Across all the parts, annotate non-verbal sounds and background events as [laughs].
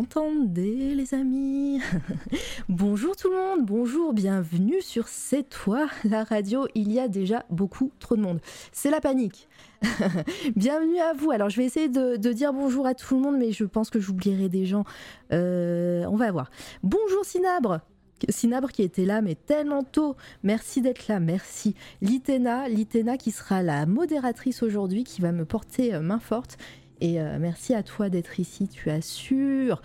m'entendez, les amis [laughs] Bonjour tout le monde, bonjour, bienvenue sur C'est toi, la radio. Il y a déjà beaucoup trop de monde. C'est la panique. [laughs] bienvenue à vous. Alors, je vais essayer de, dire bonjour à tout le monde, mais je pense que j'oublierai des gens. Euh, on va voir. Bonjour Sinabre Sinabre qui était là, mais tellement tôt. Merci d'être là, merci. Litena, Litena qui sera la modératrice aujourd'hui, qui va me porter euh, main forte. Et euh, merci à toi d'être ici, tu assures.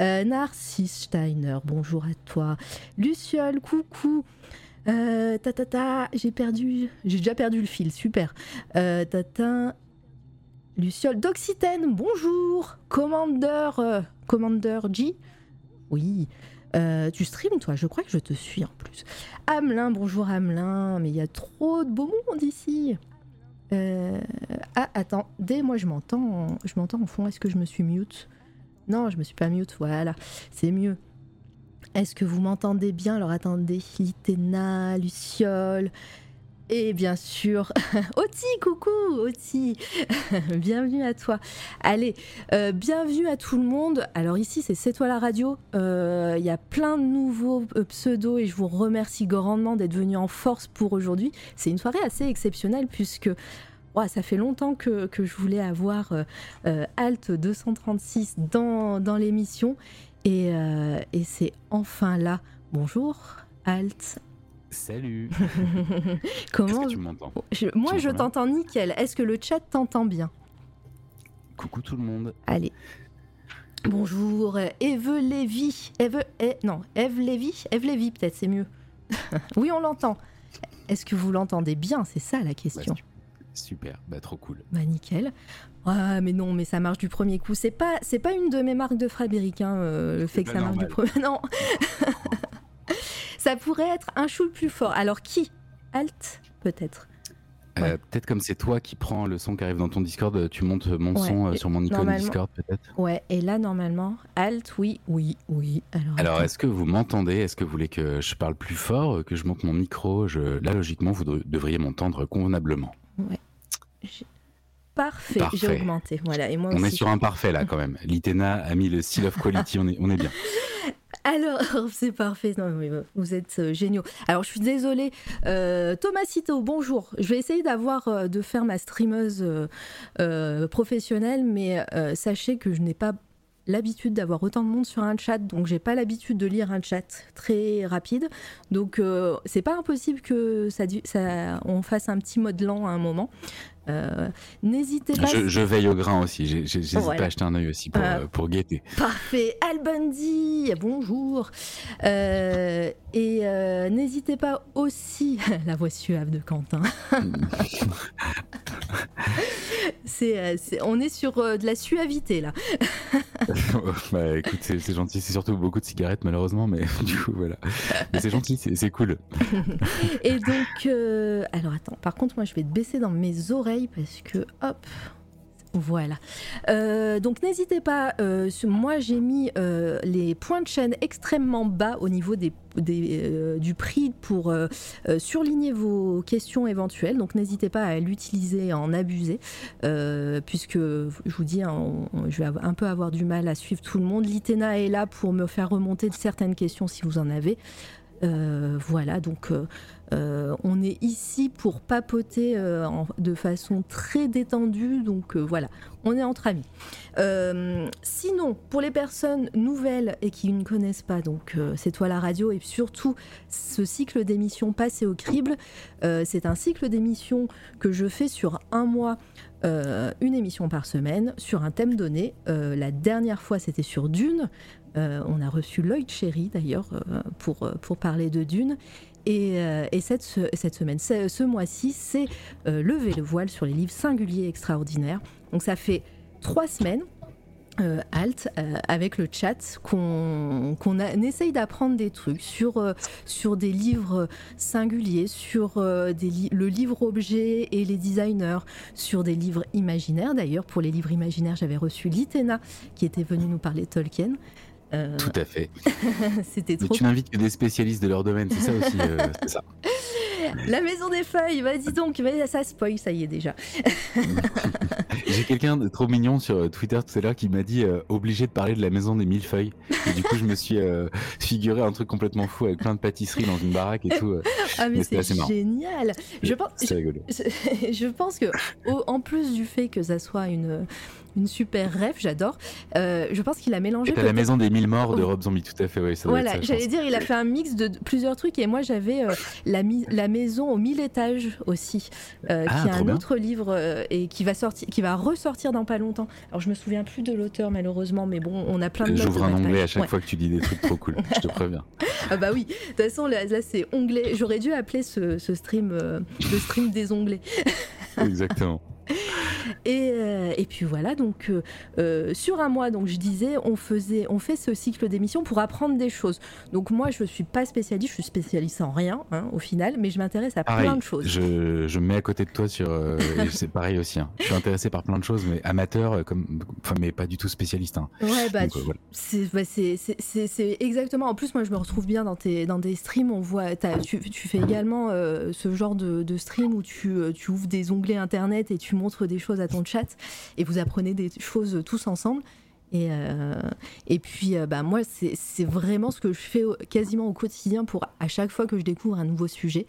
Euh, Narcisse Steiner, bonjour à toi. Luciole, coucou. Euh, ta, ta, ta, j'ai perdu, j'ai déjà perdu le fil, super. Euh, tata, Luciole, d'Occitane, bonjour. Commander, euh, Commander G, oui. Tu stream toi, je crois que je te suis en plus. Hamelin, bonjour Hamelin, mais il y a trop de beau monde ici. Euh, Ah, attends, dès moi je m'entends, en- je m'entends en fond. Est-ce que je me suis mute? Non, je me suis pas mute. Voilà, c'est mieux. Est-ce que vous m'entendez bien? Alors attendez, Litena, Luciole. Et bien sûr, [laughs] Oti, coucou, Oti, [laughs] bienvenue à toi. Allez, euh, bienvenue à tout le monde. Alors ici, c'est C'est toi la radio. Euh, Il y a plein de nouveaux euh, pseudos et je vous remercie grandement d'être venus en force pour aujourd'hui. C'est une soirée assez exceptionnelle puisque ça fait longtemps que, je voulais avoir Alt 236 dans, l'émission et, et c'est enfin là. Bonjour, Alt. Salut [laughs] Comment Est-ce que tu m'entends je- Moi, Tu je t'entends nickel. Est-ce que le chat t'entend bien? Coucou tout le monde. Allez. Bonjour, Eve Lévy. Eve, eh, non, Eve Lévy Eve Lévy, peut-être, c'est mieux. [laughs] oui, on l'entend. Est-ce que vous l'entendez bien? C'est ça la Bah, question. su- super, bah trop cool. Bah, nickel. Ah, mais non, mais ça marche du premier coup. C'est pas, c'est pas une de mes marques de fabrique, hein, euh, le fait que ça marche du premier. [laughs] Non. [laughs] ça pourrait être un chou plus fort. Alors qui Alt, peut-être. Euh, Ouais. peut-être comme c'est toi qui prends le son qui arrive dans ton Discord, euh, tu montes mon Ouais, son euh, sur mon icône Discord peut-être. Ouais, et là, normalement, Alt, oui, oui, oui. Alors, est-ce que vous m'entendez? Est-ce que vous voulez que je parle plus fort, que je monte mon micro? Je... Là logiquement vous de- devriez m'entendre convenablement. J'ai- Parfait, j'ai augmenté. Voilà, et moi On aussi. est sur un parfait là quand même. Litena a mis le seal of quality, on est, on est bien. [laughs] Alors, [laughs] c'est parfait. Non, mais vous êtes euh, géniaux. Alors, je suis désolée. Euh, Thomas Cito, bonjour. Je vais essayer d'avoir, euh, de faire ma streameuse euh, professionnelle, mais sachez que je n'ai pas l'habitude d'avoir autant de monde sur un chat, donc j'ai pas l'habitude de lire un chat très rapide. Donc, c'est pas impossible que ça, ça, on fasse un petit mode lent à un moment. Euh, N'hésitez pas. Je, je veille au grain aussi, j'hésite Voilà. pas à acheter un œil aussi pour, Euh, euh, pour guetter. Parfait, Al Bundy, bonjour. Euh, et n'hésitez pas aussi, [laughs] la voix suave de Quentin. [laughs] c'est, c'est- on est sur de la suavité là. [laughs] bah écoute, c'est gentil, c'est surtout beaucoup de cigarettes malheureusement, mais du coup voilà. Mais c'est gentil, c'est cool. Et donc, alors attends, par contre, moi je vais te baisser dans mes oreilles parce que hop. Voilà. Euh, donc n'hésitez pas, euh, moi j'ai mis euh, les points de chaîne extrêmement bas au niveau du prix pour surligner vos questions éventuelles. Donc n'hésitez pas à l'utiliser, à en abuser, puisque je vous dis, hein, je vais un peu avoir du mal à suivre tout le monde. L'ITENA est là pour me faire remonter certaines questions si vous en avez. Voilà, donc euh, on est ici pour papoter euh, de façon très détendue, donc euh, voilà, on est entre amis. Sinon, pour les personnes nouvelles et qui ne connaissent pas, donc c'est toi la radio et surtout ce cycle d'émissions passé au crible, c'est un cycle d'émissions que je fais sur un mois. une émission par semaine sur un thème donné. La dernière fois, c'était sur Dune. On a reçu Lloyd Cherry d'ailleurs pour, pour parler de Dune. Et, euh, et cette, se- cette semaine, ce, mois-ci, c'est euh, Lever le voile sur les livres singuliers extraordinaires. Donc ça fait trois semaines. euh, euh, avec le chat qu'on essaye d'apprendre des trucs sur, sur des livres singuliers, sur le livre objet et les designers, sur des livres imaginaires. D'ailleurs, pour les livres imaginaires, j'avais reçu Litena qui était venu nous parler de Tolkien. Tout à fait. [laughs] C'était trop. Mais tu n'invites que des spécialistes de leur domaine, c'est ça aussi. [laughs] c'est ça. La maison des feuilles, vas-y donc, ça spoil, ça y est déjà. [laughs] J'ai quelqu'un de trop mignon sur Twitter tout à l'heure qui m'a dit euh, obligé de parler de la maison des mille feuilles. Et du coup, je me suis euh, figuré un truc complètement fou avec plein de pâtisseries dans une baraque et tout. Euh. Ah mais, c'est génial. Je pense, c'est rigolo. Je, pense que en plus du fait que ça soit une une super rêve, j'adore. Euh, je pense qu'il a mélangé. La maison des mille morts de Rob Zombie, tout à fait, oui. Voilà, j'allais dire, il a fait un mix de plusieurs trucs et moi j'avais euh, la, la maison aux mille étages aussi, euh, ah, qui est un autre livre et qui va sortir, qui va ressortir dans pas longtemps. Alors je me souviens plus de l'auteur malheureusement, mais bon, on a plein de. J'ouvre un onglet à chaque fois que tu dis des trucs trop cool. je te préviens. [laughs] ah bah oui, de toute façon là, c'est onglet. J'aurais dû appeler ce, ce stream le stream des onglets. Exactement. [laughs] [laughs] Et, euh, et, puis voilà, donc euh, euh, sur un mois, donc je disais, on faisait, on fait ce cycle d'émissions pour apprendre des choses. Donc moi, je suis pas spécialiste, je suis spécialiste en rien hein, au final, mais je m'intéresse à plein de choses. Je, je, me mets à côté de toi sur, c'est pareil aussi. Hein. Je suis intéressé par plein de choses, mais amateur, comme, enfin, mais pas du tout spécialiste. Hein. Ouais, bah, bah c'est exactement. En plus, moi, je me retrouve bien dans tes, dans des streams. On voit, tu, tu, fais également ce genre de, de stream où tu, tu ouvres des onglets internet et tu montres des choses à ton chat et vous apprenez des choses tous ensemble. Et, euh, et puis, euh, bah, moi, c'est vraiment ce que je fais quasiment au quotidien pour à chaque fois que je découvre un nouveau sujet.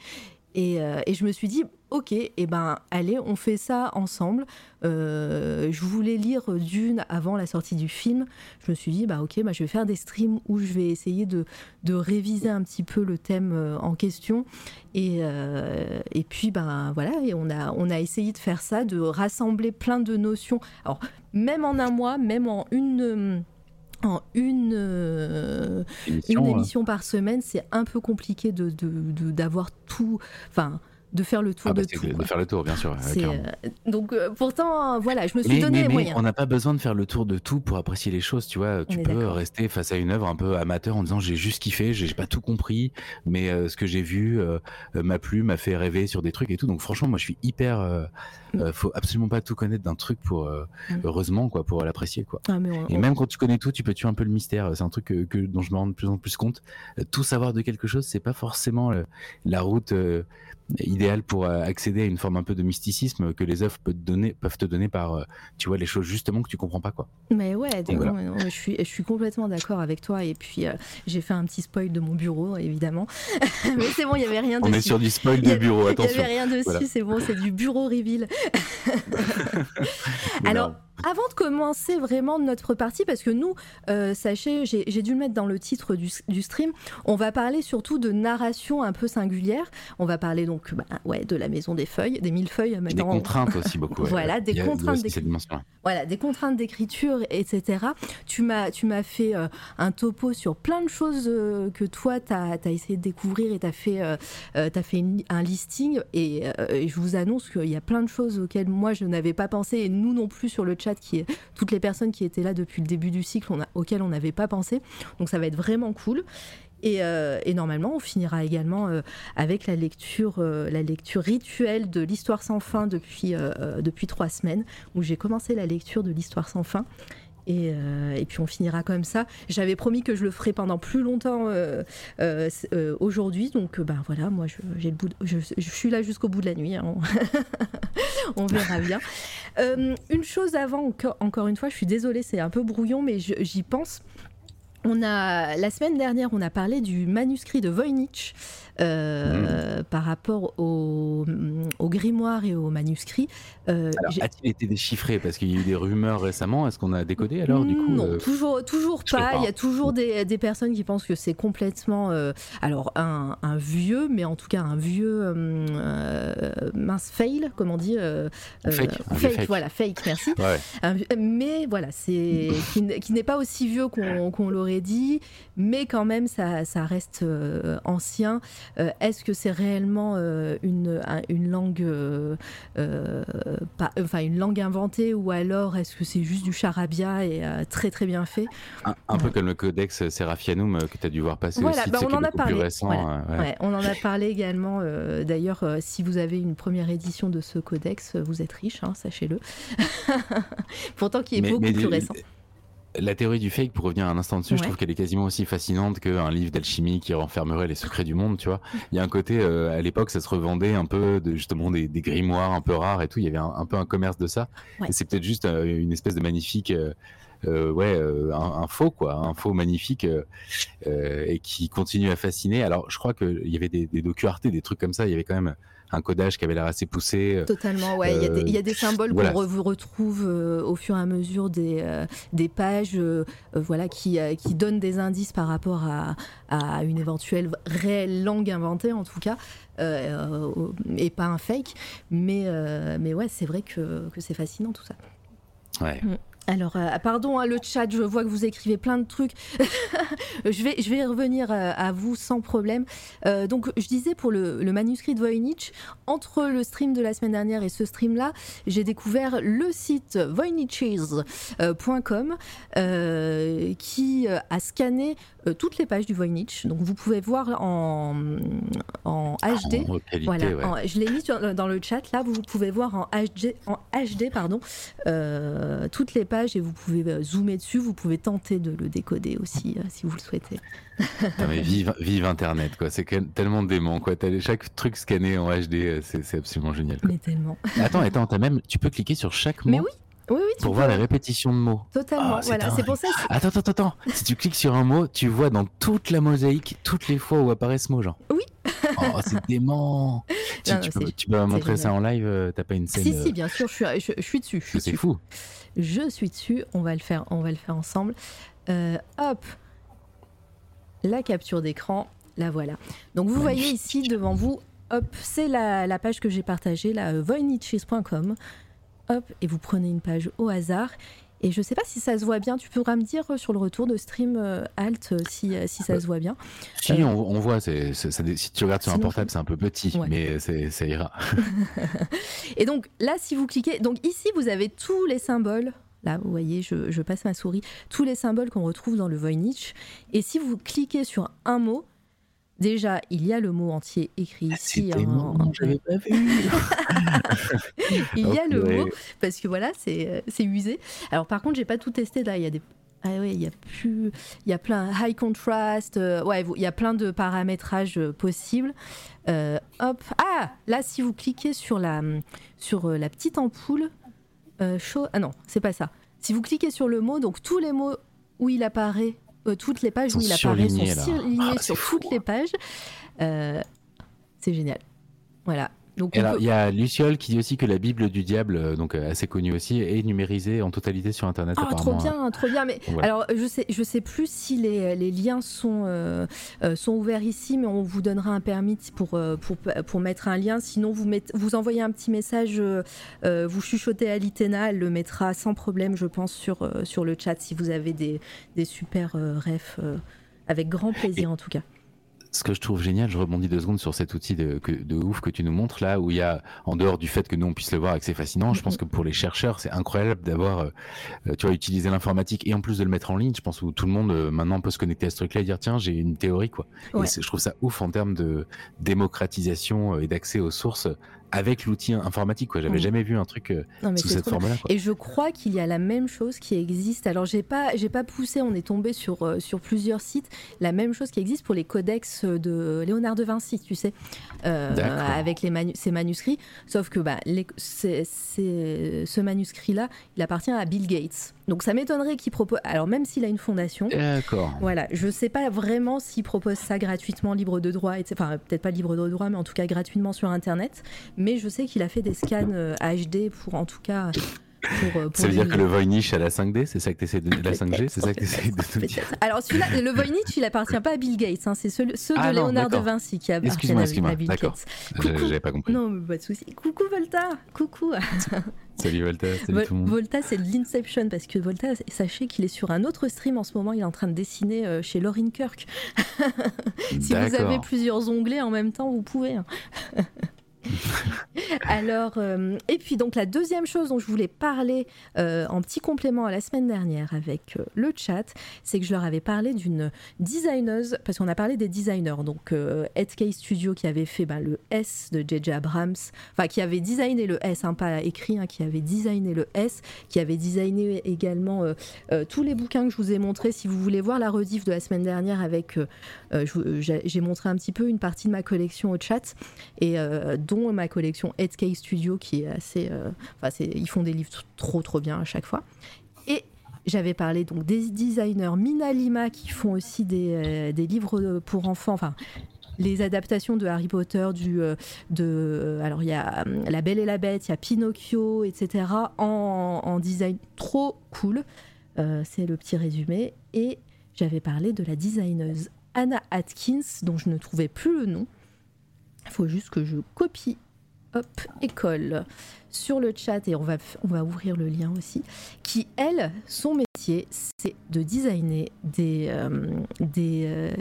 Et, euh, et je me suis dit, ok, et eh ben allez, on fait ça ensemble. Euh, je voulais lire Dune avant la sortie du film. Je me suis dit, bah ok, bah, je vais faire des streams où je vais essayer de, de réviser un petit peu le thème euh, en question. Et, euh, et puis, ben voilà, et on a, on a essayé de faire ça, de rassembler plein de notions. Alors, même en un mois, même en une en une, émission, une émission par semaine, c'est un peu compliqué de d'avoir tout. Enfin, de faire le tour ah bah, de tout. De faire le tour, bien sûr. Euh, donc euh, pourtant, voilà, je me suis donné les moyens. On n'a pas besoin de faire le tour de tout pour apprécier les choses, tu vois. Tu peux rester face à une œuvre un peu amateur en disant j'ai juste kiffé, j'ai pas tout compris, mais euh, ce que j'ai vu m'a plu, m'a fait rêver sur des trucs et tout. Donc franchement, moi je suis hyper. Mm. faut absolument pas tout connaître d'un truc pour mm. heureusement quoi pour l'apprécier quoi. Ah, et même quand tu connais tout, tu peux tuer un peu le mystère. C'est un truc que, dont je me rends de plus en plus compte. tout savoir de quelque chose, c'est pas forcément la route idéal pour euh, accéder à une forme un peu de mysticisme que les œuvres peuvent te donner, peuvent te donner par, euh, tu vois, les choses justement que tu comprends pas, quoi. Mais ouais, je, suis, je suis complètement d'accord avec toi. Et puis, euh, j'ai fait un petit spoil de mon bureau, évidemment. [laughs] Mais c'est bon, il n'y avait rien dessus. On est sur du spoil de bureau, attention. Il n'y avait rien dessus, c'est bon, c'est du bureau reveal. [laughs] [laughs] Alors, avant de commencer vraiment notre partie, parce que nous, euh, sachez, j'ai dû le mettre dans le titre du, stream, on va parler surtout de narration un peu singulière. On va parler donc bah, ouais, de la maison des feuilles, des mille feuilles. Des contraintes aussi [laughs] beaucoup. voilà, des contraintes voilà, des contraintes d'écriture, etc. Tu m'as fait euh, un topo sur plein de choses euh, que toi, tu as, essayé de découvrir et tu as fait, as fait un listing. Et, et je vous annonce qu'il y a plein de choses auxquelles moi, je n'avais pas pensé, et nous non plus sur le chat qui est toutes les personnes qui étaient là depuis le début du cycle, on auxquelles on n'avait pas pensé. Donc ça va être vraiment cool. Et, euh, normalement, on finira également euh, avec la lecture, euh, la lecture rituelle de l'Histoire sans fin depuis trois semaines, où j'ai commencé la lecture de l'Histoire sans fin. Et, et, puis on finira comme ça. J'avais promis que je le ferais pendant plus longtemps aujourd'hui, donc ben voilà, moi je, le bout je, suis là jusqu'au bout de la nuit. Hein. [laughs] on verra bien. Euh, une chose avant, encore, une fois, je suis désolée, c'est un peu brouillon, mais j'y pense. On a, la semaine dernière, on a parlé du manuscrit de Voynich euh, par rapport au, au, grimoire et au manuscrit. Euh, a-t-il été déchiffré? Parce qu'il y a eu des rumeurs récemment. Est-ce qu'on a décodé alors du coup Non, euh, toujours, toujours pas. Il y a toujours des, des personnes qui pensent que c'est complètement, alors un, un, vieux, mais en tout cas un vieux mince fail, comme on dit. fake, fake, voilà, fake, merci. mais voilà, c'est [laughs] qui, n'est pas aussi vieux qu'on l'aurait dit, mais quand même ça, ça reste ancien. Euh, est-ce que c'est réellement euh, une, une langue, euh, enfin une langue inventée, ou alors est-ce que c'est juste du charabia et très très bien fait? Un, peu comme le codex Seraphianum que tu as dû voir passer aussi, bah, on en a parlé. Récent, on en a parlé également. D'ailleurs, si vous avez une première édition de ce codex, vous êtes riche, hein, sachez-le. [laughs] Pourtant, qui est beaucoup plus récent. La théorie du fake, pour revenir un instant dessus, je trouve qu'elle est quasiment aussi fascinante qu'un livre d'alchimie qui renfermerait les secrets du monde, tu vois. Il y a un côté, euh, à l'époque, ça se revendait un peu de justement des, grimoires un peu rares et tout. Il y avait un, peu un commerce de ça. Et c'est peut-être juste euh, une espèce de magnifique. Euh, ouais, un, faux quoi, un faux magnifique et qui continue à fasciner. Alors, je crois qu'il y avait des, des docu des trucs comme ça. Il y avait quand même un codage qui avait l'air assez poussé. Euh, Totalement, ouais. il, y a des, symboles qu'on vous retrouve euh, au fur et à mesure des, euh, des pages voilà, qui, qui donnent des indices par rapport à, à une éventuelle réelle langue inventée, en tout cas, et pas un fake. Mais, mais ouais, c'est vrai que, que c'est fascinant tout ça. Ouais. Mm. Alors, euh, pardon, hein, le chat, je vois que vous écrivez plein de trucs. [laughs] je, vais, je vais revenir euh, à vous sans problème. Euh, donc, je disais pour le, manuscrit de Voynich, entre le stream de la semaine dernière et ce stream-là, j'ai découvert le site voyniches.com qui a scanné toutes les pages du Voynich. Donc, vous pouvez voir en, en HD. voilà, je l'ai mis dans le chat. Là, vous pouvez voir en HD, en HD pardon, toutes les pages et vous pouvez euh, zoomer dessus, vous pouvez tenter de le décoder aussi euh, si vous le souhaitez. mais vive, vive Internet, quoi. C'est tellement dément, quoi. As chaque truc scanné en HD, euh, c'est absolument génial. Mais tellement. Attends, attends, as même, tu peux cliquer sur chaque mot. Mais oui. Oui, oui, pour voir la répétition de mots. Totalement, ah, voilà, c'est pour ça. Attends, attends, attends. si tu cliques sur un mot, tu vois dans toute la mosaïque toutes les fois où apparaît ce mot, genre. Oui. Oh, c'est dément. [laughs] tu, peux, tu, peux, montrer ça en live T'as pas une scène Si, si, bien sûr, je suis, je, je suis dessus. C'est fou. Je suis dessus. On va le faire, on va le faire ensemble. Euh, hop, la capture d'écran. La voilà. Donc vous voyez ici devant vous, hop, c'est la, page que j'ai partagée, la euh, voiniches.com. Hop, et vous prenez une page au hasard et je sais pas si ça se voit bien. Tu pourras me dire euh, sur le retour de stream euh, alt euh, si, si ça se voit bien. Si, on, voit. si tu regardes sur un portable, c'est un peu petit, mais ça ira. [laughs] et donc là, si vous cliquez, donc ici, vous avez tous les symboles. Là, vous voyez, je, je passe ma souris. Tous les symboles qu'on retrouve dans le Voynich. Et si vous cliquez sur un mot, Déjà, il y a le mot entier écrit ah, ici. Hein, en... pas vu. [laughs] il y a le mot parce que voilà, c'est c'est usé. Alors par contre, j'ai pas tout testé là. Il y a des ah oui, il y a plus, il y a plein high contrast. Euh, ouais, il y a plein de paramétrages euh, possibles. Euh, hop, ah, là, si vous cliquez sur la sur la petite ampoule, show, ah non, c'est pas ça. Si vous cliquez sur le mot, donc tous les mots où il apparaît euh, toutes les pages où il apparaît sont surlignées ah, sur toutes les pages. Euh, c'est génial. Voilà. Donc alors, il y a Luciole qui dit aussi que la Bible du diable, euh, donc assez connue aussi, est numérisée en totalité sur Internet. Ah, trop bien, trop bien. Mais alors, je sais, je sais plus si les, les liens sont sont ouverts ici, mais on vous donnera un permis pour pour, pour mettre un lien. Sinon, vous mettez, vous envoyez un petit message, vous chuchotez à l'Itena, elle le mettra sans problème, je pense, sur sur le chat si vous avez des des super refs, avec grand plaisir en tout cas ce que je trouve génial, je rebondis deux secondes sur cet outil de, de ouf que tu nous montres là, où il y a, en dehors du fait que nous on puisse le voir et que c'est fascinant, je pense que pour les chercheurs, c'est incroyable d'avoir, euh, tu vois, utilisé l'informatique et en plus de le mettre en ligne. Je pense que tout le monde euh, maintenant peut se connecter à ce truc-là et dire tiens, j'ai une théorie quoi. Et je trouve ça ouf en termes de démocratisation euh, et d'accès aux sources avec l'outil informatique. Quoi. J'avais mm. jamais vu un truc euh, sous cette forme-là. Et je crois qu'il y a la même chose qui existe. Alors j'ai pas, j'ai pas poussé. On est tombé sur euh, sur plusieurs sites. La même chose qui existe pour les codex de Léonard de Vinci, tu sais, euh, avec les ces manuscrits. Sauf que bah, les, ce manuscrit-là, il appartient à Bill Gates. Donc ça m'étonnerait qu'il propose. Alors même s'il a une fondation. D'accord. Voilà, je sais pas vraiment s'il propose ça gratuitement, libre de droit, etc. Enfin peut-être pas libre de droit, mais en tout cas gratuitement sur Internet. Mais je sais qu'il a fait des scans HD euh, pour en tout cas. Pour, euh, ça veut dire que le Voynich a la 5D C'est ça que tu essaies de la 5G C'est ça que tu de dire Alors celui-là, le Voynich, il appartient pas à Bill Gates. Hein, c'est ceux, ceux de ah Léonard de Vinci qui appartiennent à, à Bill Gates. J'avais pas compris. Non, mais pas de souci. Coucou Volta Coucou [laughs] Salut Volta, salut tout le monde. Volta, c'est de l'Inception parce que Volta, sachez qu'il est sur un autre stream en ce moment. Il est en train de dessiner euh, chez Lauren Kirk. [laughs] si vous avez plusieurs onglets en même temps, vous pouvez. [laughs] [laughs] Alors, euh, et puis donc la deuxième chose dont je voulais parler euh, en petit complément à la semaine dernière avec euh, le chat, c'est que je leur avais parlé d'une designeuse, parce qu'on a parlé des designers, donc Headcase Studio qui avait fait bah, le S de JJ Abrams, enfin qui avait designé le S, hein, pas écrit, hein, qui avait designé le S, qui avait designé également tous les bouquins que je vous ai montrés. Si vous voulez voir la rediff de la semaine dernière avec, j'ai montré un petit peu une partie de ma collection au chat, et dont ma collection Headcase Studio qui est assez. Euh, enfin, ils font des livres trop trop bien à chaque fois. Et j'avais parlé donc des designers Mina Lima qui font aussi des, euh, des livres pour enfants. Enfin, les adaptations de Harry Potter, du, euh, de, alors il y a La Belle et la Bête, il y a Pinocchio, etc. En, en design trop cool. c'est le petit résumé. Et j'avais parlé de la designeuse Anna Atkins, dont je ne trouvais plus le nom. Il faut juste que je copie hop, école sur le chat et on va, ouvrir le lien aussi, qui, elle, son métier, c'est de designer des, euh, des, euh,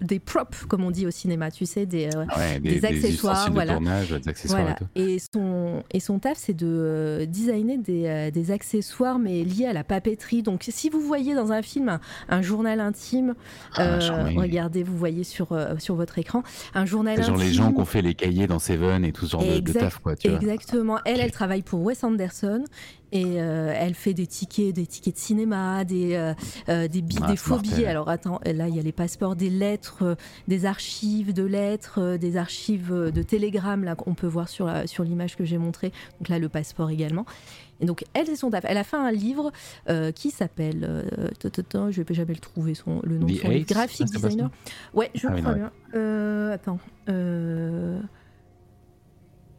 des props, comme on dit au cinéma, tu sais, des, euh, des, accessoires. voilà. et, son, et son taf, c'est de designer des, des, accessoires, mais liés à la papeterie. Donc, si vous voyez dans un film un, journal intime, ah, regardez, vous voyez sur, sur votre écran, un journal intime. Genre les gens qui ont fait les cahiers dans Seven et tout ce genre de, taf, quoi. Tu exactement. Elle, elle travaille pour Wes Anderson et euh, elle fait des tickets, des tickets de cinéma, des, euh, euh, des, ah, des faux billets. Alors attends, là il y a les passeports, des lettres, des archives de lettres, des archives de télégrammes là qu'on peut voir sur sur l'image que j'ai montrée. Donc là le passeport également. Et donc elle c'est son taf. Elle a fait un livre qui s'appelle, je vais jamais le trouver son le nom, de son livre, graphic designer. Ouais, je ah crois bien. attends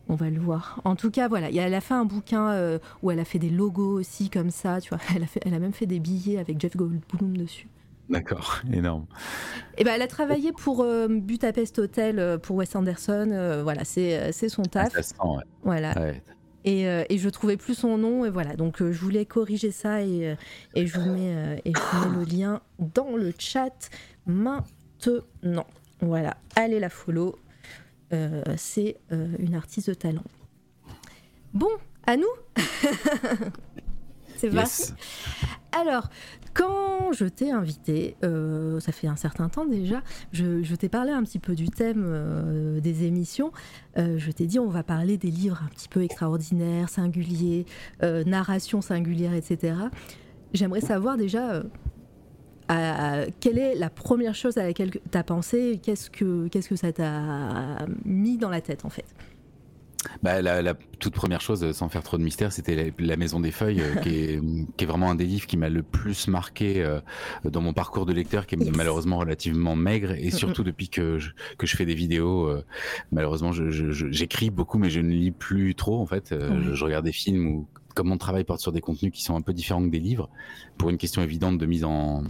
on va le voir. En tout cas, voilà, elle a fait un bouquin euh, où elle a fait des logos aussi comme ça, tu vois. [laughs] Elle a, fait, elle a même fait des billets avec Jeff Goldblum dessus. D'accord, [laughs] énorme. Et ben, elle a travaillé pour euh, Budapest Hotel euh, pour Wes Anderson. voilà, c'est son taf. Voilà. Et, et, je trouvais plus son nom et voilà. Donc je voulais corriger ça et, et je vous mets et je vous mets le lien dans le chat maintenant. Voilà, allez la follow. Euh, c'est euh, une artiste de talent. Bon, à nous [laughs] C'est parti Alors, quand je t'ai invité, euh, ça fait un certain temps déjà, je, t'ai parlé un petit peu du thème des émissions. je t'ai dit on va parler des livres un petit peu extraordinaires, singuliers, narration singulière, etc. J'aimerais savoir déjà quelle est la première chose à laquelle tu as pensé Qu'est-ce que, qu'est-ce que ça t'a mis dans la tête en fait? Bah, la, toute première chose, sans faire trop de mystère, c'était la, Maison des Feuilles, euh, qui, est, [laughs] qui, est, vraiment un des livres qui m'a le plus marqué euh, dans mon parcours de lecteur, qui est malheureusement relativement maigre, et surtout depuis que je, que je fais des vidéos, euh, malheureusement, j'écris beaucoup, mais je ne lis plus trop en fait. je, je, regarde des films ou comme mon travail porte sur des contenus qui sont un peu différents que des livres, pour une question évidente de mise en,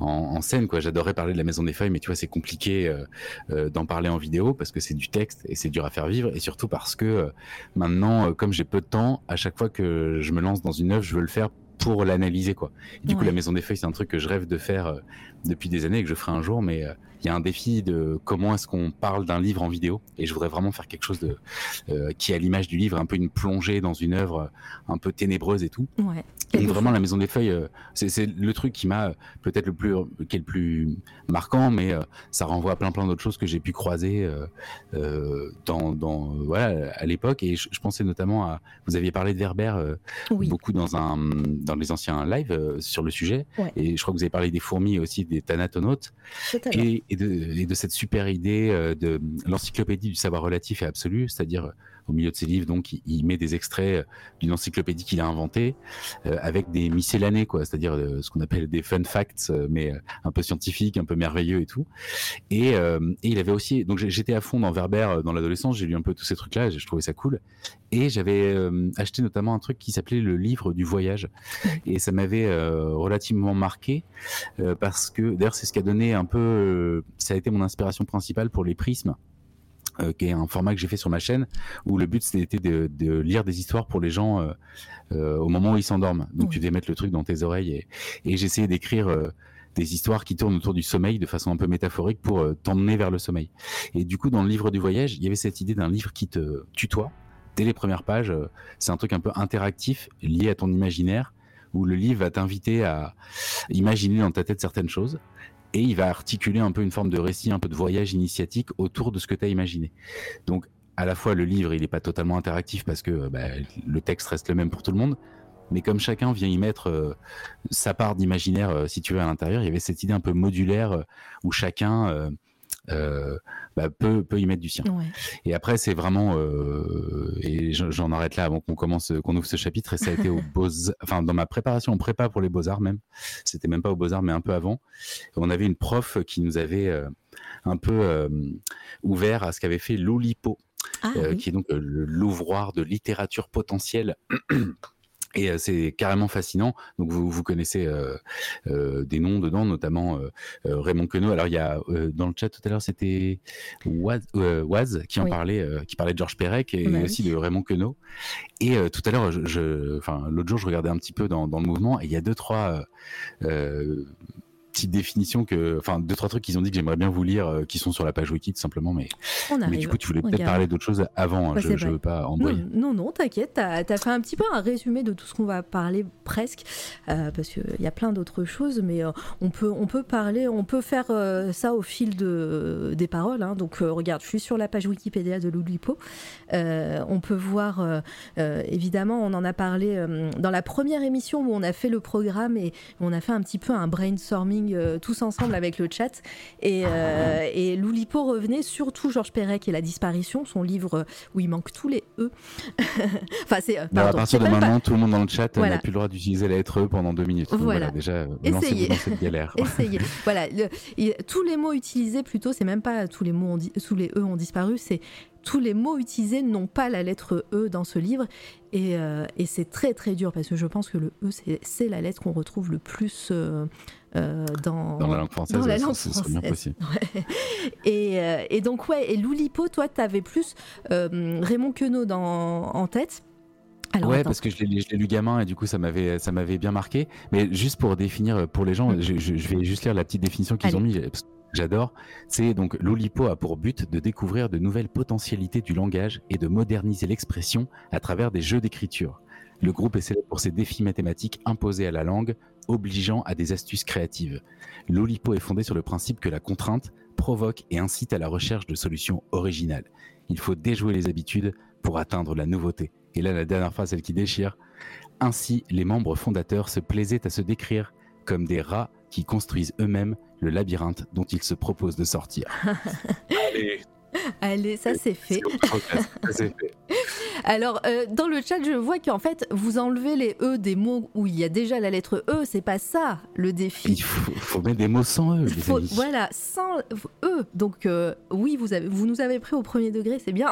en, scène. Quoi, j'adorais parler de la Maison des Feuilles, mais tu vois, c'est compliqué euh, euh, d'en parler en vidéo parce que c'est du texte et c'est dur à faire vivre, et surtout parce que euh, maintenant, comme j'ai peu de temps, à chaque fois que je me lance dans une œuvre, je veux le faire pour l'analyser quoi. du coup la maison des feuilles c'est un truc que je rêve de faire depuis des années et que je ferai un jour mais il y a un défi de comment est-ce qu'on parle d'un livre en vidéo. Et je voudrais vraiment faire quelque chose de euh, qui à l'image du livre un peu une plongée dans une œuvre un peu ténébreuse et tout. Ouais. donc vraiment la maison des feuilles euh, c'est le truc qui m'a peut-être le plus qui est le plus marquant mais euh, ça renvoie à plein plein d'autres choses que j'ai pu croiser dans, dans voilà à l'époque. Et je, pensais notamment à vous aviez parlé de Werber beaucoup dans un dans les anciens lives sur le sujet. Et je crois que vous avez parlé des fourmis aussi des thanatonautes. Et, et, de, cette super idée euh, de l'encyclopédie du savoir relatif et absolu, c'est-à-dire au milieu de ses livres, donc il, met des extraits euh, d'une encyclopédie qu'il a inventée avec des miscellanées, quoi, c'est-à-dire ce qu'on appelle des fun facts, mais un peu scientifiques, un peu merveilleux et tout. Et, et il avait aussi, donc j'étais à fond dans Werber dans l'adolescence, j'ai lu un peu tous ces trucs-là, je trouvais ça cool. Et j'avais acheté notamment un truc qui s'appelait le livre du voyage, et ça m'avait relativement marqué parce que d'ailleurs c'est ce qui a donné un peu ça a été mon inspiration principale pour les prismes. Euh, qui est un format que j'ai fait sur ma chaîne où le but c'était de, lire des histoires pour les gens euh, euh, au moment où ils s'endorment. Donc tu devais mettre le truc dans tes oreilles et, et essayé d'écrire des histoires qui tournent autour du sommeil de façon un peu métaphorique pour t'emmener vers le sommeil. Et du coup, dans le livre du voyage, il y avait cette idée d'un livre qui te tutoie dès les premières pages. C'est un truc un peu interactif lié à ton imaginaire où le livre va t'inviter à imaginer dans ta tête certaines choses et il va articuler un peu une forme de récit, un peu de voyage initiatique autour de ce que tu as imaginé. Donc, à la fois, le livre, il n'est pas totalement interactif parce que bah, le texte reste le même pour tout le monde, mais comme chacun vient y mettre euh, sa part d'imaginaire, euh, à l'intérieur, il y avait cette idée un peu modulaire euh, où chacun euh, bah, peut, peut y mettre du sien. Et après, c'est vraiment, euh, et j'en arrête là avant qu'on commence, qu'on ouvre ce chapitre. Et ça a été au [laughs] beaux, enfin dans ma préparation en prépa pour les beaux arts même. C'était même pas aux beaux arts, mais un peu avant. On avait une prof qui nous avait euh, un peu ouvert à ce qu'avait fait Loulipo, ah qui est donc l'ouvroir de littérature potentielle. [clears throat] Et c'est carrément fascinant. Donc vous, vous connaissez euh, euh, des noms dedans, notamment euh, Raymond Queneau. Alors il y a dans le chat tout à l'heure c'était Waz, qui en parlait, qui parlait de Georges Perec et bah aussi de Raymond Queneau. Et tout à l'heure, je, enfin l'autre jour, je regardais un petit peu dans, dans le mouvement et il y a deux trois petite définition que, enfin, deux trois trucs qu'ils ont dit que j'aimerais bien vous lire, euh, qui sont sur la page wiki tout simplement, mais, mais du coup, tu voulais peut-être parler d'autres choses avant. Hein, je, je veux pas envoyer. Non, non, t'inquiète, t'as as fait un petit peu un résumé de tout ce qu'on va parler presque, euh, parce qu'il y a plein d'autres choses, mais euh, on peut, on peut parler, on peut faire ça au fil de des paroles. Hein. donc, regarde, je suis sur la page Wikipédia de Loulipo. on peut voir, évidemment, on en a parlé dans la première émission où on a fait le programme et on a fait un petit peu un brainstorming euh, tous ensemble avec le chat. Et, euh, et Loulipo revenait surtout Georges Perec et la disparition, son livre où il manque tous les E. [laughs] enfin, c'est. Euh, à partir de maintenant, tout le monde dans le chat n'a plus le droit d'utiliser la lettre E pendant deux minutes. voilà. déjà, essayez. dans cette galère. [laughs] essayez. voilà. tous les mots utilisés, plutôt, c'est même pas tous les mots, tous les E ont disparu, c'est tous les mots utilisés n'ont pas la lettre E dans ce livre. Et, et c'est très très dur parce que je pense que le E, c'est la lettre qu'on retrouve le plus euh, dans, la langue française. bien possible. Et, euh, et, donc, ouais, et Loulipo, toi, tu avais plus euh, Raymond Queneau dans, en tête. Alors, ouais, parce que je l'ai lu gamin et du coup ça m'avait ça m'avait bien marqué. Mais juste pour définir pour les gens, mm. je, vais juste lire la petite définition qu'ils ont mis. J'adore. C'est donc l'Oulipo a pour but de découvrir de nouvelles potentialités du langage et de moderniser l'expression à travers des jeux d'écriture. Le groupe est célèbre pour ses défis mathématiques imposés à la langue, obligeant à des astuces créatives. L'Olipo est fondé sur le principe que la contrainte provoque et incite à la recherche de solutions originales. Il faut déjouer les habitudes pour atteindre la nouveauté. Et là, la dernière phrase, celle qui déchire. Ainsi, les membres fondateurs se plaisaient à se décrire comme des rats qui construisent eux-mêmes le labyrinthe dont ils se proposent de sortir. [laughs] Allez, Allez, ça c'est fait. [laughs] Alors, euh, dans le chat, je vois qu'en fait, vous enlevez les E des mots où il y a déjà la lettre E. C'est pas ça le défi. Il faut, mettre des mots sans E. voilà, sans E. Donc, euh, oui, vous, avez, vous nous avez pris au premier degré, c'est bien.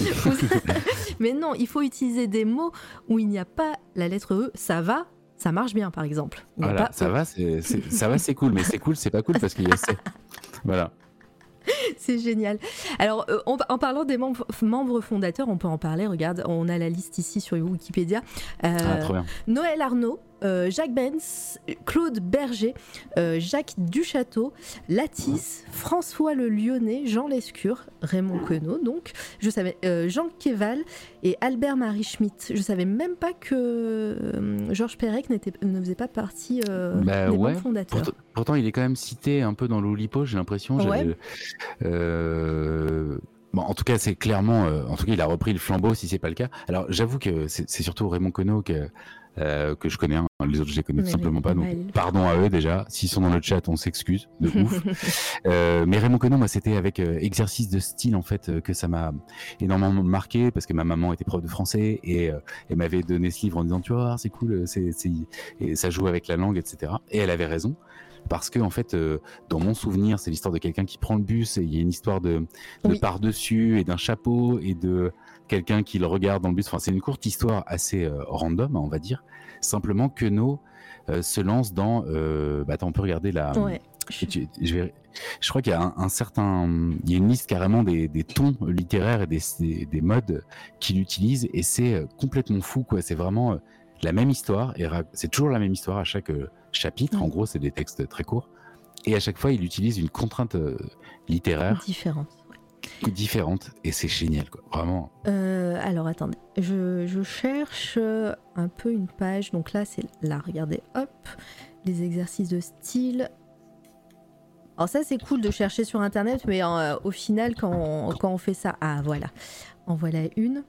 [laughs] Mais non, il faut utiliser des mots où il n'y a pas la lettre E. Ça va, ça marche bien, par exemple. Voilà, ça, va, ça va, c'est cool. Mais c'est cool, c'est pas cool parce qu'il y a C. [laughs] Voilà. [laughs] c'est génial. Alors, euh, en parlant des membres, membres, fondateurs, on peut en parler. Regarde, on a la liste ici sur Wikipédia. Euh, ah, Noël Arnaud, euh, Jacques Benz, Claude Berger, euh, Jacques Duchâteau, Latisse, François le Lyonnais, Jean Lescure, Raymond Queneau, donc, je savais, euh, Jean Keval et Albert Marie Schmitt. Je savais même pas que Georges Perec ne faisait pas partie bah des ouais. fondateurs. Pourtant, il est quand même cité un peu dans l'Oulipo, j'ai l'impression. Bon, en tout cas, c'est clairement, en tout cas, il a repris le flambeau si c'est pas le cas. Alors, j'avoue que c'est surtout Raymond Queneau que euh, que je connais, hein. les autres je les connais tout simplement pas. Donc pardon à eux déjà. S'ils sont dans le chat, on s'excuse de [laughs] ouf. euh, mais Raymond Queneau, moi c'était avec euh, exercice de style en fait euh, que ça m'a énormément marqué parce que ma maman était prof de français et elle m'avait donné ce livre en disant tu vois c'est cool, c'est et ça joue avec la langue etc. Et elle avait raison parce que en fait, dans mon souvenir, c'est l'histoire de quelqu'un qui prend le bus et il y a une histoire de, de par dessus et d'un chapeau et de quelqu'un qui le regarde dans le bus. Enfin, c'est une courte histoire assez euh, random, on va dire. Simplement que nos euh, se lance dans. Euh, bah, attends, on peut regarder la. Je, je, crois qu'il y a un, certain, il y a une liste carrément des, des tons littéraires et des, des, modes qu'il utilise et c'est complètement fou quoi. C'est vraiment la même histoire, et c'est toujours la même histoire à chaque chapitre. En gros, c'est des textes très courts. Et à chaque fois, il utilise une contrainte littéraire différente. Différente, et c'est génial, quoi. Vraiment. alors attendez, je, je, cherche un peu une page. Donc là, c'est là, regardez, hop, les exercices de style. Alors ça c'est cool de chercher sur internet, mais euh, au final quand on, quand on, fait ça, ah voilà, en voilà une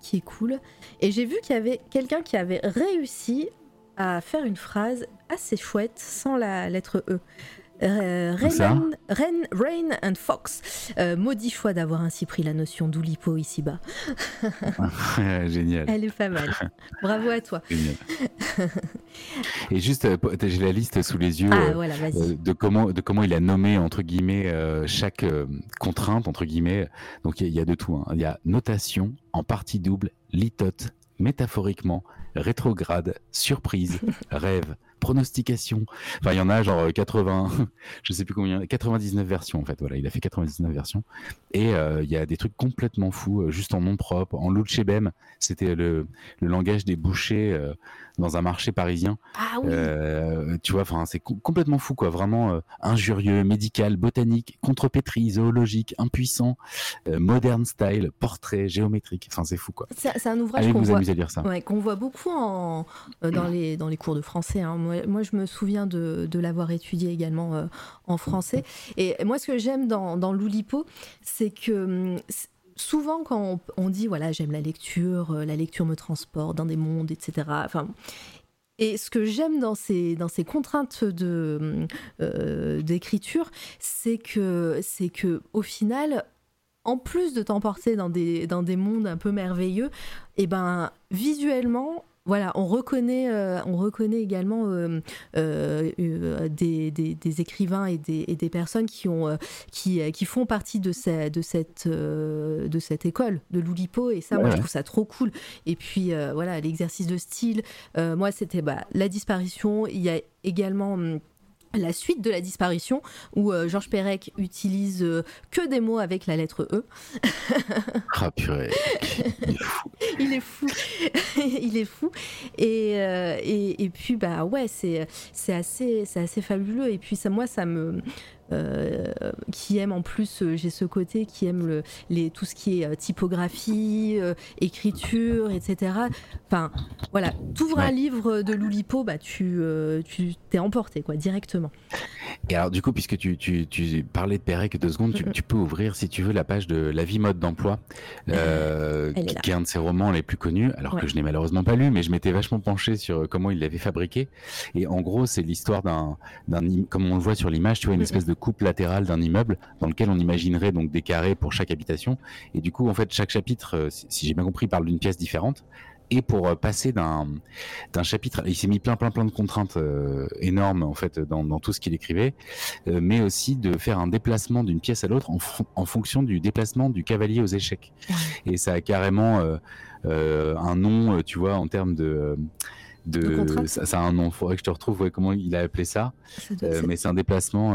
qui est cool. Et j'ai vu qu'il y avait quelqu'un qui avait réussi à faire une phrase assez chouette sans la lettre E. Euh, Rain, Rain, and Fox. Euh, maudit choix d'avoir ainsi pris la notion d'Oulipo ici-bas. [laughs] Génial. Elle est pas mal. Bravo à toi. Et juste, euh, j'ai la liste sous les yeux ah, voilà, de, comment, de comment il a nommé, entre guillemets, chaque contrainte, entre guillemets. Donc il y, a de tout. Hein. Il y a notation, en partie double, litote, métaphoriquement, rétrograde, surprise, [laughs] rêve pronostication. Enfin, il y en a genre 80, [laughs] je sais plus combien, 99 versions en fait. Voilà, il a fait 99 versions. Et euh, il y a des trucs complètement fous, euh, juste en nom propre. En Luchebem, c'était le, le, langage des bouchers euh, dans un marché parisien. Ah oui. tu vois, enfin, c'est complètement fou quoi. Vraiment injurieux, médical, botanique, contrepétrie, zoologique, impuissant, modern style, portrait, géométrique. Enfin, c'est fou quoi. C'est un ouvrage qu'on voit, ouais, qu'on voit beaucoup en, dans, les, dans les cours de français. Hein moi, je me souviens de, l'avoir étudié également euh, en français. Et moi, ce que j'aime dans, dans l'Oulipo, c'est que hum, souvent quand on, dit voilà j'aime la lecture, euh, la lecture me transporte dans des mondes, etc. Enfin, et ce que j'aime dans ces, dans ces contraintes euh, d'écriture, c'est que, c'est que au final, en plus de t'emporter dans des, dans des mondes un peu merveilleux, et eh ben visuellement, voilà, on reconnaît, euh, on reconnaît également euh, euh, des, écrivains et des, personnes qui, ont, qui, qui, font partie de, de, cette, de cette école de l'Oulipo. Et ça, moi, je trouve ça trop cool. Et puis, voilà, l'exercice de style. moi, c'était bah, la disparition. Il y a également hum, la suite de la disparition, où euh, Georges Perec utilise euh, que des mots avec la lettre E. [laughs] ah purée, il est fou. [laughs] [laughs] il est fou. Et, euh, et, et, puis, bah ouais, c'est assez, assez fabuleux. Et puis, ça, moi, ça me, euh, qui aime en plus, euh, j'ai ce côté qui aime le, les, tout ce qui est euh, typographie, écriture, etc. Enfin, voilà, t'ouvres un livre de Loulipo, bah, tu tu t'es emporté quoi, directement. Et alors, du coup, puisque tu, tu, tu parlais de Pérec deux secondes, tu, tu, peux ouvrir, si tu veux, la page de La vie mode d'emploi, [laughs] qui, est un de ses romans les plus connus, alors que je n'ai malheureusement pas lu, mais je m'étais vachement penché sur comment il l'avait fabriqué. Et en gros, c'est l'histoire d'un, comme on le voit sur l'image, tu vois, une espèce de coupe latérale d'un immeuble dans lequel on imaginerait donc des carrés pour chaque habitation. Et du coup, en fait, chaque chapitre, euh, si j'ai bien compris, parle d'une pièce différente. Et pour euh, passer d'un d'un chapitre, il s'est mis plein plein plein de contraintes euh, énormes en fait dans, dans tout ce qu'il écrivait, mais aussi de faire un déplacement d'une pièce à l'autre en, en, fonction du déplacement du cavalier aux échecs. Et ça a carrément un nom, tu vois, en termes de de, ça, a un nom. Faudrait que je te retrouve comment il a appelé ça? mais c'est un déplacement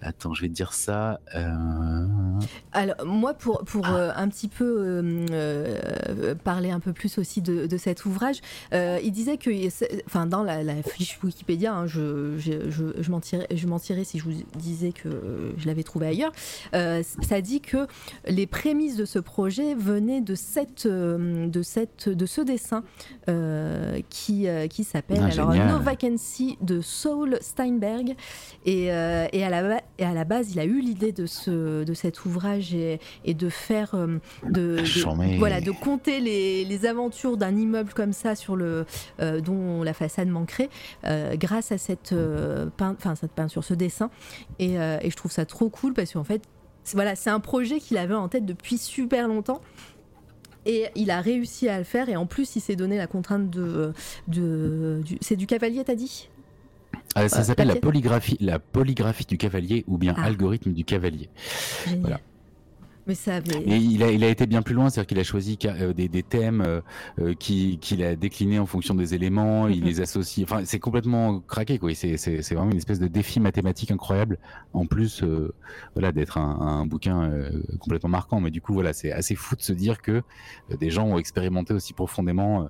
Attends, je vais te dire ça. Euh... Alors, moi, pour, pour ah. euh, un petit peu euh, parler un peu plus aussi de, de cet ouvrage, il disait que, enfin, dans la, la fiche Wikipédia, hein, je, je, je, je mentirais si je vous disais que je l'avais trouvé ailleurs, ça dit que les prémices de ce projet venaient de, cette, de, cette, de ce dessin qui, qui s'appelle ah, No Vacancy de Saul Steinberg. Et, et à la et à la base, il a eu l'idée de, ce, de cet ouvrage et, de faire, euh, de, voilà, de compter les, les aventures d'un immeuble comme ça sur le, euh, dont la façade manquerait, euh, grâce à cette, enfin cette peinture, ce dessin. Et, et, je trouve ça trop cool parce qu'en fait, voilà, c'est un projet qu'il avait en tête depuis super longtemps. Et il a réussi à le faire. Et en plus, il s'est donné la contrainte de. de c'est du cavalier, t'as dit? Ah, ça s'appelle la polygraphie, la polygraphie du cavalier ou bien ah. algorithme du cavalier. Voilà. Mais ça Et il a, il a été bien plus loin, c'est-à-dire qu'il a choisi des, des, thèmes qu'il a déclinés en fonction des éléments, il les associe. Enfin, c'est complètement craqué, quoi. C'est vraiment une espèce de défi mathématique incroyable. En plus, voilà, d'être un, un, bouquin complètement marquant. Mais du coup, voilà, c'est assez fou de se dire que des gens ont expérimenté aussi profondément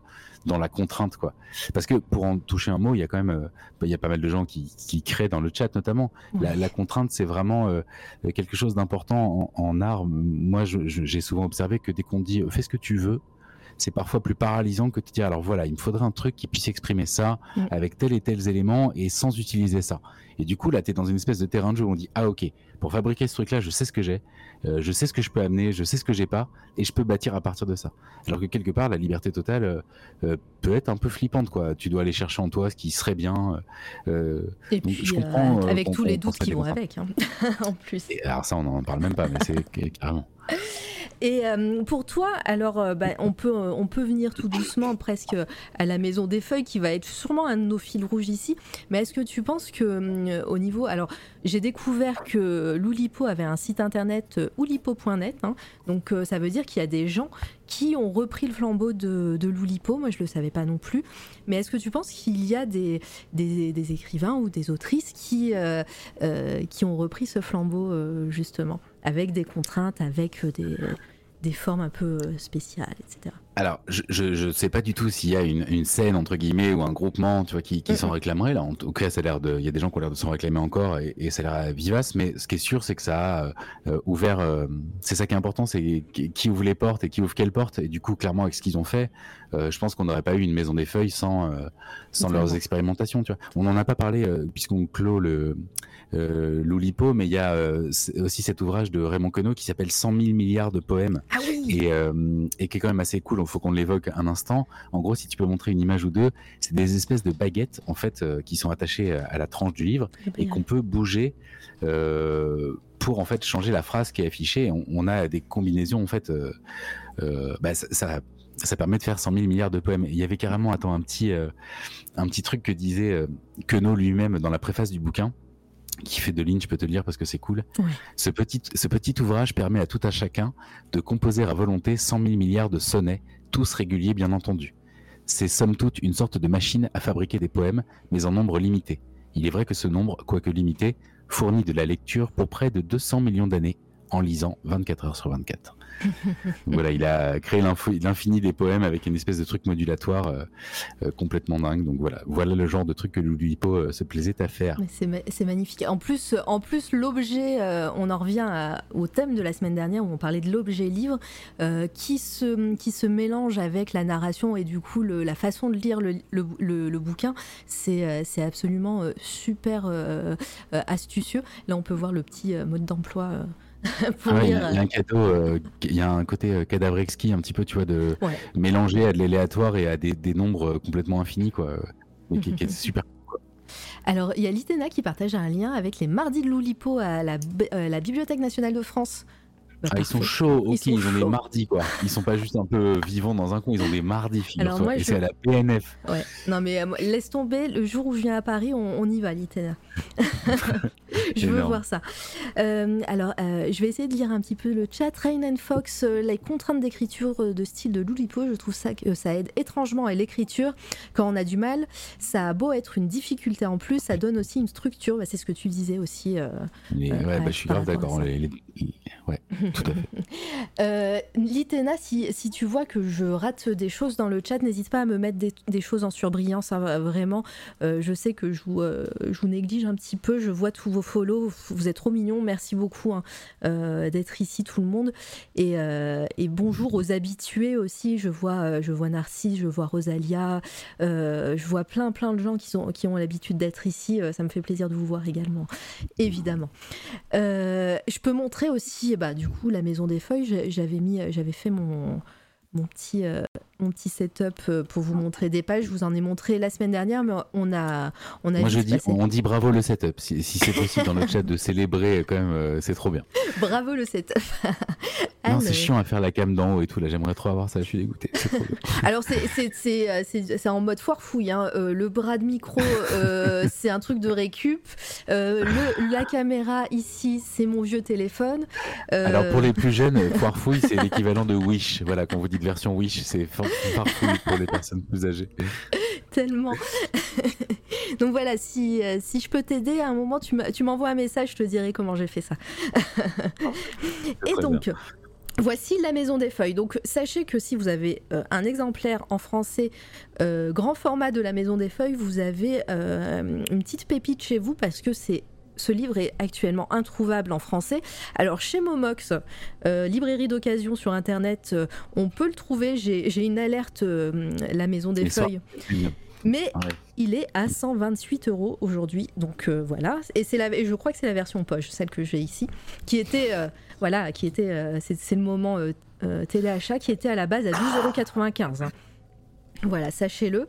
dans la contrainte, quoi. Parce que pour en toucher un mot, il y a quand même, euh, il y a pas mal de gens qui, qui créent dans le chat notamment. La, contrainte, c'est vraiment euh, quelque chose d'important en, art. Moi, j'ai souvent observé que dès qu'on dit fais ce que tu veux, c'est parfois plus paralysant que de dire alors voilà, il me faudrait un truc qui puisse exprimer ça avec tel et tels éléments et sans utiliser ça. Et du coup, là, tu es dans une espèce de terrain de jeu où on dit ah ok, pour fabriquer ce truc-là, je sais ce que j'ai, euh, je sais ce que je peux amener, je sais ce que j'ai pas, et je peux bâtir à partir de ça. Alors que quelque part, la liberté totale euh, euh, peut être un peu flippante, quoi. Tu dois aller chercher en toi ce qui serait bien. et puis, je comprends, avec tous les doutes qui vont avec, hein, [laughs] en plus. alors ça, on n'en parle même pas, mais c'est [laughs] carrément. Et euh, pour toi, alors, euh, bah, on, peut, euh, on peut venir tout doucement presque à la Maison des Feuilles, qui va être sûrement un de nos fils rouges ici. Mais est-ce que tu penses que, au niveau. Alors, j'ai découvert que l'Oulipo avait un site internet oulipo.net. Hein. donc, ça veut dire qu'il y a des gens qui ont repris le flambeau de, de l'Oulipo. Moi, je ne le savais pas non plus. Mais est-ce que tu penses qu'il y a des, écrivains ou des autrices qui, qui ont repris ce flambeau, justement avec des contraintes, avec euh, des, formes un peu euh, spéciales, etc. Alors, je ne sais pas du tout s'il y a une, une, scène, entre guillemets, ou un groupement tu vois, qui, qui s'en réclamerait. Là, en tout cas, ça a l'air de. Il y a des gens qui ont l'air de s'en réclamer encore et, et ça a l'air vivace. Mais ce qui est sûr, c'est que ça a euh, ouvert. c'est ça qui est important, c'est qui ouvre les portes et qui ouvre quelles portes. Et du coup, clairement, avec ce qu'ils ont fait, je pense qu'on n'aurait pas eu une maison des feuilles sans, sans leurs expérimentations. Tu vois. On n'en a pas parlé, puisqu'on clôt le euh, Loulipo, mais il y a euh, aussi cet ouvrage de Raymond Queneau qui s'appelle 100 000 milliards de poèmes ah et, euh, et, qui est quand même assez cool. Il faut qu'on l'évoque un instant. En gros, si tu peux montrer une image ou deux, c'est des espèces de baguettes en fait euh, qui sont attachées à la tranche du livre et qu'on peut bouger pour en fait changer la phrase qui est affichée. On, a des combinaisons en fait. Bah, ça, ça, permet de faire 100 000 milliards de poèmes. Il y avait carrément, attends, un petit, un petit truc que disait Queneau lui-même dans la préface du bouquin qui fait de lignes, je peux te le dire parce que c'est cool. Ce, petit, ce petit ouvrage permet à tout un chacun de composer à volonté 100 000 milliards de sonnets, tous réguliers bien entendu. C'est somme toute une sorte de machine à fabriquer des poèmes, mais en nombre limité. Il est vrai que ce nombre, quoique limité, fournit de la lecture pour près de 200 millions d'années en lisant 24 heures sur 24 voilà, il a créé l'infini des poèmes avec une espèce de truc modulatoire euh, euh, complètement dingue. Donc voilà, voilà le genre de truc que Louis Hippo euh, se plaisait à faire. C'est magnifique. En plus, en plus l'objet, on en revient au thème de la semaine dernière où on parlait de l'objet livre qui, se, qui se mélange avec la narration et du coup la façon de lire le, le, bouquin. C'est absolument super astucieux. Là, on peut voir le petit mode d'emploi. [laughs] Ah il y, a un cadeau, euh, il y a un côté euh, cadavre exquis un petit peu, tu vois, de mélanger à de l'aléatoire et à des, nombres euh, complètement infinis, quoi. qui, est [laughs] super Alors, il y a l'ITENA qui partage un lien avec les mardis de Loulipo à la, la Bibliothèque nationale de France. Bah, ah, ils sont chauds, ok, ils, ont des mardis quoi. Ils sont pas juste un peu vivants dans un coin, ils ont des mardis, figure-toi. Et c'est à la PNF. Ouais. Non mais laisse tomber, le jour où je viens à Paris, on, y va, l'ITENA. [laughs] je veux voir ça. Euh, alors, euh, je vais essayer de lire un petit peu le chat. Rain and Fox, euh, les contraintes d'écriture de style de Loulipo, je trouve ça que ça aide étrangement à l'écriture. Quand on a du mal, ça a beau être une difficulté en plus, ça donne aussi une structure. Bah, c'est ce que tu disais aussi. ouais, bah, je suis grave d'accord. Ouais, [laughs] Litena, si, tu vois que je rate des choses dans le chat, n'hésite pas à me mettre des, choses en surbrillance. Vraiment, je sais que je vous, je vous néglige un petit peu. Je vois tous vos follow. Vous êtes trop mignons. Merci beaucoup hein, euh, d'être ici, tout le monde. Et, euh, bonjour aux habitués aussi. Je vois, euh, je vois Narcisse, je vois Rosalia. je vois plein, plein de gens qui, qui ont l'habitude d'être ici. ça me fait plaisir de vous voir également, évidemment. je peux montrer aussi, bah, du coup, la Maison des Feuilles. J'avais mis, j'avais fait mon, mon petit mon petit setup euh, pour vous montrer des pages. Je vous en ai montré la semaine dernière, mais on a, on a. Moi, je dis, on dit bravo le setup. Si, c'est possible dans le chat de célébrer, quand même, euh, c'est trop bien. [laughs] Bravo le setup. [laughs] non, c'est chiant à faire la cam d'en haut et tout. Là, j'aimerais trop avoir ça. Je suis dégoûté. [laughs] Alors, c'est en mode foire fouille. Hein. le bras de micro, c'est un truc de récup. Le, la caméra ici, c'est mon vieux téléphone. Alors, pour les plus jeunes, foire fouille, c'est l'équivalent de Wish. Voilà, quand vous dites version Wish, c'est pour les personnes plus âgées. [laughs] Tellement. [laughs] Donc voilà, si, euh, si je peux t'aider, à un moment, tu m'envoies un message, je te dirai comment j'ai fait ça. [laughs] Et donc. Voici la maison des feuilles. Donc sachez que si vous avez euh, un exemplaire en français euh, grand format de la maison des feuilles, vous avez une petite pépite chez vous parce que c'est ce livre est actuellement introuvable en français. Alors chez Momox, euh, librairie d'occasion sur internet, euh, on peut le trouver. J'ai une alerte, euh, la Maison des Feuilles. Mais il est à 128 euros aujourd'hui, donc voilà. Et c'est la, je crois que c'est la version poche, celle que j'ai ici, qui était, voilà, qui était, c'est le moment téléachat, qui était à la base à 12,95 euros. Voilà, sachez-le.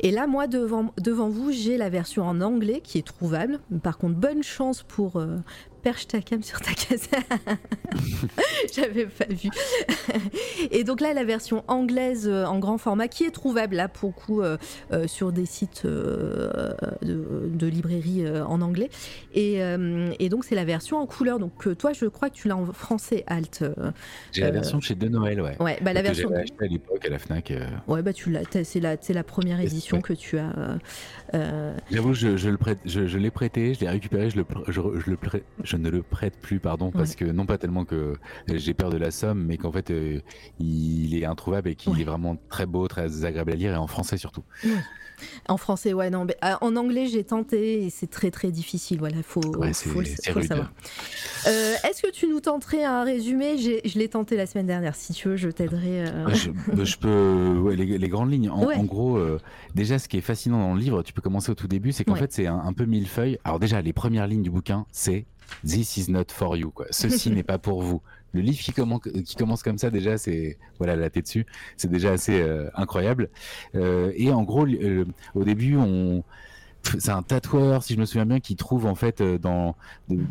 Et là, moi, devant, vous, j'ai la version en anglais qui est trouvable. Par contre, bonne chance pour, euh, perche ta cam sur ta case. [laughs] J'avais pas vu. [laughs] et donc là, la version anglaise euh, en grand format qui est trouvable là pour coup euh, euh, sur des sites de, de, librairie en anglais. Et, et donc c'est la version en couleur. Donc toi, je crois que tu l'as en français alt. J'ai la version chez De Noël, ouais. Ouais, bah la version. Que à l'époque à la Fnac. Ouais, bah tu l'as. C'est la, la première édition que tu as. J'avoue, je, je, l'ai prêté, je l'ai récupéré, je le, je, je le je ne le prête plus, pardon, parce que non pas tellement que j'ai peur de la somme, mais qu'en fait euh, il est introuvable et qu'il est vraiment très beau, très agréable à lire et en français surtout. En français, ouais, non. Mais, euh, en anglais, j'ai tenté et c'est très très difficile. Voilà, faut, faut, le, savoir. Euh, est-ce que tu nous tenterais un résumé? Je l'ai tenté la semaine dernière. Si tu veux, je t'aiderai. [laughs] Je, peux. les, grandes lignes. En, gros, déjà, ce qui est fascinant dans le livre, tu peux commencer au tout début, c'est qu'en fait, c'est un, un, peu millefeuille. Alors déjà, les premières lignes du bouquin, c'est This is not for you. Quoi. Ceci n'est pas pour vous. Le livre qui commence, qui commence comme ça, déjà, c'est voilà la tête dessus. C'est déjà assez euh, incroyable. Euh, et en gros, euh, au début, on c'est un tatoueur, si je me souviens bien, qui trouve en fait dans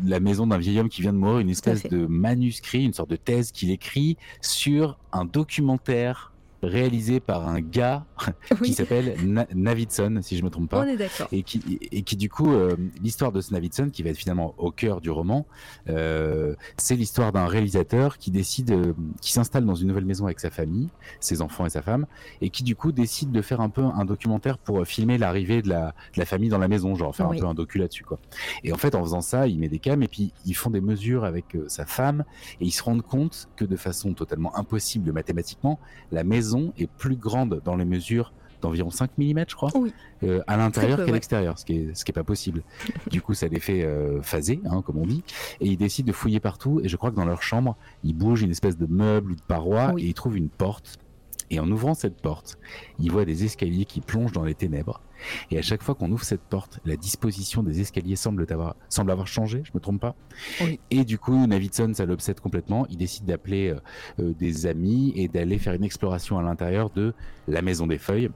la maison d'un vieil homme qui vient de mourir une espèce de manuscrit, une sorte de thèse qu'il écrit sur un documentaire réalisé par un gars [laughs] qui s'appelle Navidson, si je me trompe pas. On est d'accord. Et qui, et qui du coup, euh, l'histoire de ce Navidson, qui va être finalement au cœur du roman, euh, c'est l'histoire d'un réalisateur qui décide, euh, qui s'installe dans une nouvelle maison avec sa famille, ses enfants et sa femme, et qui du coup décide de faire un peu un documentaire pour filmer l'arrivée de la, de la famille dans la maison, genre faire un peu un docu là-dessus, quoi. Et en fait, en faisant ça, il met des cams et puis ils font des mesures avec sa femme et ils se rendent compte que de façon totalement impossible mathématiquement, la maison est plus grande dans les mesures d'environ 5 mm, je crois, euh, à l'intérieur qu'à l'extérieur, ce qui est ce qui est pas possible. [laughs] du coup, ça les fait euh, phaser, hein, comme on dit, et ils décident de fouiller partout. Et je crois que dans leur chambre, ils bougent une espèce de meuble ou de paroi et ils trouvent une porte. Et en ouvrant cette porte, ils voient des escaliers qui plongent dans les ténèbres. Et à chaque fois qu'on ouvre cette porte, la disposition des escaliers semble avoir, semble avoir changé, je me trompe pas. Et du coup, Navidson, ça l'obsède complètement. Il décide d'appeler euh, euh, des amis et d'aller faire une exploration à l'intérieur de la Maison des Feuilles.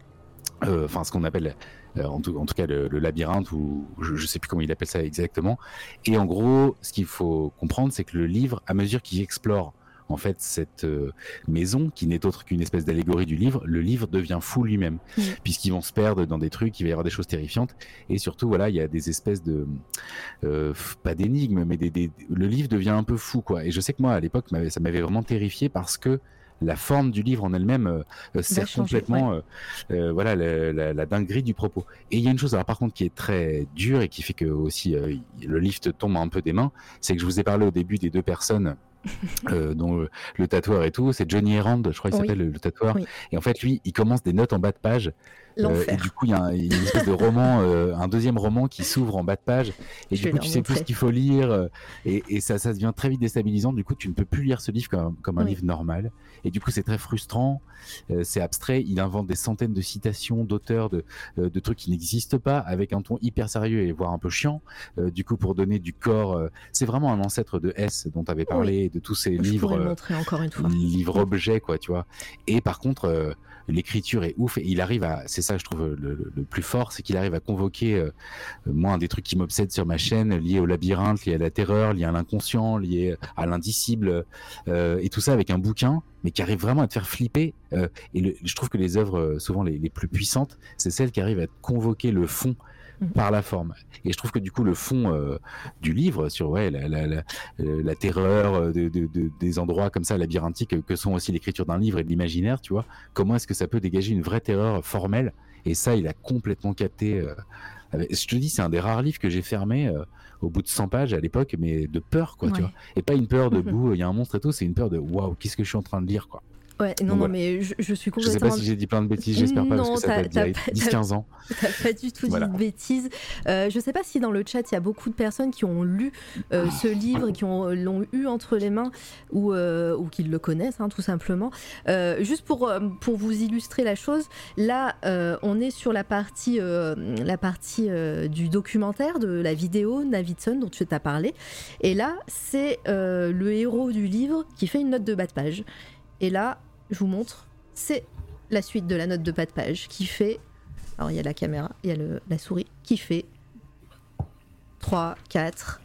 Euh, enfin, ce qu'on appelle en tout, en, tout, cas le, labyrinthe ou je, ne sais plus comment il appelle ça exactement. Et en gros, ce qu'il faut comprendre, c'est que le livre, à mesure qu'il explore en fait cette euh, maison qui n'est autre qu'une espèce d'allégorie du livre, le livre devient fou lui-même, puisqu'ils vont se perdre dans des trucs, il va y avoir des choses terrifiantes, et surtout voilà, il y a des espèces de euh, pas d'énigmes, mais des, le livre devient un peu fou quoi. Et je sais que moi à l'époque ça m'avait vraiment terrifié parce que la forme du livre en elle-même euh, sert complètement voilà la, la, dinguerie du propos. Et il y a une chose alors par contre qui est très dure et qui fait que aussi le livre tombe un peu des mains, c'est que je vous ai parlé au début des deux personnes [laughs] euh, dont le tatoueur et tout, c'est Johnny Errand, je crois qu'il s'appelle le, tatoueur. Et en fait, lui, il commence des notes en bas de page et du coup, il y, a une espèce de roman, un deuxième roman qui s'ouvre en bas de page. Et du coup, tu sais plus ce qu'il faut lire. et, ça, ça devient très vite déstabilisant. Du coup, tu ne peux plus lire ce livre comme, comme un livre normal. Et du coup, c'est très frustrant. c'est abstrait. Il invente des centaines de citations d'auteurs, de, de trucs qui n'existent pas, avec un ton hyper sérieux et voire un peu chiant. du coup, pour donner du corps. c'est vraiment un ancêtre de S dont tu avais parlé, de tous ces Je livres. Le montrer encore une fois. Livres objets, quoi, tu vois. Et par contre, l'écriture est ouf et il arrive à, c'est ça je trouve le, plus fort, c'est qu'il arrive à convoquer, euh, moi un des trucs qui m'obsède sur ma chaîne, lié au labyrinthe, lié à la terreur, lié à l'inconscient, lié à l'indicible, euh, et tout ça avec un bouquin, mais qui arrive vraiment à te faire flipper. Euh, et je trouve que les œuvres souvent les, plus puissantes, c'est celles qui arrivent à convoquer le fond. Par la forme. Et je trouve que du coup, le fond euh, du livre sur ouais, la, la, la, euh, la terreur euh, de, de, de, des endroits comme ça, labyrinthiques, que sont aussi l'écriture d'un livre et de l'imaginaire, tu vois, comment est-ce que ça peut dégager une vraie terreur formelle? Et ça, il a complètement capté. je te dis, c'est un des rares livres que j'ai fermé au bout de 100 pages à l'époque, mais de peur, quoi, tu vois. Et pas une peur de [laughs] bout, il y a un monstre et tout, c'est une peur de waouh, qu'est-ce que je suis en train de lire, quoi. Ouais, non, non, mais je, je, suis complètement. Je sais pas si j'ai dit plein de bêtises, j'espère pas, parce que ça date 10-15 ans. [laughs] T'as pas du tout dit de bêtises. Euh, je sais pas si dans le chat, il y a beaucoup de personnes qui ont lu euh, ce livre, qui l'ont eu entre les mains, ou, euh, ou qui le connaissent, hein, tout simplement. Euh, juste pour, pour vous illustrer la chose, là, on est sur la partie, la partie du documentaire, de la vidéo Navidson dont tu t'as parlé. Et là, c'est le héros du livre qui fait une note de bas de page. Et là, je vous montre, c'est la suite de la note de bas de page qui fait. Alors il y a la caméra, il y a la souris qui fait 3, 4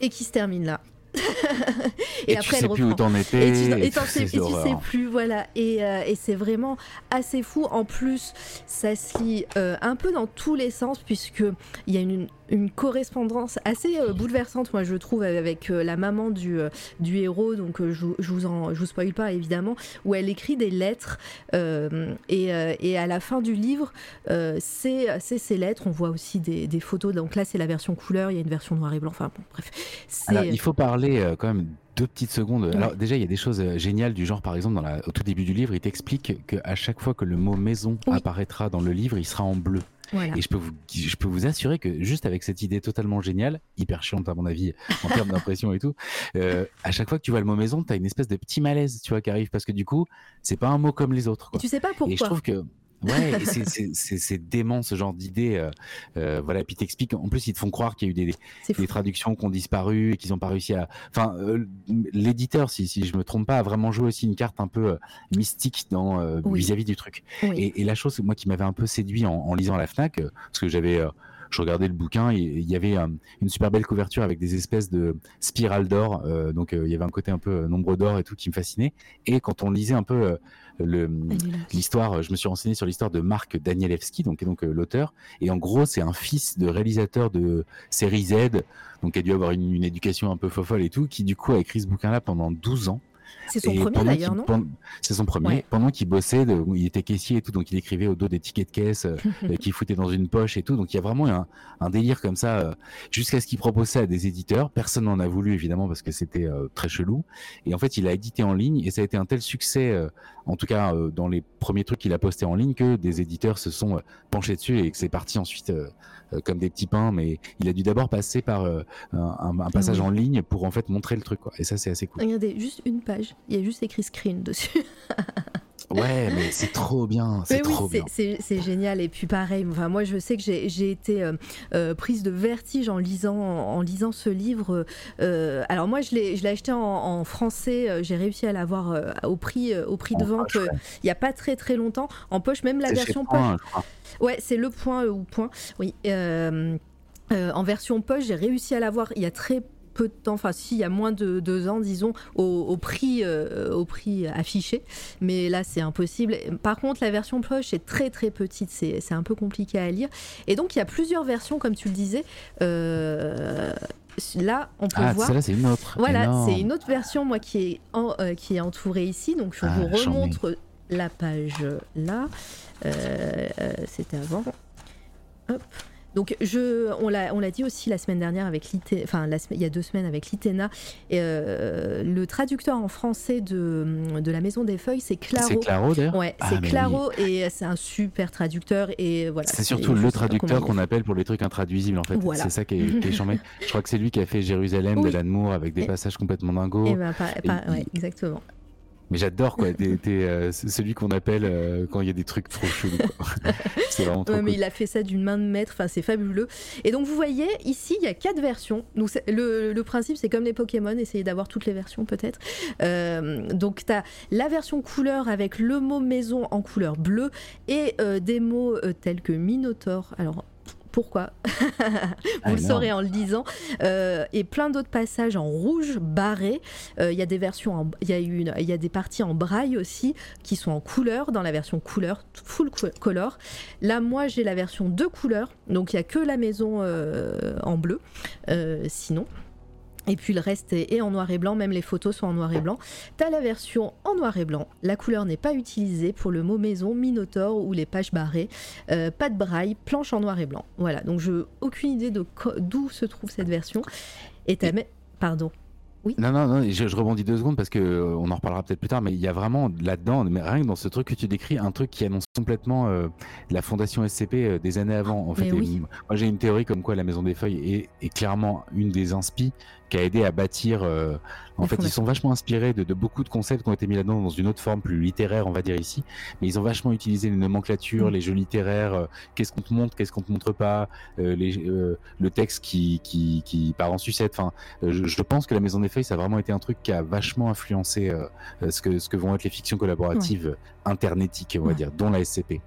et qui se termine là. [laughs] et, et, après, tu sais plus où t'en étais. Et tu, et sais, tu sais plus, voilà. Et, euh, et c'est vraiment assez fou. En plus, ça se lit euh, un peu dans tous les sens, puisque il y a une, une correspondance assez euh, bouleversante, moi je trouve, avec la maman du, du héros. Donc je, je, vous en, je vous spoil pas évidemment, où elle écrit des lettres et, et, à la fin du livre, c'est ces lettres. On voit aussi des, des photos. Donc là, c'est la version couleur. Il y a une version noir et blanc. Enfin bon, bref. Alors, il faut parler quand même deux petites secondes. Alors déjà, il y a des choses géniales du genre, par exemple, dans la, au tout début du livre, il t'explique qu'à chaque fois que le mot maison oui. apparaîtra dans le livre, il sera en bleu. Voilà. Et je peux, vous, je peux vous assurer que juste avec cette idée totalement géniale, hyper chiante à mon avis en termes d'impression et tout, euh, à chaque fois que tu vois le mot maison, tu as une espèce de petit malaise tu vois, qui arrive parce que du coup, c'est pas un mot comme les autres. Quoi. Et tu sais pas pourquoi. Et je trouve que Ouais, c'est dément ce genre d'idée. Euh, euh, voilà, puis t'expliques. En plus, ils te font croire qu'il y a eu des, des traductions qui ont disparu et qu'ils n'ont pas réussi à. Enfin, euh, l'éditeur, si, si je me trompe pas, a vraiment joué aussi une carte un peu mystique dans vis-à-vis -vis du truc. Oui. Et, et, la chose, moi, qui m'avait un peu séduit en, en lisant la Fnac, parce que j'avais je regardais le bouquin, il y avait une super belle couverture avec des espèces de spirales d'or, euh, donc euh, il y avait un côté un peu nombre d'or et tout qui me fascinait. Et quand on lisait un peu l'histoire, je me suis renseigné sur l'histoire de Marc Danielewski, donc, donc l'auteur, et en gros c'est un fils de réalisateur de série Z, donc qui a dû avoir une, une éducation un peu fofolle et tout, qui du coup a écrit ce bouquin-là pendant 12 ans. C'est son premier d'ailleurs, non? C'est son premier. Pendant qu'il bossait, de, il était caissier et tout, donc il écrivait au dos des tickets de caisse [laughs] euh, qu'il foutait dans une poche et tout. Donc il y a vraiment un, un délire comme ça, euh, jusqu'à ce qu'il propose ça à des éditeurs. Personne n'en a voulu évidemment parce que c'était euh, très chelou. Et en fait, il a édité en ligne et ça a été un tel succès, euh, en tout cas euh, dans les premiers trucs qu'il a postés en ligne, que des éditeurs se sont penchés dessus et que c'est parti ensuite comme des petits pains. Mais il a dû d'abord passer par un, un, passage en ligne pour en fait montrer le truc. Quoi. Et ça, c'est assez cool. Regardez, juste une page il y a juste écrit screen dessus. [laughs] Ouais, mais c'est trop bien, c'est trop oui, bien. C'est génial. Et puis pareil, enfin, moi je sais que j'ai été euh, euh, prise de vertige en lisant, en, en lisant ce livre. Euh, alors moi je l'ai acheté en, en français, j'ai réussi à l'avoir euh, au prix, au prix de vente il n'y a pas très très longtemps. En poche, même la version point, poche. Ouais, c'est le point ou point. Oui. en version poche, j'ai réussi à l'avoir il y a très peu de temps, enfin s'il y a moins de deux ans, disons, au, au prix, euh, au prix affiché. Mais là, c'est impossible. Par contre, la version poche est très très petite, c'est un peu compliqué à lire. Et donc, il y a plusieurs versions, comme tu le disais. Euh, là, on peut ah, voir. Là, c'est une autre. Voilà, c'est une autre version, moi, qui est, en, euh, qui est entourée ici. Donc, je ah, vous remontre la page là. C'était avant. Hop. Donc, je, on l'a dit aussi la semaine dernière avec enfin, il y a deux semaines avec l'ITENA. Euh, le traducteur en français de, de La Maison des Feuilles, c'est Claro. C'est Claro d'ailleurs Ouais, c'est ah, Claro et c'est un super traducteur. Et voilà. C'est surtout le traducteur qu'on appelle pour les trucs intraduisibles en fait. C'est ça qui est, qui [laughs] Je crois que c'est lui qui a fait Jérusalem de l'Amour avec des passages complètement dingos. Et eh ben, ouais, exactement. Mais j'adore quoi, t'es, euh, celui qu'on appelle euh, quand il y a des trucs trop chelous. [laughs] c'est vraiment trop Mais il a fait ça d'une main de maître, enfin c'est fabuleux. Et donc vous voyez, ici il y a quatre versions. Donc le, le, principe c'est comme les Pokémon, essayer d'avoir toutes les versions peut-être. Euh, donc tu as la version couleur avec le mot maison en couleur bleue et des mots tels que Minotaur. Alors pourquoi [laughs] Vous le saurez en le lisant. Euh, et plein d'autres passages en rouge barré. Euh, il y a des versions, il y a une, il y a des parties en braille aussi qui sont en couleur dans la version couleur, full color. Là, moi, j'ai la version de couleur, donc il y a que la maison euh, en bleu. sinon. Et puis le reste est, en noir et blanc, même les photos sont en noir et blanc. T'as la version en noir et blanc, la couleur n'est pas utilisée pour le mot maison, Minotaur ou les pages barrées, euh, pas de braille, planche en noir et blanc. Voilà, donc je aucune idée d'où se trouve cette version. Et t'as... Pardon. Oui. Non, non, non, je, rebondis deux secondes parce que euh, on en reparlera peut-être plus tard, mais il y a vraiment là-dedans, mais rien que dans ce truc que tu décris, un truc qui annonce complètement euh, la fondation SCP des années avant. En fait, moi j'ai une théorie comme quoi la Maison des Feuilles est, est clairement une des inspi qui a aidé à bâtir. Euh, en fait, ils sont vachement inspirés de, beaucoup de concepts qui ont été mis là-dedans dans une autre forme plus littéraire, on va dire ici. Mais ils ont vachement utilisé les nomenclatures, mm. les jeux littéraires, euh, qu'est-ce qu'on te montre, qu'est-ce qu'on te montre pas, euh, les, le texte qui, qui, qui, part en sucette. Enfin, je, pense que la Maison des Feuilles, ça a vraiment été un truc qui a vachement influencé ce, que, ce que vont être les fictions collaboratives internétiques, on va dire, dont la SCP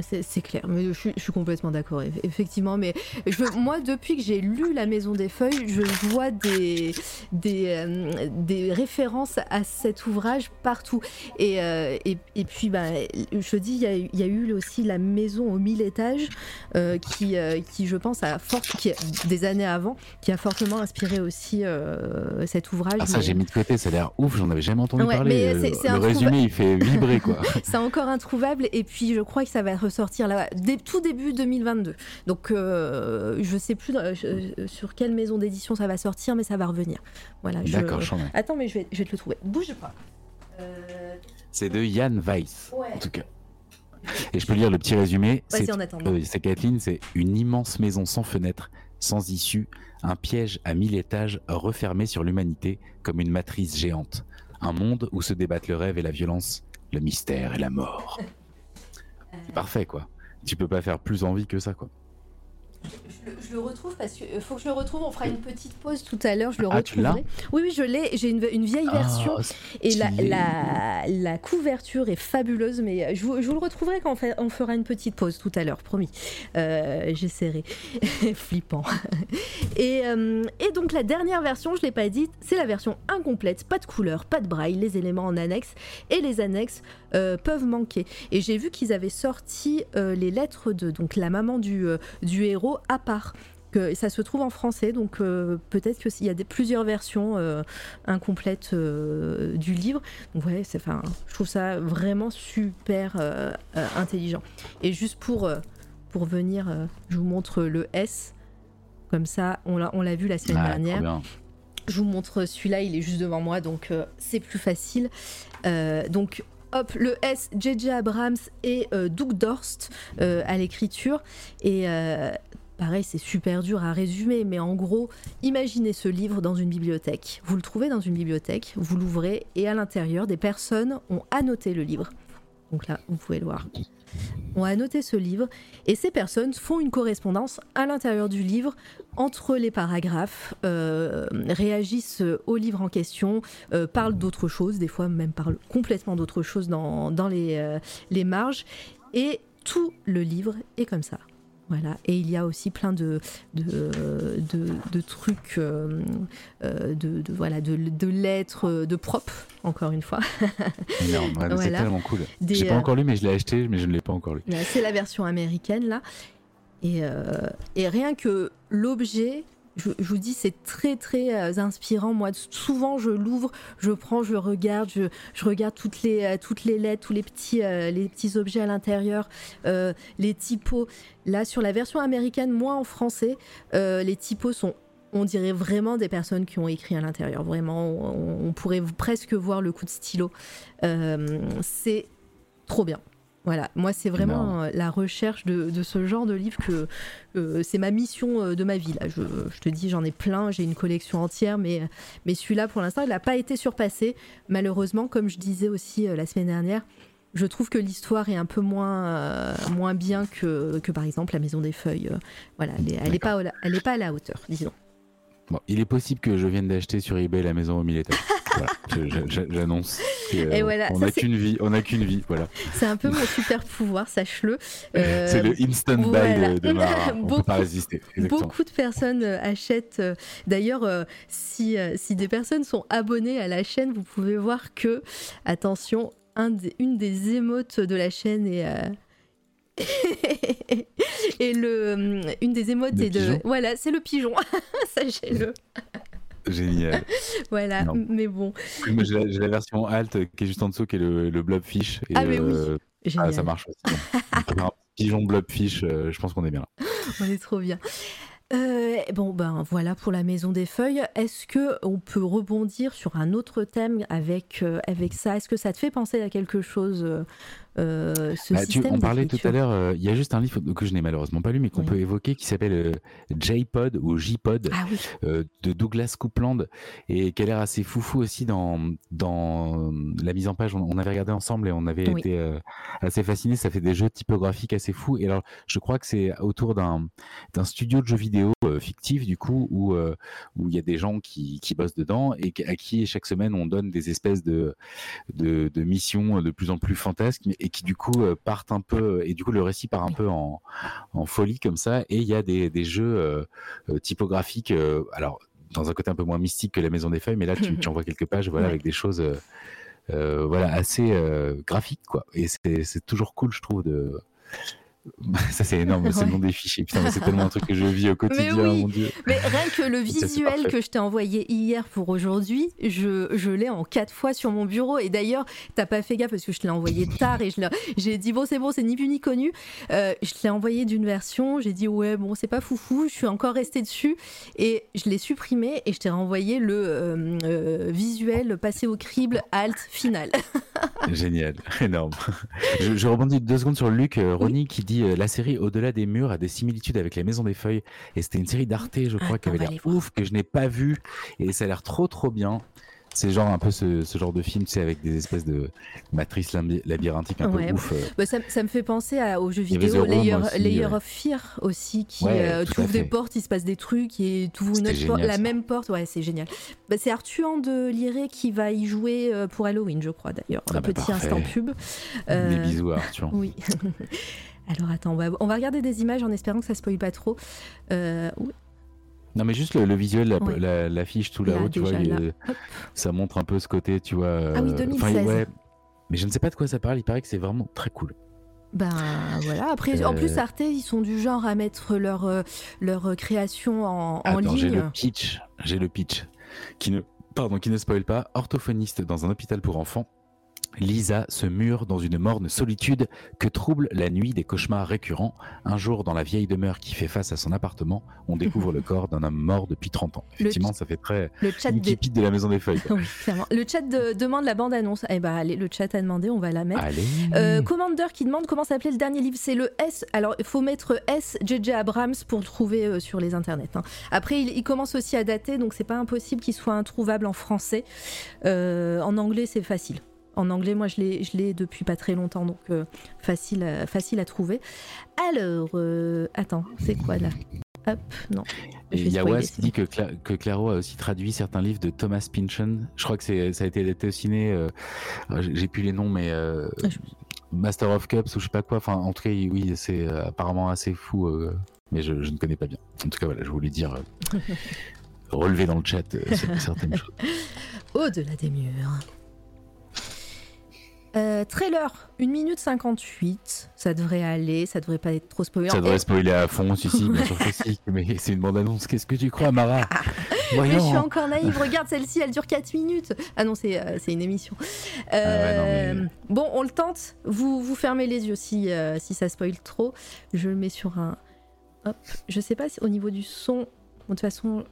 c'est clair, mais je, suis complètement d'accord, effectivement. Mais je, moi, depuis que j'ai lu La Maison des Feuilles, je vois des, des, euh, des références à cet ouvrage partout. Et, euh, et, et, puis, bah, je dis, il y, a eu aussi La Maison aux mille étages, euh, qui, qui, je pense, a fort, qui, des années avant, qui a fortement inspiré aussi cet ouvrage. Ah, ça, j'ai mis de côté, ça a l'air ouf, j'en avais jamais entendu parler. le résumé, il fait vibrer, quoi. [laughs] c'est encore introuvable, et puis je crois que ça va ressortir là, tout début 2022. Donc euh, je sais plus euh, sur quelle maison d'édition ça va sortir, mais ça va revenir. Voilà. D'accord. Attends, mais je vais, je vais te le trouver. Bouge pas. Euh, c'est de Yann Weiss, en tout cas. Et je peux lire le petit résumé. C'est c'est Kathleen, c'est une immense maison sans fenêtre, sans issue, un piège à mille étages refermé sur l'humanité comme une matrice géante. Un monde où se débattent le rêve et la violence, le mystère et la mort. [laughs] C'est parfait, quoi. Tu peux pas faire plus envie que ça, quoi. Je, le retrouve parce qu'il euh, faut que je le retrouve. On fera une petite pause tout à l'heure. Je le ah, retrouverai. oui, oui, je l'ai. J'ai une, une, vieille ah, version et la, la, la, couverture est fabuleuse. Mais je vous, je vous le retrouverai quand on, fait, on, fera une petite pause tout à l'heure, promis. Euh, J'essaierai. [laughs] Flippant. [laughs] Et, euh, et, donc la dernière version, je l'ai pas dit, c'est la version incomplète, pas de couleur, pas de braille, les éléments en annexe et les annexes euh, peuvent manquer. Et j'ai vu qu'ils avaient sorti euh, les lettres de donc la maman du, euh, du héros à part. Que ça se trouve en français, donc peut-être qu'il y a des, plusieurs versions incomplètes du livre. Donc ouais, enfin, je trouve ça vraiment super intelligent. Et juste pour, pour venir, je vous montre le S. Comme ça, on l'a vu la semaine ah, dernière. Je vous montre celui-là, il est juste devant moi, donc c'est plus facile. donc hop, le S, J.J. Abrams et euh, Doug Dorst euh, à l'écriture. Et euh, pareil, c'est super dur à résumer, mais en gros, imaginez ce livre dans une bibliothèque. Vous le trouvez dans une bibliothèque, vous l'ouvrez et à l'intérieur, des personnes ont annoté le livre. Donc là, vous pouvez le voir. Ont annoté ce livre. Et ces personnes font une correspondance à l'intérieur du livre entre les paragraphes, euh, réagissent au livre en question, euh, parlent d'autres choses, des fois même parlent complètement d'autres choses dans, les, euh, les marges. Et tout le livre est comme ça. Voilà. Et il y a aussi plein de, de, trucs, euh, euh, de, voilà, de, lettres, de propres, encore une fois. c'est tellement cool. J'ai pas encore lu, mais je l'ai acheté, mais je ne l'ai pas encore lu. C'est la version américaine, là. Et, et rien que l'objet je, vous dis, c'est très très euh, inspirant. Moi, souvent, je l'ouvre, je prends, je regarde, je, regarde toutes les, euh, toutes les lettres, tous les petits, euh, les petits objets à l'intérieur, les typos. Là, sur la version américaine, moi en français, les typos sont on dirait vraiment des personnes qui ont écrit à l'intérieur. Vraiment, on, pourrait presque voir le coup de stylo. c'est trop bien. Voilà, moi c'est vraiment euh, la recherche de, ce genre de livre que euh, c'est ma mission euh, de ma vie. Là. Je, te dis, j'en ai plein, j'ai une collection entière, mais, mais celui-là pour l'instant il n'a pas été surpassé. Malheureusement, comme je disais aussi la semaine dernière, je trouve que l'histoire est un peu moins, moins bien que, que par exemple La Maison des Feuilles. voilà, elle n'est pas, elle est pas à la hauteur, disons. Bon, il est possible que je vienne d'acheter sur eBay la maison au mille [laughs] J'annonce. Euh, voilà, on n'a qu'une vie, on n'a qu'une vie, voilà. C'est un peu mon super pouvoir, sache-le. Euh, [laughs] c'est le instant buy de, [laughs] Mara. On peut pas résister. Beaucoup de personnes euh, achètent. D'ailleurs, si, si des personnes sont abonnées à la chaîne, vous pouvez voir que, attention, un une des émotes de la chaîne est [laughs] et le, une des émotes est de. Voilà, c'est le pigeon. [laughs] Sachez-le. Génial. voilà, mais bon. J'ai la, version alt qui est juste en dessous, qui est le, le blobfish. Et ah, mais oui. Ah, ça marche aussi. un pigeon blobfish, euh, je pense qu'on est bien là. [laughs] On est trop bien. Euh, bon, ben voilà pour la maison des feuilles. Est-ce que on peut rebondir sur un autre thème avec, euh, avec ça? Est-ce que ça te fait penser à quelque chose euh, ce bah, on parlait tout à l'heure, euh, il y a juste un livre que je n'ai malheureusement pas lu, mais qu'on peut évoquer, qui s'appelle euh, J-Pod ou J-Pod ah de Douglas Coupland et qui a l'air assez foufou aussi dans, dans la mise en page. On, avait regardé ensemble et on avait été assez fascinés. Ça fait des jeux typographiques assez fous. Et alors, je crois que c'est autour d'un studio de jeux vidéo fictif, du coup, où où il y a des gens qui, qui bossent dedans et à qui chaque semaine on donne des espèces de, de, de missions de plus en plus fantasques et qui du coup euh, partent un peu et du coup le récit part un peu en, folie comme ça. Et il y a des, jeux euh, euh, typographiques alors dans un côté un peu moins mystique que la Maison des Feuilles mais là tu, tu [laughs] envoies quelques pages voilà avec des choses voilà assez graphiques quoi. Et c'est toujours cool je trouve de Ça c'est énorme, c'est le nom des fichiers. Putain, c'est tellement un truc que je vis au [laughs] quotidien, mais mon dieu. Mais rien que le [laughs] visuel que je t'ai envoyé hier pour aujourd'hui, je, je l'ai en quatre fois sur mon bureau. Et d'ailleurs, t'as pas fait gaffe parce que je te l'ai envoyé tard et j'ai dit bon c'est bon, c'est ni plus ni connu. Euh, je te l'ai envoyé d'une version, j'ai dit ouais bon c'est pas foufou, je suis encore restée dessus et je l'ai supprimé et je t'ai renvoyé le euh, euh, visuel passé au crible alt final. [laughs] Génial, énorme. Je, je, rebondis deux secondes sur Luc Ronnie qui dit euh, la série Au-delà des murs a des similitudes avec Les Maisons des Feuilles. Et c'était une série d'Arte, je crois, qui avait l'air ouf, que je n'ai pas vu. Et ça a l'air trop, trop bien. C'est genre un peu ce, genre de film, tu sais, avec des espèces de matrices labyrinthiques un peu ouf. Euh. Bah, ça, me fait penser à, aux jeux vidéo Layer, of Fear aussi, qui euh, tu ouvres des portes, il se passe des trucs, et tu ouvres la même porte. Ouais, c'est génial. Bah, c'est Arthur de Liré qui va y jouer pour Halloween, je crois d'ailleurs. Ah un bah, petit instant pub. Des bisous à Arthur. [laughs] Oui. Alors attends, on va, regarder des images en espérant que ça spoile pas trop. Euh, non mais juste le, visuel, l'affiche la, tout là-haut, tu vois, ça montre un peu ce côté, tu vois. ah oui, 2016. Euh, mais je ne sais pas de quoi ça parle, il paraît que c'est vraiment très cool. Ben voilà, après en plus euh, Arte, ils sont du genre à mettre leur, leur création en, en ligne. J'ai le pitch, j'ai le pitch qui ne, pardon, qui ne spoil pas. Orthophoniste dans un hôpital pour enfants, Lisa se mure dans une morne solitude que trouble la nuit des cauchemars récurrents. Un jour, dans la vieille demeure qui fait face à son appartement, on découvre le [laughs] corre d'un homme mort depuis 30 ans. Effectivement, ça fait très le chat de... la maison des feuilles. [laughs] Le chat demande la bande-annonce. Eh ben, allez, le chat a demandé, on va la mettre. Euh, Commander qui demande comment s'appelait le dernier livre. C'est le S. Alors, il faut mettre S JJ Abrams pour le trouver euh, sur les internets. Hein. Après, il, commence aussi à dater, donc c'est pas impossible qu'il soit introuvable en français. Euh, en anglais, c'est facile. En anglais, moi, je l'ai depuis pas très longtemps, donc euh, facile, à, facile à trouver. Alors, euh, attends, c'est quoi là? Hop, non. Yawas qui dit que, que Claro a aussi traduit certains livres de Thomas Pynchon. Je crois que ça a été adapté euh, J'ai plus les noms, mais ah, Master of Cups ou je sais pas quoi. Enfin, en tout cas, oui, c'est apparemment assez fou, mais je, ne connais pas bien. En tout cas, voilà, je voulais dire [laughs] relever dans le chat certaines [laughs] choses. Au-delà des murs. Euh, trailer, 1 minute 58. Ça devrait aller, ça devrait pas être trop spoiler. Ça devrait spoiler à fond, si, si, bien sûr que si. [laughs] Mais c'est une bande-annonce. Qu'est-ce que tu crois, Mara Mais je suis encore naïve. Regarde, celle-ci, elle dure 4 minutes. Ah non, c'est euh, une émission. Euh, bon, on le tente. Vous, vous fermez les yeux si, si ça spoil trop. Je le mets sur un. Hop. Je sais pas si au niveau du son. de toute façon,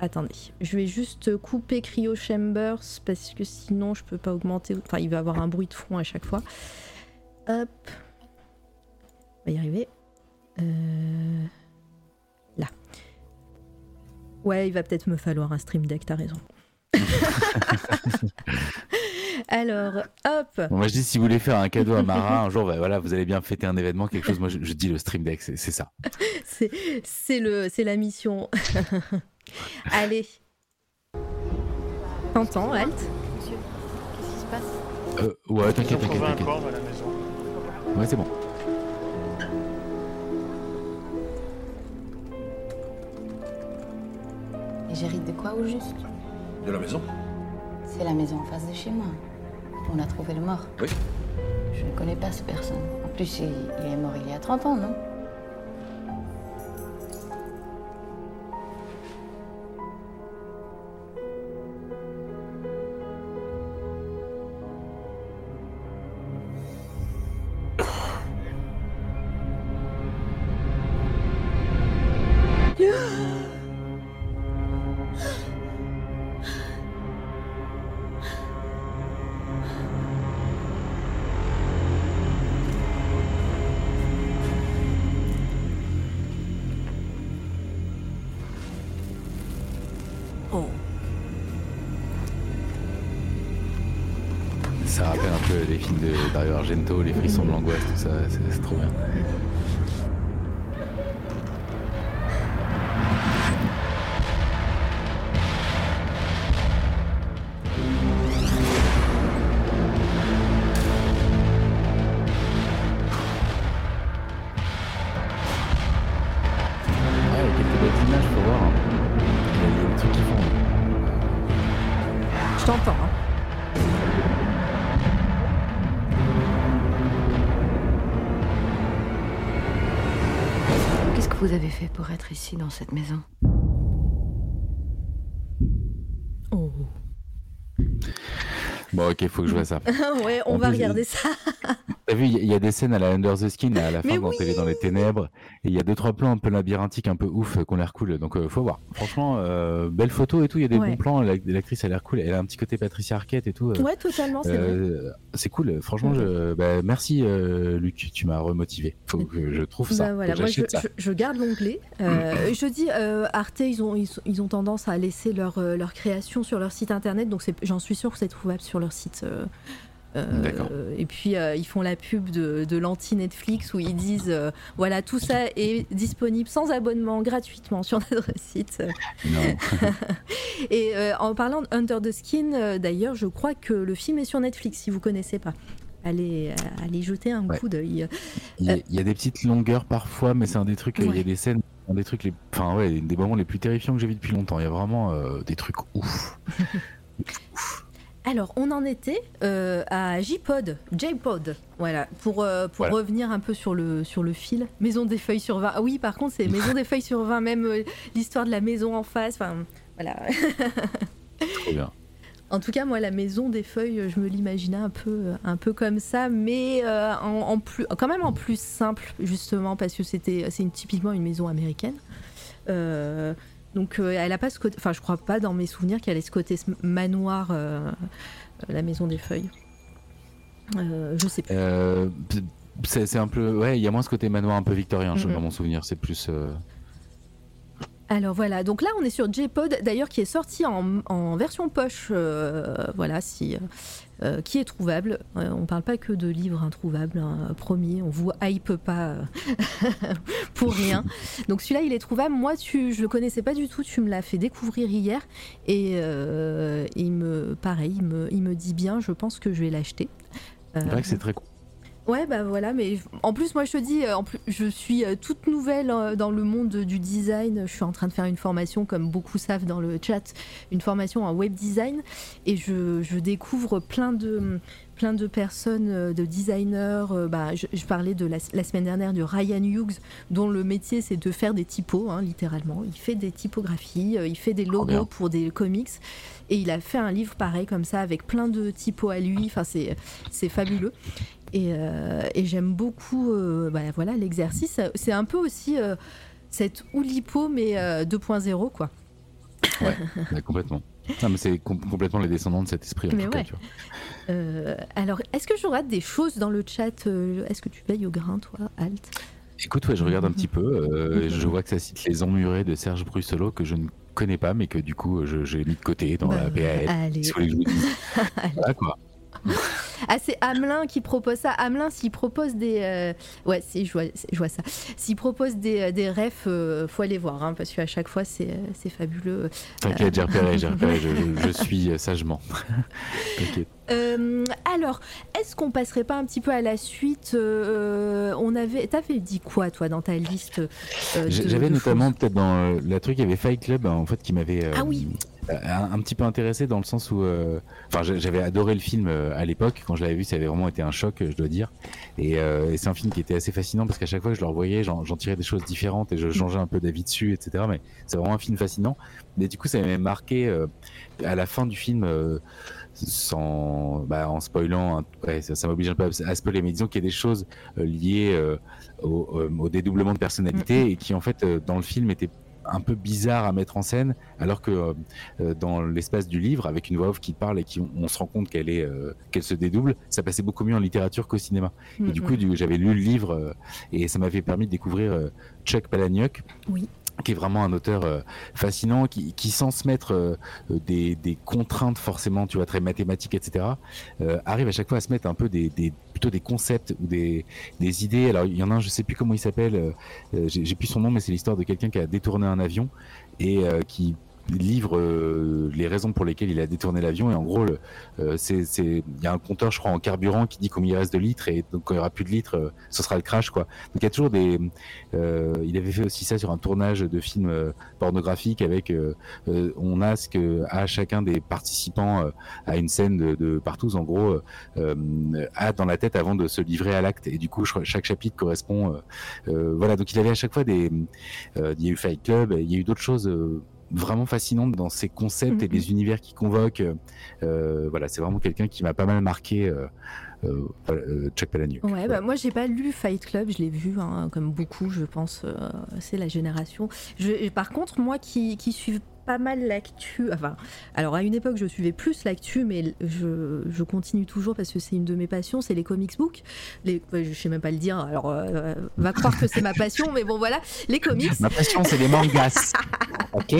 Attendez, je vais juste couper Cryo Chambers parce que sinon je peux pas augmenter. Enfin, il va avoir un bruit de fond à chaque fois. Hop. On va y arriver. Euh, là. Ouais, il va peut-être me falloir un stream deck, t'as raison. [laughs] Alors, hop. moi je dis si vous voulez faire un cadeau à Mara un jour, bah, voilà, vous allez bien fêter un événement, quelque chose. Moi je, je dis le stream deck, c'est ça. [laughs] c'est le, c'est la mission. [laughs] Allez. T'entends, Alt? Monsieur, qu'est-ce qui se passe? Euh, Ouais, t'inquiète, t'inquiète, t'inquiète. Ouais, c'est bon. Et j'hérite de quoi au juste? De la maison C'est la maison en face de chez moi. On a trouvé le mort. Oui. Je ne connais pas cette personne. En plus, il, il est mort il y a 30 ans, non? Les frissons de l'angoisse, tout ça, c'est trop bien. Vous avez fait pour être ici dans cette maison Oh. Bon, ok, faut que je vois ça. [laughs] ouais, on va regarder ça. T'as vu, il y, a des scènes à la Under the Skin à la fin quand elle est dans les ténèbres. Et il y a deux trois plans un peu labyrinthiques, un peu ouf, qui ont l'air cool. Donc euh, faut voir. Franchement, euh, belle photo et tout. Il y a des bons plans. L'actrice a l'air cool. Elle a un petit côté Patricia Arquette et tout. Euh. ouais, totalement. C'est cool. Franchement, je, bah, merci Luc. Tu m'as remotivé. Faut que je trouve ça. Bah, voilà. Moi, je, je, garde l'onglet. je dis Arte, ils ont, ils, ont tendance à laisser leur, leur création sur leur site internet. Donc j'en suis sûr que c'est trouvable sur leur site. Euh, et puis euh, ils font la pub de, de l'anti-Netflix où ils disent euh, voilà, tout ça est disponible sans abonnement gratuitement sur notre site. [laughs] et en parlant de Under the Skin, d'ailleurs, je crois que le film est sur Netflix si vous connaissez pas. Allez, allez jeter un coup d'œil. Il, y a des petites longueurs parfois, mais c'est un des trucs, il y a des scènes, un des trucs, les, enfin ouais, des moments les plus terrifiants que j'ai vu depuis longtemps. Il y a vraiment des trucs ouf. ouf. [laughs] Alors, on en était euh, à J-Pod, J-Pod, voilà, pour, euh, pour revenir un peu sur le, sur le fil. Maison des feuilles sur 20. Ah oui, par contre, c'est Maison [laughs] des feuilles sur 20, même euh, l'histoire de la maison en face, enfin, voilà. [laughs] Trop bien. En tout cas, moi, la maison des feuilles, je me l'imaginais un peu, un peu comme ça, mais en, plus, quand même en plus simple, justement, parce que c'était, c'est typiquement une maison américaine. Donc euh, elle a pas ce côté, enfin je crois pas dans mes souvenirs qu'elle ait ce côté manoir, euh, la maison des feuilles. Euh, je sais pas. c'est un peu, ouais, il y a moins ce côté manoir un peu victorien, dans mon souvenir. C'est plus. Alors voilà, donc là on est sur J-Pod, d'ailleurs qui est sorti en, version poche, voilà, si, qui est trouvable. on parle pas que de livres introuvables, hein, promis, on vous hype pas [laughs] pour rien. Donc celui-là il est trouvable. Moi tu, je le connaissais pas du tout, tu me l'as fait découvrir hier et il me, pareil, il me, il me dit bien. Je pense que je vais l'acheter. C'est vrai que c'est très cool. Ouais, bah voilà, mais en plus, moi je te dis, en plus, je suis toute nouvelle dans le monde du design. Je suis en train de faire une formation, comme beaucoup savent dans le chat, une formation en web design. Et je, je découvre plein de, plein de personnes, euh, de designers. Euh, bah, je, parlais de la, semaine dernière de Ryan Hughes, dont le métier c'est de faire des typos, hein, littéralement. Il fait des typographies, euh, il fait des logos pour des comics. Et il a fait un livre pareil comme ça avec plein de typos à lui. Enfin, c'est fabuleux. Et, j'aime beaucoup bah, voilà, l'exercice. C'est un peu aussi cette Oulipo, mais 2.0, quoi. Ouais, [laughs] complètement. Non, mais c'est complètement les descendants de cet esprit. En cas, euh, alors, est-ce que je rate des choses dans le chat euh, Est-ce que tu payes au grain, toi, Alt? Écoute, ouais, je regarde un petit peu. Euh, je vois que ça cite Les Emmurés de Serge Brussolo, que je ne connais pas, mais que du coup, j'ai mis de côté dans la bah, PAL. [laughs] Allez. voilà, quoi. [laughs] ah, c'est Hamelin qui propose ça. Hamelin, s'il propose des. Euh, ouais, si, je vois, je vois ça. S'il propose des, euh, des refs, euh, faut aller voir, hein, parce qu'à chaque fois, c'est fabuleux. T'inquiète, j'ai repéré, j'ai repéré, je, suis sagement. [laughs] alors, est-ce qu'on passerait pas un petit peu à la suite On avait, t'avais dit quoi toi dans ta liste J'avais notamment peut-être dans la truc, il y avait Fight Club en fait qui m'avait. ah oui. Euh, un, petit peu intéressé dans le sens où, euh, enfin, j'avais adoré le film euh, à l'époque quand je l'avais vu, ça avait vraiment été un choc, je dois dire. Et, c'est un film qui était assez fascinant parce qu'à chaque fois que je le revoyais, j'en tirais des choses différentes et je changeais un peu d'avis dessus, etc. Mais c'est vraiment un film fascinant. Mais du coup, ça m'avait marqué à la fin du film sans bah, en spoilant ça, m'oblige un peu à, spoiler mais disons qu'il y a des choses liées au, au, dédoublement de personnalité mm-hmm. et qui en fait dans le film étaient un peu bizarre à mettre en scène, alors que euh, euh, dans l'espace du livre, avec une voix off qui parle et qui on, se rend compte qu'elle est euh, qu'elle se dédouble, ça passait beaucoup mieux en littérature qu'au cinéma. Et du coup, j'avais lu le livre et ça m'avait permis de découvrir Chuck Palahniuk. Oui qui est vraiment un auteur euh, fascinant, qui, qui, sans se mettre euh, des, des, contraintes forcément, tu vois, très mathématiques, etc., euh, arrive à chaque fois à se mettre un peu des, des plutôt des concepts ou des, idées. Alors il y en a un, je sais plus comment il s'appelle, j'ai plus son nom, mais c'est l'histoire de quelqu'un qui a détourné un avion et qui livre euh, les raisons pour lesquelles il a détourné l'avion. Et en gros euh, c'est il y a un compteur je crois en carburant qui dit combien il reste de litres. Et donc quand il y aura plus de litres euh, ce sera le crash quoi. Donc il y a toujours des il avait fait aussi ça sur un tournage de film pornographique avec on a ce que à chacun des participants à une scène de, de partout. En gros a dans la tête avant de se livrer à l'acte. Et du coup chaque chapitre correspond voilà. Donc il avait à chaque fois des il y a eu Fight Club il y a eu d'autres choses vraiment fascinante dans ses concepts et les mm-hmm. univers qu'il convoque. Euh, voilà, c'est vraiment quelqu'un qui m'a pas mal marqué. Euh, euh, Chuck Palahniuk. Ouais, bah, moi j'ai pas lu Fight Club, je l'ai vu hein, comme beaucoup, je pense. c'est la génération. Je, par contre, moi qui, qui suis pas mal l'actu. [laughs] Enfin, alors à une époque, je suivais plus l'actu, mais je, je, continue toujours parce que c'est une de mes passions, c'est les comics books. Les, je sais même pas le dire, alors euh, va croire que c'est ma passion, mais bon voilà, les comics. Ma passion, c'est les mangas. [laughs] ok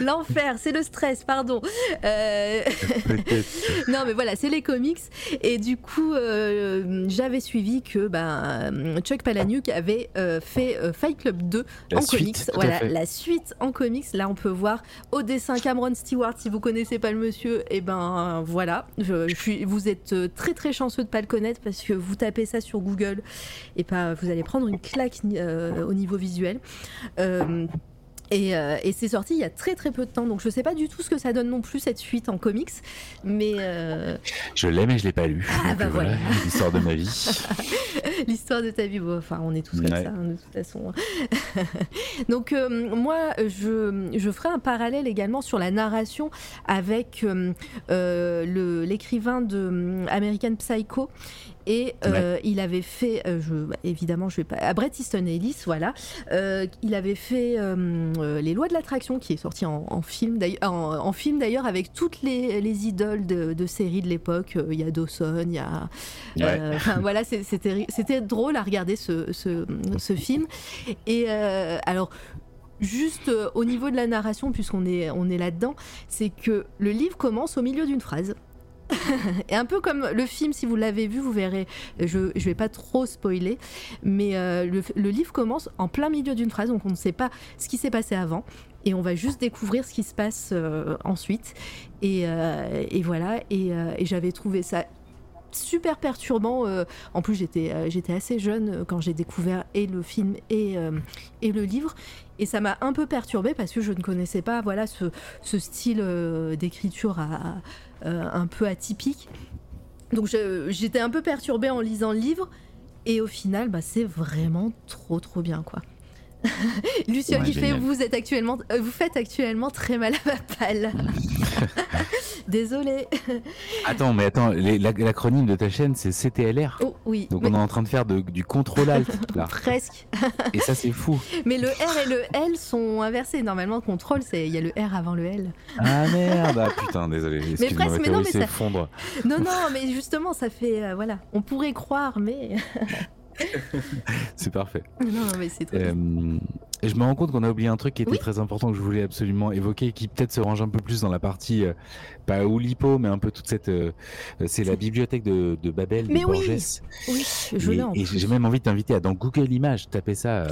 L'enfer, c'est le stress, pardon. Euh... [laughs] non, mais voilà, c'est les comics. Et du coup, euh, j'avais suivi que ben, Chuck Palahniuk avait euh, fait Fight Club 2 en comics. Voilà, la suite en comics. Là, on peut voir au dessin Cameron Stewart. Si vous connaissez pas le monsieur, et eh ben voilà. Je, suis, vous êtes euh, très très chanceux de pas le connaître parce que vous tapez ça sur Google et pas, vous allez prendre une claque euh, au niveau visuel. Euh, euh, et, c'est sorti il y a très très peu de temps, donc je sais pas du tout ce que ça donne non plus cette suite en comics, mais euh, je l'ai mais je l'ai pas lu. Ah bah voilà, l'histoire de ma vie. [laughs] l'histoire de ta vie, enfin on est tous comme ça hein, de toute façon. [laughs] donc euh, moi je, je ferai un parallèle également sur la narration avec l'écrivain de American Psycho et euh, il avait fait, euh, je, évidemment, je vais pas. À Bret Easton Ellis, voilà. Euh, il avait fait Les Lois de l'attraction, qui est sorti en, film, d'ailleurs, en, film d'ailleurs, avec toutes les, les idoles de, de séries de l'époque. Il y a Dawson, il y a. [laughs] voilà, c'était drôle à regarder ce, ce, ce film. Et alors juste au niveau de la narration, puisqu'on est, on est là-dedans, c'est que le livre commence au milieu d'une phrase. [laughs] et un peu comme le film, si vous l'avez vu, vous verrez. Je ne vais pas trop spoiler, mais euh, le, livre commence en plein milieu d'une phrase, donc on ne sait pas ce qui s'est passé avant. Et on va juste découvrir ce qui se passe euh, ensuite. Et, euh, et voilà. Et, j'avais trouvé ça super perturbant. en plus, j'étais j'étais assez jeune quand j'ai découvert et le film et, et le livre. Et ça m'a un peu perturbée parce que je ne connaissais pas voilà, ce, ce style d'écriture un peu atypique. Donc j'étais un peu perturbée en lisant le livre. Et au final, bah, c'est vraiment trop trop bien quoi. Lucien qui fait vous êtes actuellement euh, vous faites actuellement très mal à ma palle. [laughs] Désolé. Attends mais attends l'acronyme de ta chaîne c'est CTLR. Oh oui. Donc on est en train de faire du contrôle alt [laughs] là. Presque. et ça c'est fou. [laughs] Mais le R et le L sont inversés normalement contrôle c'est il y a le R avant le L. Ah merde ah, putain désolé. Mais presque mais non mais ça fondre. Non non mais justement ça fait euh, voilà on pourrait croire mais c'est parfait. [laughs] Non, mais c'est très euh, et je me rends compte qu'on a oublié un truc qui était très important que je voulais absolument évoquer, qui peut-être se range un peu plus dans la partie, euh, pas Oulipo, mais un peu toute cette. Euh, c'est la bibliothèque de, Babel mais de oui. Oui, je l'ai. Et, j'ai même envie de t'inviter à dans Google Images, taper ça.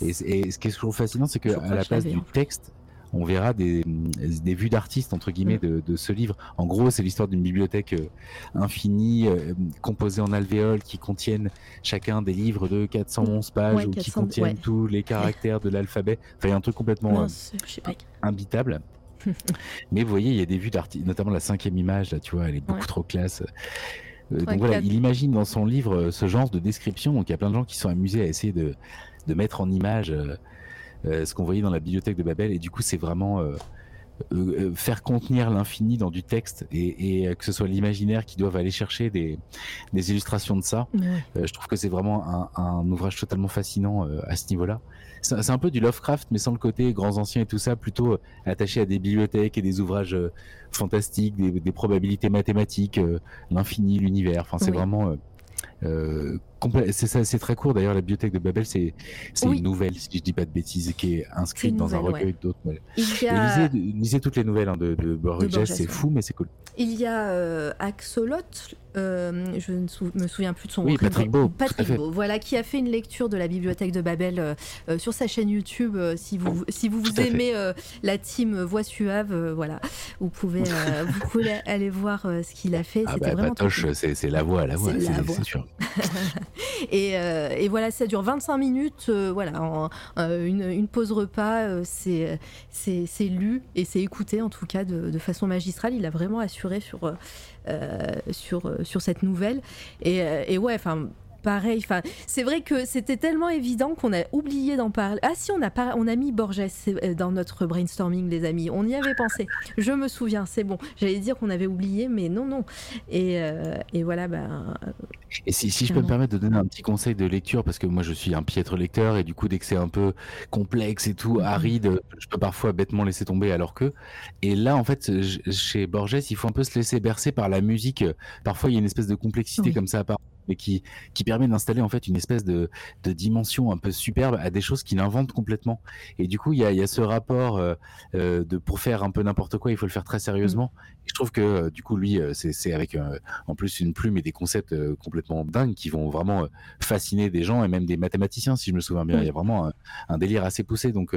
et, et, ce qui est toujours fascinant, c'est qu'à la place du texte, on verra des, des vues d'artistes entre guillemets mm. de, ce livre. En gros, c'est l'histoire d'une bibliothèque euh, infinie euh, composée en alvéoles qui contiennent chacun des livres de 411 pages ou qui contiennent tous les caractères de l'alphabet. Enfin, il y a un truc complètement euh, imbitable. [laughs] Mais vous voyez, il y a des vues d'artistes, notamment la cinquième image, là, tu vois, elle est beaucoup trop classe. donc voilà, il imagine dans son livre ce genre de description. Donc il y a plein de gens qui sont amusés à essayer de, de mettre en image ce qu'on voyait dans la bibliothèque de Babel. Et du coup, c'est vraiment euh, euh, faire contenir l'infini dans du texte et, que ce soit l'imaginaire qui doivent aller chercher des, illustrations de ça. je trouve que c'est vraiment un, ouvrage totalement fascinant à ce niveau-là. C'est un peu du Lovecraft, mais sans le côté grands anciens et tout ça, plutôt attaché à des bibliothèques et des ouvrages fantastiques, des, probabilités mathématiques, l'infini, l'univers. Enfin, c'est vraiment euh, c'est très court d'ailleurs, la bibliothèque de Babel, c'est une nouvelle, si je dis pas de bêtises, qui est inscrite dans un recueil d'autres. Lisez, toutes les nouvelles hein, de, de, Borges, c'est fou, mais c'est cool. Il y a euh, Axolot, euh, je ne me souviens plus de son nom. Oui, Patrick Beau. Patrick Beau, voilà, qui a fait une lecture de la bibliothèque de Babel euh, sur sa chaîne YouTube. si vous, si vous, vous aimez la team Voix Suave, voilà, vous pouvez, [laughs] vous pouvez aller voir ce qu'il a fait. Ah bah, vraiment c'est la voix, la voix, c'est sûr. [laughs] [laughs] et, et, voilà, ça dure 25 minutes. voilà, une, une, pause repas, c'est lu et c'est écouté en tout cas de, façon magistrale. Il a vraiment assuré sur euh, sur, euh, cette nouvelle. Et, euh, et ouais, enfin pareil. Enfin, c'est vrai que c'était tellement évident qu'on a oublié d'en parler. Ah si, on a, on a mis Borges dans notre brainstorming, les amis. On y avait pensé. Je me souviens, c'est bon. J'allais dire qu'on avait oublié, mais non, non. Et, et voilà, ben. Et si, si je peux me permettre de donner un petit conseil de lecture, parce que moi je suis un piètre lecteur, et du coup, dès que c'est un peu complexe et tout, aride, je peux parfois bêtement laisser tomber alors que. Et là, en fait, chez Borges, il faut un peu se laisser bercer par la musique. Parfois, il y a une espèce de complexité comme ça à part mais qui, qui permet d'installer en fait une espèce de, de, dimension un peu superbe à des choses qu'il invente complètement. Et du coup, il y a, y a, ce rapport euh, euh, de pour faire un peu n'importe quoi, il faut le faire très sérieusement. Mm. Et je trouve que euh, du coup, lui, c'est avec en plus une plume et des concepts complètement dingues qui vont vraiment fasciner des gens et même des mathématiciens, si je me souviens bien. Il y a vraiment un, délire assez poussé. Donc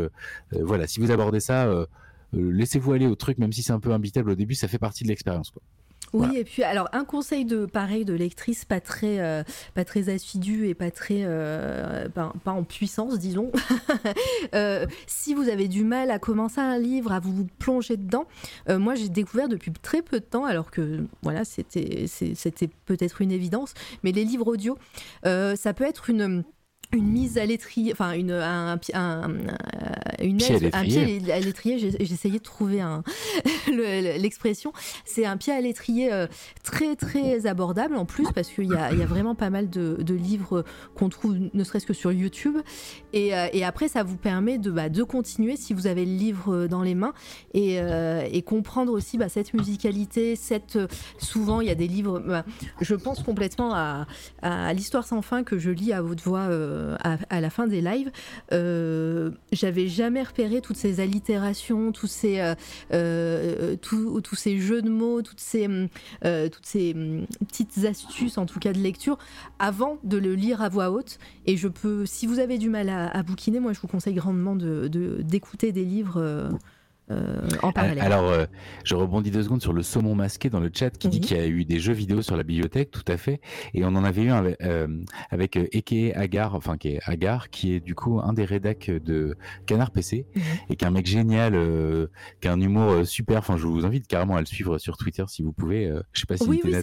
voilà, si vous abordez ça, laissez-vous aller au truc, même si c'est un peu imbitable au début, ça fait partie de l'expérience. Quoi. Oui, et puis alors un conseil de pareil de lectrice pas très euh, pas très assidue et pas très euh, pas, en puissance disons. [laughs] Euh, si vous avez du mal à commencer un livre, à vous plonger dedans, moi j'ai découvert depuis très peu de temps, alors que voilà c'était c'était peut-être une évidence, mais les livres audio, ça peut être une une mise à l'étrier, enfin une, un, un, une pied aide, un pied à l'étrier. J'essayais de trouver [laughs] l'expression. C'est un pied à l'étrier euh, très très abordable en plus parce qu'il y a, y a, vraiment pas mal de, de livres qu'on trouve ne serait-ce que sur YouTube. Et, euh, et, après, ça vous permet de, bah, de continuer si vous avez le livre dans les mains et, euh, et comprendre aussi bah, cette musicalité. Cette souvent il y a des livres. Bah, je pense complètement à, à l'histoire sans fin que je lis à votre voix euh, à, la fin des lives, euh, j'avais jamais repéré toutes ces allitérations, tous ces, euh, tous ces jeux de mots, toutes ces, toutes ces petites astuces, en tout cas de lecture, avant de le lire à voix haute. Et je peux, si vous avez du mal à, bouquiner, moi je vous conseille grandement de d'écouter des livres en parallèle. Alors, je rebondis deux secondes sur le saumon masqué dans le chat qui dit qu'il y a eu des jeux vidéo sur la bibliothèque, tout à fait. Et on en avait eu un avec, avec Eke Agar, enfin qui est Agar, qui est du coup un des rédacs de Canard PC mhm. et qui est un mec génial, qui a un humour super. Enfin, je vous invite carrément à le suivre sur Twitter si vous pouvez. je sais pas si oui, oui,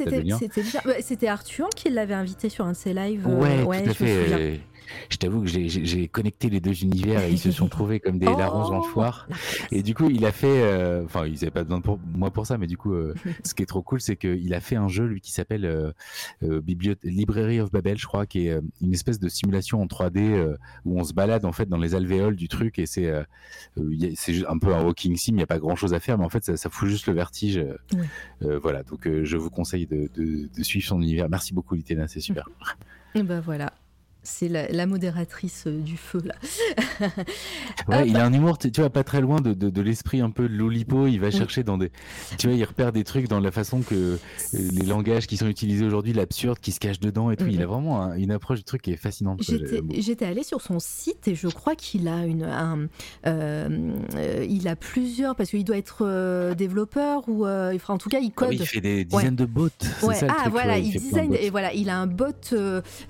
c'était Arthur qui l'avait invité sur un de ses lives. Ouais, tout à fait je t'avoue que j'ai connecté les deux univers et ils se sont trouvés comme des [laughs] larrons en oh, foire. Et du coup, il a fait, euh, enfin, il n'avait pas besoin de moi pour ça, mais du coup, euh, [laughs] ce qui est trop cool, c'est qu'il a fait un jeu, lui, qui s'appelle euh, Library of Babel, je crois, qui est une espèce de simulation en 3D où on se balade en fait dans les alvéoles du truc et c'est c'est un peu un walking sim, il n'y a pas grand chose à faire, mais en fait, ça, ça fout juste le vertige. voilà, donc je vous conseille de, de, de, suivre son univers. Merci beaucoup, Litena, c'est super. [laughs] Et ben voilà c'est la, modératrice euh, du feu là. ouais, il a un humour, tu, vois, pas très loin de, de, l'esprit un peu de l'Olipo. Il va chercher dans des, tu vois, il repère des trucs dans la façon que euh, les langages qui sont utilisés aujourd'hui, l'absurde qui se cache dedans et tout. Il a vraiment une approche du truc qui est fascinante. J'étais allée sur son site et je crois qu'il a une, un, euh, il a plusieurs parce qu'il doit être développeur ou, enfin, en tout cas, il ah code. il fait des dizaines de bots. ah voilà, il, design et voilà, il a un bot.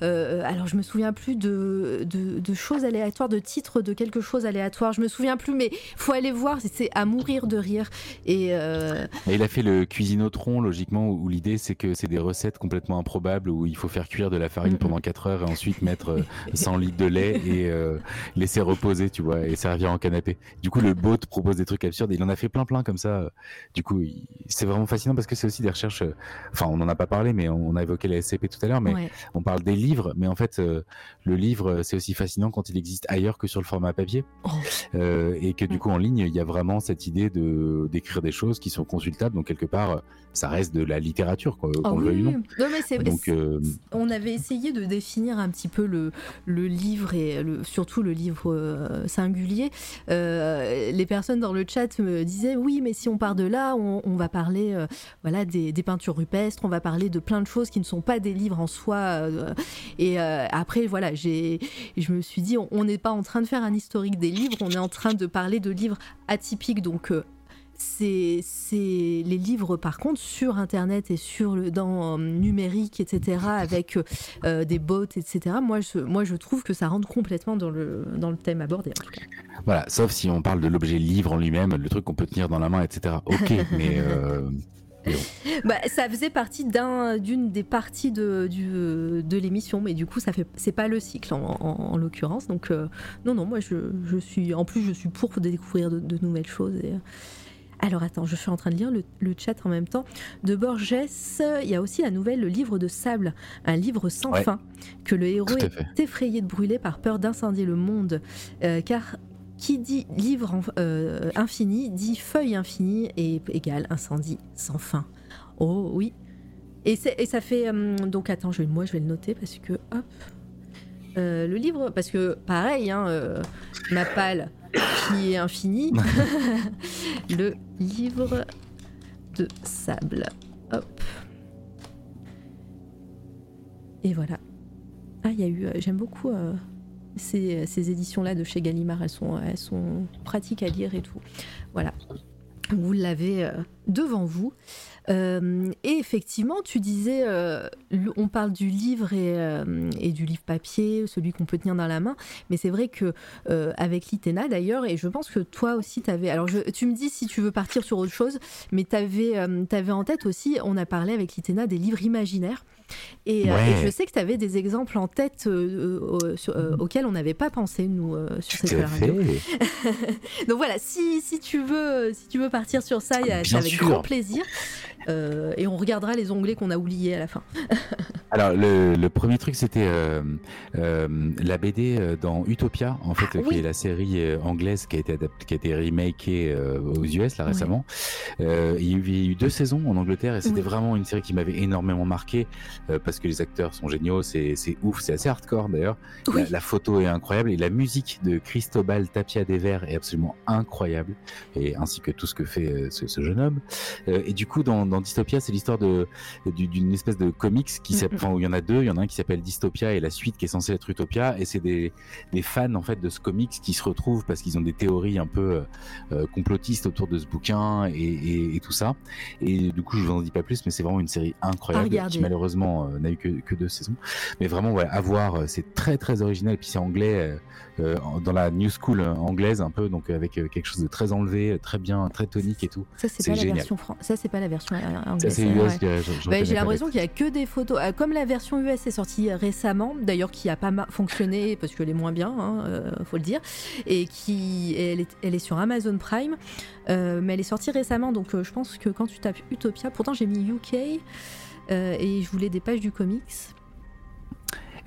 alors je me souviens plus de, de, choses aléatoires, de titres de quelque chose aléatoire. Je me souviens plus, mais faut aller voir. C'est à mourir de rire. Et, euh, il a fait le cuisinotron, logiquement, où, l'idée c'est que c'est des recettes complètement improbables où il faut faire cuire de la farine pendant 4 heures et ensuite mettre 100 euh, litres de lait et euh, laisser reposer, tu vois, et servir en canapé. Du coup, le bot propose des trucs absurdes. Et il en a fait plein, plein comme ça. Du coup, c'est vraiment fascinant parce que c'est aussi des recherches. Enfin, on n'en a pas parlé, mais on a évoqué la SCP tout à l'heure, mais on parle des livres, mais en fait, le livre, c'est aussi fascinant quand il existe ailleurs que sur le format papier. Oh. Euh, et que du mm. coup, en ligne, il y a vraiment cette idée de d'écrire des choses qui sont consultables. Donc, quelque part, ça reste de la littérature, quoi, oh qu'on oui. non. mais Donc, euh, On avait essayé de définir un petit peu le, le livre et le, surtout le livre euh, singulier. les personnes dans le chat me disaient oui, mais si on part de là, on, va parler voilà, des, des, peintures rupestres, on va parler de plein de choses qui ne sont pas des livres en soi. et après, voilà, je me suis dit, on n'est pas en train de faire un historique des livres, on est en train de parler de livres atypiques. Donc, euh, c'est les livres par contre sur internet et sur le dans euh, numérique etc avec euh, des bots etc moi je moi je trouve que ça rentre complètement dans le dans le thème abordé voilà sauf si on parle de l'objet livre en lui-même le truc qu'on peut tenir dans la main etc ok [laughs] mais [laughs] bah, ça faisait partie d'une des parties de, de l'émission, mais du coup, ça fait c'est pas le cycle en, l'occurrence. Donc euh, non, non, moi je, je, suis en plus je suis pour découvrir de, nouvelles choses. Et, alors attends, je suis en train de lire le, chat en même temps. De Borges, il y a aussi la nouvelle Le Livre de Sable, un livre sans fin, que le héros est effrayé de brûler par peur d'incendier le monde, euh, car qui dit livre euh, infini dit feuille infinie et égale incendie sans fin. Oh oui. Et, ça fait. Euh, donc attends, je, moi je vais le noter parce que. Hop. Euh, le livre, parce que pareil, hein, ma palle qui est infinie. [laughs] le livre de sable. Hop. Et voilà. Ah, il y a eu. J'aime beaucoup ces, ces éditions-là de chez Gallimard, elles sont, pratiques à lire et tout. Voilà. Vous l'avez euh, devant vous. Euh, et effectivement, tu disais, euh, on parle du livre et, du livre papier, celui qu'on peut tenir dans la main, mais c'est vrai que avec l'ITENA d'ailleurs, et je pense que toi aussi, tu avais. Alors, tu me dis si tu veux partir sur autre chose, mais tu avais, avais, en tête aussi, on a parlé avec l'ITENA des livres imaginaires. Et, je sais que tu avais des exemples en tête auxquels on n'avait pas pensé, nous, sur cette radio. [laughs] Donc voilà, si, si, tu veux, si tu veux partir sur ça, c'est avec grand plaisir. Euh, et on regardera les onglets qu'on a oubliés à la fin. [laughs] Alors le, premier truc c'était euh, euh, la BD dans Utopia en fait ah qui est la série anglaise qui a été qui a été remakée aux US là récemment. il y a eu deux saisons en Angleterre et c'était vraiment une série qui m'avait énormément marqué parce que les acteurs sont géniaux, c'est ouf, c'est assez hardcore d'ailleurs. La, photo est incroyable et la musique de Cristobal Tapia des Verts est absolument incroyable et ainsi que tout ce que fait ce, ce jeune homme. et du coup dans, dans dans Dystopia, c'est l'histoire d'une espèce de comics qui mm, enfin il y en a deux, il y en a un qui s'appelle Dystopia et la suite qui est censée être Utopia, et c'est des, des, fans en fait de ce comics qui se retrouvent parce qu'ils ont des théories un peu complotistes autour de ce bouquin et, et, tout ça. Et du coup, je vous en dis pas plus, mais c'est vraiment une série incroyable qui malheureusement n'a eu que, que, deux saisons, mais vraiment ouais, à voir, c'est très très original, et puis c'est anglais euh, dans la new school anglaise un peu, donc avec euh, quelque chose de très enlevé, très bien, très tonique et tout. Ça c'est pas la version ça c'est pas la version anglaise. Bah, j'ai l'impression qu'il y a que des photos, euh, comme la version US est sortie récemment, d'ailleurs qui a pas fonctionné parce qu'elle est moins bien, hein, faut le dire, et qui elle est, elle est sur Amazon Prime, mais elle est sortie récemment, donc je pense que quand tu tapes Utopia, pourtant j'ai mis UK. et je voulais des pages du comics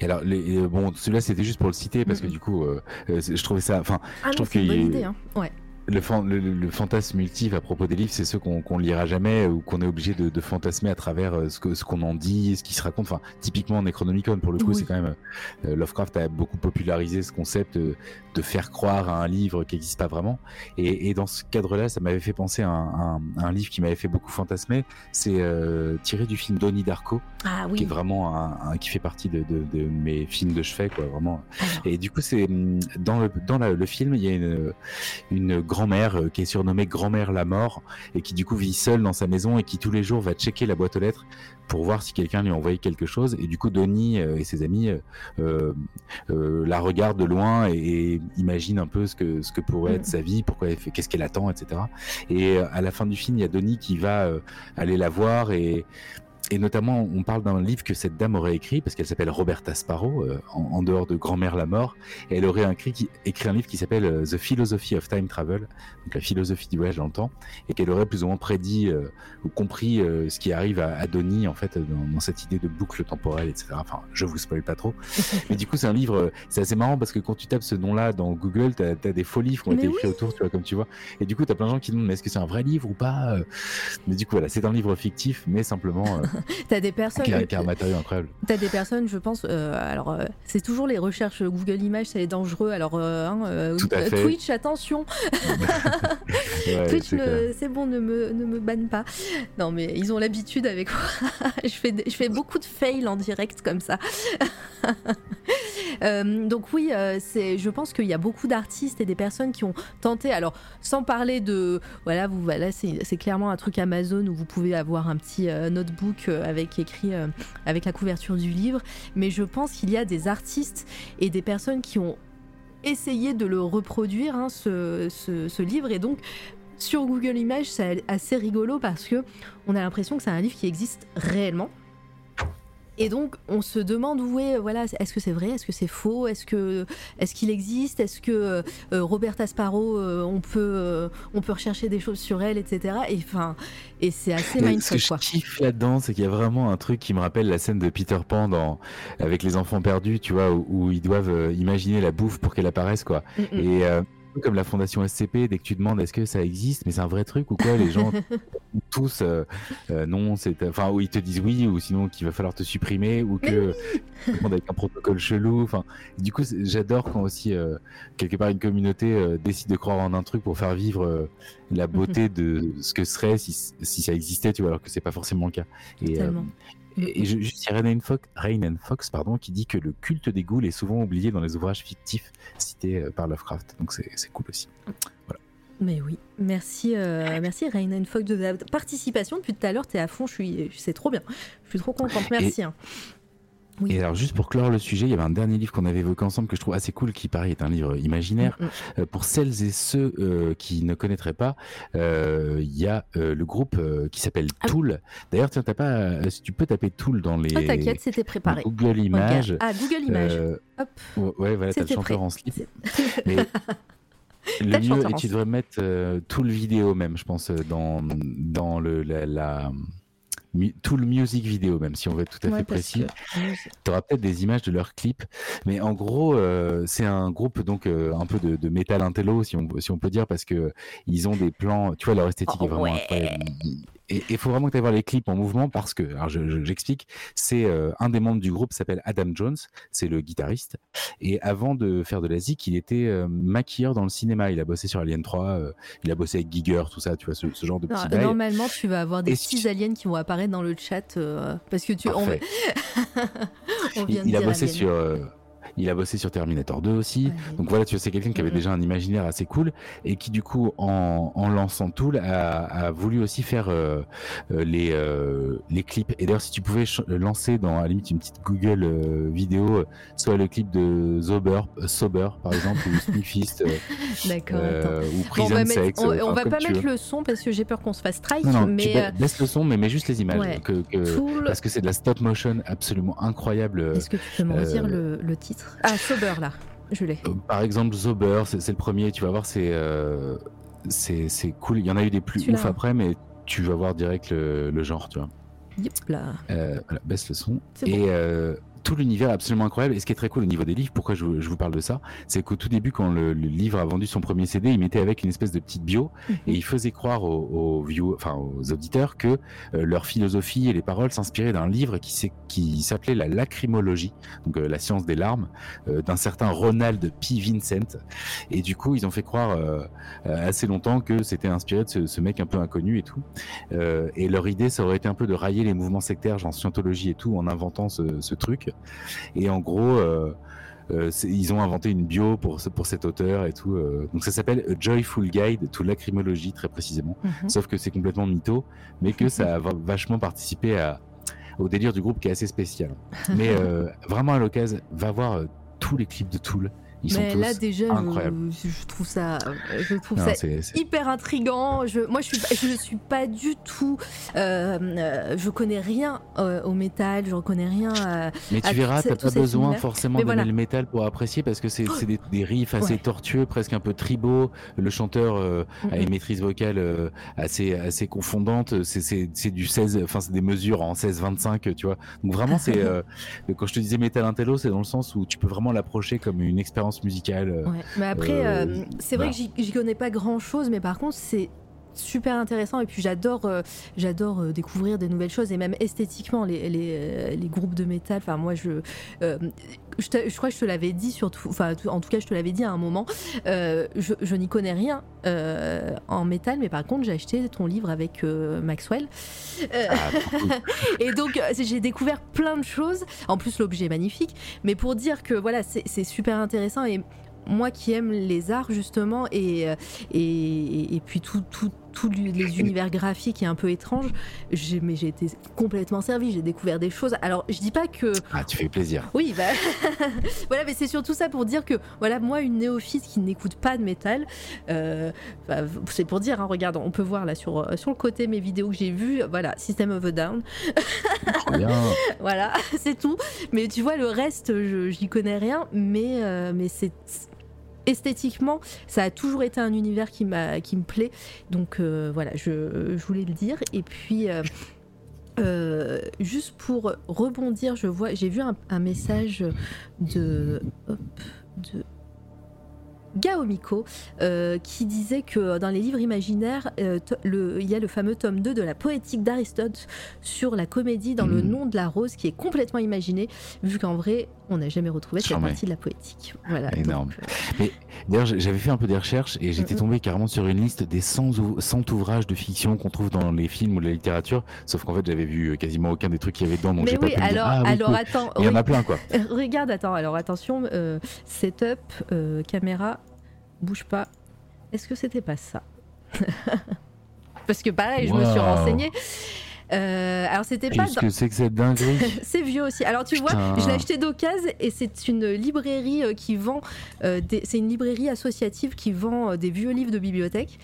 alors, les, euh, bon, celui-là, c'était juste pour le citer parce que du coup, euh, euh, je trouvais ça. Enfin, ah je trouve qu'il. Hein. Ouais le, le, fantasme multiple à propos des livres, c'est ceux qu'on ne lira jamais ou qu'on est obligé de, de, fantasmer à travers euh, ce qu'on ce qu'on en dit, ce qui se raconte. Enfin, typiquement Necronomicon, pour le coup, c'est quand même euh, Lovecraft a beaucoup popularisé ce concept de, faire croire à un livre qui n'existe pas vraiment. Et, et dans ce cadre-là, ça m'avait fait penser à un, un, un livre qui m'avait fait beaucoup fantasmer. C'est euh, tiré du film Donnie Darko, ah, oui. qui est vraiment un, qui fait partie de, de, de, mes films de chevet, quoi, vraiment. Et du coup, c'est dans le dans la, le film, il y a une une grand-mère euh, qui est surnommée grand-mère la mort et qui du coup vit seule dans sa maison et qui tous les jours va checker la boîte aux lettres pour voir si quelqu'un lui a envoyé quelque chose et du coup Denis euh, et ses amis euh, la regardent de loin et, imaginent un peu ce que ce que pourrait être mm. sa vie, pourquoi elle fait, qu'est-ce qu'elle attend, etc. Et à la fin du film, il y a Denis qui va aller la voir et et notamment, on parle d'un livre que cette dame aurait écrit, parce qu'elle s'appelle Roberta Sparrow, euh, en, dehors de Grand-mère la mort, et elle aurait écrit, écrit un livre qui s'appelle euh, The Philosophy of Time Travel, donc la philosophie du voyage dans le temps, et qu'elle aurait plus ou moins prédit euh, ou compris ce qui arrive à, à Donnie, en fait, dans, cette idée de boucle temporelle, etc. Enfin, je vous spoil pas trop. [laughs] Mais du coup, c'est un livre, c'est assez marrant parce que quand tu tapes ce nom-là dans Google, tu as, des faux livres qui ont été écrits autour, tu vois, comme tu vois. Et du coup, tu as plein de gens qui demandent, mais est-ce que c'est un vrai livre ou pas Mais du coup, voilà, c'est un livre fictif, mais simplement. [laughs] T'as des personnes. Qui a, un matériau incroyable. T'as des personnes, je pense. Euh, alors, euh, c'est toujours les recherches Google Images, c'est dangereux. Alors, euh, hein, Twitch, attention. [laughs] Twitch, c'est bon, ne me, ne me banne pas. Non, mais ils ont l'habitude avec moi. [laughs] je, fais, je fais beaucoup de fails en direct comme ça. [laughs] donc oui, c'est, je pense qu'il y a beaucoup d'artistes et des personnes qui ont tenté. Alors, sans parler de, voilà, vous, voilà, c'est, clairement un truc Amazon où vous pouvez avoir un petit notebook avec écrit euh, avec la couverture du livre, mais je pense qu'il y a des artistes et des personnes qui ont essayé de le reproduire, hein, ce, ce, livre, et donc sur Google Images, c'est assez rigolo parce que on a l'impression que c'est un livre qui existe réellement. Et donc, on se demande où est, voilà, est-ce que c'est vrai, est-ce que c'est faux, est-ce que, est-ce qu'il existe, est-ce que euh, Roberta Sparrow, euh, on peut, euh, on peut rechercher des choses sur elle, etc. Et enfin, et c'est assez mindfuck. Ce que je kiffe là-dedans, c'est qu'il y a vraiment un truc qui me rappelle la scène de Peter Pan dans, avec les enfants perdus, tu vois, où, ils doivent imaginer la bouffe pour qu'elle apparaisse, quoi. Mm, mm. Et comme la fondation SCP, dès que tu demandes est-ce que ça existe, mais c'est un vrai truc ou quoi, les gens [laughs] tous euh, euh, non, c'est enfin ou ils te disent oui ou sinon qu'il va falloir te supprimer ou que avec un protocole chelou. Enfin, du coup, j'adore quand aussi euh, quelque part une communauté décide de croire en un truc pour faire vivre la beauté [laughs] de ce que serait si, si, ça existait, tu vois, alors que c'est pas forcément le cas. Et, et, juste, il y a Rain Fox, pardon, qui dit que le culte des ghouls est souvent oublié dans les ouvrages fictifs cités euh, par Lovecraft. Donc c'est cool aussi. Voilà. Mais oui, merci, euh, merci Rain Fox de ta participation. Depuis tout à l'heure, tu es à fond, je suis, c'est trop bien. Je suis trop contente, merci. Hein. Et alors, juste pour clore le sujet, il y avait un dernier livre qu'on avait évoqué ensemble que je trouve assez cool, qui pareil est un livre imaginaire. Mm, mm. Euh, pour celles et ceux euh, qui ne connaîtraient pas, euh, il y a le groupe qui s'appelle ah Tool. D'ailleurs, tiens, t'as pas, si tu peux taper Tool dans les. Oh, t'inquiète, c'était préparé. Google Images. Ah, Google Images. Hop. Ouais, voilà, t'as le chanteur en slip. [laughs] Mais... [laughs] Le mieux, et tu devrais mettre tout le vidéo même, je pense, dans, dans le, la tout le music vidéo, même si on veut être tout à fait précis. Tu auras peut-être des images de leurs clips, mais en gros, euh, c'est un groupe donc euh, un peu de, de metal intello, si on, si on peut dire, parce que ils ont des plans. Tu vois, leur esthétique est vraiment incroyable. Et il faut vraiment que tu ailles voir les clips en mouvement parce que, alors j'explique, c'est euh, un des membres du groupe s'appelle Adam Jones, c'est le guitariste. Et avant de faire de la zik, il était euh, maquilleur dans le cinéma. Il a bossé sur Alien 3, euh, il a bossé avec Giger, tout ça, tu vois, ce, genre de petits Normalement, tu vas avoir des petits aliens qui vont apparaître dans le chat parce que tu. On... [laughs] on vient il, a bossé sur il a bossé sur Terminator 2 aussi. Donc voilà, tu vois, c'est quelqu'un qui avait déjà un imaginaire assez cool et qui du coup, en, en lançant Tool, a, a, voulu aussi faire euh, euh, les, euh, les clips. Et d'ailleurs, si tu pouvais lancer dans à la limite une petite Google vidéo, soit le clip de Sober, Sober par exemple, ou Sniffist, [laughs] ou Prison on va, Sex, on, va pas mettre le son parce que j'ai peur qu'on se fasse strike. Non, non, mais laisse le son, mais mets juste les images. Que, Parce que c'est de la stop motion absolument incroyable. Est-ce que tu peux me redire le, le titre ah, Sober, là. Je l'ai. Euh, par exemple, Sober, c'est le premier. Tu vas voir, c'est euh, c'est cool. Il y en a eu des plus ouf après, mais tu vas voir direct le, genre, tu vois. Yep, là. Euh, voilà, baisse le son. Et tout l'univers est absolument incroyable. Et ce qui est très cool au niveau des livres, pourquoi je, vous parle de ça, c'est qu'au tout début, quand le, livre a vendu son premier CD, il mettait avec une espèce de petite bio mhm. et il faisait croire aux, aux, enfin, aux auditeurs que euh, leur philosophie et les paroles s'inspiraient d'un livre qui, qui s'appelait la lacrymologie, donc euh, la science des larmes, euh, d'un certain Ronald P. Vincent. Et du coup, ils ont fait croire assez longtemps que c'était inspiré de ce, ce, mec un peu inconnu et tout. et leur idée, ça aurait été un peu de railler les mouvements sectaires, genre scientologie et tout, en inventant ce, ce truc. Et en gros, euh, euh, ils ont inventé une bio pour, pour cet auteur et tout. Euh. donc ça s'appelle A Joyful Guide to Lacrymology très précisément. Mhm. Sauf que c'est complètement mytho, mais que ça a [laughs] vachement participé à, au délire du groupe qui est assez spécial. Mais [laughs] vraiment à l'occasion, va voir tous les clips de Tool. Ils mais là déjà, je, trouve ça, je trouve ça hyper intrigant. Je, moi, je suis, je suis pas du tout, euh, euh je connais rien euh, au métal, je reconnais rien. À, mais tu verras, t'as pas besoin forcément d'aimer le métal pour apprécier parce que c'est des, des, riffs assez tortueux, presque un peu tribaux. Le chanteur euh, a une maîtrise vocale assez assez confondante. C'est du 16, enfin c'est des mesures en 16-25, tu vois. Donc vraiment, c'est quand je te disais métal intello, c'est dans le sens où tu peux vraiment l'approcher comme une expérience musicale. Euh, mais après, euh, euh, c'est vrai que j'y connais pas grand chose, mais par contre, c'est super intéressant et puis j'adore j'adore découvrir des nouvelles choses et même esthétiquement les, les, les groupes de métal enfin moi je je, crois que je te l'avais dit surtout, enfin en tout cas je te l'avais dit à un moment, euh, je, n'y connais rien euh, en métal, mais par contre j'ai acheté ton livre avec euh, Maxwell. Ah, [laughs] et donc j'ai découvert plein de choses. En plus l'objet est magnifique, mais pour dire que voilà c'est super intéressant et moi qui aime les arts justement et, et, et puis tout, tout, tous les [laughs] univers graphiques et un peu étranges, mais j'ai été complètement servi, j'ai découvert des choses. Alors, je dis pas que. Ah, tu fais plaisir. Oui, bah. [laughs] voilà, mais c'est surtout ça pour dire que, voilà, moi, une néophyte qui n'écoute pas de métal, euh, bah, c'est pour dire, hein, regarde, on peut voir là sur, euh, sur le côté mes vidéos que j'ai vues, voilà, System of a Down. [laughs] voilà, c'est tout. Mais tu vois, le reste, j'y connais rien, mais, euh, mais c'est esthétiquement, ça a toujours été un univers qui, qui me plaît. Donc euh, voilà, je, voulais le dire. Et puis. Euh, euh, juste pour rebondir, je vois, j'ai vu un, message de, de Gaomiko qui disait que dans les livres imaginaires, il y a le fameux tome 2 de la poétique d'Aristote sur la comédie dans le mmh. nom de la rose qui est complètement imaginé, vu qu'en vrai, on n'a jamais retrouvé cette partie de la poétique. Voilà. Énorme. Euh, Mais d'ailleurs, j'avais fait un peu des recherches et j'étais tombé carrément sur une liste des 100, 100 ouvrages de fiction qu'on trouve dans les films ou la littérature. Sauf qu'en fait, j'avais vu quasiment aucun des trucs qu'il y avait dedans. Donc j'ai pas pu alors, ah, alors attends. Il y en a plein, quoi. [laughs] Regarde, attends. Alors attention, euh, setup, euh, caméra, bouge pas. Est-ce que c'était pas ça [laughs] Parce que pareil, je me suis renseignée. Euh, alors c'était pas. Qu'est-ce que c'est que cette dinguerie? [laughs] C'est vieux aussi. Alors tu vois, je l'ai acheté d'occasion et c'est une librairie euh, qui vend. Euh, c'est une librairie associative qui vend des vieux livres de bibliothèque.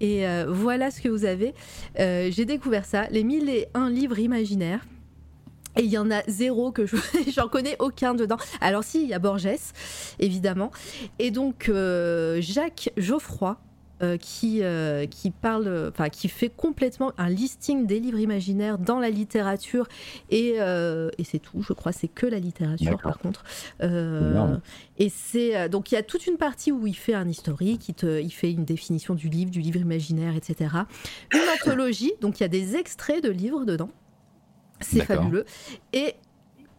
Et voilà ce que vous avez. J'ai découvert ça, les mille et un livres imaginaires. Et il y en a zéro que je [laughs] j'en connais aucun dedans. Alors si, il y a Borges, évidemment. Et donc Jacques Geoffroy, qui, qui parle, enfin qui fait complètement un listing des livres imaginaires dans la littérature et, et c'est tout, je crois, c'est que la littérature par contre. et c'est donc il y a toute une partie où il fait un historique, il, te, il fait une définition du livre, du livre imaginaire, etc. Une anthologie, donc il y a des extraits de livres dedans. C'est fabuleux. Et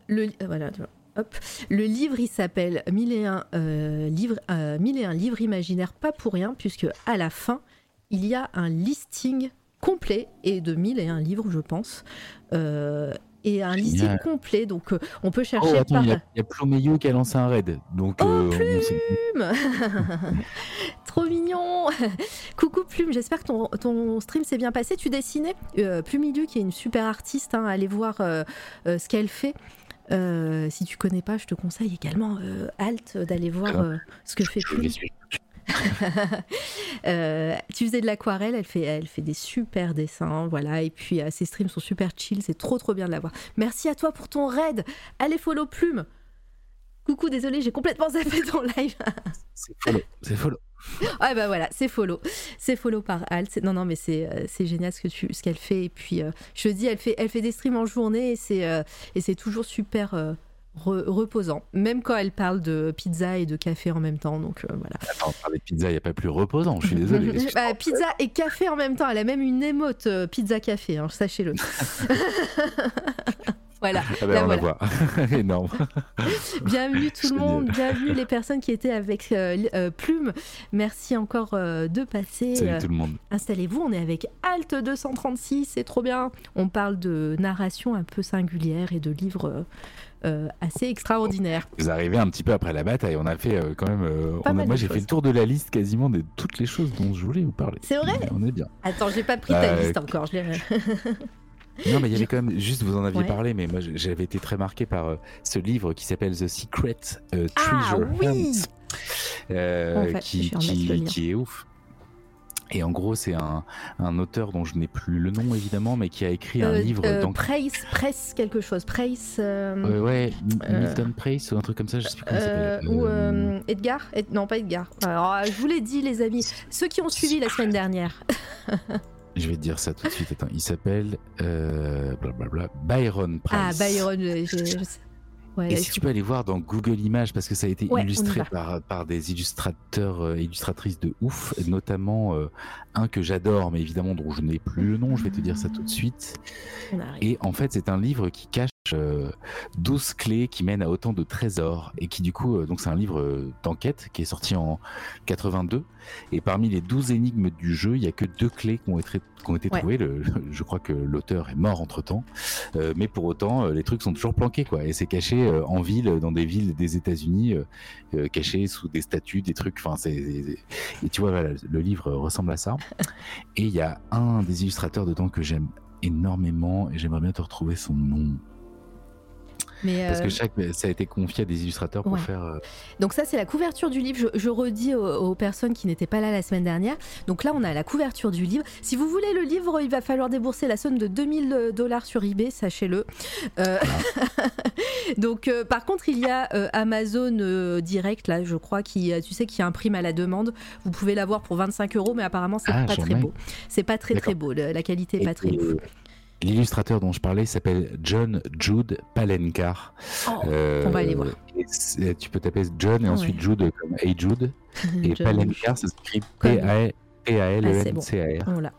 le, voilà, Hop. Le livre, il s'appelle Mille et un euh, livres, euh, livres imaginaires, pas pour rien, puisque à la fin, il y a un listing complet et de mille et un livres, je pense. Euh, et un listing complet, donc on peut chercher. Oh, par... Il y a, a qui a lancé un raid, donc. Oh, Plume [laughs] [laughs] Trop mignon [laughs] Coucou Plume, j'espère que ton, ton stream s'est bien passé. Tu dessinais Plumilu, qui est une super artiste, hein, allez voir ce qu'elle fait. Euh, si tu connais pas, je te conseille également euh, Alt d'aller voir euh, ce que fait Plume. Tu faisais de l'aquarelle, elle fait, elle fait des super dessins, voilà. Et puis ses streams sont super chill, c'est trop trop bien de la voir. Merci à toi pour ton raid. Allez follow Plume. Coucou, désolé, j'ai complètement zappé ton live. [laughs] c'est follow, c'est follow. Ah bah voilà, c'est follow. C'est follow par Alt. Non, non, mais c'est euh, génial ce qu'elle ce qu'elle fait. Et puis, euh, je dis, elle fait, elle fait des streams en journée et c'est euh, c'est toujours super reposant. Même quand elle parle de pizza et de café en même temps. Donc voilà. Attends, parler de pizza, il n'y a pas plus reposant, je suis désolé. [laughs] bah, pizza et café en même temps. Elle a même une émote pizza-café, hein, sachez-le. [laughs] [laughs] Voilà. Ah ben, on la voit. Énorme. bienvenue tout le monde, bienvenue les personnes qui étaient avec euh, euh, Plume. Merci encore euh, de passer. Salut tout le monde. Installez-vous, on est avec Alt 236, c'est trop bien. On parle de narration un peu singulière et de livres assez extraordinaires. Vous arrivez un petit peu après la bataille, on a fait quand même. moi j'ai fait le tour de la liste quasiment de toutes les choses dont je voulais vous parler. C'est vrai On est bien. Attends, j'ai pas pris ta liste encore, je l'ai. [laughs] Non, mais il y avait quand même, juste vous en aviez parlé, mais moi j'avais été très marqué par euh, ce livre qui s'appelle The Secret euh, ah Treasure Hunt, euh, qui, qui, est ouf. Et en gros, c'est un, un, auteur dont je n'ai plus le nom évidemment, mais qui a écrit un livre. Euh, Price, Press quelque chose. Price. ouais, Milton Price ou un truc comme ça, je sais plus comment ça s'appelle. Ou Edgar Non, pas Edgar. Alors, je vous l'ai dit, les amis. Ceux qui ont suivi la semaine dernière. [laughs] Je vais te dire ça tout de suite. Attends, il s'appelle euh, Byron Price. Ah, Byron, je, sais. Ouais, et si tu peux aller voir dans Google Images, parce que ça a été illustré par, par des illustrateurs et euh, illustratrices de ouf, notamment euh, un que j'adore, mais évidemment dont je n'ai plus le nom, je vais te dire ça tout de suite. Et en fait, c'est un livre qui cache 12 euh, clés qui mènent à autant de trésors et qui du coup euh, donc c'est un livre euh, d'enquête qui est sorti en 82 et parmi les 12 énigmes du jeu il y a que deux clés qui ont été, qui ont été trouvées. Le, [laughs] je crois que l'auteur est mort entre temps mais pour autant les trucs sont toujours planqués quoi. Et c'est caché en ville dans des villes des États-Unis caché sous des statues des trucs. Enfin c'est et tu vois le livre ressemble à ça. Et il y a un des illustrateurs dedans que j'aime énormément et j'aimerais bien te retrouver son nom parce que euh, chaque, ça a été confié à des illustrateurs pour faire. Euh, Donc ça, c'est la couverture du livre. Je, redis aux, personnes qui n'étaient pas là la semaine dernière. Donc là, on a la couverture du livre. Si vous voulez le livre, il va falloir débourser la somme de 2000 dollars sur eBay, sachez-le. Euh, [laughs] donc, par contre, il y a Amazon Direct, là, je crois, qui, tu sais, qui imprime à la demande. Vous pouvez l'avoir pour 25 euros, mais apparemment, c'est ah, pas très beau. C'est pas très très beau. La qualité est pas très ouf. L'illustrateur dont je parlais s'appelle John Jude Palenkar. Oh, on va aller voir. tu peux taper John et ensuite Jude comme Hey Jude. [laughs] et Palenkar, ça s'écrit P-A-L-E-N-C-A-R. Voilà.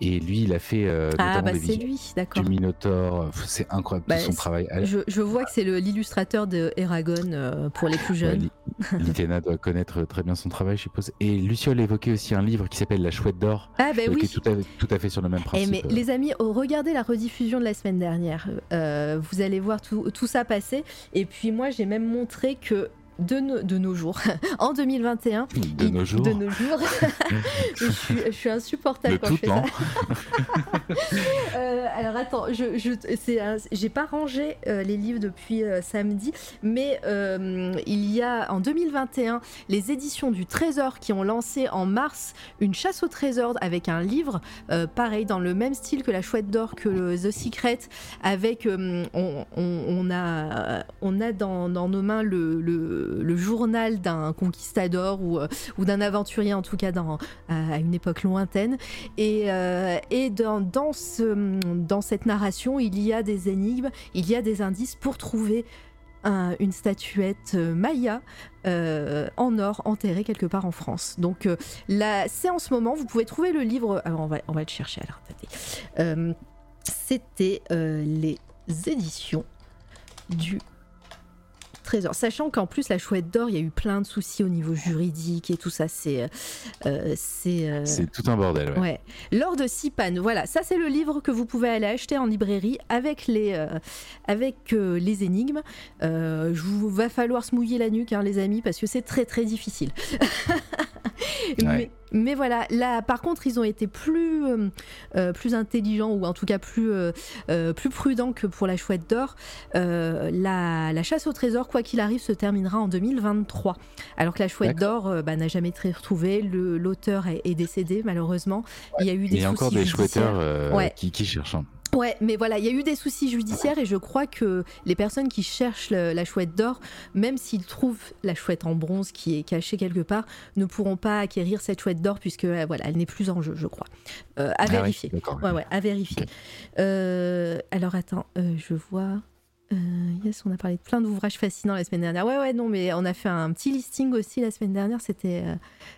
Et lui, il a fait euh, ah, bah c'est lui, d'accord. Du Minotaur, c'est incroyable bah, son travail. Je, je, vois que c'est l'illustrateur de Eragon euh, pour les plus jeunes. Ouais, doit connaître très bien son travail, je suppose. Et Luciole évoquait aussi un livre qui s'appelle La Chouette d'Or, ah, bah, euh, oui. qui est tout à, tout à, fait sur le même principe. mais les amis, oh, regardez la rediffusion de la semaine dernière. vous allez voir tout, tout ça passer. Et puis moi, j'ai même montré que de, de, nos jours, [laughs] en 2021. De nos jours. De nos jours. [laughs] je, suis, je, suis, insupportable quand je fais ça. [laughs] euh, alors attends, je, je j'ai pas rangé euh, les livres depuis euh, samedi, mais il y a en 2021 les éditions du Trésor qui ont lancé en mars une chasse au trésor avec un livre pareil dans le même style que la Chouette d'or que le The Secret, avec on, on, on, a on a dans, dans nos mains le le, journal d'un conquistador ou, ou d'un aventurier, en tout cas dans, à une époque lointaine. Et, et dans, dans, ce, dans cette narration, il y a des énigmes, il y a des indices pour trouver une statuette euh, Maya euh, en or enterrée quelque part en France. Donc euh, là, c'est en ce moment, vous pouvez trouver le livre. Alors on va, on va le chercher. Alors, C'était les éditions du trésor. Sachant qu'en plus, la chouette d'or, il y a eu plein de soucis au niveau juridique et tout ça. C'est. Euh, euh, c'est c'est tout un bordel. Ouais. ouais. Lors de Sipan, voilà, ça c'est le livre que vous pouvez aller acheter en librairie avec les, euh, avec, les énigmes. je vous va falloir se mouiller la nuque, hein, les amis, parce que c'est très très difficile. [laughs] mais, voilà, là, par contre, ils ont été plus, euh, euh, plus intelligents ou en tout cas plus, euh, plus prudents que pour la chouette d'or. La, chasse au trésor, quoi qu'il arrive, se terminera en 2023. Alors que la chouette d'or bah, n'a jamais été retrouvée. L'auteur est, décédé, malheureusement. Il y a eu des Il y a encore des chouetteurs qui, qui cherchent. Ouais, mais voilà, il y a eu des soucis judiciaires et je crois que les personnes qui cherchent la chouette d'or, même s'ils trouvent la chouette en bronze qui est cachée quelque part, ne pourront pas acquérir cette chouette d'or puisque euh, voilà, elle n'est plus en jeu, je crois. Euh, à, ah vérifier. ouais, ouais, à vérifier. Euh, alors attends, je vois. Euh, yes, on a parlé de plein d'ouvrages fascinants la semaine dernière. Ouais, ouais, non, mais on a fait un petit listing aussi la semaine dernière. C'était, euh,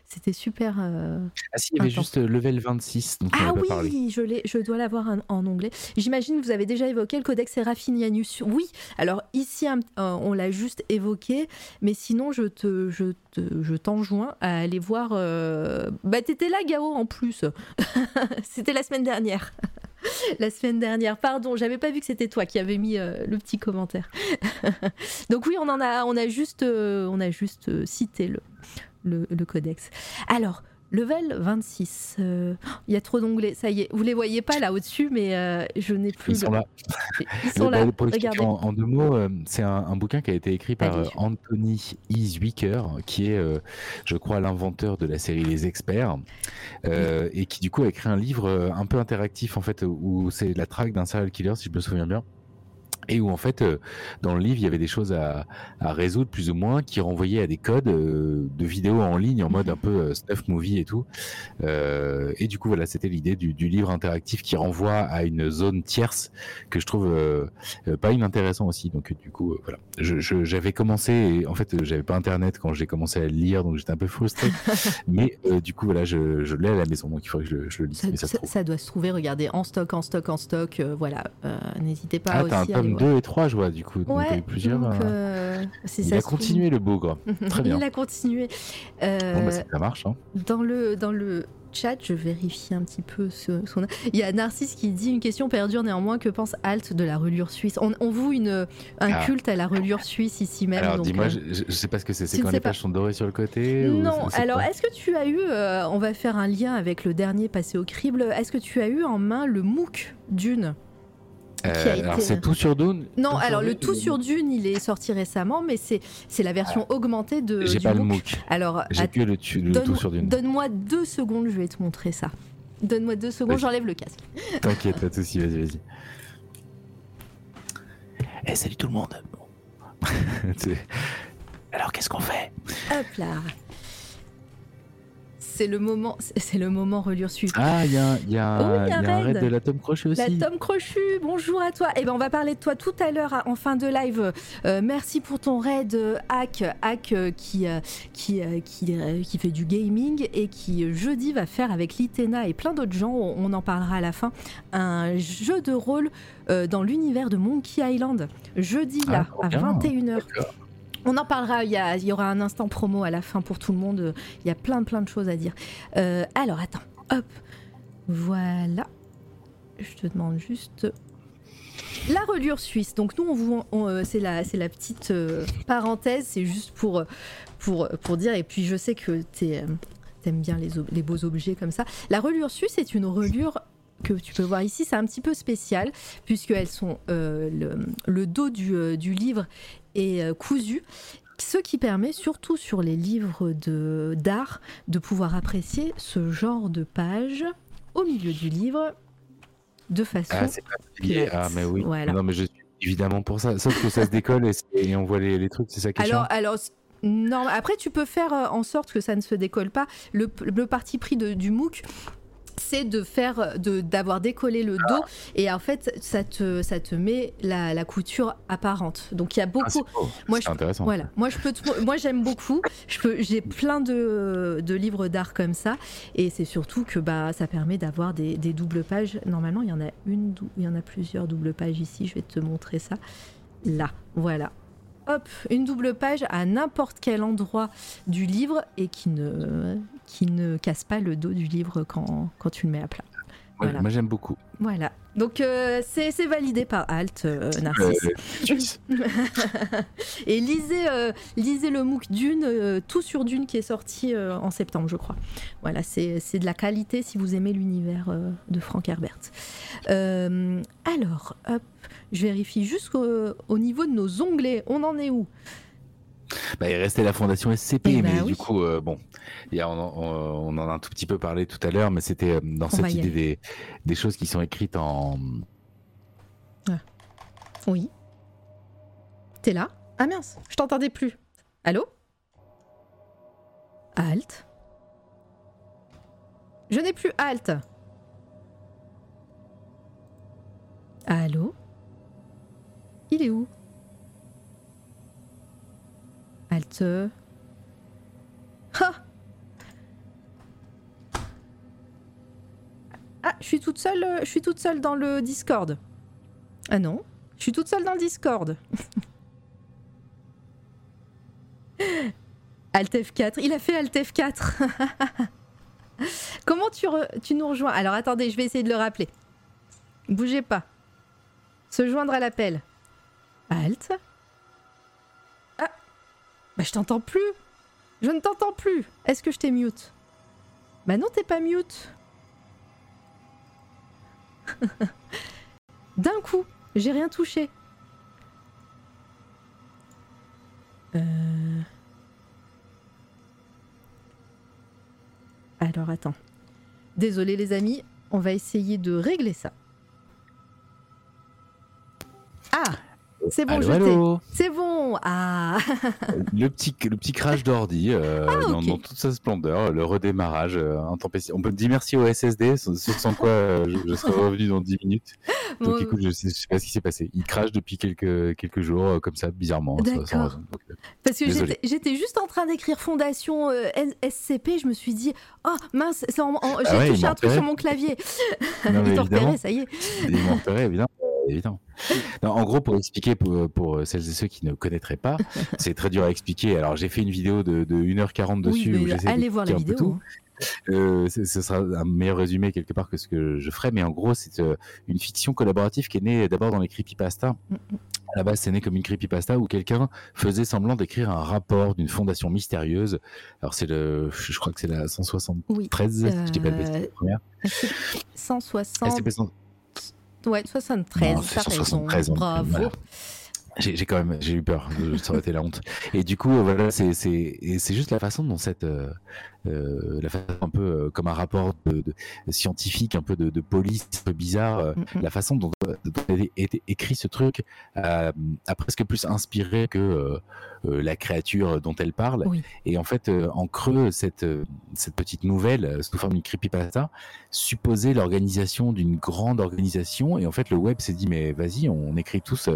c'était super. Euh, ah si, il y avait juste level 26. ah oui, je je dois l'avoir en, anglais. J'imagine que vous avez déjà évoqué le Codex Seraphinianus. Oui. Alors ici, on l'a juste évoqué, mais sinon, je te, je te, je t'enjoins à aller voir. Bah, t'étais là, Gao, en plus. [laughs] c'était la semaine dernière. [laughs] [laughs] la semaine dernière. Pardon, j'avais pas vu que c'était toi qui avais mis euh, le petit commentaire. [laughs] Donc oui, on en a, on a juste, euh, on a juste euh, cité le, le, le, codex. Alors, Level 26. Euh, il y a trop d'onglets. Ça y est. Vous les voyez pas là au-dessus, mais euh, je n'ai plus. Ils sont là. Ils sont là. Regardez. En, deux mots, euh, c'est un, bouquin qui a été écrit par Anthony Iswicker, qui est, je crois, l'inventeur de la série Les Experts, et qui du coup a écrit un livre un peu interactif en fait, où c'est la traque d'un serial killer, si je me souviens bien et où en fait euh, dans le livre il y avait des choses à, à résoudre plus ou moins qui renvoyaient à des codes euh, de vidéos en ligne en mode un peu euh, stuff movie et tout. Et du coup voilà c'était l'idée du, du, livre interactif qui renvoie à une zone tierce que je trouve pas inintéressant aussi. Donc du coup voilà. J'avais commencé et, en fait j'avais pas internet quand j'ai commencé à le lire donc j'étais un peu frustré. [laughs] Mais du coup voilà je, je l'ai à la maison donc il faudrait que je, je le lise ça, ça, ça, doit se trouver regardez en stock en stock en stock voilà. N'hésitez pas ah, aussi à 2 et 3, je vois, du coup. Donc, il plusieurs. Donc, euh, il a continué le bougre. [laughs] Très bien. il a continué. Euh, bon, bah, ça marche. Hein. Dans, le, dans le chat, je vérifie un petit peu ce, son. Il y a Narcisse qui dit une question perdure néanmoins. Que pense Alt de la relure suisse? On, on voue une, un ah. culte à la relure suisse ici même. Alors dis-moi, euh, je, ne sais pas ce que c'est. C'est quand les pages sont dorées sur le côté Non. alors, est-ce que tu as eu. on va faire un lien avec le dernier passé au crible. Est-ce que tu as eu en main le MOOC d'une euh, alors c'est tout sur Dune Non, alors le tout sur Dune, il est sorti récemment, mais c'est c'est la version ah. augmentée de. J'ai pas le MOOC. Alors j'ai que le, tout sur Dune. Donne-moi deux secondes, je vais te montrer ça. Donne-moi deux secondes, j'enlève le casque. T'inquiète, pas de soucis, vas-y, vas-y. Eh, salut tout le monde. [laughs] alors qu'est-ce qu'on fait? Hop là c'est le moment, c'est le moment relure suivant. Ah, il y a, y a, oh y a un, raid. de la Tom Crochu aussi. La Tom Crochu, bonjour à toi. Et eh ben, on va parler de toi tout à l'heure en fin de live. Euh, merci pour ton raid hack, hack euh, qui, euh, qui, qui, qui, fait du gaming et qui jeudi va faire avec Litena et plein d'autres gens. On, en parlera à la fin. Un jeu de rôle dans l'univers de Monkey Island. Jeudi là ah, à 21h. On en parlera, il y, aura un instant promo à la fin pour tout le monde. Il y a plein plein de choses à dire. Euh, alors attends, hop, voilà. Je te demande juste la reliure suisse. Donc nous, on vous, euh, c'est la, petite euh, parenthèse. C'est juste pour, dire. Et puis je sais que tu aimes bien les, beaux objets comme ça. La reliure suisse est une reliure que tu peux voir ici, c'est un petit peu spécial puisqu'elles sont le, dos du livre et euh, cousu ce qui permet surtout sur les livres d'art de, pouvoir apprécier ce genre de page au milieu du livre de façon ah, c'est ah mais oui. Non mais je suis évidemment pour ça. Sauf que ça se décolle et, on voit les, les trucs c'est ça qui alors alors Non, après tu peux faire en sorte que ça ne se décolle pas. Le, parti pris du MOOC, c'est de faire de d'avoir décollé le dos et en fait ça te ça te met la, couture apparente. Donc il y a ah, beaucoup moi je intéressant. voilà. Moi je peux moi j'aime beaucoup. Je peux j'ai plein de, de livres d'art comme ça et c'est surtout que bah ça permet d'avoir des, des, doubles pages. Normalement il y en a une il y en a plusieurs doubles pages ici. Je vais te montrer ça. Là. Voilà. Hop, une double page à n'importe quel endroit du livre et qui ne, qui ne casse pas le dos du livre quand, quand tu le mets à plat. Moi j'aime beaucoup. Voilà. Donc euh, c'est validé par Alt, euh, Narcisse. [laughs] et lisez, euh, lisez le MOOC Dune, tout sur Dune qui est sorti en septembre, je crois. Voilà, c'est de la qualité si vous aimez l'univers de Frank Herbert. alors, hop, je vérifie jusqu'au au niveau de nos onglets. On en est où? Bah, il restait la fondation SCP, eh mais ben du coup, euh, bon, y a, on, on, en a un tout petit peu parlé tout à l'heure, mais c'était euh, dans cette idée des, des, choses qui sont écrites en. Ah. Oui. T'es là? Ah mince, je t'entendais plus. Allô? Halt Je n'ai plus halt. Allô? Il est où? Halte. Ah Ah, je suis toute seule, je suis toute seule dans le Discord. Ah non, je suis toute seule dans le Discord. [laughs] Alt F4, il a fait Alt F4. [laughs] Comment tu, tu nous rejoins? Alors attendez, je vais essayer de le rappeler. Bougez pas. Se joindre à l'appel. Alt. Bah je t'entends plus. Je ne t'entends plus. Est-ce que je t'ai mute? Bah non, t'es pas mute. [laughs] D'un coup, j'ai rien touché. Euh... Alors attends. Désolé les amis, on va essayer de régler ça. Ah c'est bon, je C'est bon. Ah. [laughs] le petit le petit crash d'ordi euh, ah, dans, toute sa splendeur, le redémarrage euh, intempestif. On peut me dire merci au SSD, sans quoi euh, je, serais [laughs] revenu dans 10 minutes. Donc écoute, je sais, sais pas ce qui s'est passé. Il crache depuis quelques quelques jours comme ça bizarrement. D'accord. Parce que j'étais juste en train d'écrire fondation SCP, je me suis dit oh mince, j'ai ah touché un truc sur mon clavier. Non, [laughs] il repéré, ça y est. Il repéré évidemment évident. en gros, pour expliquer pour, celles et ceux qui ne connaîtraient pas, [laughs] c'est très dur à expliquer. Alors, j'ai fait une vidéo de, 1h40 dessus. Oui, allez voir la vidéo. Hein. Euh, ce sera un meilleur résumé quelque part que ce que je ferai, mais en gros, c'est euh, une fiction collaborative qui est née d'abord dans les creepypasta. Mm, mm. À la base, c'est né comme une creepypasta où quelqu'un faisait semblant d'écrire un rapport d'une fondation mystérieuse. Alors, c'est le, je crois que c'est la 173, oui, je dis pas le première. [laughs] 160. Ouais, 73, non, 173 Bravo. J'ai quand même j'ai eu peur, ça aurait été la honte. Et du coup, voilà, c'est juste la façon dont cette euh, la façon un peu euh, comme un rapport de, scientifique, un peu de, police, un peu bizarre, mm, mm. la façon dont, dont a été écrit ce truc a, presque plus inspiré que la créature dont elle parle. Et en fait, en creux, cette cette petite nouvelle sous forme d'une creepypasta supposait l'organisation d'une grande organisation. Et en fait, le web s'est dit mais vas-y, on écrit tous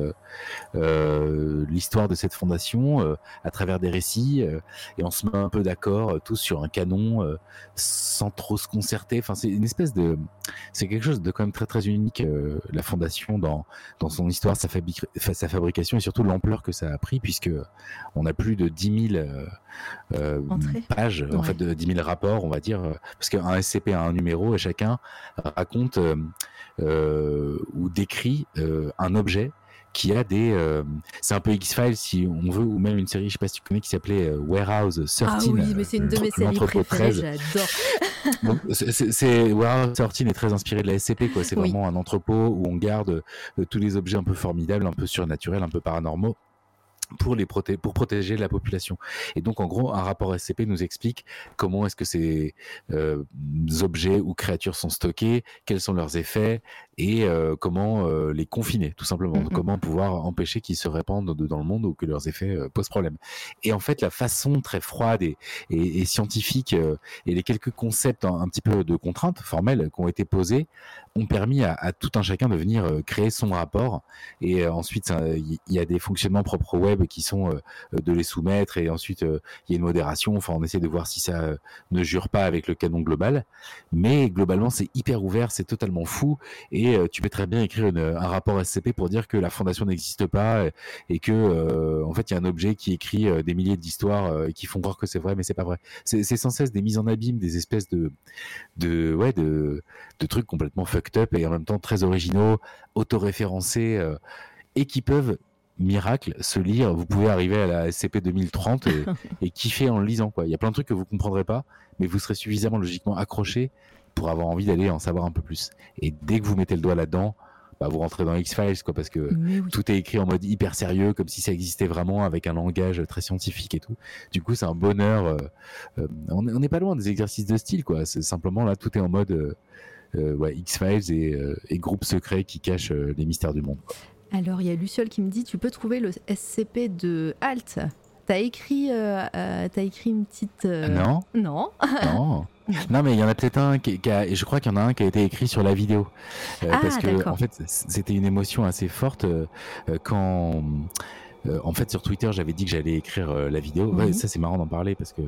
euh, l'histoire de cette fondation euh, à travers des récits euh, et on se met un peu d'accord tous sur un canon sans trop se concerter. Enfin, c'est une espèce de, c'est quelque chose de quand même très très unique la fondation dans dans son histoire, sa, sa fabrication et surtout l'ampleur que ça a pris puisque on a plus de 10 000 pages, en fait, de 10 000 rapports, on va dire, parce qu'un SCP a un numéro et chacun raconte ou décrit un objet qui a des. Euh, c'est un peu X-Files si on veut, ou même une série, je sais pas si tu connais, qui s'appelait euh, Warehouse 13. Ah oui, mais c'est une de mes séries préférées, j'adore. [laughs] c'est Warehouse 13 est très inspiré de la SCP, quoi. C'est vraiment un entrepôt où on garde euh, tous les objets un peu formidables, un peu surnaturels, un peu paranormaux pour les proté pour protéger la population. Et donc en gros, un rapport SCP nous explique comment est-ce que ces euh, objets ou créatures sont stockés, quels sont leurs effets et euh, comment euh, les confiner, tout simplement. Mm, mm. Comment pouvoir empêcher qu'ils se répandent dans le monde ou que leurs effets euh, posent problème. Et en fait, la façon très froide et, et, scientifique et les quelques concepts un, petit peu de contraintes formelles qui ont été posés ont permis à, tout un chacun de venir créer son rapport. Et ensuite, il y a des fonctionnements propres au web qui sont de les soumettre et ensuite il y a une modération. Enfin, on essaie de voir si ça ne jure pas avec le canon global. Mais globalement, c'est hyper ouvert, c'est totalement fou et et euh, tu peux très bien écrire un rapport SCP pour dire que la fondation n'existe pas et, que euh, en fait il y a un objet qui écrit euh, des milliers d'histoires qui font croire que c'est vrai mais c'est pas vrai. C'est sans cesse des mises en abîme, des espèces de de ouais de, de trucs complètement fucked up et en même temps très originaux, autoréférencés et qui peuvent miracle se lire. Vous pouvez arriver à la SCP 2030 et, [laughs] et kiffer en le lisant. Quoi. Il y a plein de trucs que vous comprendrez pas, mais vous serez suffisamment logiquement accroché pour avoir envie d'aller en savoir un peu plus. Et dès que vous mettez le doigt là-dedans, bah, vous rentrez dans X-Files, quoi, parce que tout est écrit en mode hyper sérieux, comme si ça existait vraiment, avec un langage très scientifique et tout. Du coup, c'est un bonheur. Euh, euh, on n'est pas loin des exercices de style, quoi. C'est simplement là, tout est en mode euh, ouais, X-Files et, et, groupe secret qui cache les mystères du monde. Alors, il y a Luciole qui me dit tu peux trouver le SCP de Halt. T'as écrit, as écrit une petite. Non. Non. Non. [laughs] Non, mais il y en a peut-être un qui, a, et je crois qu'il y en a un qui a été écrit sur la vidéo. Euh, ah, parce que, en fait, c'était une émotion assez forte euh, euh, quand. en fait, sur Twitter, j'avais dit que j'allais écrire la vidéo. Ouais, ça, c'est marrant d'en parler parce que.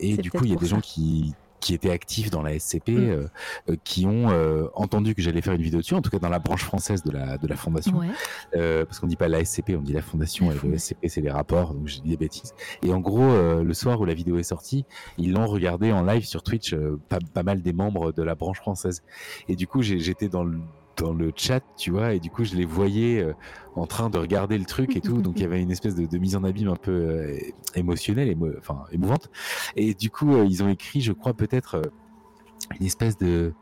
et du coup, il y a des gens qui, qui étaient actifs dans la SCP, mm. euh, euh, qui ont euh, entendu que j'allais faire une vidéo dessus, en tout cas dans la branche française de la, de la fondation. parce qu'on dit pas la SCP, on dit la fondation, et le SCP c'est les rapports, donc j'ai dit des bêtises. Et en gros, le soir où la vidéo est sortie, ils l'ont regardé en live sur Twitch, pas, pas mal des membres de la branche française. Et du coup, j'étais dans le dans le chat, tu vois, et du coup, je les voyais euh, en train de regarder le truc et tout. [laughs] Donc, il y avait une espèce de, mise en abîme un peu euh, émotionnelle, enfin, émouvante. Et du coup, euh, ils ont écrit, je crois, peut-être une espèce de.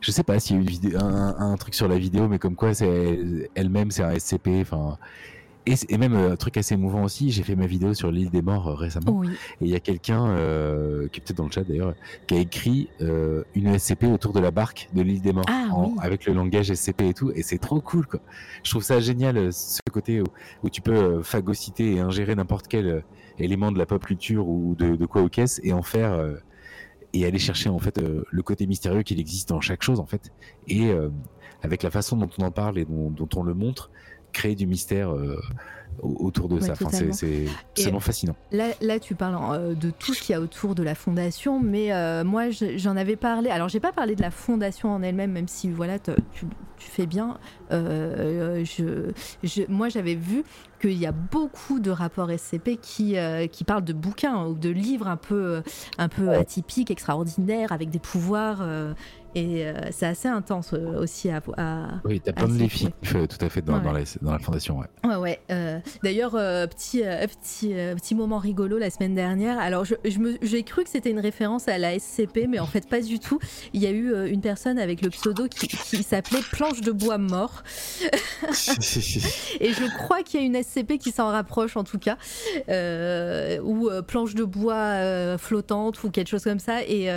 Je sais pas s'il y a eu une vidéo, un, un, truc sur la vidéo, mais comme quoi c'est elle-même, c'est un SCP. Enfin, et, même euh, un truc assez émouvant aussi, j'ai fait ma vidéo sur l'île des morts euh, récemment. Et il y a quelqu'un, euh, qui est peut-être dans le chat d'ailleurs, qui a écrit une SCP autour de la barque de l'île des morts, ah avec le langage SCP et tout. Et c'est trop cool, quoi. Je trouve ça génial, ce côté où, tu peux phagocyter et ingérer n'importe quel élément de la pop culture ou de, quoi au caisse et en faire et aller chercher en fait le côté mystérieux qu'il existe dans chaque chose en fait et avec la façon dont on en parle et dont on le montre créer du mystère euh, autour de ça. c'est vraiment fascinant. Là, là, tu parles euh, de tout ce qu'il y a autour de la fondation, mais euh, moi, j'en avais parlé. Alors, j'ai pas parlé de la fondation en elle-même, même si voilà, tu, tu, fais bien. je, je, moi, j'avais vu qu'il y a beaucoup de rapports SCP qui, qui parlent de bouquins ou de livres un peu, un peu atypiques, extraordinaires, avec des pouvoirs et euh, c'est assez intense euh, aussi à, à Oui, t'as plein de défis tout à fait dans, dans, la, dans la, fondation. Ouais, ouais. ouais euh, D'ailleurs, petit, petit, petit moment rigolo la semaine dernière. Alors, j'ai je, cru que c'était une référence à la SCP, mais en fait, pas du tout. Il y a eu une personne avec le pseudo qui, qui s'appelait Planche de bois mort. [laughs] et je crois qu'il y a une SCP qui s'en rapproche en tout cas, ou planche de bois flottante ou quelque chose comme ça. Et,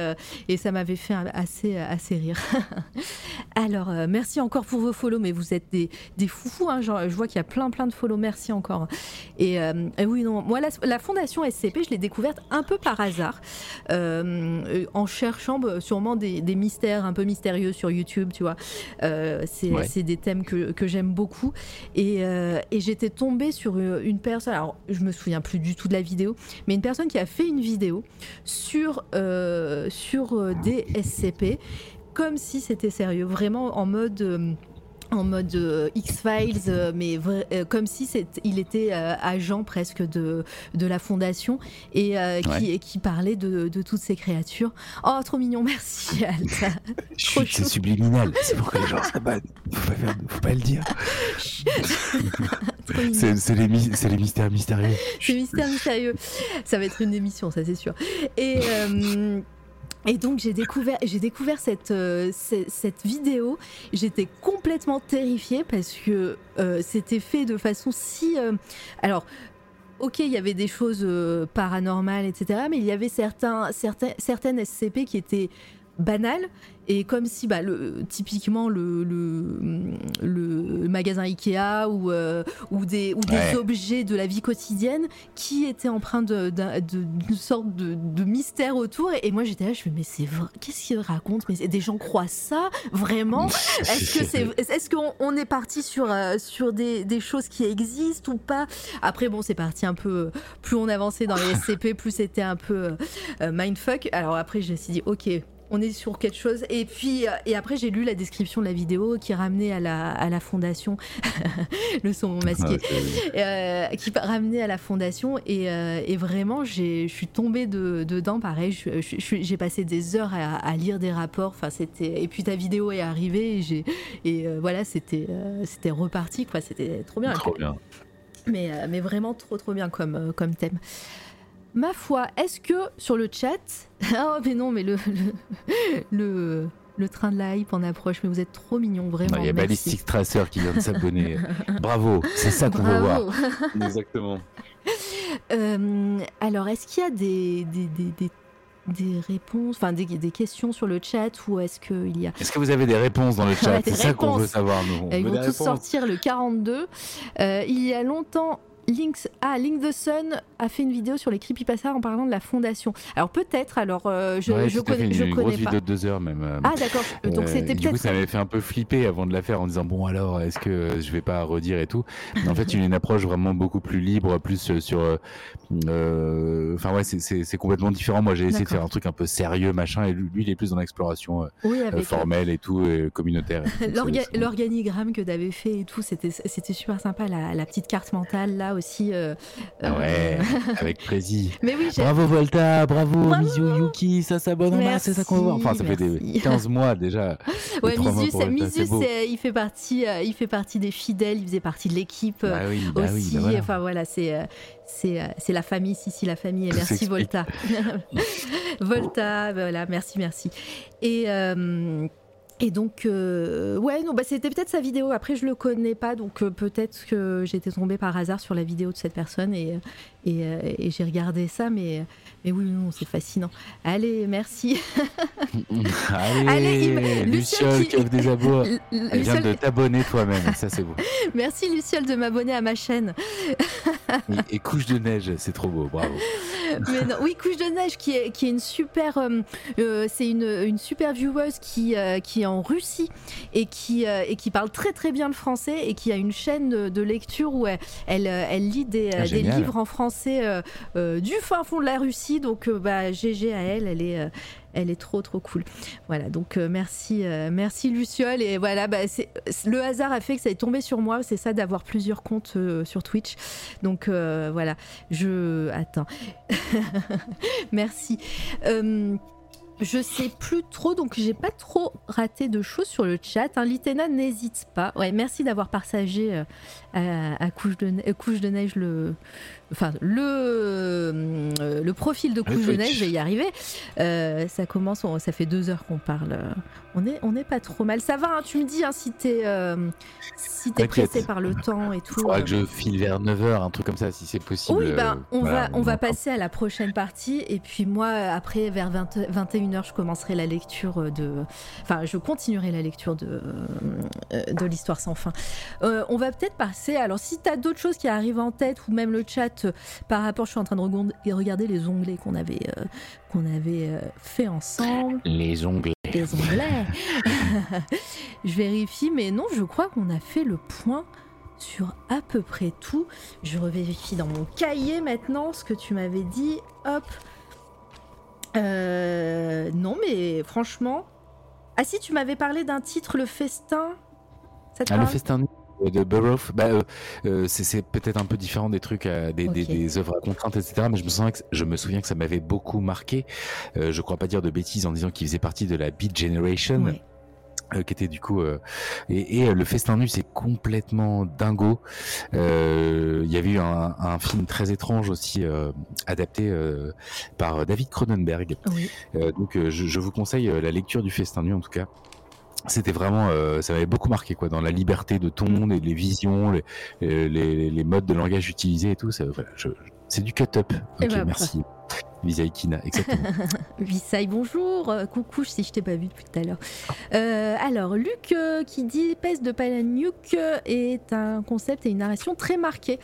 et ça m'avait fait assez, assez rire. [laughs] Alors, euh, merci encore pour vos follow, mais vous êtes des, des foufous. Hein, je vois qu'il y a plein, plein de follow. Merci encore. Et, euh, oui, non, moi, la, fondation SCP, je l'ai découverte un peu par hasard, euh, en cherchant bah, sûrement des, mystères un peu mystérieux sur YouTube, tu vois. c'est des thèmes que, que j'aime beaucoup. Et, et j'étais tombée sur une personne, alors je me souviens plus du tout de la vidéo, mais une personne qui a fait une vidéo sur, sur des SCP comme si c'était sérieux, vraiment en mode euh, en mode euh, X-Files, euh, mais comme si il était agent presque de, de la fondation et qui, qui, parlait de, de, toutes ces créatures. Oh, trop mignon, merci [laughs] Alta. c'est subliminal, c'est pour que les gens [laughs] faut pas, faut pas le dire. c'est les, les, mystères mystérieux. C'est mystères mystérieux. Ça va être une émission, ça c'est sûr. Et. Et donc j'ai découvert, euh, cette, vidéo. J'étais complètement terrifiée parce que euh, c'était fait de façon si. Euh, alors, ok, il y avait des choses paranormales, etc. Mais il y avait certaines SCP qui étaient banal et comme si bah, le, typiquement le, le, magasin Ikea ou, euh, ou des, ou des objets de la vie quotidienne qui étaient empreints d'une sorte de, mystère autour. Et, moi j'étais là je me mais c'est vrai qu'est-ce qu'ils racontent? Mais des gens croient ça vraiment? [laughs] Est-ce que c'est est-ce qu'on est parti sur euh, sur des, des, choses qui existent ou pas? Après bon c'est parti un peu plus on avançait dans les SCP plus c'était un peu euh, mindfuck. Alors après je me suis dit ok on est sur quelque chose. Et puis, euh, et après, j'ai lu la description de la vidéo qui ramenait à la, à la fondation [laughs] le son masqué, [laughs] euh, qui ramenait à la fondation. Et, euh, et vraiment, je suis tombée de, dedans. Pareil, j'ai passé des heures à, lire des rapports. Enfin, c'était. Et puis ta vidéo est arrivée et voilà, c'était c'était reparti. Quoi, c'était trop bien. Trop bien. Mais, mais vraiment trop trop bien comme, comme thème. Ma foi, est-ce que sur le chat. Oh, [laughs] mais non, mais le, [laughs] le, le, train de la hype en approche, mais vous êtes trop mignon, vraiment. Il y a Ballistic Tracer qui vient de s'abonner. [laughs] Bravo, c'est ça qu'on veut voir. Exactement. Euh, alors, est-ce qu'il y a des, des, des, des réponses, enfin des, des, questions sur le chat ou est-ce qu'il y a... Est-ce que vous avez des réponses dans le chat? C'est ça qu'on veut savoir, nous. Ils vont tous sortir le 42. Euh, il y a longtemps, Links, ah, Link the Sun a fait une vidéo sur les creepypasta en parlant de la fondation. Alors peut-être, alors euh, je, je connais, une, je une connais grosse vidéo de deux heures même. Euh, ah d'accord. [laughs] Donc c'était peut-être. Du coup, ça m'avait fait un peu flipper avant de la faire en disant bon alors est-ce que je vais pas redire et tout. Mais en fait, il y a une approche vraiment beaucoup plus libre, plus sur. Euh, enfin ouais, c'est complètement différent. Moi, j'ai essayé de faire un truc un peu sérieux machin et lui, il est plus dans l'exploration formelle et tout, et communautaire. [laughs] L'organigramme que tu avais fait et tout, c'était c'était super sympa. La, la petite carte mentale là aussi. Euh, ah ouais, euh, [laughs] avec plaisir. Mais oui, bravo Volta, bravo, bravo Mizu Yuki, ça s'abonne en masse, c'est ça qu'on va voir. Enfin, ça fait des 15 [laughs] mois déjà. Ouais, Mizu, il fait partie, euh, il fait partie des fidèles, il faisait partie de l'équipe bah oui, bah aussi. Oui, bah voilà. Enfin voilà, c'est c'est la famille, si, si, la famille. Et [laughs] merci Volta. Volta, voilà, merci, merci. Et, et donc, euh, ouais, non, bah, c'était peut-être sa vidéo. Après, je le connais pas, donc euh, peut-être que j'étais tombée par hasard sur la vidéo de cette personne et, euh, j'ai regardé ça, mais, mais oui, non, c'est fascinant. Allez, merci. [laughs] Allez, Allez Luciole, qui... des [laughs] abos. Elle vient de t'abonner toi-même, ça c'est beau. [laughs] Merci Luciole de m'abonner à ma chaîne. et, couche de neige, c'est trop beau, bravo. Mais non, oui, couche de neige qui est, qui est une super, c'est une, une super vieweuse qui, qui est en Russie et qui, euh, et qui parle très très bien le français et qui a une chaîne de, lecture où elle, elle, lit des, ah, des, livres en français euh, euh, du fin fond de la Russie. Donc, bah, GG à elle, elle est elle est trop trop cool. Voilà, donc merci, merci Luciole. Et voilà, bah, le hasard a fait que ça est tombé sur moi. C'est ça d'avoir plusieurs comptes sur Twitch. Donc voilà, je attends. [laughs] merci. Je sais plus trop, donc j'ai pas trop raté de choses sur le chat. Hein. Litena n'hésite pas. Ouais, merci d'avoir partagé euh, à, couche, de, euh, couche de neige le, enfin le, euh, le profil de couche de neige. Je vais y arriver. ça commence, ça fait deux heures qu'on parle. On est, on est pas trop mal. Ça va. Hein, tu me dis hein, si t'es, si t'es pressé par le temps et tout. Faudra que je file vers 9 h un truc comme ça, si c'est possible. Oui, ben on va, on va passer à la prochaine partie et puis moi après vers 20, 21 h je commencerai la lecture de, enfin je continuerai la lecture de, de l'histoire sans fin. on va peut-être passer alors, si tu as d'autres choses qui arrivent en tête ou même le chat euh, par rapport, je suis en train de regarder les onglets qu'on avait, euh, qu'on avait euh, fait ensemble. Les onglets. Les onglets. [laughs] je vérifie, mais non, je crois qu'on a fait le point sur à peu près tout. Je revérifie dans mon cahier maintenant ce que tu m'avais dit. Hop. non, mais franchement. Ah si, tu m'avais parlé d'un titre, le festin. Ça ah, le festin de Burroughs, bah, euh, euh, c'est peut-être un peu différent des trucs, des, des, des, œuvres à contrainte, etc. Mais je me, souviens que, je me souviens que ça m'avait beaucoup marqué. Euh, je crois pas dire de bêtises en disant qu'il faisait partie de la Beat Generation. qui était du coup et, et le festin nu c'est complètement dingo il y avait eu un, un, film très étrange aussi adapté par David Cronenberg donc je, je, vous conseille la lecture du festin nu en tout cas c'était vraiment, euh, ça m'avait beaucoup marqué quoi, dans la liberté de ton et les visions, les, les, les modes de langage utilisés et tout. Ça, voilà, c'est du cut-up. Ok, ben, merci. Visay Kina, exactement. [laughs] Visay, bonjour. coucou, si je t'ai pas vu depuis tout à l'heure. alors, Luc qui dit Peste de Palahniuk est un concept et une narration très marqués.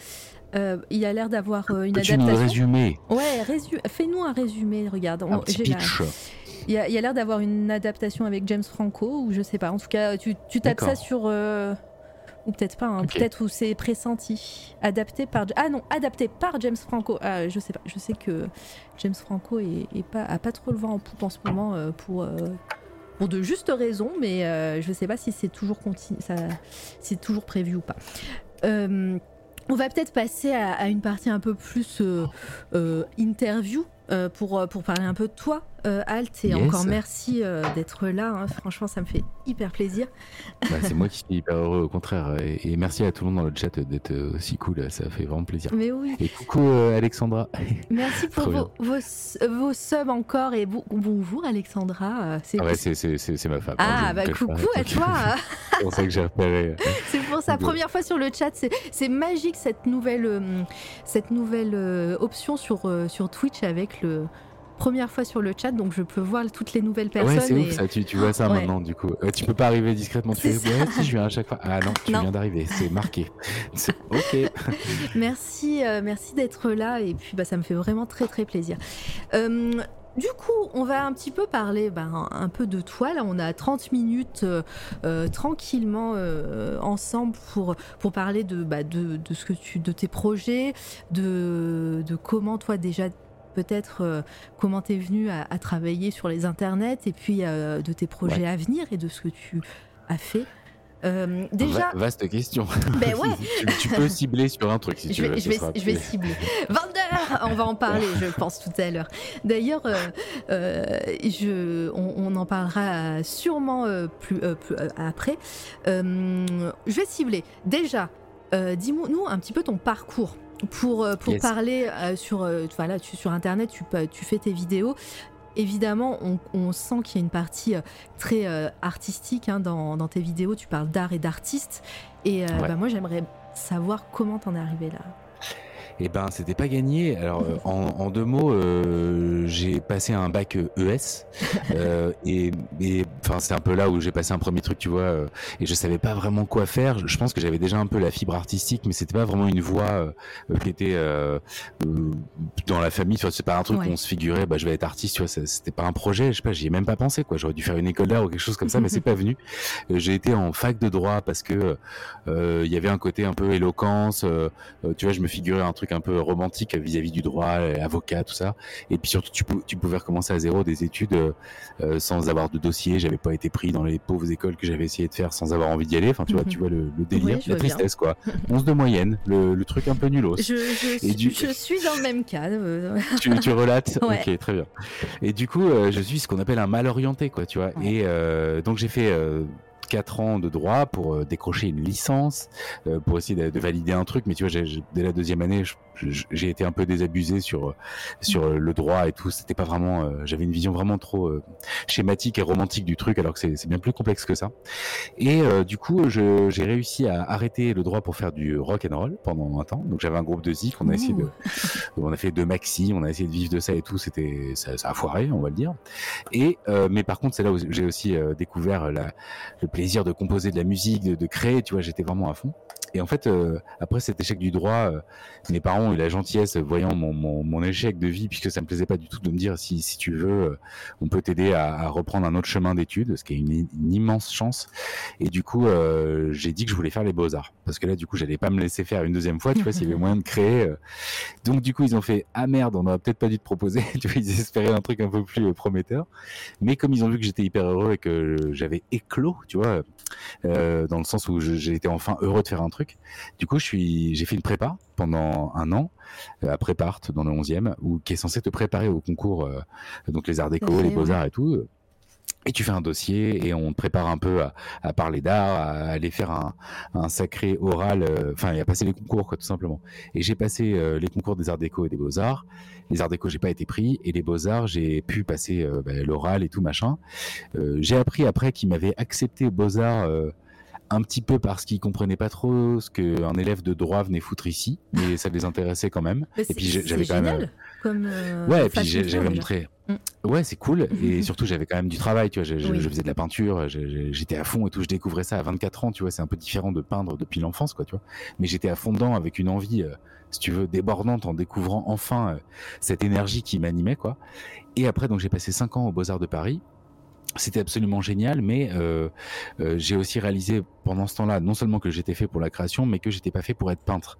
il a l'air d'avoir une adaptation. Un résumé. Ouais, fais-nous un résumé, regarde. Un petit pitch. Il y a, l'air d'avoir une adaptation avec James Franco, ou je sais pas. En tout cas, tu, tu tapes ça sur. Ou peut-être pas, hein. peut-être où c'est pressenti. Adapté par. Ah non, adapté par James Franco. Ah, je sais pas. Je sais que James Franco est, pas, a pas trop le vent en poupe en ce moment euh, pour, euh, pour de justes raisons, mais euh, je sais pas si c'est toujours, continu, ça, c'est toujours prévu ou pas. on va peut-être passer à, à, une partie un peu plus interview pour, pour parler un peu de toi, euh, Alt, et encore merci euh, d'être là. Hein. Franchement, ça me fait hyper plaisir. Bah, c'est moi qui suis hyper heureux, au contraire. Et, merci à tout le monde dans le chat d'être aussi cool. Ça fait vraiment plaisir. Mais oui. Et coucou euh, Alexandra. [laughs] Merci pour vos, vos, subs encore. Et bonjour Alexandra. C'est ah ouais, c'est ma femme. Ah, bah coucou à toi. [laughs] c'est pour ça que j'ai repéré. [laughs] c'est pour sa première fois sur le chat. C'est magique cette nouvelle, cette nouvelle option sur, sur Twitch avec le première fois sur le chat, donc je peux voir toutes les nouvelles personnes. Ouais, c'est ouf ça, tu, vois ça maintenant du coup. tu peux pas arriver discrètement, tu fais ouais, si je viens à chaque fois. Ah non, tu viens d'arriver, c'est marqué. [laughs] ok. [laughs] merci, euh, merci d'être là et puis bah, ça me fait vraiment très très plaisir. Euh, du coup, on va un petit peu parler ben, un peu de toi. Là, on a 30 minutes euh, tranquillement ensemble pour, pour parler de, bah, de, de, ce que tu, de tes projets, de, de comment toi déjà peut-être euh, comment tu es venu à, travailler sur les internets et puis euh, de tes projets à venir et de ce que tu as fait. Euh, déjà. vaste question. Ben [laughs] ouais. tu, peux cibler sur un truc si je tu veux. Je vais, je vais cibler. [laughs] Vendeur On va en parler, je pense, tout à l'heure. D'ailleurs, je, on, en parlera sûrement plus, plus après. je vais cibler. Déjà, dis-nous un petit peu ton parcours pour, euh, pour parler euh, sur, euh, voilà, tu, sur Internet, tu, tu fais tes vidéos. Évidemment, on, on sent qu'il y a une partie très artistique hein, dans, dans, tes vidéos. Tu parles d'art et d'artiste. Et bah, moi, j'aimerais savoir comment t'en es arrivé là. Eh ben, c'était pas gagné. Alors, euh, en, deux mots, euh, j'ai passé un bac ES e [laughs] euh, et, enfin, c'est un peu là où j'ai passé un premier truc, tu vois. et je savais pas vraiment quoi faire. Je, pense que j'avais déjà un peu la fibre artistique, mais c'était pas vraiment une voie qui était dans la famille. Tu vois, c'est pas un truc où on se figurait, bah, je vais être artiste. Tu vois, c'était pas un projet. Je sais pas, j'y ai même pas pensé. Quoi, j'aurais dû faire une école d'art ou quelque chose comme ça, mais c'est [laughs] pas venu. J'ai été en fac de droit parce que il y avait un côté un peu éloquence. tu vois, je me figurais un truc un peu romantique vis-à-vis du droit, avocat, tout ça. Et puis surtout, tu, tu pouvais recommencer à zéro des études euh, euh, sans avoir de dossier. J'avais pas été pris dans les pauvres écoles que j'avais essayé de faire sans avoir envie d'y aller. Enfin, tu vois, tu vois le, délire, la tristesse, quoi. [laughs] 11 de moyenne, le, truc un peu nulos. Je, je, suis dans le même cas. Euh. tu, tu relates [laughs] Ok, très bien. Et du coup, je suis ce qu'on appelle un mal orienté, quoi, tu vois. Et donc, j'ai fait 4 ans de droit pour euh, décrocher une licence, euh, pour essayer de, valider un truc. Mais tu vois, dès la deuxième année, j'ai été un peu désabusé sur sur le droit et tout. C'était pas vraiment. Euh, j'avais une vision vraiment trop schématique et romantique du truc, alors que c'est bien plus complexe que ça. Et du coup, j'ai réussi à arrêter le droit pour faire du rock and roll pendant un temps. Donc j'avais un groupe de zik, on a essayé de, on a fait deux maxi, on a essayé de vivre de ça et tout. C'était ça, ça, a foiré, on va le dire. Et mais par contre, c'est là où j'ai aussi découvert la, le plaisir de composer de la musique, de, créer, tu vois, j'étais vraiment à fond. Et en fait, euh, après cet échec du droit, euh, mes parents ont eu la gentillesse, voyant mon, mon, échec de vie, puisque ça me plaisait pas du tout, de me dire si, si tu veux, euh, on peut t'aider à, reprendre un autre chemin d'études, ce qui est une, immense chance. Et du coup, j'ai dit que je voulais faire les beaux arts, parce que là, du coup, j'allais pas me laisser faire une deuxième fois, tu vois, s'il y avait moyen de créer. Donc, du coup, ils ont fait ah merde, on aurait peut-être pas dû te proposer. [laughs] tu vois, ils espéraient un truc un peu plus prometteur. Mais comme ils ont vu que j'étais hyper heureux et que j'avais éclos, tu vois, dans le sens où été enfin heureux de faire un truc du coup, je suis, j'ai fait une prépa pendant un an euh, à Prépart dans le 11e, où qui est censé te préparer au concours, euh, donc les arts déco, les beaux arts et tout. Et tu fais un dossier et on te prépare un peu à, parler d'art, à aller faire un, sacré oral, euh, enfin, et à passer les concours, quoi, tout simplement. Et j'ai passé les concours des arts déco et des beaux arts. Les arts déco, j'ai pas été pris, et les beaux arts, j'ai pu passer bah, l'oral et tout machin. j'ai appris après qu'ils m'avaient accepté aux beaux arts un petit peu parce qu'ils comprenaient pas trop ce qu'un élève de droit venait foutre ici, mais ça les intéressait quand même. et puis j'avais quand même. Comme euh, ouais, et puis j'avais montré. Mm. Ouais, c'est cool. Et [laughs] surtout, j'avais quand même du travail, tu vois. Je, faisais de la peinture, j'étais à fond et tout. Je découvrais ça à 24 ans, tu vois. C'est un peu différent de peindre depuis l'enfance, quoi, tu vois. Mais j'étais à fond dedans avec une envie, euh, si tu veux, débordante en découvrant enfin euh, cette énergie qui m'animait, quoi. Et après, donc, j'ai passé 5 ans aux Beaux-Arts de Paris c'était absolument génial, mais euh, euh, j'ai aussi réalisé pendant ce temps-là non seulement que j'étais fait pour la création, mais que j'étais pas fait pour être peintre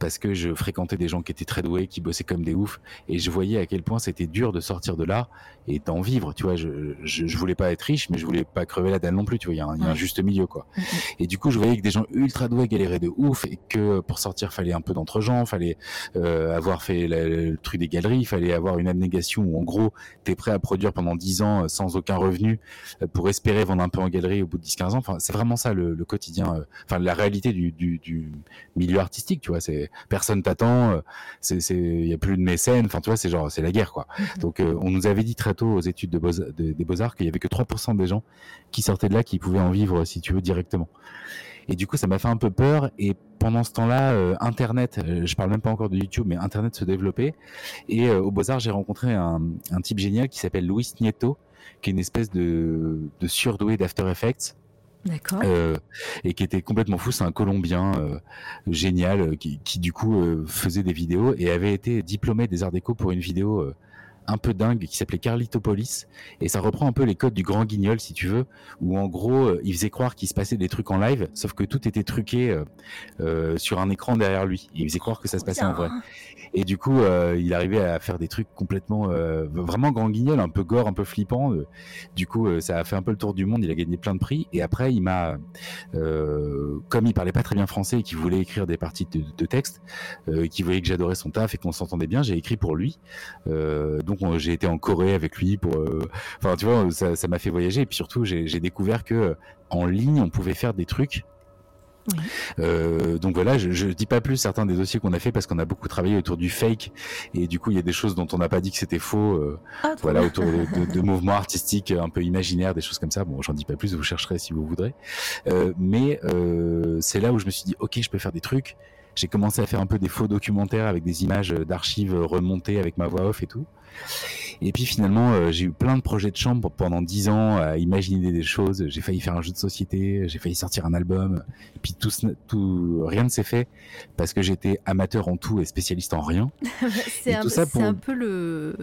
parce que je fréquentais des gens qui étaient très doués, qui bossaient comme des oufs, et je voyais à quel point c'était dur de sortir de là et d'en vivre. Tu vois, je, je, je, voulais pas être riche, mais je voulais pas crever la dalle non plus. Tu vois, il y, a un, juste milieu, quoi. Mm, mm. Et du coup, je voyais que des gens ultra doués galéraient de ouf, et que pour sortir, fallait un peu d'entre-gens, fallait euh, avoir fait le, truc des galeries, fallait avoir une abnégation où, en gros, t'es prêt à produire pendant 10 ans euh, sans aucun revenu euh, pour espérer vendre un peu en galerie au bout de 10-15 ans. Enfin, c'est vraiment ça le, le quotidien, euh, enfin la réalité du, du, du milieu artistique. Tu vois, c'est personne t'attend, euh, c'est il y a plus de mécènes, enfin tu vois, c'est genre c'est la guerre quoi. Mhm. Donc euh, on nous avait dit très tôt aux études de beaux, des beaux-arts qu'il y avait que 3% des gens qui sortaient de là qui pouvaient en vivre si tu veux directement. Et du coup, ça m'a fait un peu peur. Et pendant ce temps-là, euh, Internet, je parle même pas encore de YouTube, mais Internet se développait. Et au Beaux-Arts, j'ai rencontré un, un, type génial qui s'appelle Luis Nieto, qui est une espèce de, de surdoué d'After Effects. Euh, et qui était complètement fou. C'est un Colombien euh, génial euh, qui, du coup faisait des vidéos et avait été diplômé des Arts Déco pour une vidéo un peu dingue qui s'appelait Carlitopolis et ça reprend un peu les codes du Grand Guignol si tu veux où en gros il faisait croire qu'il se passait des trucs en live sauf que tout était truqué sur un écran derrière lui. Il faisait croire que ça se passait en vrai. Et du coup, euh, il arrivait à faire des trucs complètement, euh, vraiment grand guignol, un peu gore, un peu flippant. Euh. du coup, euh, ça a fait un peu le tour du monde. Il a gagné plein de prix. Et après, il m'a, comme il parlait pas très bien français et qu'il voulait écrire des parties de, de texte, qu'il voyait que j'adorais son taf et qu'on s'entendait bien, j'ai écrit pour lui. donc, j'ai été en Corée avec lui pour, enfin, tu vois, ça m'a fait voyager. Et puis surtout, j'ai découvert que en ligne, on pouvait faire des trucs euh, donc voilà, je, je dis pas plus certains des dossiers qu'on a fait parce qu'on a beaucoup travaillé autour du fake et du coup il y a des choses dont on n'a pas dit que c'était faux. Euh, ah, voilà, autour de, de, [laughs] mouvements artistiques un peu imaginaires, des choses comme ça. Bon, j'en dis pas plus, vous chercherez si vous voudrez. Euh, mais euh, c'est là où je me suis dit, ok, je peux faire des trucs. J'ai commencé à faire un peu des faux documentaires avec des images d'archives remontées avec ma voix off et tout. Et puis finalement, euh, j'ai eu plein de projets de chambre pendant dix ans à imaginer des choses. J'ai failli faire un jeu de société, j'ai failli sortir un album. Et puis tout, tout rien ne s'est fait parce que j'étais amateur en tout et spécialiste en rien. [laughs] c'est un, pour... un, peu le,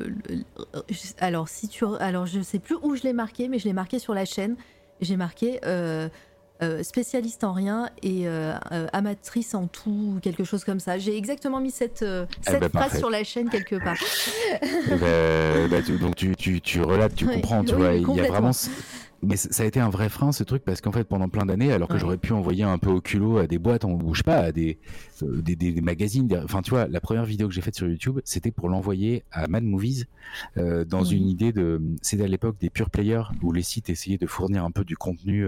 Alors si tu, alors je sais plus où je l'ai marqué, mais je l'ai marqué sur la chaîne. J'ai marqué. Euh, euh, spécialiste en rien et euh, euh, amatrice en tout, quelque chose comme ça. J'ai exactement mis cette, eh cette ben, phrase sur la chaîne quelque part. Ben, donc tu, tu, tu relates, tu comprends, tu vois. Il y a vraiment mais ça a été un vrai frein ce truc parce qu'en fait pendant plein d'années alors que j'aurais pu envoyer un peu au culot à des boîtes on bouge pas à des, euh, des, des, magazines enfin tu vois la première vidéo que j'ai faite sur YouTube c'était pour l'envoyer à Mad Movies euh, dans une idée de c'était à l'époque des pure players où les sites essayaient de fournir un peu du contenu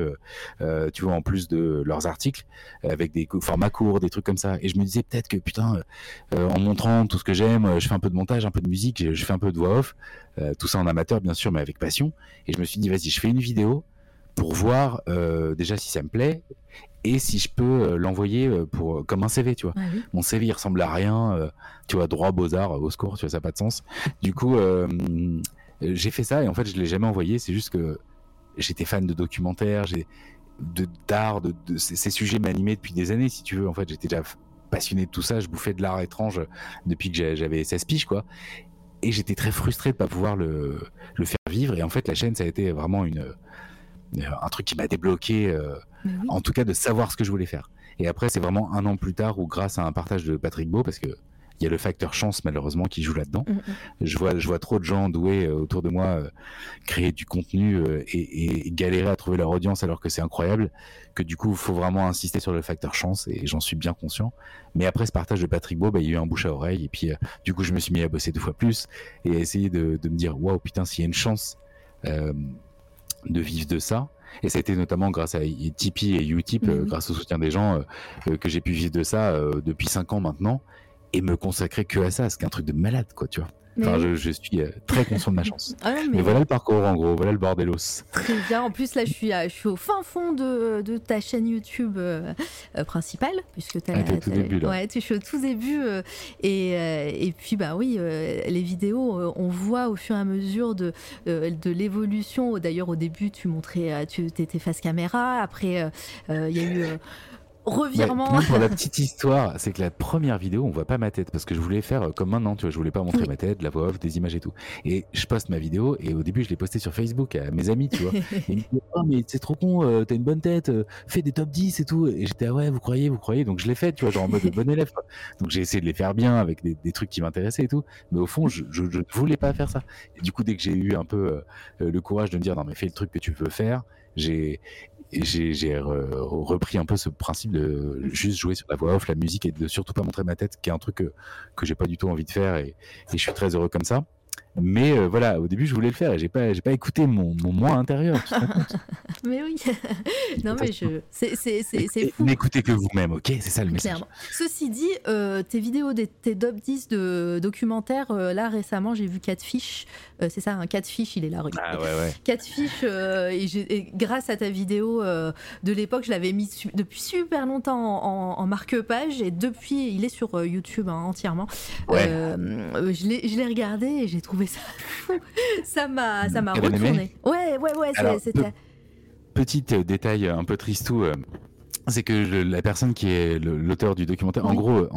euh, tu vois en plus de leurs articles avec des formats courts des trucs comme ça. Et je me disais peut-être que putain en montrant tout ce que j'aime je fais un peu de montage un peu de musique je, je fais un peu de voix off tout ça en amateur bien sûr mais avec passion et je me suis dit vas-y je fais une vidéo pour voir euh, déjà si ça me plaît et si je peux euh, l'envoyer euh, pour comme un CV, tu vois. Mon CV il ressemble à rien, tu vois, droit beaux-arts au secours, tu vois, ça n'a pas de sens. Du coup, j'ai fait ça et en fait, je l'ai jamais envoyé, c'est juste que j'étais fan de documentaires, j'ai de d'art, de, de, ces, sujets m'animaient depuis des années, si tu veux. En fait, j'étais déjà passionné de tout ça, je bouffais de l'art étrange depuis que j'avais 16 piges, quoi. Et j'étais très frustré de pas pouvoir le, le faire vivre. Et en fait, la chaîne, ça a été vraiment une euh, un truc qui m'a débloqué, euh, en tout cas de savoir ce que je voulais faire. Et après, c'est vraiment un an plus tard où, grâce à un partage de Patrick Beau, parce que il y a le facteur chance malheureusement qui joue là-dedans. Je vois, je vois trop de gens doués euh, autour de moi créer du contenu et, et, galérer à trouver leur audience alors que c'est incroyable. Que du coup, il faut vraiment insister sur le facteur chance et j'en suis bien conscient. Mais après ce partage de Patrick Beau, bah, il y a eu un bouche à oreille et puis du coup, je me suis mis à bosser deux fois plus et à essayer de, de me dire waouh putain s'il y a une chance de vivre de ça. Et ça a été notamment grâce à Tipeee et Utip, euh, mhm. grâce au soutien des gens, euh, euh, que j'ai pu vivre de ça depuis cinq ans maintenant. Et me consacrer que à ça, c'est un truc de malade, quoi, tu vois. Enfin, je, suis euh, très conscient de ma chance. [laughs] Ah mais... voilà le parcours en gros, voilà le bordelos. Très bien. En plus, là, je suis, je suis au fin fond de, de ta chaîne YouTube euh, euh, principale, puisque tu ah, au tout début. Ouais, tu es au tout début. et, et puis, bah oui, les vidéos, on voit au fur et à mesure de, de l'évolution. D'ailleurs, au début, tu montrais, tu étais face caméra. Après, il y a eu revirement. pour la [laughs] petite histoire, c'est que la première vidéo, on voit pas ma tête parce que je voulais faire euh, comme maintenant, tu vois, je voulais pas montrer ma tête, la voix off, des images et tout. Et je poste ma vidéo et au début, je l'ai postée sur Facebook à mes amis, tu vois. et ils me disent, oh, mais c'est trop con, euh, t'as une bonne tête, euh, fais des top 10 et tout. Et j'étais, ah ouais, vous croyez, vous croyez. Donc je l'ai fait, tu vois, genre en mode bon élève. Donc j'ai essayé de les faire bien avec des, trucs qui m'intéressaient et tout. Mais au fond, je, ne voulais pas faire ça. Et du coup, dès que j'ai eu un peu le courage de me dire, non, mais fais le truc que tu veux faire, j'ai j'ai repris un peu ce principe de juste jouer sur la voix off, la musique et de surtout pas montrer ma tête, qui est un truc que, que j'ai pas du tout envie de faire et, et je suis très heureux comme ça. Mais euh, voilà, au début, je voulais le faire et j'ai pas, j'ai pas écouté mon, mon moi intérieur. [laughs] mais oui. [laughs] non, mais je, c'est, c'est, c'est, fou. N'écoutez que vous-même, ok? C'est ça le message. Clairement. Ceci dit, euh, tes vidéos, des, tes top 10 de documentaires, euh, là récemment, j'ai vu Catfish. c'est ça, un Catfish, il est là. Ah ouais, ouais. Catfish, et, grâce à ta vidéo de l'époque, je l'avais mis depuis super longtemps en, marque-page et depuis, il est sur YouTube hein, entièrement. Ouais. je l'ai regardé et j'ai trouvé ça [laughs] ça m'a ça m'a retourné. Ouais, ouais, ouais, c'était. Petit euh, détail un peu tristou. Euh, c'est que la personne qui est l'auteur du documentaire, en gros,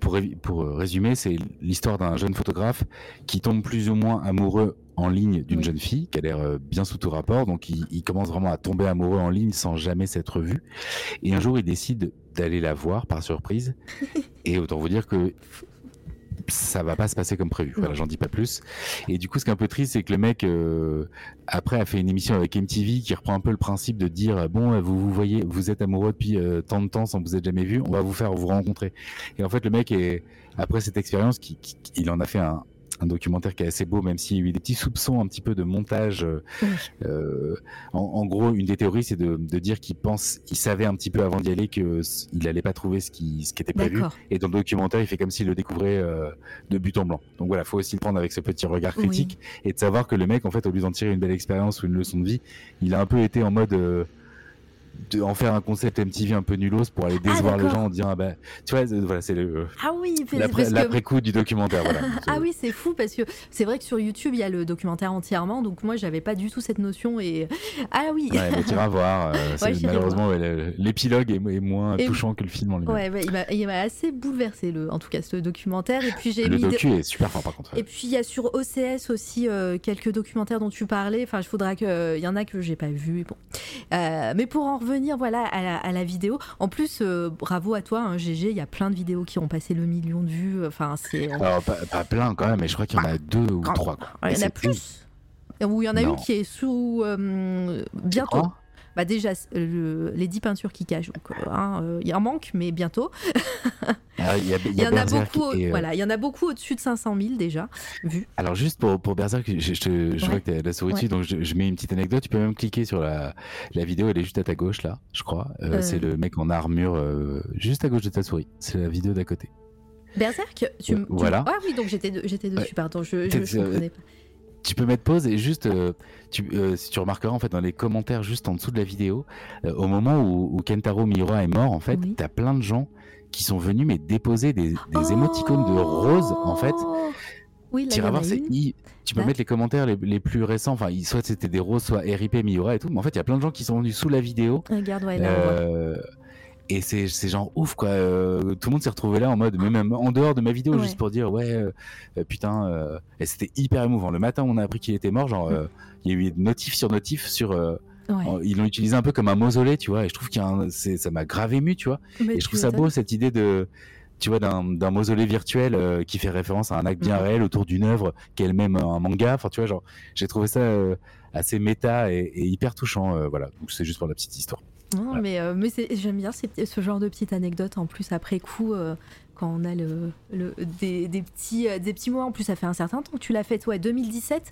pour, pour résumer, c'est l'histoire d'un jeune photographe qui tombe plus ou moins amoureux en ligne d'une jeune fille qui a l'air euh, bien sous tout rapport. Donc, il, il, commence vraiment à tomber amoureux en ligne sans jamais s'être vu. Et un jour, il décide d'aller la voir par surprise. [laughs] Et autant vous dire que ça va pas se passer comme prévu. Voilà, j'en dis pas plus. Et du coup, ce qui est un peu triste, c'est que le mec euh, après a fait une émission avec MTV qui reprend un peu le principe de dire bon, vous vous voyez, vous êtes amoureux depuis euh, tant de temps sans vous êtes jamais vu, on va vous faire vous rencontrer. Et en fait, le mec est après cette expérience, qui, il en a fait un, un documentaire qui est assez beau, même s'il y a eu des petits soupçons un petit peu de montage. Euh, euh en, gros, une des théories, c'est de, de, dire qu'il pense, il savait un petit peu avant d'y aller qu'il n'allait pas trouver ce qui, ce qui était prévu. Et dans le documentaire, il fait comme s'il le découvrait euh, de but en blanc. Donc voilà, faut aussi le prendre avec ce petit regard critique et de savoir que le mec, en fait, au lieu d'en tirer une belle expérience ou une leçon de vie, il a un peu été en mode euh, de en faire un concept MTV un peu nulos pour aller ah, décevoir les gens en disant ah bah tu vois voilà c'est le ah oui l'après coup du documentaire voilà. [laughs] Ah oui c'est fou parce que c'est vrai que sur YouTube il y a le documentaire entièrement donc moi j'avais pas du tout cette notion et ah oui. Ouais, mais tu vas [laughs] voir euh, malheureusement l'épilogue est, moins touchant que le film en lui-même. Ouais, il m'a assez bouleversé le en tout cas ce documentaire. Et puis j'ai le docu est super fort par contre et puis il y a sur OCS aussi euh, quelques documentaires dont tu parlais. Enfin il faudra que il y en a que j'ai pas vu bon. Euh, mais pour en revenir voilà, à la, vidéo. En plus, euh, bravo à toi, hein, GG. Il y a plein de vidéos qui ont passé le million de vues. Enfin, c'est. Alors, pas, plein quand même, mais je crois qu'il y en a bah, deux ou trois. Il y en a plus. Ou il y en a une qui est sous. Euh, bientôt. Bah déjà, les 10 peintures qui cachent, hein, euh, il y en manque, mais bientôt. Ah, il y, [laughs] en a beaucoup, voilà, il y en a beaucoup au-dessus de 500 000 déjà vus. Alors juste pour, pour Berserk, je, je, vois que tu as la souris dessus, donc je, mets une petite anecdote. Tu peux même cliquer sur la, la vidéo, elle est juste à ta gauche là, je crois. Euh, euh. C'est le mec en armure juste à gauche de ta souris. C'est la vidéo d'à côté. Berserk, tu, voilà. Ah oui, donc j'étais dessus, pardon, je ne comprenais pas tu peux mettre pause et juste, euh, tu, euh, si tu remarqueras en fait dans les commentaires juste en dessous de la vidéo, euh, au moment où, Kentaro Miura est mort, en fait, t'as plein de gens qui sont venus mais déposer des, des émoticônes de rose en fait. Oui, tu vas voir, tu peux mettre les commentaires les, plus récents. Enfin, soit c'était des roses, soit RIP Miura et tout. Mais en fait, il y a plein de gens qui sont venus sous la vidéo. Regarde, ouais, là, et c'est genre ouf quoi. Euh, tout le monde s'est retrouvé là en mode, même en dehors de ma vidéo, juste pour dire ouais, euh, euh, putain. et c'était hyper émouvant. Le matin, on a appris qu'il était mort. Genre, il y a eu notif sur notif sur. Ils l'ont utilisé un peu comme un mausolée, tu vois. Et je trouve qu'il ça m'a grave ému, tu vois. et je trouve ça beau cette idée de tu vois, d'un mausolée virtuel qui fait référence à un acte bien réel autour d'une œuvre qui est elle-même un manga. Enfin, tu vois, genre, j'ai trouvé ça assez méta et, et hyper touchant. voilà, donc c'est juste pour la petite histoire. Non, mais, euh, mais j'aime bien ce genre de petites anecdotes en plus après coup. Euh, quand on a le, le des, des, petits, des petits mois. En plus, ça fait un certain temps que tu l'as fait, ouais, 2017.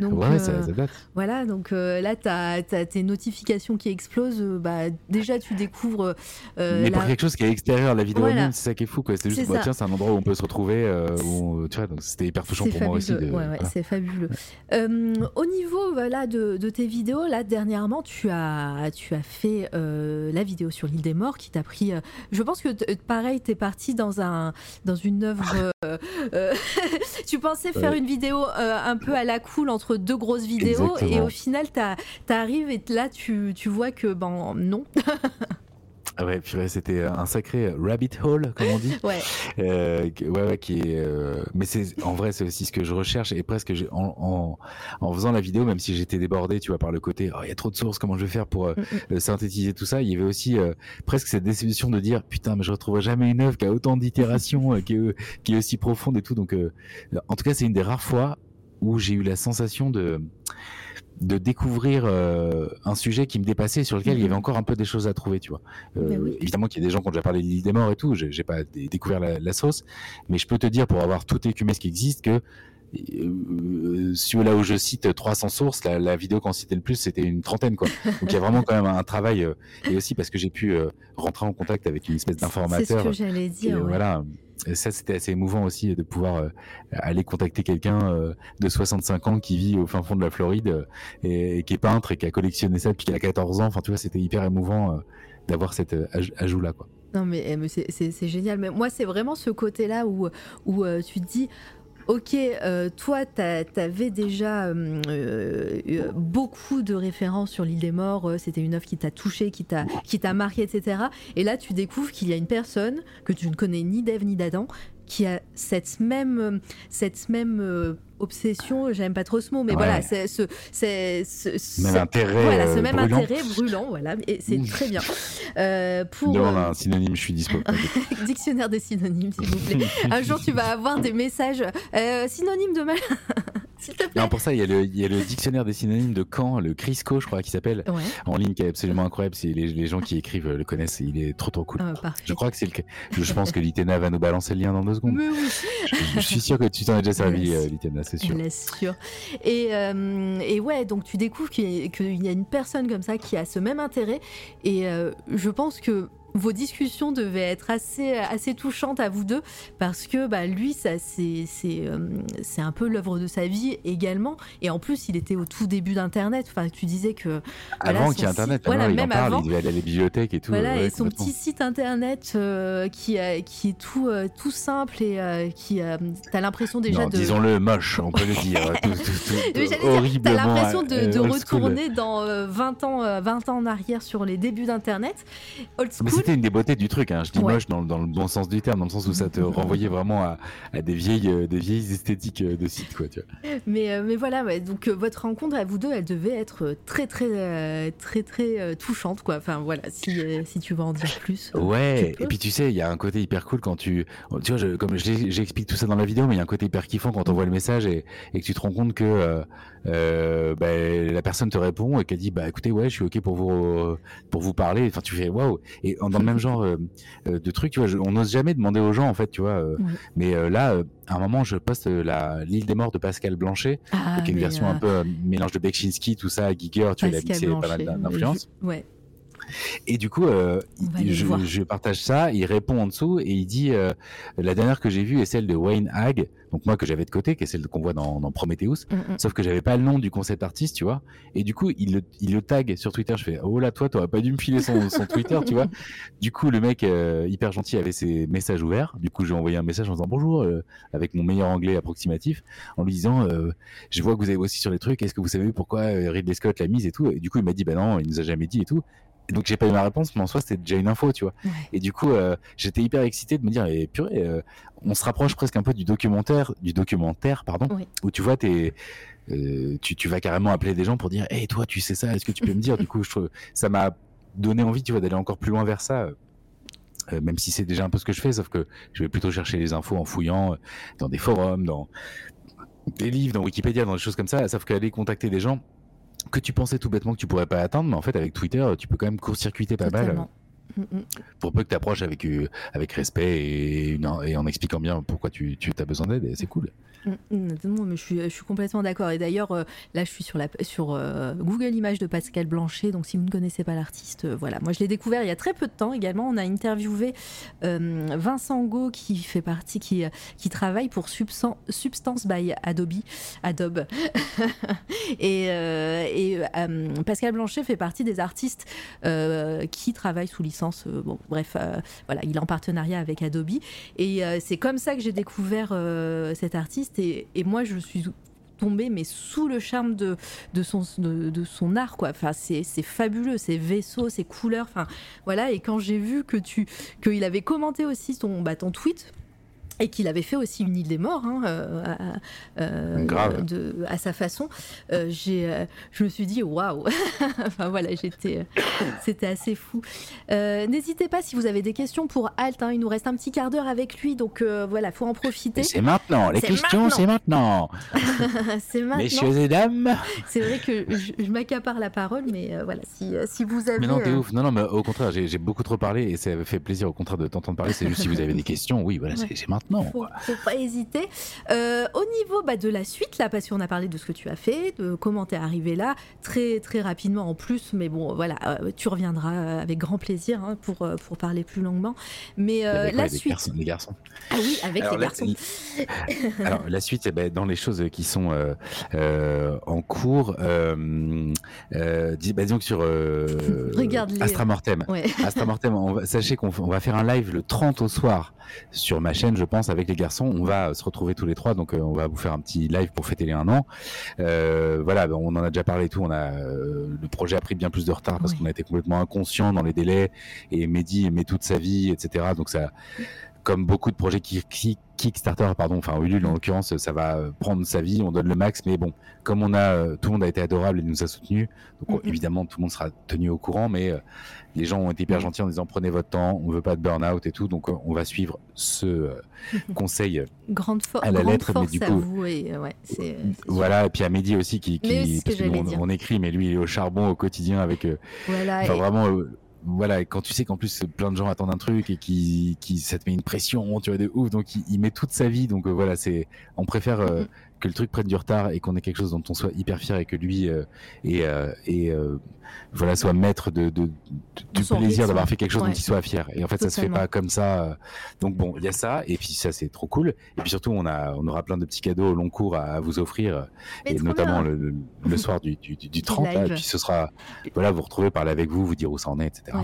Donc, ouais, ça, date. Voilà, donc là, tu as, tes notifications qui explosent. bah, déjà, tu découvres. Mais pour quelque chose qui est extérieur à la vidéo c'est ça qui est fou. C'est juste, bah, tiens, c'est un endroit où on peut se retrouver. Où, tu vois, donc c'était hyper touchant pour moi aussi. De... Ouais, ouais, c'est fabuleux. au niveau voilà, de, de, tes vidéos, là, dernièrement, tu as, tu as fait la vidéo sur l'île des morts qui t'a pris. je pense que pareil, tu es parti dans, un, dans une œuvre. [laughs] Euh, euh, [laughs] tu pensais faire une vidéo euh, un peu à la cool entre deux grosses vidéos et au final, tu arrives et là, tu, tu vois que, ben non. [laughs] Ah ouais, c'était un sacré rabbit hole, comme on dit. [laughs] ouais. Euh, ouais, ouais, qui est. Euh, mais c'est en vrai, c'est aussi ce que je recherche et presque en, en, en faisant la vidéo, même si j'étais débordé, tu vois, par le côté, oh, il y a trop de sources, comment je vais faire pour euh, mm, mm. synthétiser tout ça. Il y avait aussi presque cette déception de dire, putain, mais je retrouverai jamais une œuvre qui a autant d'itérations, qui, est, qui est aussi profonde et tout. Donc, en tout cas, c'est une des rares fois où j'ai eu la sensation de de découvrir euh, un sujet qui me dépassait sur lequel il y avait mhm. encore un peu des choses à trouver tu vois euh, évidemment qu'il y a des gens qui ont déjà parlé de l'île des morts et tout j'ai pas découvert la, sauce mais je peux te dire pour avoir tout écumé ce qui existe que euh, là où je cite 300 sources, la, vidéo qu'on citait le plus, c'était une trentaine, quoi. [laughs] Donc il y a vraiment quand même un travail, euh, et aussi parce que j'ai pu rentrer en contact avec une espèce d'informateur. C'est ce que j'allais dire. Voilà, ça, c'était assez émouvant aussi de pouvoir euh, aller contacter quelqu'un euh, de 65 ans qui vit au fin fond de la Floride euh, et, qui est peintre et qui a collectionné ça depuis qu'il a 14 ans. Enfin, tu vois, c'était hyper émouvant d'avoir cet ajout-là, quoi. Non, mais, eh, c'est génial. Mais moi, c'est vraiment ce côté-là où, où tu te dis Ok, euh, toi, tu avais déjà euh, euh, beaucoup de références sur l'île des morts. C'était une œuvre qui t'a touché, qui t'a marqué, etc. Et là, tu découvres qu'il y a une personne que tu ne connais ni d'Ève ni d'Adam qui a cette même, cette même obsession, j'aime pas trop ce mot, mais voilà, c'est ce, ce, même intérêt, voilà, ce même intérêt brûlant, voilà, et c'est très bien. Euh, pour euh, un synonyme, je suis dispo. [laughs] Dictionnaire des synonymes, s'il vous plaît. [laughs] un jour, tu vas avoir des messages euh, synonymes de mal. [laughs] Non, pour ça, il y, a le, il y, a le, dictionnaire des synonymes de Caen, le Crisco, je crois, qui s'appelle, en ligne, qui est absolument incroyable. Si les, les, gens qui écrivent le connaissent, il est trop trop cool. Ah, je crois que c'est le Je pense que Litena va nous balancer le lien dans deux secondes. je, suis sûr que tu t'en as déjà servi, euh, Litena, [laughs] c'est sûr. Et, euh, et, ouais, donc tu découvres qu'il y, a une personne comme ça qui a ce même intérêt. Et euh, je pense que vos discussions devaient être assez, assez touchantes à vous deux parce que bah, lui, ça, c'est, c'est, euh, c'est un peu l'œuvre de sa vie également. Et en plus, il était au tout début d'Internet. Enfin, tu disais que. Avant qu'il y ait Internet, voilà, il même en parle, avant. Il allait à la bibliothèque et tout. Voilà, et son petit site Internet euh, qui, qui est tout, euh, tout simple et qui. t'as l'impression déjà de. Disons-le, moche, on peut le dire. [laughs] tout, tout, tout, horriblement. T'as l'impression de, de retourner dans 20 ans, 20 ans en arrière sur les débuts d'Internet. Old school c'était une des beautés du truc. Hein. Je dis moche dans, dans, le bon sens du terme, dans le sens où ça te [laughs] renvoyait vraiment à, à des vieilles, euh, des vieilles esthétiques euh, de site, quoi. Tu vois. Mais, euh, mais voilà, ouais, donc votre rencontre à vous deux, elle devait être très, très, très, très touchante, quoi. Enfin voilà, si, si tu veux en dire plus. Ouais. Et puis tu sais, il y a un côté hyper cool quand tu, tu vois, je, comme j'explique tout ça dans la vidéo, mais il y a un côté hyper kiffant quand on voit le message et, et que tu te rends compte que euh, bah, la personne te répond et qu'elle dit bah écoutez ouais je suis ok pour vous pour vous parler. Enfin tu fais waouh. Et dans le même genre euh, euh, de truc tu vois on n'ose jamais demander aux gens en fait tu vois euh, mais là à un moment je poste la l'île des morts de Pascal Blanchet ah, qui est une version un peu mélange de Bekchinski tout ça Giger tu vois il a pas mal d'influence ouais et du coup, euh, je, je, partage ça, il répond en dessous et il dit euh, la dernière que j'ai vue est celle de Wayne Hag, donc moi que j'avais de côté, qui est celle qu'on voit dans, dans Prometheus, mm, mm. sauf que j'avais pas le nom du concept artiste, tu vois. Et du coup, il le, il le tag sur Twitter. Je fais oh là toi, t'aurais pas dû me filer son, son Twitter, tu vois. [laughs] Du coup, le mec euh, hyper gentil avait ses messages ouverts. Du coup, j'ai envoyé un message en disant bonjour avec mon meilleur anglais approximatif, en lui disant je vois que vous avez aussi sur les trucs. Est-ce que vous savez pourquoi Ridley Scott l'a mise et tout. Et du coup, il m'a dit bah non, il nous a jamais dit et tout donc j'ai pas eu ma réponse, mais en soi c'était déjà une info, tu vois. Et du coup, euh, j'étais hyper excité de me dire, et eh, purée, euh, on se rapproche presque un peu du documentaire, du documentaire, pardon, où tu vois, t'es, euh, tu, tu vas carrément appeler des gens pour dire, hé toi, tu sais ça, est-ce que tu peux me dire? Du coup, je trouve, ça m'a donné envie, tu vois, d'aller encore plus loin vers ça. même si c'est déjà un peu ce que je fais, sauf que je vais plutôt chercher les infos en fouillant dans des forums, dans des livres, dans Wikipédia, dans des choses comme ça, sauf qu'aller contacter des gens, que tu pensais tout bêtement que tu pourrais pas atteindre, mais en fait avec Twitter, tu peux quand même court-circuiter pas mal. Mm, mm. Pour peu que tu approches avec, euh, avec respect et, et, en expliquant bien pourquoi tu, tu as besoin d'aide, c'est cool. Non, mais je suis, je suis complètement d'accord. Et d'ailleurs, euh, là, je suis sur, la, sur euh, Google Images de Pascal Blanchet. Donc, si vous ne connaissez pas l'artiste, euh, voilà. Moi, je l'ai découvert il y a très peu de temps également. On a interviewé Vincent Go, qui fait partie, qui, qui travaille pour Substance by Adobe. Adobe. [laughs] et, et Pascal Blanchet fait partie des artistes qui travaillent sous licence. bon, bref, voilà, il est en partenariat avec Adobe. Et c'est comme ça que j'ai découvert cet artiste et, moi je suis tombée mais sous le charme de, de, son, de, son art quoi. Enfin c'est fabuleux, ses vaisseaux, ses couleurs, enfin voilà. Et quand j'ai vu que tu qu'il avait commenté aussi ton, bah, ton tweet et qu'il avait fait aussi une île des morts hein, euh, euh, de, à sa façon. Euh, j'ai, je me suis dit waouh, [laughs] enfin voilà, j'étais, c'était assez fou. n'hésitez pas si vous avez des questions pour Alt, hein, il nous reste un petit quart d'heure avec lui, donc voilà, faut en profiter. C'est maintenant, les questions, c'est maintenant. [laughs] c'est maintenant. Messieurs et dames. C'est vrai que je, m'accapare la parole, mais voilà, si, si vous avez. Mais non, t'es ouf. Non, non, mais au contraire, j'ai, beaucoup trop parlé et ça fait plaisir au contraire de t'entendre parler. C'est juste si vous avez des questions, oui, voilà, c'est maintenant non. Faut, faut pas hésiter. Euh, au niveau bah, de la suite, là, parce qu'on a parlé de ce que tu as fait, de comment tu es arrivé là, très très rapidement en plus, mais bon, voilà, euh, tu reviendras euh, avec grand plaisir hein, pour, pour parler plus longuement. Mais la suite. les garçons. Ah oui, avec les garçons. alors la suite, eh ben, dans les choses qui sont en cours, bah, disons que sur Regarde Astra Mortem. Astra Mortem, sachez qu'on va faire un live le 30 au soir sur ma chaîne, je pense, avec les garçons. On va se retrouver tous les trois, donc euh, on va vous faire un petit live pour fêter les un an. Euh, voilà, ben, on en a déjà parlé et tout. On a euh, le projet a pris bien plus de retard parce qu'on a été complètement inconscient dans les délais et Mehdi met toute sa vie, etc. Donc ça, comme beaucoup de projets qui, qui Kickstarter, pardon, enfin Ulule en l'occurrence, ça va prendre sa vie, on donne le max, mais bon, comme on a, tout le monde a été adorable et nous a soutenu, donc mm-hmm. évidemment tout le monde sera tenu au courant, mais les gens ont été hyper gentils en disant prenez votre temps, on veut pas de burn-out et tout, donc on va suivre ce [laughs] conseil grande à la lettre, mais du coup, et, ouais, voilà, et puis à Mehdi aussi qui, qui parce que on, écrit, mais lui il est au charbon au quotidien avec, voilà, vraiment voilà, quand tu sais qu'en plus plein de gens attendent un truc et qui, qui ça te met une pression, tu vois, de ouf, donc il, met toute sa vie, donc euh, voilà, c'est, on préfère euh, mm-hmm. Que le truc prenne du retard et qu'on ait quelque chose dont on soit hyper fier et que lui euh, et, et voilà soit maître de, de, du plaisir d'avoir fait quelque chose dont il soit fier. Et en fait, ça se fait pas comme ça. Donc bon, il y a ça, et puis ça c'est trop cool. Et puis surtout, on a, on aura plein de petits cadeaux au long cours à, vous offrir, et notamment le, le, soir du, du, du 30. et puis ce sera, voilà, vous retrouver, parler avec vous, vous dire où ça en est, etc.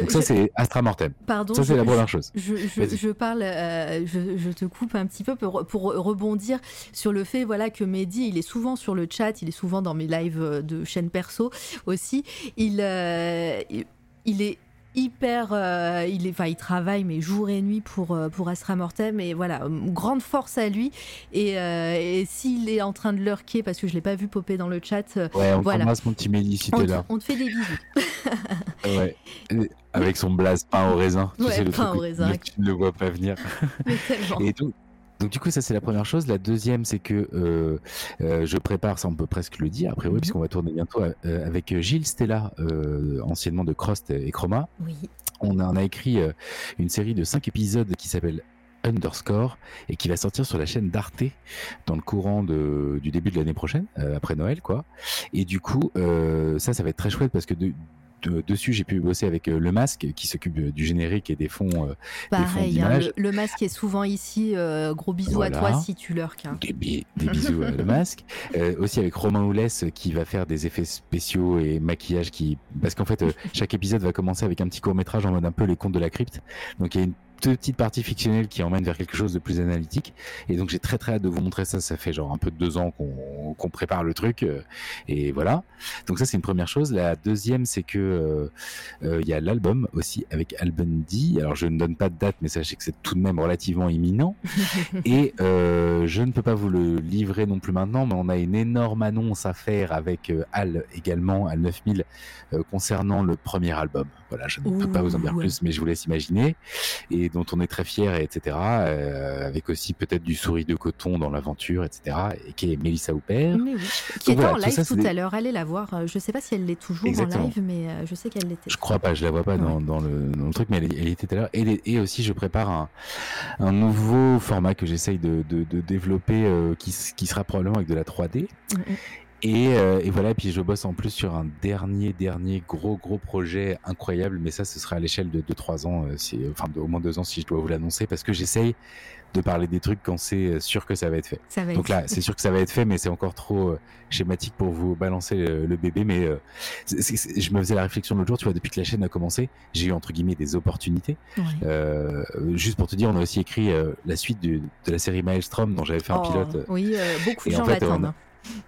Donc ça c'est Astra Mortem. Pardon. Ça c'est la première chose. Je, je parle, euh, je, te coupe un petit peu pour, pour, rebondir sur le fait, voilà, que Mehdi, il est souvent sur le chat, il est souvent dans mes lives de chaîne perso aussi. Il, euh, il est hyper euh, il est enfin il travaille mais jour et nuit pour euh, pour Astra Mortem et voilà grande force à lui. Et, s'il est en train de lurker parce que je l'ai pas vu popper dans le chat ouais on voilà. mon petit si t'es là. on te fait des bisous. [laughs] Ouais avec son blaze pain au raisin tu sais le pain au raisin. tu ne le vois pas venir. [laughs] Et tout donc du coup, ça c'est la première chose. La deuxième, c'est que euh, euh, je prépare, ça on peut presque le dire, après oui, mhm. puisqu'on va tourner bientôt euh, avec Gilles Stella, anciennement de Crost et Chroma. Oui. On a, a écrit une série de cinq épisodes qui s'appelle Underscore et qui va sortir sur la chaîne d'Arte dans le courant de, du début de l'année prochaine, après Noël quoi. Et du coup, ça, ça va être très chouette parce que de, dessus, j'ai pu bosser avec euh, Le Masque qui s'occupe euh, du générique et des fonds. Euh, Pareil, hein, le, Masque est souvent ici. gros bisous à toi si tu leur Hein. Des, bisous à Le Masque. [laughs] aussi avec Romain Oulès qui va faire des effets spéciaux et maquillage qui, parce qu'en fait, chaque épisode va commencer avec un petit court métrage en mode un peu les contes de la crypte. Donc il y a une petite partie fictionnelle qui emmène vers quelque chose de plus analytique. Et donc j'ai très très hâte de vous montrer ça. Ça fait genre un peu de deux ans qu'on prépare le truc. Euh, et voilà. Donc ça c'est une première chose. La deuxième c'est que euh, euh, il y a l'album aussi avec D Alors je ne donne pas de date, mais sachez que c'est tout de même relativement imminent. [laughs] et je ne peux pas vous le livrer non plus maintenant, mais on a une énorme annonce à faire avec Al également, Al 9000, concernant le premier album. Voilà, je ne peux pas vous en dire plus, mais je vous laisse imaginer. Et dont on est très fier, etc. avec aussi peut-être du souris de coton dans l'aventure, etc. Et qui est Mélissa Hooper. oui. Qui était en live tout, à l'heure. Allez la voir. Je sais pas si elle l'est toujours en live, mais je sais qu'elle l'était. Je crois pas, je la vois pas dans, dans, le, truc, mais elle, était tout à l'heure. Et, et, aussi, je prépare un, un nouveau format que j'essaye de, de, de, développer qui, qui, sera probablement avec de la 3D. Et, euh, et, voilà, puis je bosse en plus sur un dernier, dernier gros, gros projet incroyable, mais ça, ce sera à l'échelle de 2-3 ans, euh, si, enfin de, au moins 2 ans si je dois vous l'annoncer, parce que j'essaye de parler des trucs quand c'est sûr que ça va être fait. Donc là, c'est sûr que ça va être fait, mais c'est encore trop euh, schématique pour vous balancer le, bébé. Mais euh, je me faisais la réflexion l'autre jour, tu vois, depuis que la chaîne a commencé, j'ai eu entre guillemets des opportunités. Euh, juste pour te dire, on a aussi écrit la suite de la série Maelstrom dont j'avais fait un oh, pilote. Oui, beaucoup de gens l'attendent.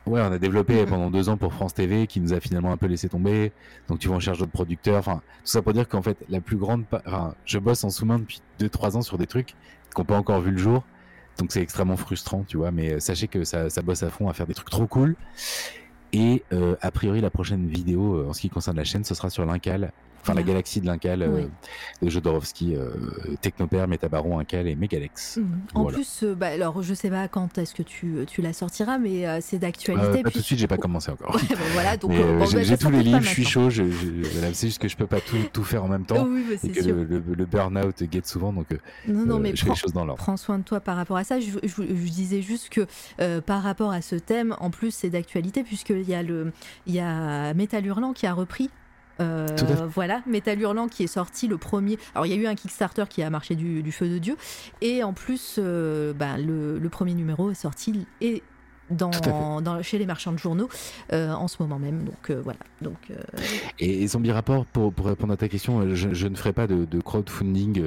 Ouais, on a développé [laughs] pendant deux ans pour France TV, qui nous a finalement un peu laissé tomber. Donc tu vas en chercher d'autres producteurs. Enfin, tout ça pour dire qu'en fait, la plus grande, enfin, je bosse en sous-main depuis deux trois ans sur des trucs qui n'ont pas encore vu le jour. Donc c'est extrêmement frustrant, tu vois. Mais sachez que ça, ça bosse à fond à faire des trucs trop cool. Et euh, a priori, la prochaine vidéo euh, en ce qui concerne la chaîne, ce sera sur l'Incal enfin la galaxie de l'Incal euh, de Jodorowsky, euh, Technopère, Métabaron, Incal et Megalex. Mhm. En plus, euh, bah, alors je sais pas quand est-ce que tu, tu la sortiras, mais c'est d'actualité. pas tout de suite, j'ai pas commencé encore. [laughs] voilà, donc j'ai bah, tous les livres, je suis chaud. c'est juste que je peux pas tout, tout faire en même temps oui, bah, et que le, le, burn-out guette souvent, donc non, non, mais je fais les choses dans l'ordre. Prends soin de toi par rapport à ça. Je, je, disais juste que par rapport à ce thème, en plus c'est d'actualité puisqu'il y a le, il y a Metal Hurlant qui a repris euh, voilà, Metal Hurlant qui est sorti le premier. Alors il y a eu un Kickstarter qui a marché du, feu de Dieu, et en plus, euh, bah, le, premier numéro est sorti et dans, chez les marchands de journaux euh, en ce moment même. Donc voilà. Donc, Et, Zombie Rapport, pour, pour, répondre à ta question, je, ne ferai pas de, crowdfunding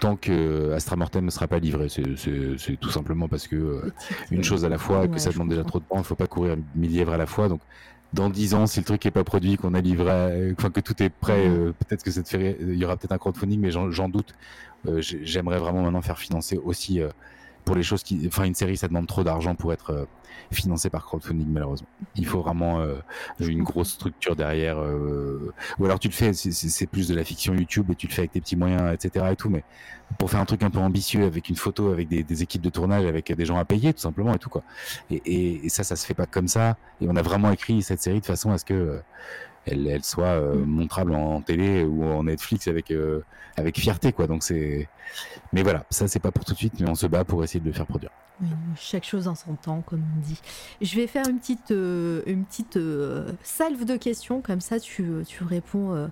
tant que Astra Mortem ne sera pas livré. C'est tout simplement parce que une chose à la fois, que ça demande déjà trop de temps, il ne faut pas courir mille lièvres à la fois. Donc dans dix ans, si le truc est pas produit, qu'on a livré, enfin que tout est prêt, euh, peut-être que cette il y aura peut-être un crowdfunding, mais j'en doute. Euh, j'aimerais vraiment maintenant faire financer aussi euh, pour les choses qui, enfin une série, ça demande trop d'argent pour être financé par crowdfunding malheureusement. Il faut vraiment une grosse structure derrière. ou alors tu le fais, c'est plus de la fiction YouTube et tu le fais avec tes petits moyens, etc. et tout. Mais pour faire un truc un peu ambitieux avec une photo, avec des, équipes de tournage, avec des gens à payer tout simplement et tout quoi. Et, ça, ça se fait pas comme ça. Et on a vraiment écrit cette série de façon à ce que elle, elle, soit mm. montrable en, télé ou en Netflix avec avec fierté quoi. Donc c'est mais voilà, ça c'est pas pour tout de suite, mais on se bat pour essayer de le faire produire. chaque chose en son temps, comme on dit. Je vais faire une petite, une petite salve de questions, comme ça tu, tu réponds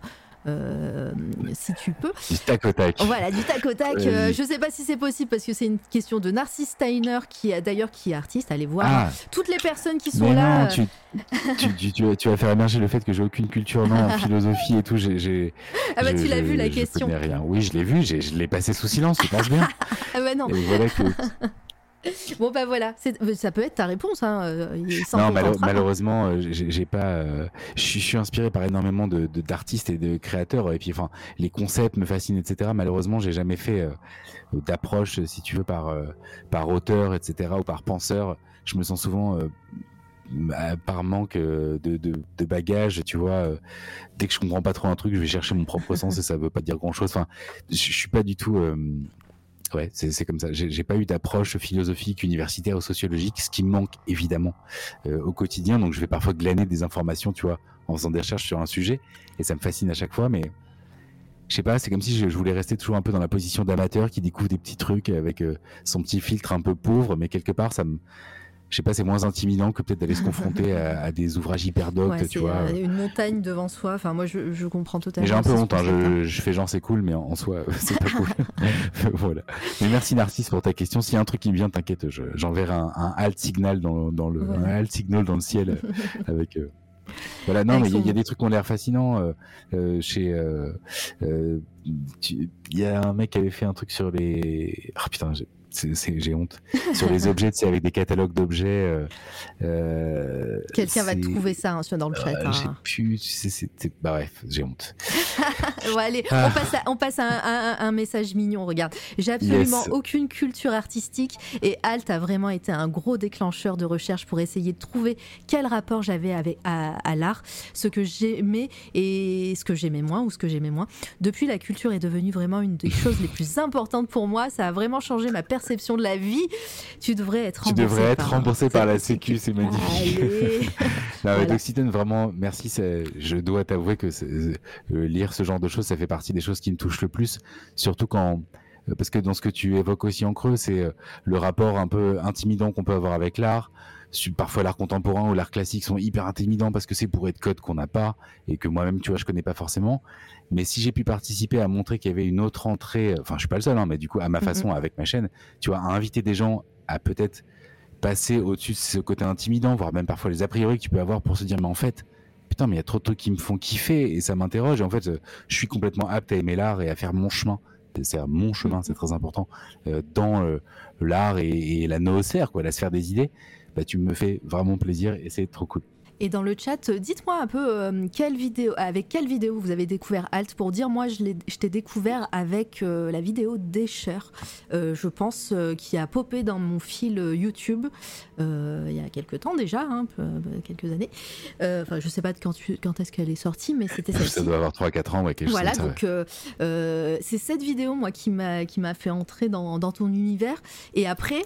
euh, si tu peux. Du tac au tac. Voilà, du tac au tac. Euh, je sais pas si c'est possible parce que c'est une question de Narcisse Steiner qui a d'ailleurs qui est artiste. Allez voir ah. toutes les personnes qui sont là. tu, tu, tu, vas faire émerger le fait que j'ai aucune culture non, en [laughs] philosophie et tout. J'ai, ah bah tu l'as vu la question. Rien. Oui, je l'ai vu. Je l'ai passé sous silence. Tu penses bien. [laughs] ah bah non. Et voilà que [laughs] bon bah voilà, ça peut être ta réponse. Hein, euh, non, malheureusement, euh, j'ai pas. Euh, je suis inspiré par énormément de d'artistes et de créateurs et puis enfin les concepts me fascinent, etc. Malheureusement, j'ai jamais fait d'approche, si tu veux, par par auteur, etc. ou par penseur. Je me sens souvent par manque de, de, de, bagages, tu vois, dès que je comprends pas trop un truc, je vais chercher mon propre sens et ça veut pas dire grand chose. Enfin, je, je suis pas du tout ouais, c'est comme ça. J'ai pas eu d'approche philosophique, universitaire ou sociologique, ce qui me manque évidemment euh, au quotidien. Donc je vais parfois glaner des informations, tu vois, en faisant des recherches sur un sujet, et ça me fascine à chaque fois. Mais je sais pas, c'est comme si je, voulais rester toujours un peu dans la position d'amateur qui découvre des petits trucs avec euh, son petit filtre un peu pauvre, mais quelque part ça me je sais pas, c'est moins intimidant que peut-être d'aller se confronter [laughs] à, des ouvrages hyper doctes, tu vois. Une montagne devant soi. Enfin, moi, je, je comprends totalement. J'ai un peu honte. Hein, je, je, fais genre c'est cool, mais en, soi, [laughs] c'est pas cool. [laughs] voilà. Mais merci Narcisse pour ta question. S'il y a un truc qui me vient, t'inquiète, j'enverrai un, un, alt signal dans, dans le, un alt signal dans le ciel avec. Euh, voilà, non, mais il y, a des trucs qui ont l'air fascinants. Euh, euh, chez, euh, il y a un mec qui avait fait un truc sur les. Ah putain, j'ai honte. Sur les [laughs] objets, c'est avec des catalogues d'objets. Euh, euh Quelqu'un va trouver ça hein, dans le chat. Euh, hein. J'ai pu, bah bref, j'ai honte. [laughs] allez, on ah. passe, on passe à, un, message mignon. Regarde, j'ai absolument aucune culture artistique et Alt a vraiment été un gros déclencheur de recherche pour essayer de trouver quel rapport j'avais avec à, l'art, ce que j'aimais et ce que j'aimais moins ou ce que j'aimais moins. Depuis, la culture est devenue vraiment une des [laughs] choses les plus importantes pour moi. Ça a vraiment changé ma perception de la vie. Tu devrais être remboursé. Tu devrais être par, remboursé par la Sécu, c'est magnifique. [laughs] non, voilà. vraiment, merci. Je dois t'avouer que euh, lire ce genre de choses, ça fait partie des choses qui me touchent le plus, surtout quand euh, parce que dans ce que tu évoques aussi en creux, c'est euh, le rapport un peu intimidant qu'on peut avoir avec l'art. Parfois, l'art contemporain ou l'art classique sont hyper intimidants parce que c'est pour être code qu'on n'a pas et que moi-même, tu vois, je connais pas forcément. Mais si j'ai pu participer à montrer qu'il y avait une autre entrée, enfin, je suis pas le seul, hein, mais du coup, à ma mm-hmm. façon, avec ma chaîne, tu vois, à inviter des gens à peut-être passer au-dessus de ce côté intimidant, voire même parfois les a priori que tu peux avoir pour se dire, mais en fait, putain, mais il y a trop de trucs qui me font kiffer et ça m'interroge. Et en fait, euh, je suis complètement apte à aimer l'art et à faire mon chemin. C'est mon chemin, c'est très important euh, dans euh, l'art et, la noosphère, quoi, la sphère des idées. Bah, tu me fais vraiment plaisir et c'est trop cool. Et dans le chat, dites-moi un peu euh, quelle vidéo, avec quelle vidéo vous avez découvert Alt pour dire moi je, t'ai découvert avec euh, la vidéo d'Escher, euh, je pense, qui a popé dans mon fil YouTube il y a quelques temps déjà, hein, quelques années. Enfin, je sais pas quand, quand est-ce qu'elle est sortie, mais c'était celle Ça doit avoir 3-4 ans, ouais, quelque Voilà, chose donc c'est cette vidéo moi qui m'a qui m'a fait entrer dans, dans ton univers. Et après,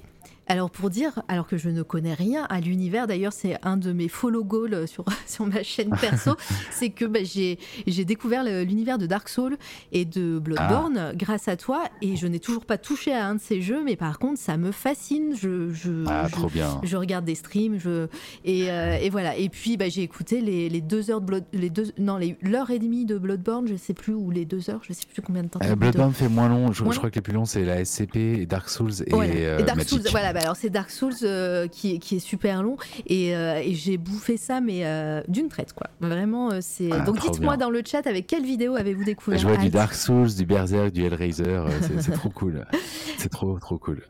alors pour dire, alors que je ne connais rien à l'univers, d'ailleurs c'est un de mes follow goals sur, [laughs] sur ma chaîne perso, [laughs] c'est que bah, j'ai, découvert l'univers de Dark Souls et de Bloodborne ah. grâce à toi et je n'ai toujours pas touché à un de ces jeux, mais par contre ça me fascine. Je, je, ah, trop bien. je regarde des streams je, et, euh, et voilà. Et puis bah, j'ai écouté les, les, deux heures de Blood, les deux, non, l'heure et demie de Bloodborne, je sais plus, ou les deux heures, je sais plus combien de temps. Euh, Bloodborne fait moins long, je, crois que les plus longs c'est la SCP et Dark Souls et, euh, Dark Souls, voilà, bah, alors c'est Dark Souls euh, qui, qui, est super long et, euh, et j'ai bouffé ça mais euh, d'une traite quoi. Vraiment c'est. Ah, Donc dites-moi dans le chat avec quelle vidéo avez-vous découvert Je vois du Dark Souls, du Berserk, du Hellraiser, c'est trop cool. [laughs] C'est trop trop cool.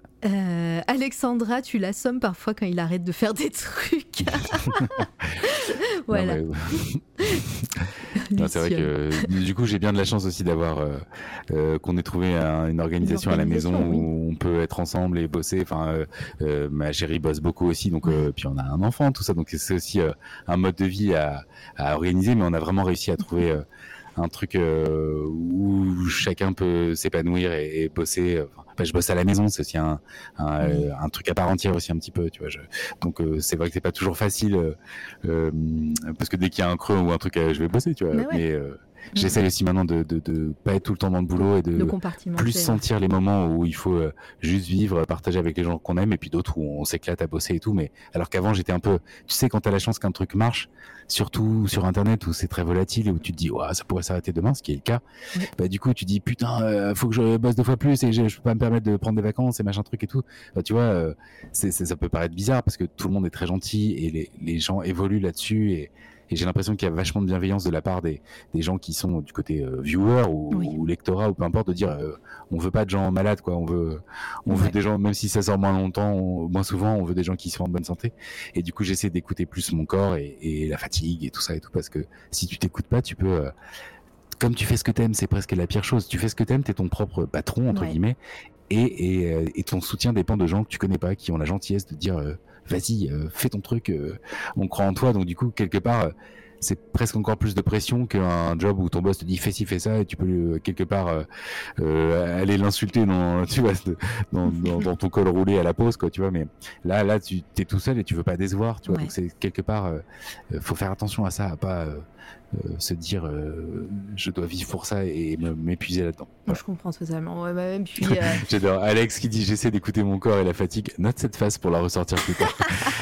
Alexandra, tu l'assommes parfois quand il arrête de faire des trucs. [laughs] [laughs] voilà. [laughs] c'est vrai que du coup j'ai bien de la chance aussi d'avoir qu'on ait trouvé une, organisation à la maison où on peut être ensemble et bosser. Enfin, euh, euh, ma chérie bosse beaucoup aussi, donc euh, puis on a un enfant, tout ça, donc c'est aussi un mode de vie à, à, organiser, mais on a vraiment réussi à trouver un truc où chacun peut s'épanouir et, bosser. Enfin, je bosse à la maison, c'est aussi un, un, truc à part entière aussi un petit peu, tu vois. Je, donc c'est vrai que c'est pas toujours facile parce que dès qu'il y a un creux ou un truc, je vais bosser, tu vois. mais J'essaie aussi maintenant de, de, de, pas être tout le temps dans le boulot et de, plus sentir les moments où il faut euh, juste vivre, partager avec les gens qu'on aime et puis d'autres où on s'éclate à bosser et tout. Mais alors qu'avant j'étais un peu, tu sais, quand t'as la chance qu'un truc marche, surtout sur Internet où c'est très volatile et où tu te dis, ouais, ça pourrait s'arrêter demain, ce qui est le cas. Bah, du coup, tu dis, putain, euh, faut que je bosse deux fois plus et je, je peux pas me permettre de prendre des vacances et machin truc et tout. Bah, tu vois, euh, ça peut paraître bizarre parce que tout le monde est très gentil et les, les gens évoluent là-dessus et et j'ai l'impression qu'il y a vachement de bienveillance de la part des, des gens qui sont du côté euh, viewer ou, lectorat ou peu importe de dire euh, on veut pas de gens malades quoi. On veut on veut des gens même si ça sort moins longtemps moins souvent on veut des gens qui sont en bonne santé. Et du coup j'essaie d'écouter plus mon corps et, et, la fatigue et tout ça et tout parce que si tu t'écoutes pas tu peux euh, comme tu fais ce que t'aimes, c'est presque la pire chose. Tu fais ce que t'aimes, t'es ton propre patron entre guillemets, et, et, et, ton soutien dépend de gens que tu connais pas, qui ont la gentillesse de dire vas-y, euh, fais ton truc, euh, on croit en toi. Donc du coup, quelque part, euh, c'est presque encore plus de pression qu'un job où ton boss te dit fais ci fais ça et tu peux quelque part aller l'insulter dans [laughs] tu vois dans, dans, ton col roulé à la pause quoi tu vois. Mais là là tu es tout seul et tu veux pas décevoir tu vois. Donc c'est quelque part faut faire attention à ça à pas euh, se dire euh, je dois vivre pour ça et m'épuiser là-dedans. Je comprends totalement. Ouais, bah, puis, euh, [laughs] J'adore. Alex qui dit j'essaie d'écouter mon corps et la fatigue. Note cette phase pour la ressortir plus tard.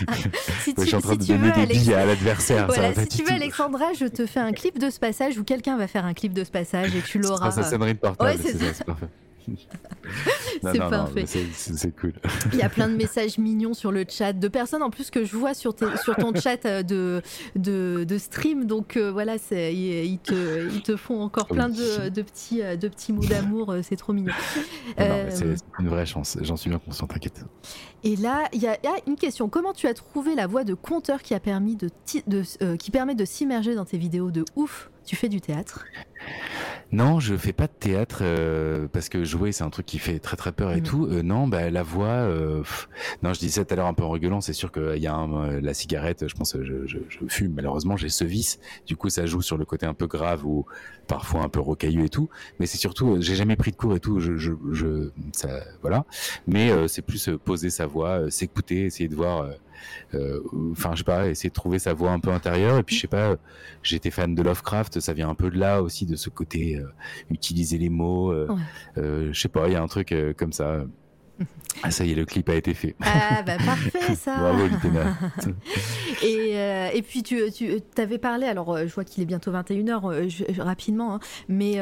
[laughs] si je suis en train de donner des billes à l'adversaire. si tu veux, Alexandra, je te fais un clip de ce passage ou quelqu'un va faire un clip de ce passage et tu l'auras. Ça sonnerie de portable. c'est parfait. [laughs] c'est parfait. C'est cool. Il y a plein de [laughs] messages mignons sur le chat, de personnes en plus que je vois sur, sur ton chat euh, de, de, de stream. Donc euh, voilà, ils, te, ils te font encore plein de, de, petits, euh, de petits mots d'amour. C'est trop mignon. c'est une vraie chance, j'en suis bien conscient, t'inquiète. Et là, il y, a une question. Comment tu as trouvé la voix de conteur qui, a permis de, de qui permet de s'immerger dans tes vidéos de ouf? Tu fais du théâtre? Non, je fais pas de théâtre euh, parce que jouer c'est un truc qui fait très très peur et mm. tout. Euh, non, bah la voix. Euh, non, je disais tout à l'heure un peu en rigolant. C'est sûr qu'il y a un, la cigarette. Je pense, je, je, je fume. Malheureusement, j'ai ce vice. Du coup, ça joue sur le côté un peu grave ou parfois un peu rocailleux et tout. Mais c'est surtout, j'ai jamais pris de cours et tout. Je, je, je ça, voilà. Mais c'est plus poser sa voix, s'écouter, essayer de voir enfin, je sais pas, essayer de trouver sa voix un peu intérieure. Et puis, je sais pas, j'étais fan de Lovecraft, ça vient un peu de là aussi, de ce côté euh, utiliser les mots. Euh, je sais pas, il y a un truc comme ça. Ah ça y est, le clip a été fait. Ah bah parfait [laughs] ça. Bravo [laughs] et, euh, et puis tu, tu avais parlé, alors euh, je vois qu'il est bientôt 21h euh, rapidement, hein, mais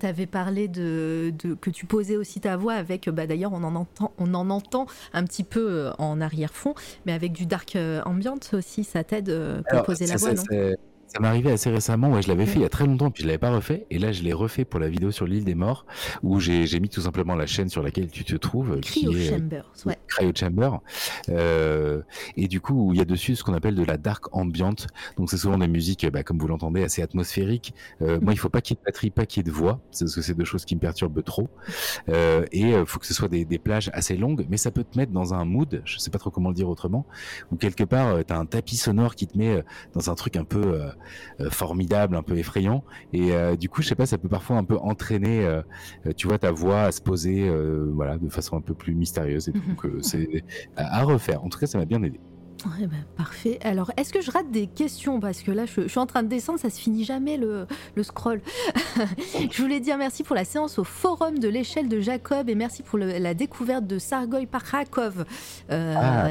tu avais parlé de, de, que tu posais aussi ta voix avec, bah, d'ailleurs on, en entend, on en entend un petit peu en arrière-fond, mais avec du dark ambient aussi, ça t'aide pour poser la voix, non? Ça m'est arrivé assez récemment, ouais, je l'avais fait il y a très longtemps, puis je l'avais pas refait, et là je l'ai refait pour la vidéo sur l'île des morts, où j'ai mis tout simplement la chaîne sur laquelle tu te trouves, Cryo qui est Chambers, ouais. Cryo Chamber, euh, et du coup il y a dessus ce qu'on appelle de la dark ambient, donc c'est souvent des musiques, bah, comme vous l'entendez, assez atmosphériques. Euh, moi il faut pas qu'il y ait de batterie, pas qu'il y ait de voix, parce que c'est deux choses qui me perturbent trop, euh, et il euh, faut que ce soit des, des, plages assez longues, mais ça peut te mettre dans un mood, je sais pas trop comment le dire autrement, où quelque part euh, tu as un tapis sonore qui te met euh, dans un truc un peu euh, formidable, un peu effrayant. Et euh, du coup, je sais pas, ça peut parfois un peu entraîner, euh, tu vois, ta voix à se poser, voilà, de façon un peu plus mystérieuse. Et donc, c'est à refaire. En tout cas, ça m'a bien aidé. Ouais, bah, parfait. Alors, est-ce que je rate des questions? Parce que là, je, suis en train de descendre, ça se finit jamais le, le scroll. [laughs] je voulais dire merci pour la séance au forum de l'échelle de Jacob et merci pour la découverte de Sargoy Parakov. Ah.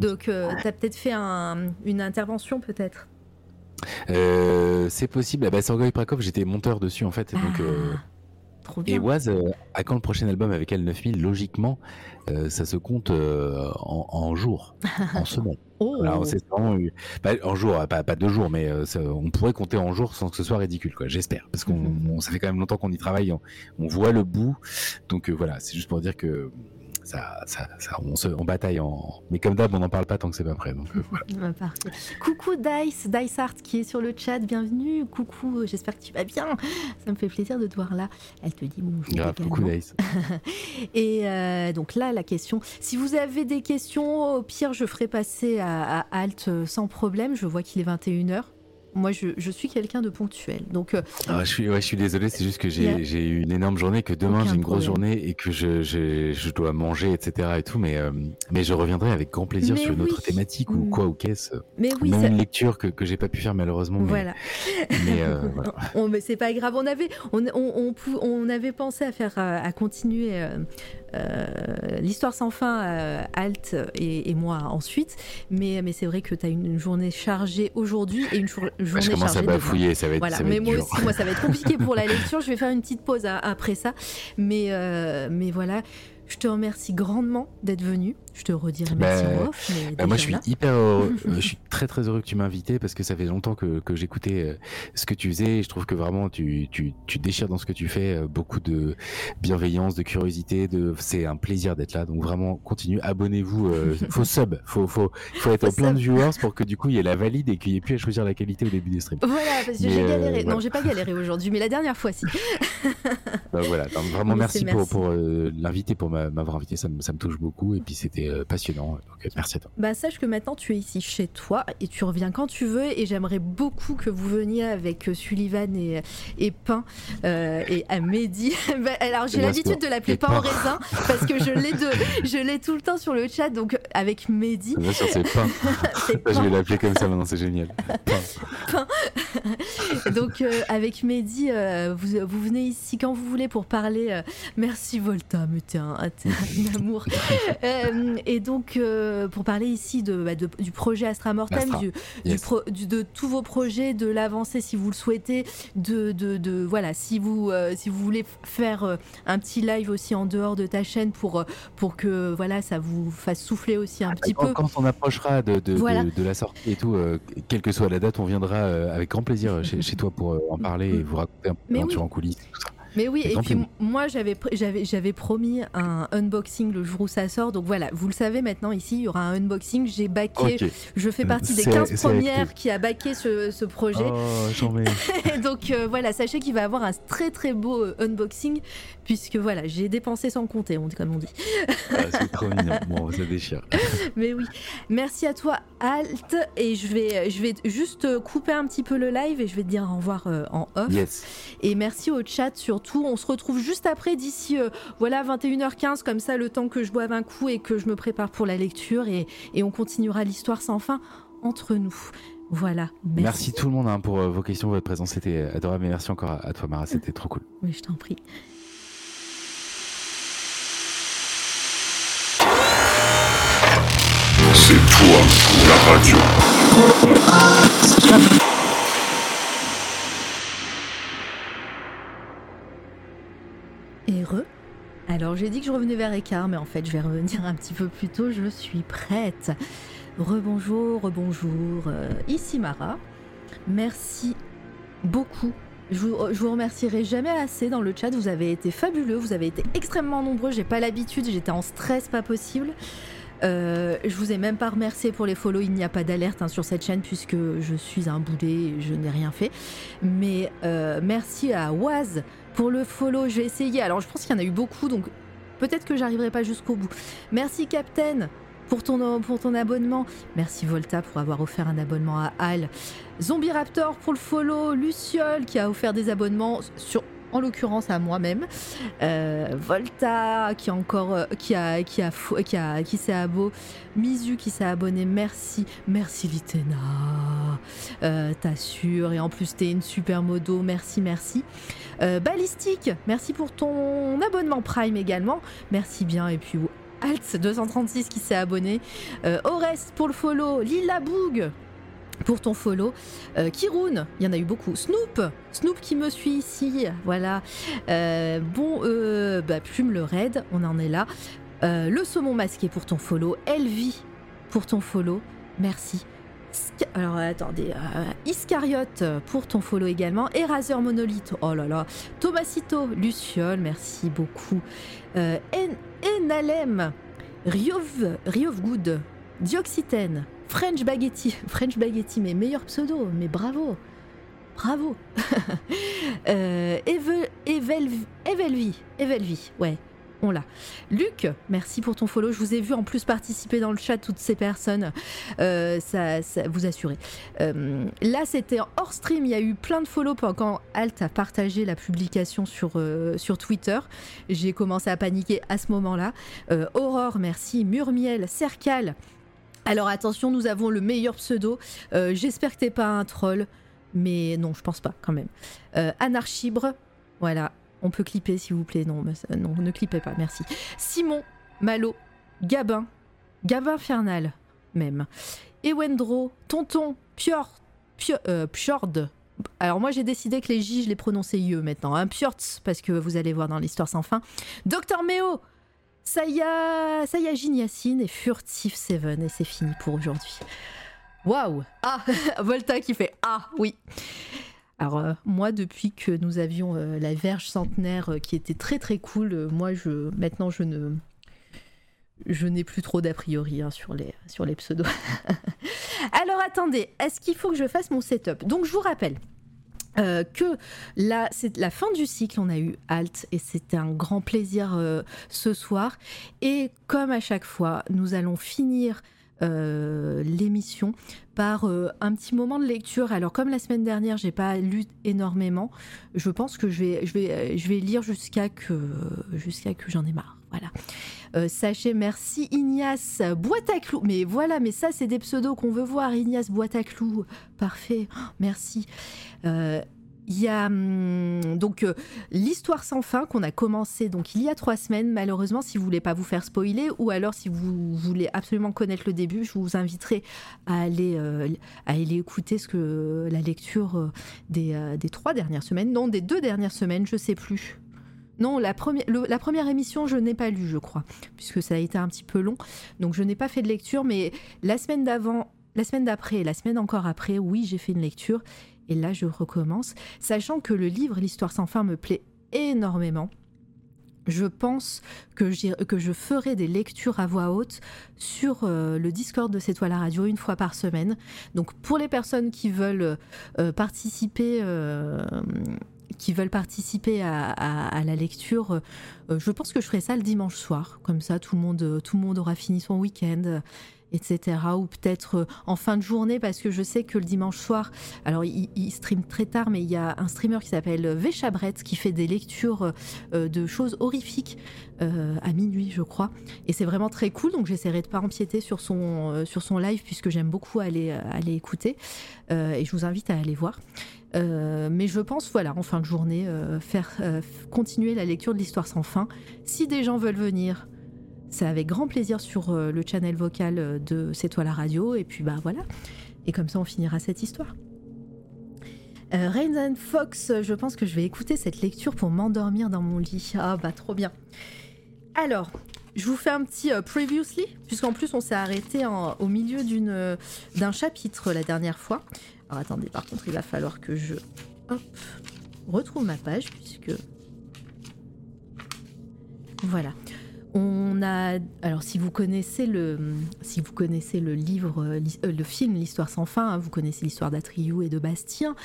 Donc, tu as peut-être fait une intervention, peut-être? Euh, c'est possible. Ah bah, Sorgoy Prakov, j'étais monteur dessus en fait. Donc, euh, Trop bien. Et Waz, euh, à quand le prochain album avec L9000 Logiquement, ça se compte en, en, jours, en [laughs] semaines. oh. c'est bah, en jours, pas, pas deux jours, mais on pourrait compter en jours sans que ce soit ridicule, quoi. J'espère, parce qu'on [laughs] ça fait quand même longtemps qu'on y travaille, on, on voit le bout. Donc voilà, c'est juste pour dire que ça, ça, on, se, on bataille en. Mais comme d'hab, on n'en parle pas tant que c'est pas prêt. Donc, euh, voilà. [laughs] Coucou Dice, Dice Art qui est sur le chat, bienvenue. Coucou, j'espère que tu vas bien. Ça me fait plaisir de te voir là. Elle te dit bonjour. coucou Dice. [laughs] Et euh, donc là, la question. Si vous avez des questions, au pire, je ferai passer à, à Alt sans problème. Je vois qu'il est 21h. Moi, je, suis quelqu'un de ponctuel. Donc, euh, ah, je, suis, ouais, je suis désolé, c'est juste que j'ai eu une énorme journée, que demain j'ai une grosse journée et que je, je, dois manger, etc. Et tout, mais, euh, mais je reviendrai avec grand plaisir sur une autre thématique ou mm. quoi, ou qu'est-ce. Mais oui, Même une lecture que, que j'ai pas pu faire malheureusement. Voilà. Mais, euh, [laughs] mais c'est pas grave. On avait, on, on, on, avait pensé à faire, à continuer l'histoire sans fin, euh, Alt et, moi ensuite. Mais, mais c'est vrai que tu as une journée chargée aujourd'hui et une journée chargée. Je commence à bafouiller, ça va être, voilà. ça mais moi aussi, moi, ça va être compliqué pour la [laughs] lecture. Je vais faire une petite pause après ça. Mais, euh, mais voilà. Je te remercie grandement d'être venu. Je te redirai merci bah, off. Bah, moi, je suis hyper heureux. [laughs] je suis très très heureux que tu m'as invité parce que ça fait longtemps que, que j'écoutais euh, ce que tu faisais. Et je trouve que vraiment tu, tu, tu déchires dans ce que tu fais. Euh, beaucoup de bienveillance, de curiosité. De... C'est un plaisir d'être là. Donc vraiment, continue. Abonnez-vous. Euh, [laughs] faut sub. Faut, faut, faut être plein de viewers pour que du coup il y ait la valide et qu'il n'y ait plus à choisir la qualité au début des streams. Voilà, parce que j'ai galéré. Non, j'ai pas galéré aujourd'hui, mais la dernière fois, si. [laughs] bah, voilà. vraiment, merci, pour, pour l'inviter, pour m'avoir invité. Ça me, ça me touche beaucoup. Et puis c'était passionnant. Donc, merci à toi. Bah, sache que maintenant tu es ici chez toi et tu reviens quand tu veux. Et j'aimerais beaucoup que vous veniez avec Sullivan et, et Pain euh, et à Mehdi. [laughs] Bah, alors j'ai l'habitude de l'appeler Pain en raisin parce que je l'ai je l'ai tout le temps sur le chat. Donc avec Mehdi. Bien sûr, c'est Pain. [laughs] je vais l'appeler comme ça maintenant, c'est génial. Pain. [laughs] donc euh, avec Mehdi, euh, vous, vous, venez ici quand vous voulez pour parler. merci Volta, mais t'es un, un, amour. Et donc pour parler ici de, bah, du projet Astra Mortem, du, du, de tous vos projets, de l'avancée si vous le souhaitez, de, de voilà, si vous, euh, si vous voulez faire euh, un petit live aussi en dehors de ta chaîne pour, euh, pour que voilà, ça vous fasse souffler aussi un ah, petit peu. Quand on approchera de, de, la sortie et tout, quelle que soit la date, on viendra avec grand plaisir chez, chez toi pour en parler et vous raconter un peu l'aventure en coulisses. Tout ça. Mais oui, et, puis moi j'avais promis un unboxing le jour où ça sort. Donc voilà, vous le savez maintenant ici, il y aura un unboxing. J'ai baqué, je fais partie des 15 premières qui a baqué ce, ce projet. Oh, [laughs] donc euh, voilà, sachez qu'il va avoir un très très beau euh, unboxing puisque voilà, j'ai dépensé sans compter, on, comme on dit. Ah, c'est trop mignon. Bon, [laughs] ça déchire. Mais oui, merci à toi Alt et je vais je vais juste couper un petit peu le live et je vais te dire au revoir euh, en off. Yes. Et merci au chat surtout. On se retrouve juste après d'ici euh, voilà 21h15 comme ça le temps que je boive un coup et que je me prépare pour la lecture et, et on continuera l'histoire sans fin entre nous. Voilà. Merci, merci tout le monde hein, pour euh, vos questions, votre présence, c'était adorable. Et merci encore à, toi, Mara, c'était trop cool. Oui, je t'en prie. C'est toi, la radio. Alors j'ai dit que je revenais vers Écart, mais en fait je vais revenir un petit peu plus tôt, je suis prête. Rebonjour, rebonjour, euh, ici Mara. Merci beaucoup. Je vous, remercierai jamais assez dans le chat, vous avez été fabuleux, vous avez été extrêmement nombreux, j'ai pas l'habitude, j'étais en stress pas possible. Euh, je vous ai même pas remercié pour les follow, il n'y a pas d'alerte hein, sur cette chaîne puisque je suis un boulet et je n'ai rien fait. Mais euh, merci à Waz pour le follow, j'ai essayé. Alors je pense qu'il y en a eu beaucoup, donc peut-être que j'arriverai pas jusqu'au bout. Merci Captain pour ton, abonnement. Merci Volta pour avoir offert un abonnement à Al. Zombie Raptor pour le follow. Luciole qui a offert des abonnements en l'occurrence à moi-même. Euh, Volta qui encore euh, qui a qui a qui a qui s'est abonné, Mizu qui s'est abonné, merci, merci Litena, euh, t'assures et en plus t'es une super modo, merci merci. Euh, Ballistique, merci pour ton abonnement Prime également, merci bien et puis Alt 236 qui s'est abonné, euh, Orest pour le follow, Lila Boug pour ton follow. Euh, Kiroun, il y en a eu beaucoup. Snoop, Snoop qui me suit ici, voilà. Euh, bon, euh, bah, Plume le raid, on en est là. Euh, le saumon masqué pour ton follow. Elvie pour ton follow, merci. Alors attendez, Iscariote pour ton follow également. Eraser Monolith, oh là là. Tomasito, Luciole, merci beaucoup. Enalem, Riov, Riov Good, Dioxytène, French Baguetti, [laughs] French Baguetti, mes meilleurs pseudos, mais bravo, bravo. [laughs] euh, Evelvi, Evelvi, ouais, on l'a. Luc, merci pour ton follow. Je vous ai vu en plus participer dans le chat, toutes ces personnes. Euh, ça, vous assurez. Euh, là, c'était hors stream. Il y a eu plein de follow quand Alt a partagé la publication sur, euh, sur Twitter. J'ai commencé à paniquer à ce moment-là. Aurore, merci. Murmiel, Cercal. Alors attention, nous avons le meilleur pseudo. J'espère que t'es pas un troll, mais non, je pense pas quand même. Anarchibre, voilà, on peut clipper s'il vous plaît. Non, non, ne clippez pas, merci. Simon, Malo, Gabin, Gabin Infernal, même. Ewendro, Tonton, Pior, euh, Piord. Alors moi j'ai décidé que les J je les prononçais IE maintenant, hein, parce que vous allez voir dans l'histoire sans fin. Docteur Méo, Saya, Sayajin Yassine et Furtif Seven et c'est fini pour aujourd'hui. Waouh Ah [laughs] Volta qui fait Ah oui alors euh, moi depuis que nous avions euh, la verge centenaire euh, qui était très très cool, moi je maintenant je ne je n'ai plus trop d'a priori hein, sur les sur pseudos. [laughs] Alors attendez, est-ce qu'il faut que je fasse mon setup? Donc je vous rappelle, que là, c'est la fin du cycle, on a eu Alt et c'était un grand plaisir ce soir. Et comme à chaque fois, nous allons finir euh, l'émission par un petit moment de lecture. Alors comme la semaine dernière, j'ai pas lu énormément, je pense que je vais, je vais, je vais lire jusqu'à que, que j'en ai marre. Voilà. sachez, merci Ignace Boîte à. Mais voilà, mais ça, c'est des pseudos qu'on veut voir. Ignace Boîte à. Parfait. Oh, merci. Euh, il y a hum, donc euh, l'histoire sans fin qu'on a commencé donc il y a trois semaines. Malheureusement, si vous voulez pas vous faire spoiler ou alors si vous voulez absolument connaître le début, je vous inviterai à aller euh, à aller écouter ce que la lecture des, des, trois dernières semaines, non des deux dernières semaines, je sais plus. Non, la première, la première émission, je n'ai pas lu, je crois, puisque ça a été un petit peu long. Donc, je n'ai pas fait de lecture, mais la semaine d'avant, la semaine d'après, la semaine encore après, oui, j'ai fait une lecture. Et là, je recommence, sachant que le livre L'histoire sans fin me plaît énormément. Je pense que, que, je ferai des lectures à voix haute sur euh, le Discord de C'est la radio une fois par semaine. Donc pour les personnes qui veulent euh, participer, euh, qui veulent participer à, la lecture, je pense que je ferai ça le dimanche soir. Comme ça, tout le monde, tout le monde aura fini son week-end etc. Ou peut-être euh, en fin de journée, parce que je sais que le dimanche soir, alors il, stream très tard, mais il y a un streamer qui s'appelle Véchabret qui fait des lectures euh, de choses horrifiques euh, à minuit, je crois. Et c'est vraiment très cool, donc j'essaierai de pas empiéter sur son, sur son live, puisque j'aime beaucoup aller, aller écouter. et je vous invite à aller voir. mais je pense, voilà, en fin de journée, faire continuer la lecture de l'histoire sans fin. Si des gens veulent venir, c'est avec grand plaisir sur euh, le channel vocal euh, de C'est toi la radio. Et puis bah voilà. Et comme ça, on finira cette histoire. Euh, Rain and Fox, je pense que je vais écouter cette lecture pour m'endormir dans mon lit. Ah bah trop bien. Alors, je vous fais un petit previously, puisqu'en plus on s'est arrêté au milieu d'un chapitre la dernière fois. Alors attendez, par contre il va falloir que je retrouve ma page, puisque... Voilà. On a, alors si vous connaissez le, livre, euh, le film L'histoire sans fin, hein, vous connaissez l'histoire d'Atriou et de Bastien.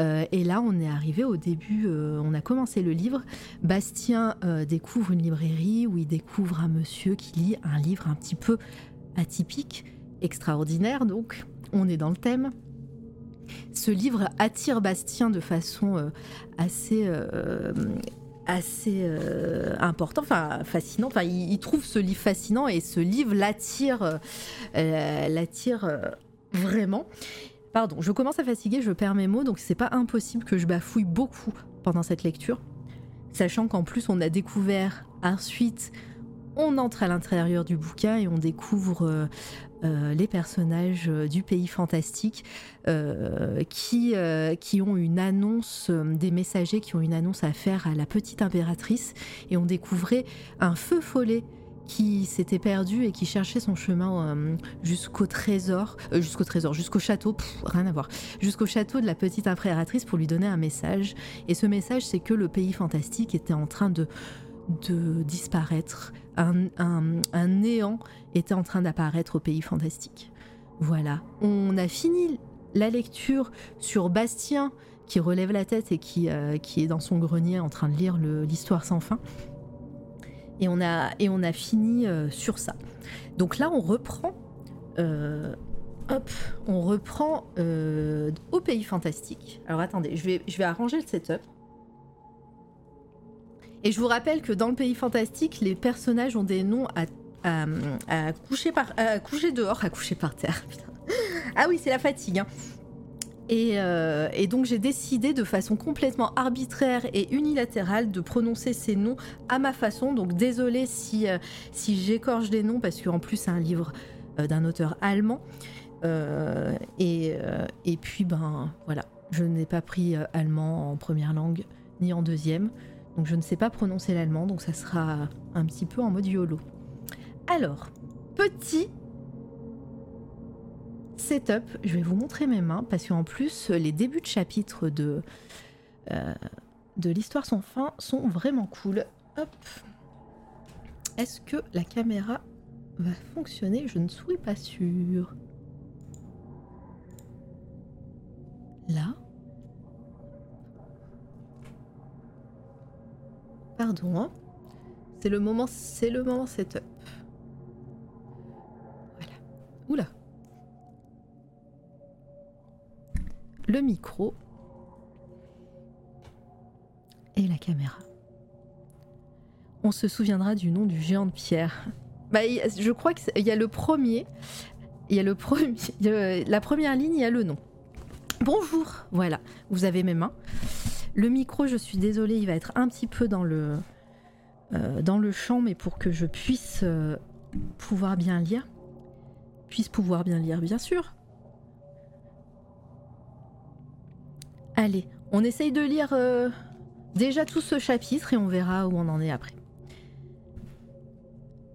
Euh, et là, on est arrivé au début, euh, on a commencé le livre. Bastien découvre une librairie où il découvre un monsieur qui lit un livre un petit peu atypique, extraordinaire. Donc, on est dans le thème. Ce livre attire Bastien de façon assez assez euh, important, enfin fascinant. Enfin, il, trouve ce livre fascinant et ce livre l'attire, euh, l'attire euh, vraiment. Pardon, je commence à fatiguer, je perds mes mots, donc c'est pas impossible que je bafouille beaucoup pendant cette lecture, sachant qu'en plus on a découvert ensuite on entre à l'intérieur du bouquin et on découvre euh, les personnages euh, du pays fantastique euh, qui, qui ont une annonce, des messagers qui ont une annonce à faire à la petite impératrice. Et on découvrait un feu follet qui s'était perdu et qui cherchait son chemin jusqu'au trésor, jusqu'au trésor, jusqu'au château, rien à voir, jusqu'au château de la petite impératrice pour lui donner un message. Et ce message, c'est que le pays fantastique était en train de, de disparaître, un, néant était en train d'apparaître au pays fantastique. Voilà, on a fini la lecture sur Bastien qui relève la tête et qui, euh, qui est dans son grenier en train de lire l'histoire sans fin. Et on a, et on a fini euh, sur ça. Donc là, on reprend. Euh, hop, on reprend au pays fantastique. Alors attendez, je vais, je vais arranger le setup. Et je vous rappelle que dans le pays fantastique, les personnages ont des noms à, coucher, par, dehors, à coucher par terre. [laughs] Ah oui, c'est la fatigue. Hein. Euh, et, donc j'ai décidé de façon complètement arbitraire et unilatérale de prononcer ces noms à ma façon. Donc désolé si, euh, j'écorche des noms parce qu'en plus c'est un livre euh, d'un auteur allemand. et, et puis ben voilà, je n'ai pas pris allemand en première langue ni en deuxième. Donc je ne sais pas prononcer l'allemand, donc ça sera un petit peu en mode YOLO. Alors, petit setup, je vais vous montrer mes mains parce qu'en plus les débuts de chapitre de, euh, de l'histoire sans fin sont vraiment cool. Hop. Est-ce que la caméra va fonctionner? Je ne suis pas sûre. Là. Pardon. Hein. C'est le moment, c'est le moment setup. Voilà. Oula. Le micro et la caméra. On se souviendra du nom du géant de pierre. Bah, je crois qu'il y a le premier. Il y a le premier. [laughs] La première ligne, il y a le nom. Bonjour. Voilà. Vous avez mes mains. Le micro, je suis désolée, il va être un petit peu dans le, euh, dans le champ, mais pour que je puisse euh, pouvoir bien lire. Puisse pouvoir bien lire, bien sûr. Allez, on essaye de lire euh, déjà tout ce chapitre et on verra où on en est après.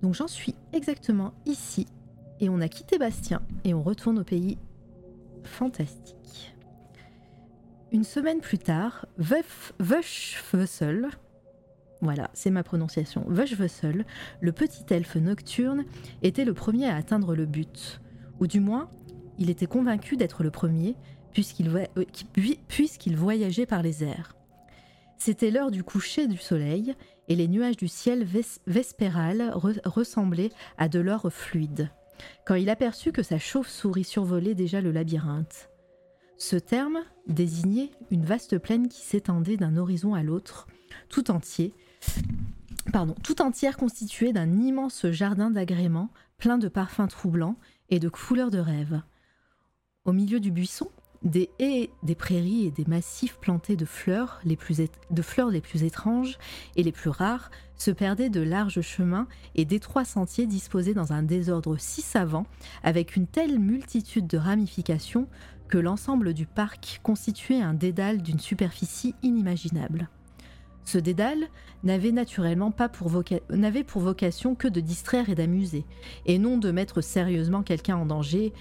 Donc j'en suis exactement ici et on a quitté Bastien et on retourne au pays fantastique. Une semaine plus tard, voilà, c'est ma prononciation, le petit elfe nocturne, était le premier à atteindre le but. Ou du moins, il était convaincu d'être le premier, puisqu'il euh, voyageait par les airs. C'était l'heure du coucher du soleil, et les nuages du ciel vespéral ressemblaient à de l'or fluide, quand il aperçut que sa chauve-souris survolait déjà le labyrinthe. Ce terme désignait une vaste plaine qui s'étendait d'un horizon à l'autre, tout entier, pardon, tout entière constituée d'un immense jardin d'agréments plein de parfums troublants et de couleurs de rêve. Au milieu du buisson, des haies, des prairies et des massifs plantés de de fleurs les plus étranges et les plus rares se perdaient de larges chemins et d'étroits sentiers disposés dans un désordre si savant, avec une telle multitude de ramifications, l'ensemble du parc constituait un dédale d'une superficie inimaginable. Ce dédale n'avait naturellement pas pour vocation que de distraire et d'amuser, et non de mettre sérieusement quelqu'un en danger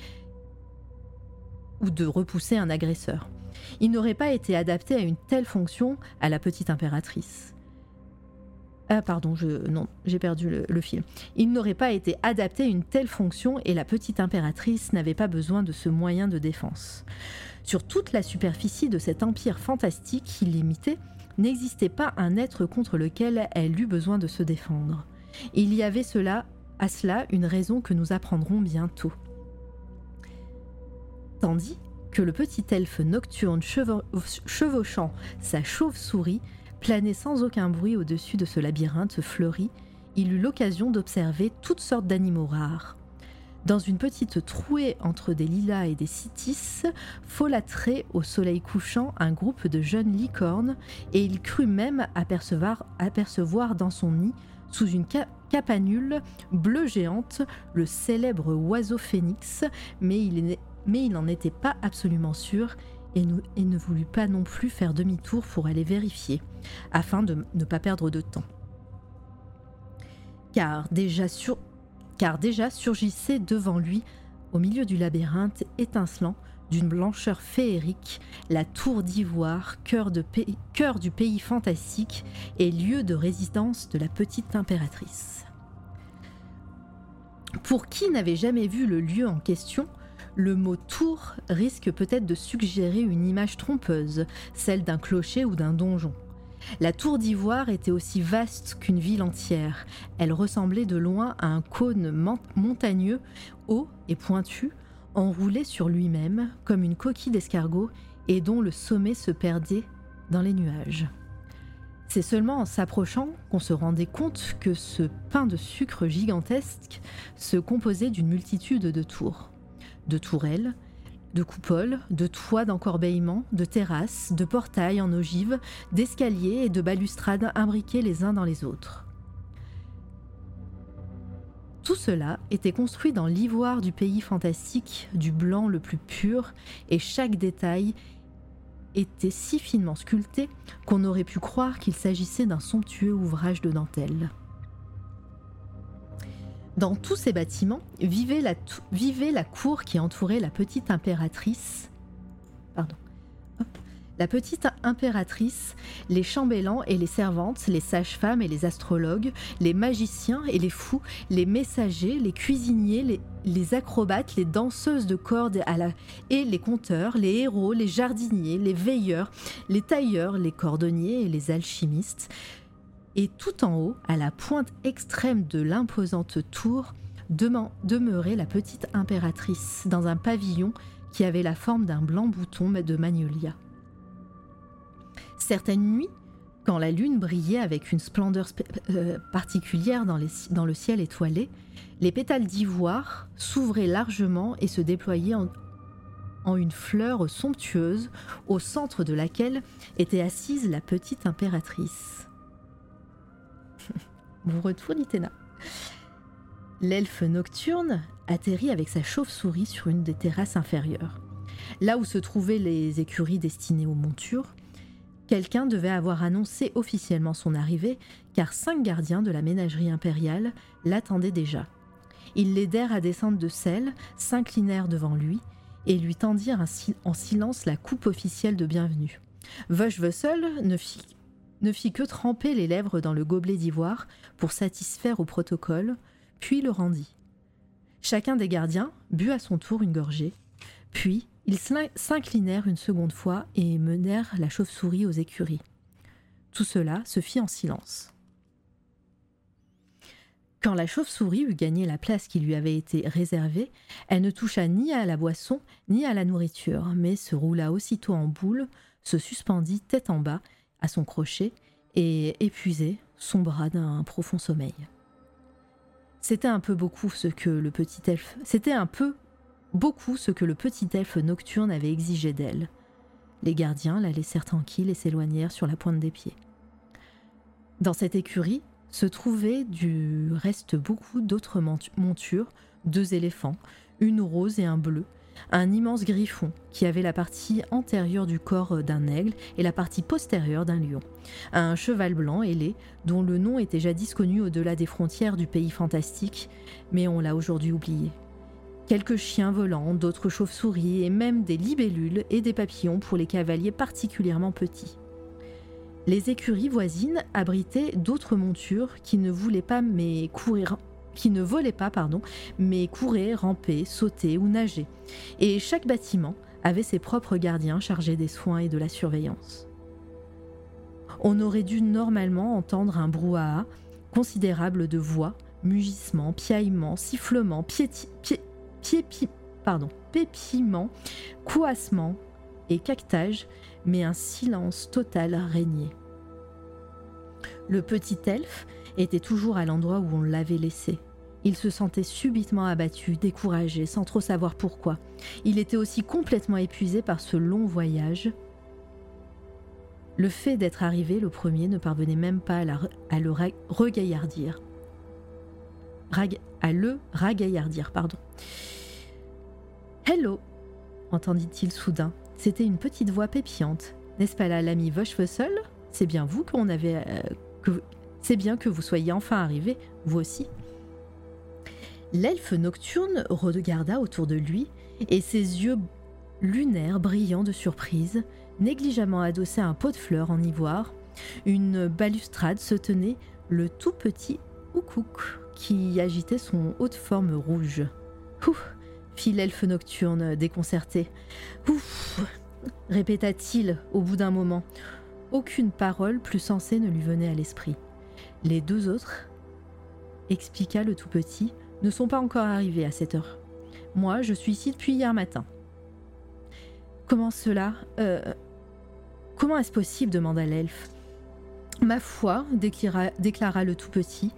ou de repousser un agresseur. Il n'aurait pas été adapté à une telle fonction à la petite impératrice. Ah pardon, je, non, j'ai perdu le, fil. Il n'aurait pas été adapté à une telle fonction et la petite impératrice n'avait pas besoin de ce moyen de défense. Sur toute la superficie de cet empire fantastique illimité, n'existait pas un être contre lequel elle eût besoin de se défendre. Il y avait cela, à cela une raison que nous apprendrons bientôt. Tandis que le petit elfe nocturne chevauchant sa chauve-souris planait sans aucun bruit au-dessus de ce labyrinthe fleuri, il eut l'occasion d'observer toutes sortes d'animaux rares. Dans une petite trouée entre des lilas et des cytis, folâtrait au soleil couchant un groupe de jeunes licornes, et il crut même apercevoir, dans son nid, sous une capanule bleue géante, le célèbre oiseau phénix, mais il n'en était pas absolument sûr et, ne voulut pas non plus faire demi-tour pour aller vérifier, afin de ne pas perdre de temps. Car déjà car déjà surgissait devant lui, au milieu du labyrinthe étincelant d'une blancheur féerique, la tour d'ivoire, cœur du pays fantastique et lieu de résidence de la petite impératrice. Pour qui n'avait jamais vu le lieu en question, le mot tour risque peut-être de suggérer une image trompeuse, celle d'un clocher ou d'un donjon. La tour d'ivoire était aussi vaste qu'une ville entière. Elle ressemblait de loin à un cône montagneux, haut et pointu, enroulé sur lui-même comme une coquille d'escargot et dont le sommet se perdait dans les nuages. C'est seulement en s'approchant qu'on se rendait compte que ce pain de sucre gigantesque se composait d'une multitude de tours. De tourelles, de coupoles, de toits d'encorbeillement, de terrasses, de portails en ogive, d'escaliers et de balustrades imbriqués les uns dans les autres. Tout cela était construit dans l'ivoire du pays fantastique, du blanc le plus pur, et chaque détail était si finement sculpté qu'on aurait pu croire qu'il s'agissait d'un somptueux ouvrage de dentelle. Dans tous ces bâtiments vivait la, cour qui entourait la petite impératrice. Pardon. La petite impératrice, les chambellans et les servantes, les sages-femmes et les astrologues, les magiciens et les fous, les messagers, les cuisiniers, les, acrobates, les danseuses de cordes et les conteurs, les héros, les jardiniers, les veilleurs, les tailleurs, les cordonniers et les alchimistes, et tout en haut, à la pointe extrême de l'imposante tour, demeurait la petite impératrice dans un pavillon qui avait la forme d'un blanc bouton de magnolia. Certaines nuits, quand la lune brillait avec une splendeur euh, particulière dans, le ciel étoilé, les pétales d'ivoire s'ouvraient largement et se déployaient en, en une fleur somptueuse au centre de laquelle était assise la petite impératrice. Bon retour, Nitena. L'elfe nocturne atterrit avec sa chauve-souris sur une des terrasses inférieures. Là où se trouvaient les écuries destinées aux montures, quelqu'un devait avoir annoncé officiellement son arrivée, car cinq gardiens de la ménagerie impériale l'attendaient déjà. Ils l'aidèrent à descendre de selle, s'inclinèrent devant lui et lui tendirent en silence la coupe officielle de bienvenue. Vosch ne fit ne fit que tremper les lèvres dans le gobelet d'ivoire pour satisfaire au protocole, puis le rendit. Chacun des gardiens but à son tour une gorgée, puis ils s'inclinèrent une seconde fois et menèrent la chauve-souris aux écuries. Tout cela se fit en silence. Quand la chauve-souris eut gagné la place qui lui avait été réservée, elle ne toucha ni à la boisson ni à la nourriture, mais se roula aussitôt en boule, se suspendit tête en bas à son crochet et, épuisée, sombra d'un profond sommeil. C'était un peu beaucoup ce que le petit elfe. C'était un peu beaucoup ce que le petit elfe nocturne avait exigé d'elle. Les gardiens la laissèrent tranquille et s'éloignèrent sur la pointe des pieds. Dans cette écurie, se trouvaient du reste beaucoup d'autres montures, deux éléphants, une rose et un bleu, un immense griffon qui avait la partie antérieure du corps d'un aigle et la partie postérieure d'un lion, un cheval blanc ailé dont le nom était jadis connu au-delà des frontières du pays fantastique, mais on l'a aujourd'hui oublié. Quelques chiens volants, d'autres chauves-souris et même des libellules et des papillons pour les cavaliers particulièrement petits. Les écuries voisines abritaient d'autres montures qui ne voulaient pas mais courir qui ne volaient pas pardon, mais couraient, rampaient, sautaient ou nageaient. Et chaque bâtiment avait ses propres gardiens chargés des soins et de la surveillance. On aurait dû normalement entendre un brouhaha considérable de voix, mugissements, piaillements, sifflements, piéti, pépiments, couassements et cactages mais un silence total régnait. Le petit elfe était toujours à l'endroit où on l'avait laissé. Il se sentait subitement abattu, découragé, sans trop savoir pourquoi. Il était aussi complètement épuisé par ce long voyage. Le fait d'être arrivé le premier ne parvenait même pas à, le regaillardir. à le ragaillardir, pardon. Hello entendit-il soudain. C'était une petite voix pépiante. N'est-ce pas là l'ami Voschfussel C'est bien vous qu'on avait. Euh. C'est bien que vous soyez enfin arrivé, vous aussi. L'elfe nocturne regarda autour de lui et ses yeux lunaires brillants de surprise, négligemment adossés à un pot de fleurs en ivoire, une balustrade se tenait le tout petit Oukouk qui agitait son haute forme rouge. Ouf fit l'elfe nocturne déconcerté. Ouf répéta-t-il au bout d'un moment. Aucune parole plus sensée ne lui venait à l'esprit. Les deux autres, expliqua le tout petit, ne sont pas encore arrivés à cette heure. Moi, je suis ici depuis hier matin. Comment cela euh, Comment est-ce possible demanda l'elfe. Ma foi, déclara, le tout petit,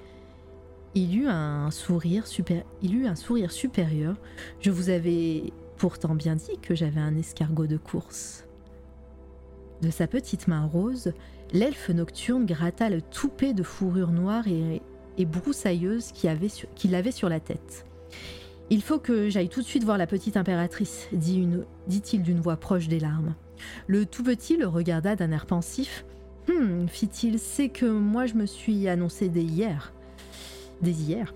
il eut un sourire il eut un sourire supérieur. Je vous avais pourtant bien dit que j'avais un escargot de course. De sa petite main rose, l'elfe nocturne gratta le toupet de fourrure noire et, broussailleuse qu'il avait, sur la tête. Il faut que j'aille tout de suite voir la petite impératrice, dit-il d'une voix proche des larmes. Le tout petit le regarda d'un air pensif. Hum, fit-il, c'est que moi je me suis annoncé dès hier des hier?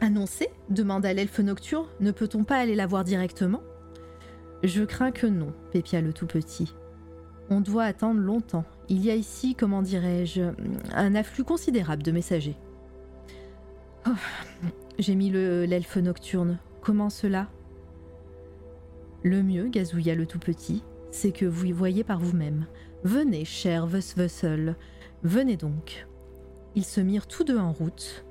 Annoncé? demanda l'elfe nocturne. Ne peut-on pas aller la voir directement? Je crains que non, pépia le tout petit. On doit attendre longtemps. Il y a ici, comment dirais-je, un afflux considérable de messagers. Oh, j'ai mis l'elfe nocturne. Comment cela? Le mieux, gazouilla le tout petit, c'est que vous y voyez par vous-même. Venez, cher Vusvussel, venez donc. Ils se mirent tous deux en route,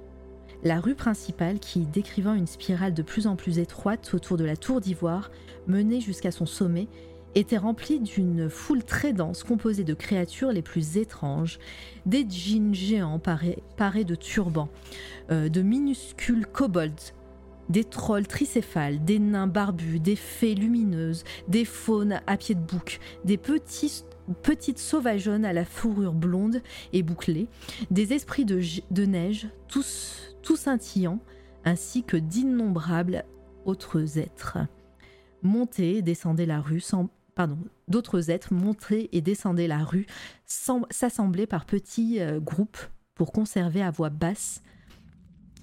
la rue principale, qui décrivant une spirale de plus en plus étroite autour de la tour d'ivoire, menée jusqu'à son sommet, était remplie d'une foule très dense composée de créatures les plus étranges, des djinns géants parés, de turbans, euh, de minuscules kobolds, des trolls tricéphales, des nains barbus, des fées lumineuses, des faunes à pied de bouc, des petites sauvageonnes à la fourrure blonde et bouclée, des esprits de, neige, tous tout scintillant, ainsi que d'innombrables autres êtres. Montaient et descendaient la rue sans. Pardon, d'autres êtres montaient et descendaient la rue, s'assemblaient par petits euh, groupes pour conserver à voix basse.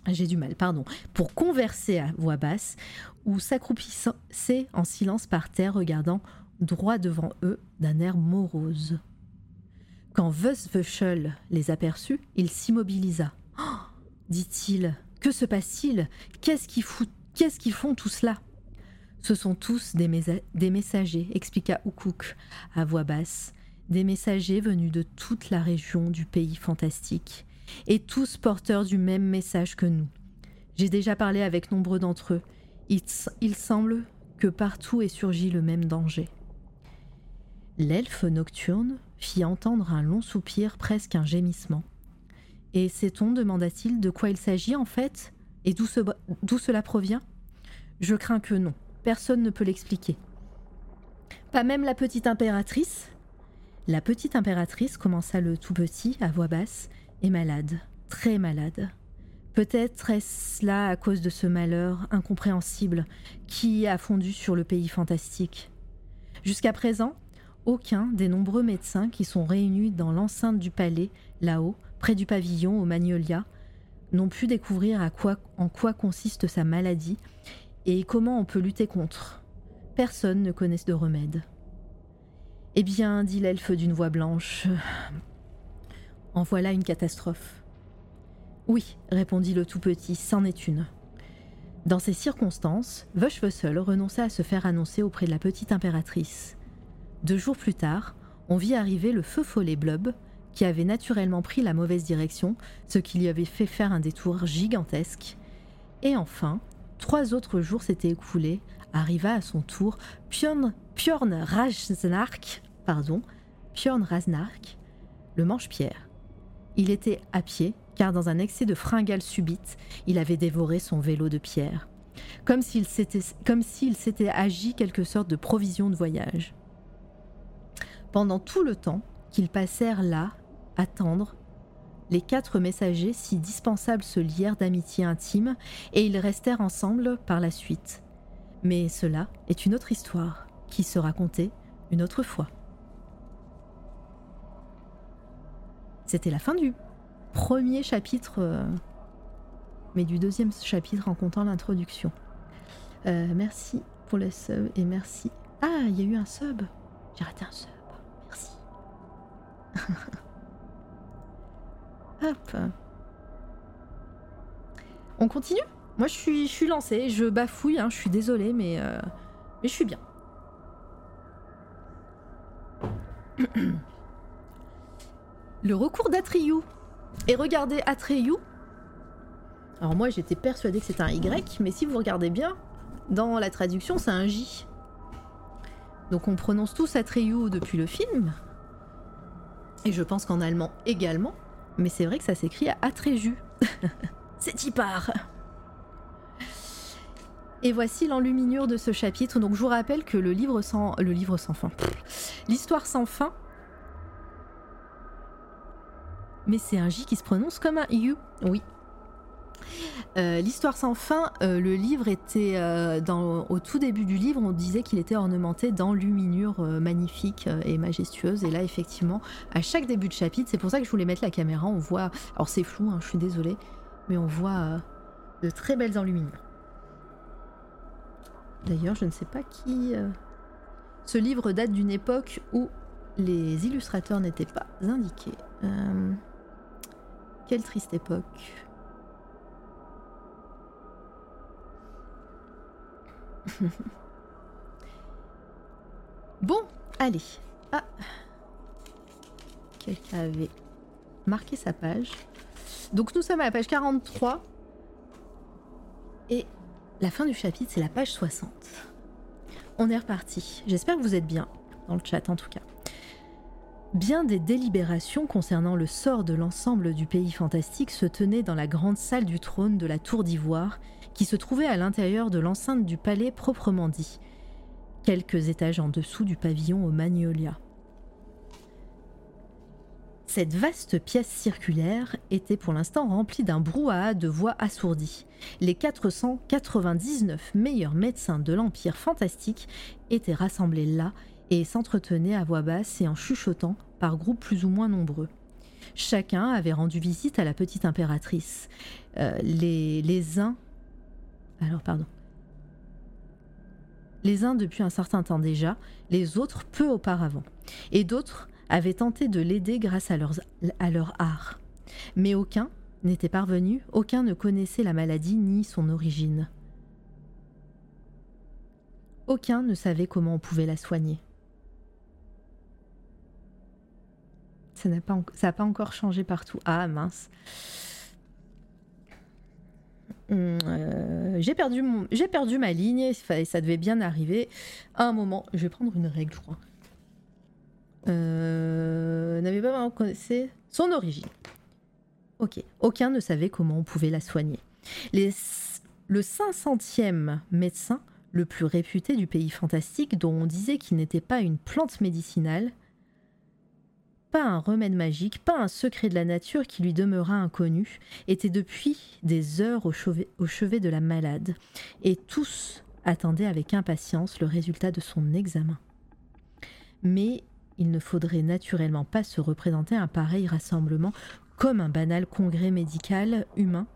J'ai du mal, pardon. Pour converser à voix basse ou s'accroupissaient en silence par terre, regardant droit devant eux d'un air morose. Quand Vösvöschel les aperçut, il s'immobilisa. Oh dit-il, que se passe-t-il? Qu'est-ce qu'ils font tout cela Ce sont tous des, messagers, expliqua Ukuk à voix basse, des messagers venus de toute la région du pays fantastique, et tous porteurs du même message que nous. J'ai déjà parlé avec nombreux d'entre eux. Il, il semble que partout est surgi le même danger. L'elfe nocturne fit entendre un long soupir, presque un gémissement. Et sait-on, demanda-t-il, de quoi il s'agit en fait? Et d'où, cela provient? Je crains que non. Personne ne peut l'expliquer. Pas même la petite impératrice La petite impératrice, commença le tout petit, à voix basse, est malade, très malade. Peut-être est-ce là à cause de ce malheur incompréhensible qui a fondu sur le pays fantastique. Jusqu'à présent, aucun des nombreux médecins qui sont réunis dans l'enceinte du palais, là-haut, près du pavillon au Magnolia, n'ont pu découvrir en quoi consiste sa maladie et comment on peut lutter contre? Personne ne connaît de remède. Eh bien, dit l'elfe d'une voix blanche, en voilà une catastrophe. Oui, répondit le tout petit, c'en est une. Dans ces circonstances, Vöschwessel renonça à se faire annoncer auprès de la petite impératrice. Deux jours plus tard, on vit arriver le feu follet Blob, qui avait naturellement pris la mauvaise direction, ce qui lui avait fait faire un détour gigantesque. Et enfin, trois autres jours s'étaient écoulés, arriva à son tour Bjorn, Bjorn pardon, Bjorn Rasnark, le manche-pierre. Il était à pied, car dans un excès de fringale subite, il avait dévoré son vélo de pierre, comme s'il s'était agi quelque sorte de provision de voyage. Pendant tout le temps qu'ils passèrent là, attendre, les quatre messagers si dispensables se lièrent d'amitié intime et ils restèrent ensemble par la suite. Mais cela est une autre histoire qui se racontait une autre fois. C'était la fin du premier chapitre, euh, mais du deuxième chapitre en comptant l'introduction. Euh, merci pour le sub et merci. Ah, il y a eu un sub. J'ai raté un sub. [laughs] On continue? Moi, je suis, je suis lancée. Je bafouille, hein, je suis désolée, mais, euh, je suis bien. [clears throat] Le recours d'Atriou. Et regardez Atreyu. Alors moi j'étais persuadée que c'était un Y, mais si vous regardez bien, dans la traduction c'est un J. Donc on prononce tous Atreyu depuis le film, et je pense qu'en allemand également. Mais c'est vrai que ça s'écrit à Atréju. [laughs] c'est y part. Et voici l'enluminure de ce chapitre. Donc je vous rappelle que le livre sans, le livre sans fin, l'histoire sans fin. Mais c'est un J qui se prononce comme un U. Oui, euh, l'histoire sans fin, euh, le livre était euh, au tout début du livre, on disait qu'il était ornementé d'enluminures magnifiques et majestueuses. Et là, effectivement, à chaque début de chapitre, c'est pour ça que je voulais mettre la caméra. On voit, alors c'est flou, hein, je suis désolée, mais on voit de très belles enluminures. D'ailleurs, je ne sais pas qui. Ce livre date d'une époque où les illustrateurs n'étaient pas indiqués. Quelle triste époque. [laughs] bon, allez. Ah. Quelqu'un avait marqué sa page. Donc nous sommes à la page 43. Et la fin du chapitre, c'est la page 60. On est reparti. J'espère que vous êtes bien, dans le chat en tout cas. Bien des délibérations concernant le sort de l'ensemble du pays fantastique se tenaient dans la grande salle du trône de la Tour d'Ivoire qui se trouvait à l'intérieur de l'enceinte du palais proprement dit, quelques étages en dessous du pavillon au Magnolia. Cette vaste pièce circulaire était pour l'instant remplie d'un brouhaha de voix assourdies. Les 499 meilleurs médecins de l'Empire fantastique étaient rassemblés là et s'entretenaient à voix basse et en chuchotant par groupes plus ou moins nombreux. Chacun avait rendu visite à la petite impératrice. Euh, les, les uns alors, pardon. Les uns depuis un certain temps déjà, les autres peu auparavant. Et d'autres avaient tenté de l'aider grâce à, leur art. Mais aucun n'était parvenu, aucun ne connaissait la maladie ni son origine. Aucun ne savait comment on pouvait la soigner. Ça n'a pas, pas encore changé partout. Ah mince. Euh, j'ai perdu, mon, j'ai perdu ma ligne et ça devait bien arriver. À un moment, je vais prendre une règle, je crois. Euh, pas vraiment connaissé son origine. Ok. Aucun ne savait comment on pouvait la soigner. Les, le 500e médecin le plus réputé du pays fantastique, dont on disait qu'il n'était pas une plante médicinale, pas un remède magique, pas un secret de la nature qui lui demeura inconnu, était depuis des heures au chevet, de la malade, et tous attendaient avec impatience le résultat de son examen. Mais il ne faudrait naturellement pas se représenter un pareil rassemblement comme un banal congrès médical humain.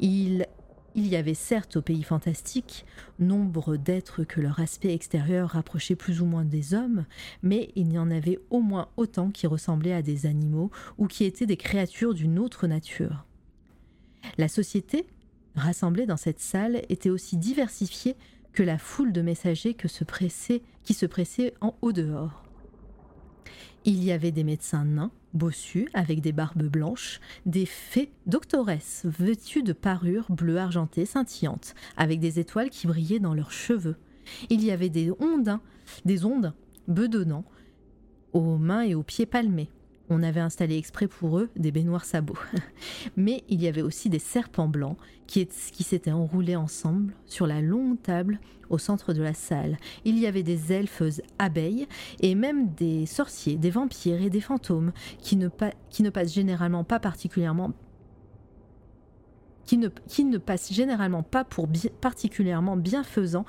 Il il y avait certes au pays fantastique nombre d'êtres que leur aspect extérieur rapprochait plus ou moins des hommes, mais il y en avait au moins autant qui ressemblaient à des animaux ou qui étaient des créatures d'une autre nature. La société, rassemblée dans cette salle, était aussi diversifiée que la foule de messagers que se qui se pressaient en haut dehors. Il y avait des médecins nains, bossus, avec des barbes blanches, des fées doctoresses, vêtues de parures bleu argentées scintillantes, avec des étoiles qui brillaient dans leurs cheveux. Il y avait des ondins, des ondes bedonnants, aux mains et aux pieds palmés, on avait installé exprès pour eux des baignoires sabots. [laughs] Mais il y avait aussi des serpents blancs qui, s'étaient enroulés ensemble sur la longue table au centre de la salle. Il y avait des elfes abeilles et même des sorciers, des vampires et des fantômes qui ne, passent généralement pas particulièrement qui ne passent généralement pas pour particulièrement bienfaisants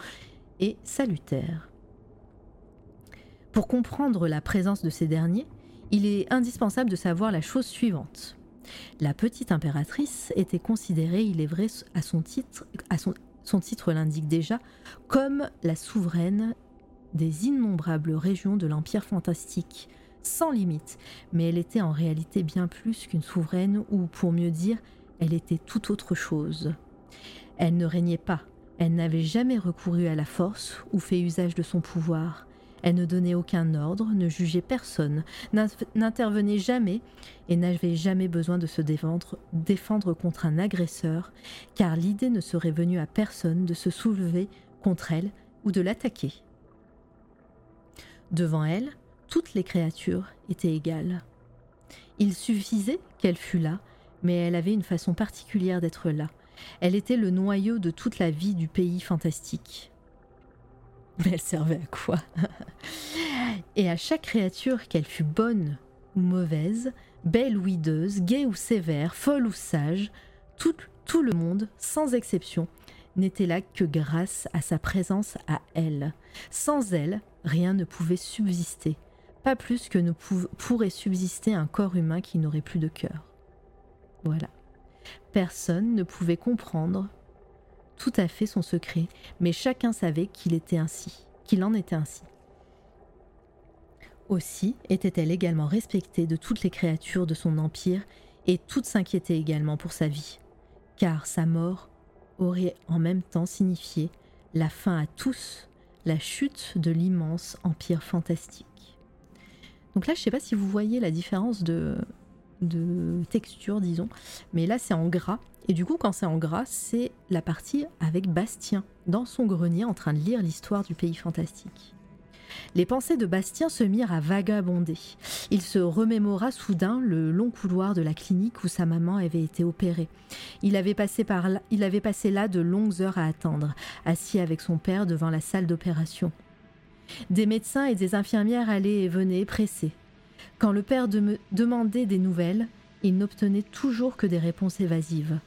et salutaires. Pour comprendre la présence de ces derniers, il est indispensable de savoir la chose suivante. La petite impératrice était considérée, il est vrai, à son titre, son, son titre l'indique déjà, comme la souveraine des innombrables régions de l'Empire fantastique, sans limite, mais elle était en réalité bien plus qu'une souveraine, ou pour mieux dire, elle était tout autre chose. Elle ne régnait pas, elle n'avait jamais recouru à la force ou fait usage de son pouvoir, elle ne donnait aucun ordre, ne jugeait personne, n'intervenait jamais et n'avait jamais besoin de se défendre, défendre contre un agresseur, car l'idée ne serait venue à personne de se soulever contre elle ou de l'attaquer. Devant elle, toutes les créatures étaient égales. Il suffisait qu'elle fût là, mais elle avait une façon particulière d'être là. Elle était le noyau de toute la vie du pays fantastique. Mais elle servait à quoi? Et à chaque créature, qu'elle fût bonne ou mauvaise, belle ou hideuse, gaie ou sévère, folle ou sage, tout, tout le monde, sans exception, n'était là que grâce à sa présence à elle. Sans elle, rien ne pouvait subsister, pas plus que ne pourrait subsister un corps humain qui n'aurait plus de cœur. Voilà. Personne ne pouvait comprendre tout à fait son secret, mais chacun savait qu'il était ainsi, qu'il en était ainsi. Aussi était-elle également respectée de toutes les créatures de son empire, et toutes s'inquiétaient également pour sa vie, car sa mort aurait en même temps signifié la fin à tous, la chute de l'immense empire fantastique. Donc là, je ne sais pas si vous voyez la différence de, de texture, disons, mais là c'est en gras, et du coup, quand c'est en gras, c'est la partie avec Bastien, dans son grenier, en train de lire l'histoire du pays fantastique. Les pensées de Bastien se mirent à vagabonder. Il se remémora soudain le long couloir de la clinique où sa maman avait été opérée. Il avait passé, par là, il avait passé là de longues heures à attendre, assis avec son père devant la salle d'opération. Des médecins et des infirmières allaient et venaient pressés. Quand le père demandait des nouvelles, il n'obtenait toujours que des réponses évasives.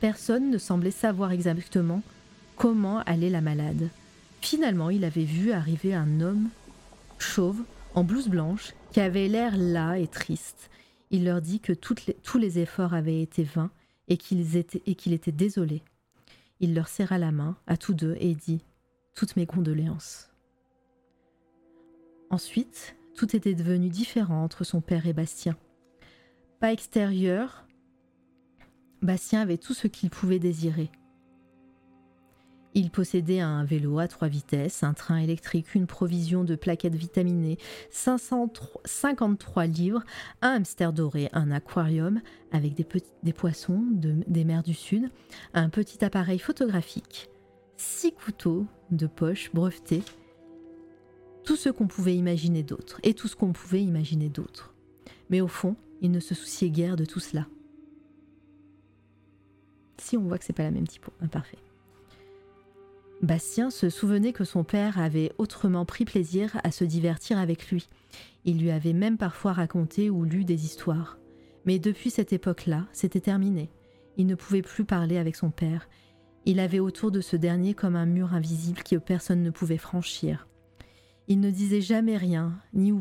Personne ne semblait savoir exactement comment allait la malade. Finalement, il avait vu arriver un homme chauve, en blouse blanche, qui avait l'air las et triste. Il leur dit que tous les efforts avaient été vains et qu'il était, était désolé. Il leur serra la main à tous deux et dit Toutes mes condoléances. Ensuite, Tout était devenu différent entre son père et Bastien. Pas extérieur, Bastien avait tout ce qu'il pouvait désirer. Il possédait un vélo à trois vitesses, un train électrique, une provision de plaquettes vitaminées, 553 livres, un hamster doré, un aquarium avec des, poissons des mers du Sud, un petit appareil photographique, six couteaux de poche brevetés, tout ce qu'on pouvait imaginer d'autre, et tout ce qu'on pouvait imaginer d'autre. Mais au fond, il ne se souciait guère de tout cela. Si on voit que c'est pas la même typo, imparfait. Bastien se souvenait que son père avait autrement pris plaisir à se divertir avec lui. Il lui avait même parfois raconté ou lu des histoires. Mais depuis cette époque-là, c'était terminé. Il ne pouvait plus parler avec son père. Il avait autour de ce dernier comme un mur invisible que personne ne pouvait franchir. Il ne disait jamais rien, ni,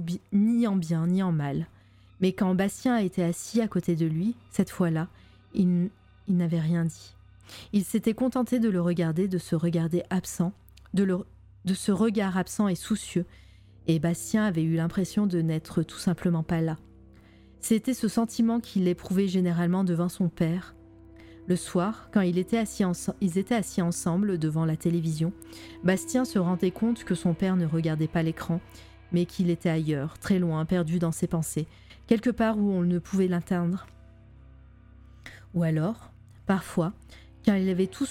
en bien, ni en mal. Mais quand Bastien était assis à côté de lui, cette fois-là, il n'avait rien dit. Il s'était contenté de le regarder, de se regarder absent, de, de ce regard absent et soucieux, et Bastien avait eu l'impression de n'être tout simplement pas là. C'était ce sentiment qu'il éprouvait généralement devant son père. Le soir, quand ils étaient assis ensemble devant la télévision, Bastien se rendait compte que son père ne regardait pas l'écran, mais qu'il était ailleurs, très loin, perdu dans ses pensées, quelque part où on ne pouvait l'atteindre. Ou alors, parfois, quand ils avaient tous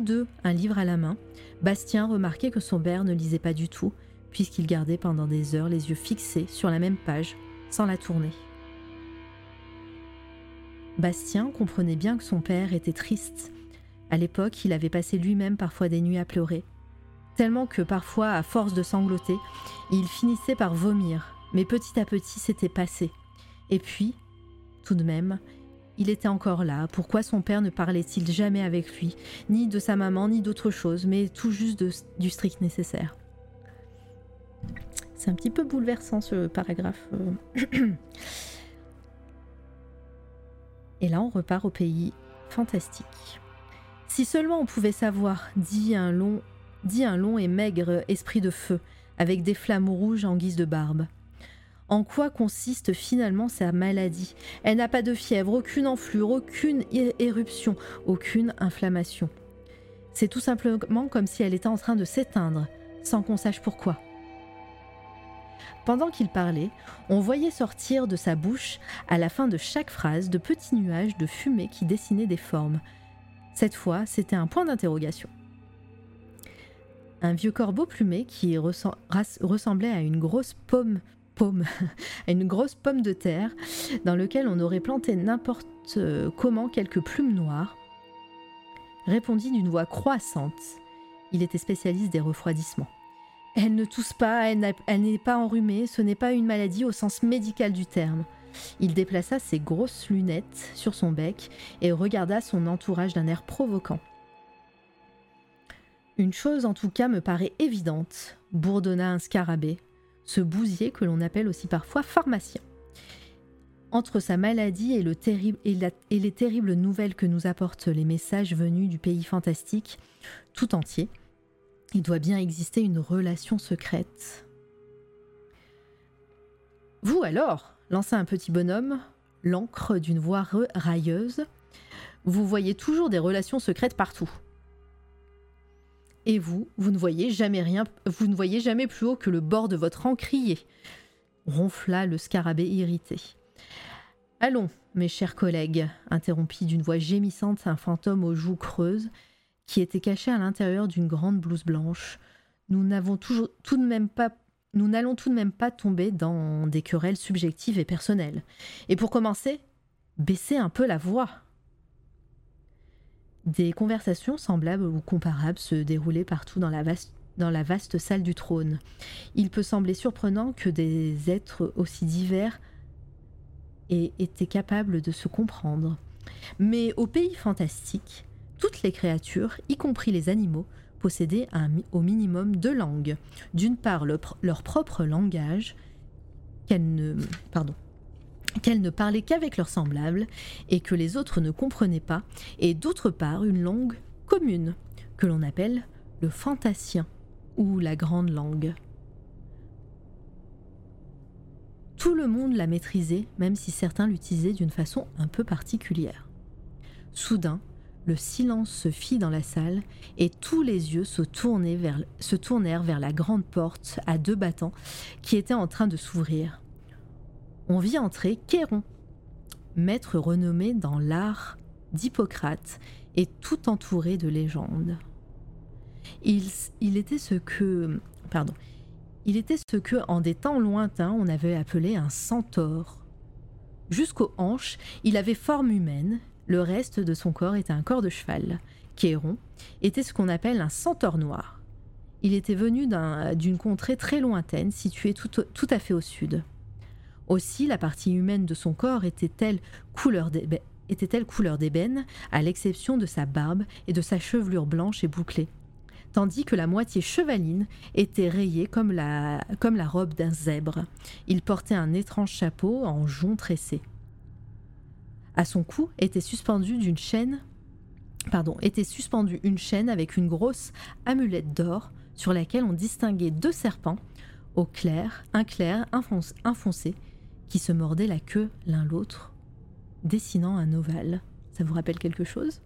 deux un livre à la main, Bastien remarquait que son père ne lisait pas du tout, puisqu'il gardait pendant des heures les yeux fixés sur la même page, sans la tourner. Bastien comprenait bien que son père était triste. À l'époque, il avait passé lui-même parfois des nuits à pleurer, tellement que parfois, à force de sangloter, il finissait par vomir, mais petit à petit c'était passé. Et puis, tout de même, il était encore là. Pourquoi son père ne parlait-il jamais avec lui, ni de sa maman, ni d'autre chose, mais tout juste du strict nécessaire? C'est un petit peu bouleversant ce paragraphe. [clears throat] Et là, on repart au pays fantastique. Si seulement on pouvait savoir, dit un long, dit un long et maigre esprit de feu, avec des flammes rouges en guise de barbe. En quoi consiste finalement sa maladie? Elle n'a pas de fièvre, aucune enflure, aucune éruption, aucune inflammation. C'est tout simplement comme si elle était en train de s'éteindre, sans qu'on sache pourquoi. Pendant qu'il parlait, on voyait sortir de sa bouche, à la fin de chaque phrase, de petits nuages de fumée qui dessinaient des formes. Cette fois, c'était un point d'interrogation. Un vieux corbeau plumé qui ressemblait à une grosse pomme pomme, [laughs] une grosse pomme de terre dans lequel on aurait planté n'importe euh, comment quelques plumes noires, répondit d'une voix croissante. Il était spécialiste des refroidissements. Elle ne tousse pas, elle n'est pas enrhumée, ce n'est pas une maladie au sens médical du terme. Il déplaça ses grosses lunettes sur son bec et regarda son entourage d'un air provoquant. Une chose en tout cas me paraît évidente, bourdonna un scarabée, ce bousier que l'on appelle aussi parfois pharmacien. Entre sa maladie et, et, les terribles nouvelles que nous apportent les messages venus du pays fantastique tout entier, il doit bien exister une relation secrète. Vous alors lança un petit bonhomme, l'encre d'une voix railleuse. Vous voyez toujours des relations secrètes partout. Et vous, vous ne voyez jamais rien, vous ne voyez jamais plus haut que le bord de votre encrier. Ronfla le scarabée irrité. Allons, mes chers collègues, interrompit d'une voix gémissante un fantôme aux joues creuses, qui était caché à l'intérieur d'une grande blouse blanche. Nous n'allons tout de même pas tomber dans des querelles subjectives et personnelles. Et pour commencer, baissez un peu la voix. Des conversations semblables ou comparables se déroulaient partout dans la vaste dans la vaste salle du trône. Il peut sembler surprenant que des êtres aussi divers aient été capables de se comprendre. Mais au pays fantastique, toutes les créatures, y compris les animaux, possédaient au minimum deux langues. D'une part, leur propre langage, qu'elles ne, pardon, qu'elles ne parlaient qu'avec leurs semblables et que les autres ne comprenaient pas, et d'autre part une langue commune, que l'on appelle le fantasien ou la grande langue. Tout le monde la maîtrisait, même si certains l'utilisaient d'une façon un peu particulière. Soudain, le silence se fit dans la salle et tous les yeux se, tournèrent vers la grande porte à deux battants qui était en train de s'ouvrir. On vit entrer Kéron, maître renommé dans l'art d'Hippocrate et tout entouré de légendes. Il, était ce que, pardon, il était ce que, en des temps lointains, on avait appelé un centaure. Jusqu'aux hanches, il avait forme humaine, le reste de son corps était un corps de cheval. Kéron était ce qu'on appelle un centaure noir. Il était venu d'une contrée très lointaine, située tout, tout à fait au sud. Aussi, la partie humaine de son corps était-elle couleur d'ébène, à l'exception de sa barbe et de sa chevelure blanche et bouclée, tandis que la moitié chevaline était rayée comme la, comme la robe d'un zèbre. Il portait un étrange chapeau en jonc tressé. À son cou était suspendue d'une chaîne, pardon, était suspendue une chaîne avec une grosse amulette d'or sur laquelle on distinguait deux serpents, au clair, un clair infoncé, qui se mordaient la queue l'un l'autre, dessinant un ovale. Ça vous rappelle quelque chose?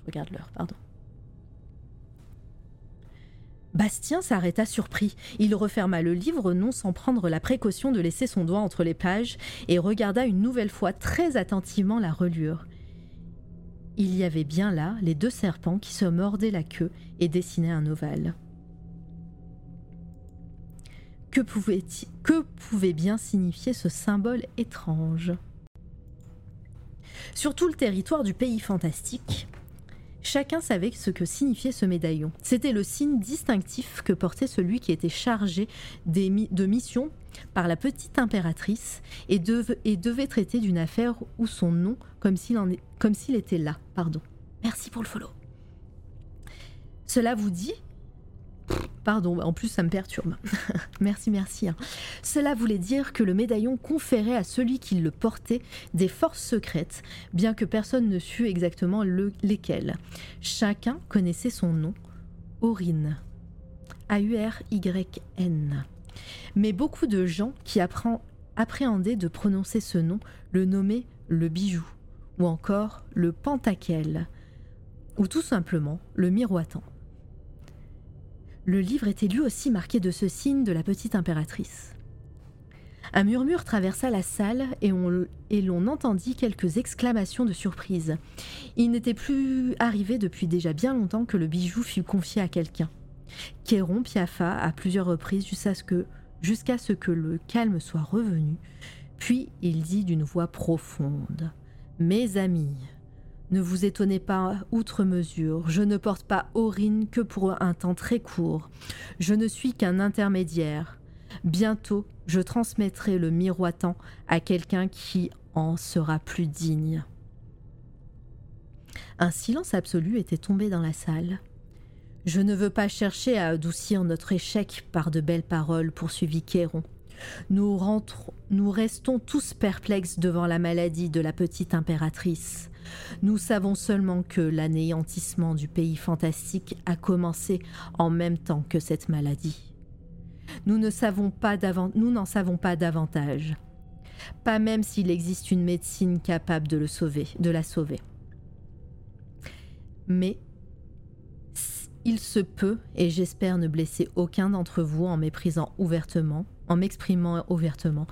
Je regarde l'heure, pardon. Bastien s'arrêta surpris. Il referma le livre, non sans prendre la précaution de laisser son doigt entre les pages, et regarda une nouvelle fois très attentivement la relure. Il y avait bien là les deux serpents qui se mordaient la queue et dessinaient un ovale. Que pouvait, que pouvait bien signifier ce symbole étrange? Sur tout le territoire du pays fantastique, Chacun savait ce que signifiait ce médaillon. C'était le signe distinctif que portait celui qui était chargé de mission par la petite impératrice et, devait traiter d'une affaire ou son nom comme s'il était là. Pardon. Merci pour le follow. Cela vous dit Pardon, en plus ça me perturbe. [laughs] merci, merci. Hein. Cela voulait dire que le médaillon conférait à celui qui le portait des forces secrètes, bien que personne ne sût exactement lesquelles. Chacun connaissait son nom, Aurine. A-U-R-Y-N. Mais beaucoup de gens qui appréhendaient de prononcer ce nom le nommaient le bijou, ou encore le pentakel, ou tout simplement le miroitant. Le livre était lui aussi marqué de ce signe de la petite impératrice. Un murmure traversa la salle et, l'on entendit quelques exclamations de surprise. Il n'était plus arrivé depuis déjà bien longtemps que le bijou fut confié à quelqu'un. Kéron piaffa à plusieurs reprises jusqu'à ce que le calme soit revenu, puis il dit d'une voix profonde Mes amis, ne vous étonnez pas outre mesure, je ne porte pas Aurine que pour un temps très court. Je ne suis qu'un intermédiaire. Bientôt, je transmettrai le miroitant à quelqu'un qui en sera plus digne. Un silence absolu était tombé dans la salle. Je ne veux pas chercher à adoucir notre échec par de belles paroles, poursuivit Kéron. Nous, restons tous perplexes devant la maladie de la petite impératrice. Nous savons seulement que l'anéantissement du pays fantastique a commencé en même temps que cette maladie. Nous n'en savons pas davantage. Pas même s'il existe une médecine capable de le sauver, de la sauver. Mais il se peut, et j'espère ne blesser aucun d'entre vous en méprisant ouvertement, en m'exprimant ouvertement.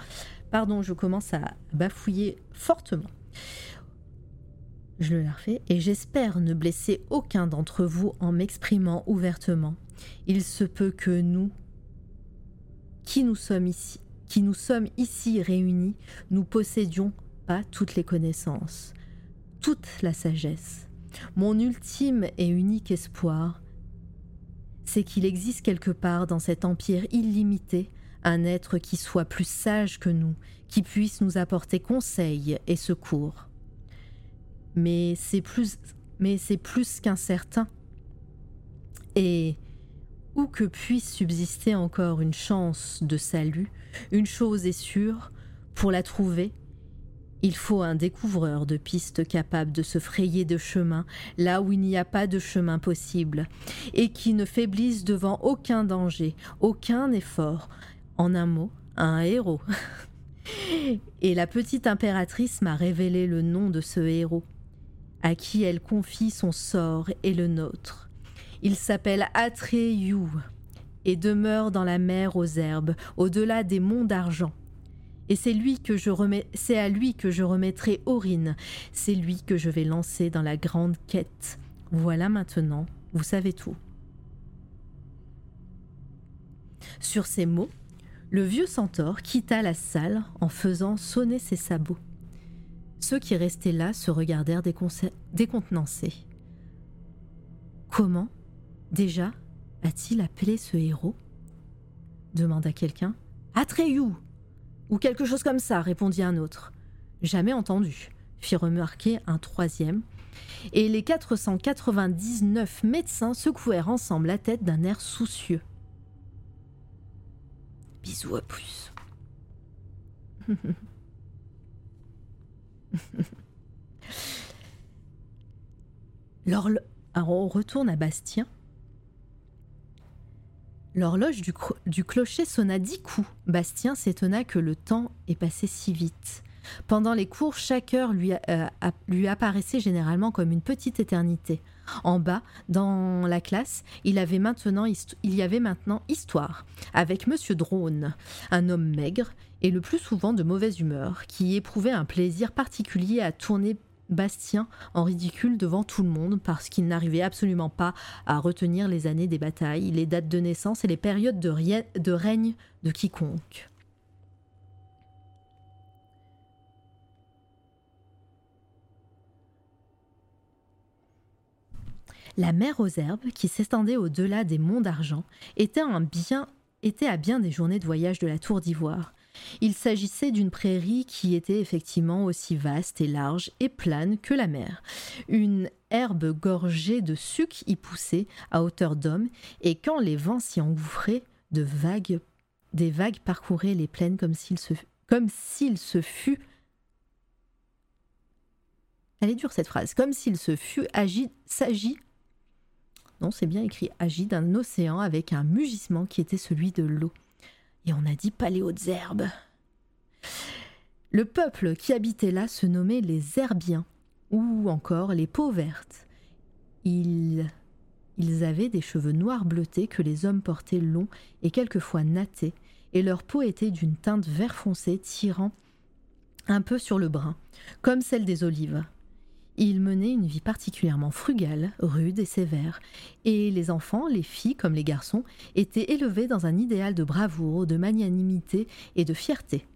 Pardon, je commence à bafouiller fortement. Je le refais, et j'espère ne blesser aucun d'entre vous en m'exprimant ouvertement. Il se peut que nous, qui nous sommes ici, qui nous sommes ici réunis, nous possédions pas toutes les connaissances, toute la sagesse. Mon ultime et unique espoir, c'est qu'il existe quelque part dans cet empire illimité un être qui soit plus sage que nous, qui puisse nous apporter conseil et secours mais c'est plus, mais c'est plus qu'incertain. Et où que puisse subsister encore une chance de salut, une chose est sûre, pour la trouver, il faut un découvreur de pistes capable de se frayer de chemin là où il n'y a pas de chemin possible, et qui ne faiblisse devant aucun danger, aucun effort, en un mot, un héros. Et la petite impératrice m'a révélé le nom de ce héros, à qui elle confie son sort et le nôtre. Il s'appelle Atreyu et demeure dans la mer aux herbes, au-delà des monts d'argent. Et c'est lui c'est à lui que je remettrai Aurine. C'est lui que je vais lancer dans la grande quête. Voilà maintenant, vous savez tout. Sur ces mots, le vieux centaure quitta la salle en faisant sonner ses sabots. Ceux qui restaient là se regardèrent décontenancés. Comment, déjà, a-t-il appelé ce héros? demanda quelqu'un. Atreyu Ou quelque chose comme ça, répondit un autre. Jamais entendu, fit remarquer un troisième. Et les 499 médecins secouèrent ensemble la tête d'un air soucieux. Bisous à plus. [laughs] On retourne à Bastien. L'horloge du, clocher sonna dix coups. Bastien s'étonna que le temps ait passé si vite. Pendant les cours, chaque heure lui, euh, lui apparaissait généralement comme une petite éternité. En bas, dans la classe, il, y avait maintenant histoire, avec Monsieur Drone, un homme maigre et le plus souvent de mauvaise humeur, qui éprouvait un plaisir particulier à tourner Bastien en ridicule devant tout le monde parce qu'il n'arrivait absolument pas à retenir les années des batailles, les dates de naissance et les périodes de, de règne de quiconque. La mer aux herbes, qui s'étendait au-delà des monts d'argent, était, à bien des journées de voyage de la tour d'ivoire. Il s'agissait d'une prairie qui était effectivement aussi vaste et large et plane que la mer. Une herbe gorgée de suc y poussait à hauteur d'homme, et quand les vents s'y engouffraient, de vagues, des vagues parcouraient les plaines comme s'il se, comme s'il se fût elle est dure cette phrase. Comme s'il se fût agi, s'agit non, c'est bien écrit Agit d'un océan avec un mugissement qui était celui de l'eau. Et on a dit pas les hautes herbes. Le peuple qui habitait là se nommait les Herbiens, ou encore les peaux vertes. Ils, ils avaient des cheveux noirs bleutés que les hommes portaient longs et quelquefois nattés, et leur peau était d'une teinte vert foncé tirant un peu sur le brun, comme celle des olives. Il menait une vie particulièrement frugale, rude et sévère, et les enfants, les filles comme les garçons, étaient élevés dans un idéal de bravoure, de magnanimité et de fierté.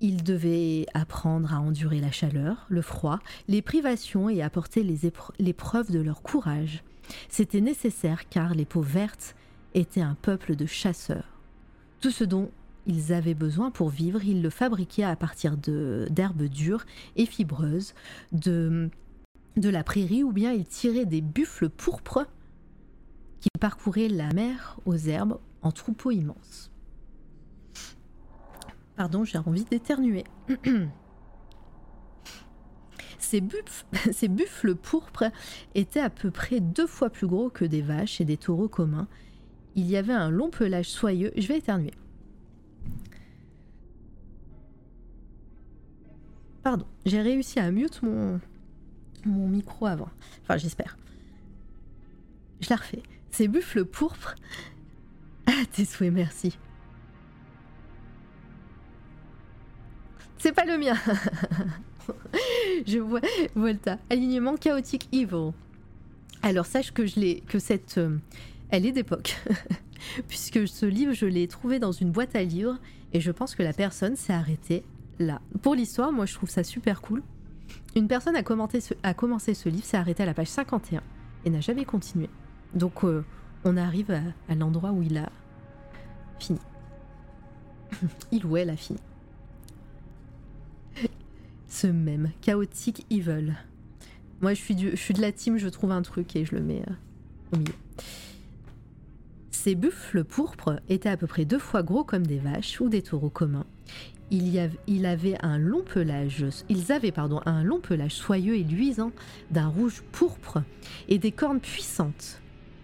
Ils devaient apprendre à endurer la chaleur, le froid, les privations et apporter les, les preuves de leur courage. C'était nécessaire car les peaux vertes étaient un peuple de chasseurs. Tout ce dont ils avaient besoin pour vivre, ils le fabriquaient à partir d'herbes dures et fibreuses, de, de la prairie, ou bien ils tiraient des buffles pourpres qui parcouraient la mer aux herbes en troupeaux immenses. Pardon, j'ai envie d'éternuer. [clears throat] Ces, [laughs] ces, buffles pourpres étaient à peu près deux fois plus gros que des vaches et des taureaux communs. Il y avait un long pelage soyeux. Je vais éternuer. Pardon, j'ai réussi à mute mon, mon micro avant. Enfin, j'espère. Je la refais. Ces buffles pourpres. [laughs] Ah, tes souhaits, merci. C'est pas le mien. [laughs] je vois Volta. Alignement chaotique evil. Alors sache que je l'ai, que cette, euh, elle est d'époque, [laughs] puisque ce livre je l'ai trouvé dans une boîte à livres et je pense que la personne s'est arrêtée là. Pour l'histoire, moi je trouve ça super cool. Une personne a, commenté a commencé ce livre, s'est arrêté à la page 51 et n'a jamais continué. Donc euh, on arrive à, l'endroit où il a fini. [laughs] il ou elle a fini. Ce même, chaotique evil. Moi je suis, je suis de la team, je trouve un truc et je le mets euh, au milieu. Ces buffles pourpres étaient à peu près deux fois gros comme des vaches ou des taureaux communs il, avait, un long pelage, ils avaient pardon, un long pelage soyeux et luisant d'un rouge pourpre et des cornes puissantes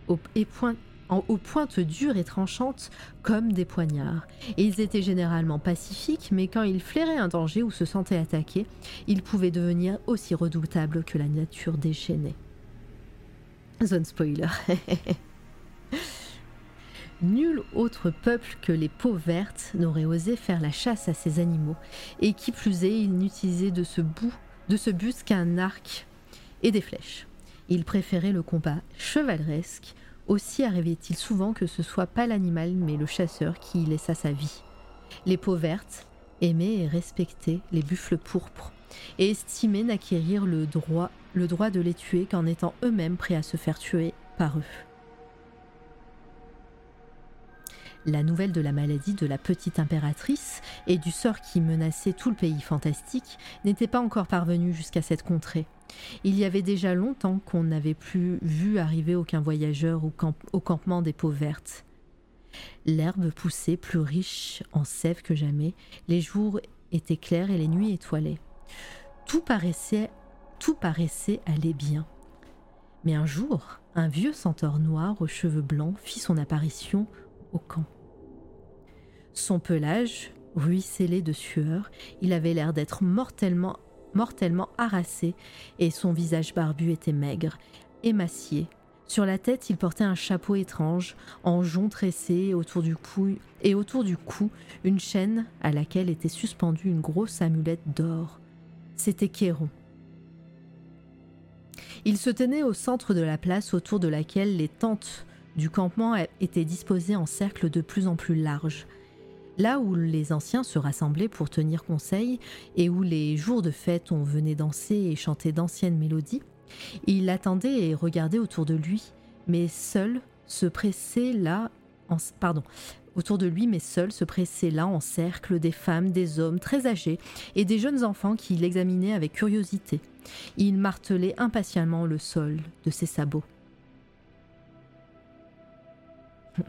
aux pointes dures et tranchantes comme des poignards. Ils étaient généralement pacifiques, mais quand ils flairaient un danger ou se sentaient attaqués, ils pouvaient devenir aussi redoutables que la nature déchaînée. Zone spoiler. [laughs] Nul autre peuple que les peaux vertes n'aurait osé faire la chasse à ces animaux, et qui plus est, ils n'utilisaient de ce bout, de ce bus qu'un arc et des flèches. Ils préféraient le combat chevaleresque, aussi arrivait-il souvent que ce soit pas l'animal mais le chasseur qui y laissa sa vie. Les peaux vertes aimaient et respectaient les buffles pourpres, et estimaient n'acquérir le droit, le droit de les tuer qu'en étant eux-mêmes prêts à se faire tuer par eux. La nouvelle de la maladie de la petite impératrice et du sort qui menaçait tout le pays fantastique n'était pas encore parvenue jusqu'à cette contrée. Il y avait déjà longtemps qu'on n'avait plus vu arriver aucun voyageur au, campement des peaux vertes. L'herbe poussait plus riche en sève que jamais, les jours étaient clairs et les nuits étoilées. Tout paraissait, tout paraissait aller bien. Mais un jour, un vieux centaure noir aux cheveux blancs fit son apparition camp. Son pelage ruisselait de sueur, il avait l'air d'être mortellement, mortellement harassé, et son visage barbu était maigre, émacié. Sur la tête, il portait un chapeau étrange, en jonc tressé autour du cou, et autour du cou, une chaîne à laquelle était suspendue une grosse amulette d'or. C'était Kéron. Il se tenait au centre de la place autour de laquelle les tentes du campement était disposé en cercle de plus en plus large. Là où les anciens se rassemblaient pour tenir conseil et où les jours de fête on venait danser et chanter d'anciennes mélodies, il attendait et regardait autour de lui, mais seul se pressait là en, pardon, autour de lui, mais seul se pressait là en cercle des femmes, des hommes très âgés et des jeunes enfants qui l'examinaient avec curiosité. Il martelait impatiemment le sol de ses sabots. [laughs]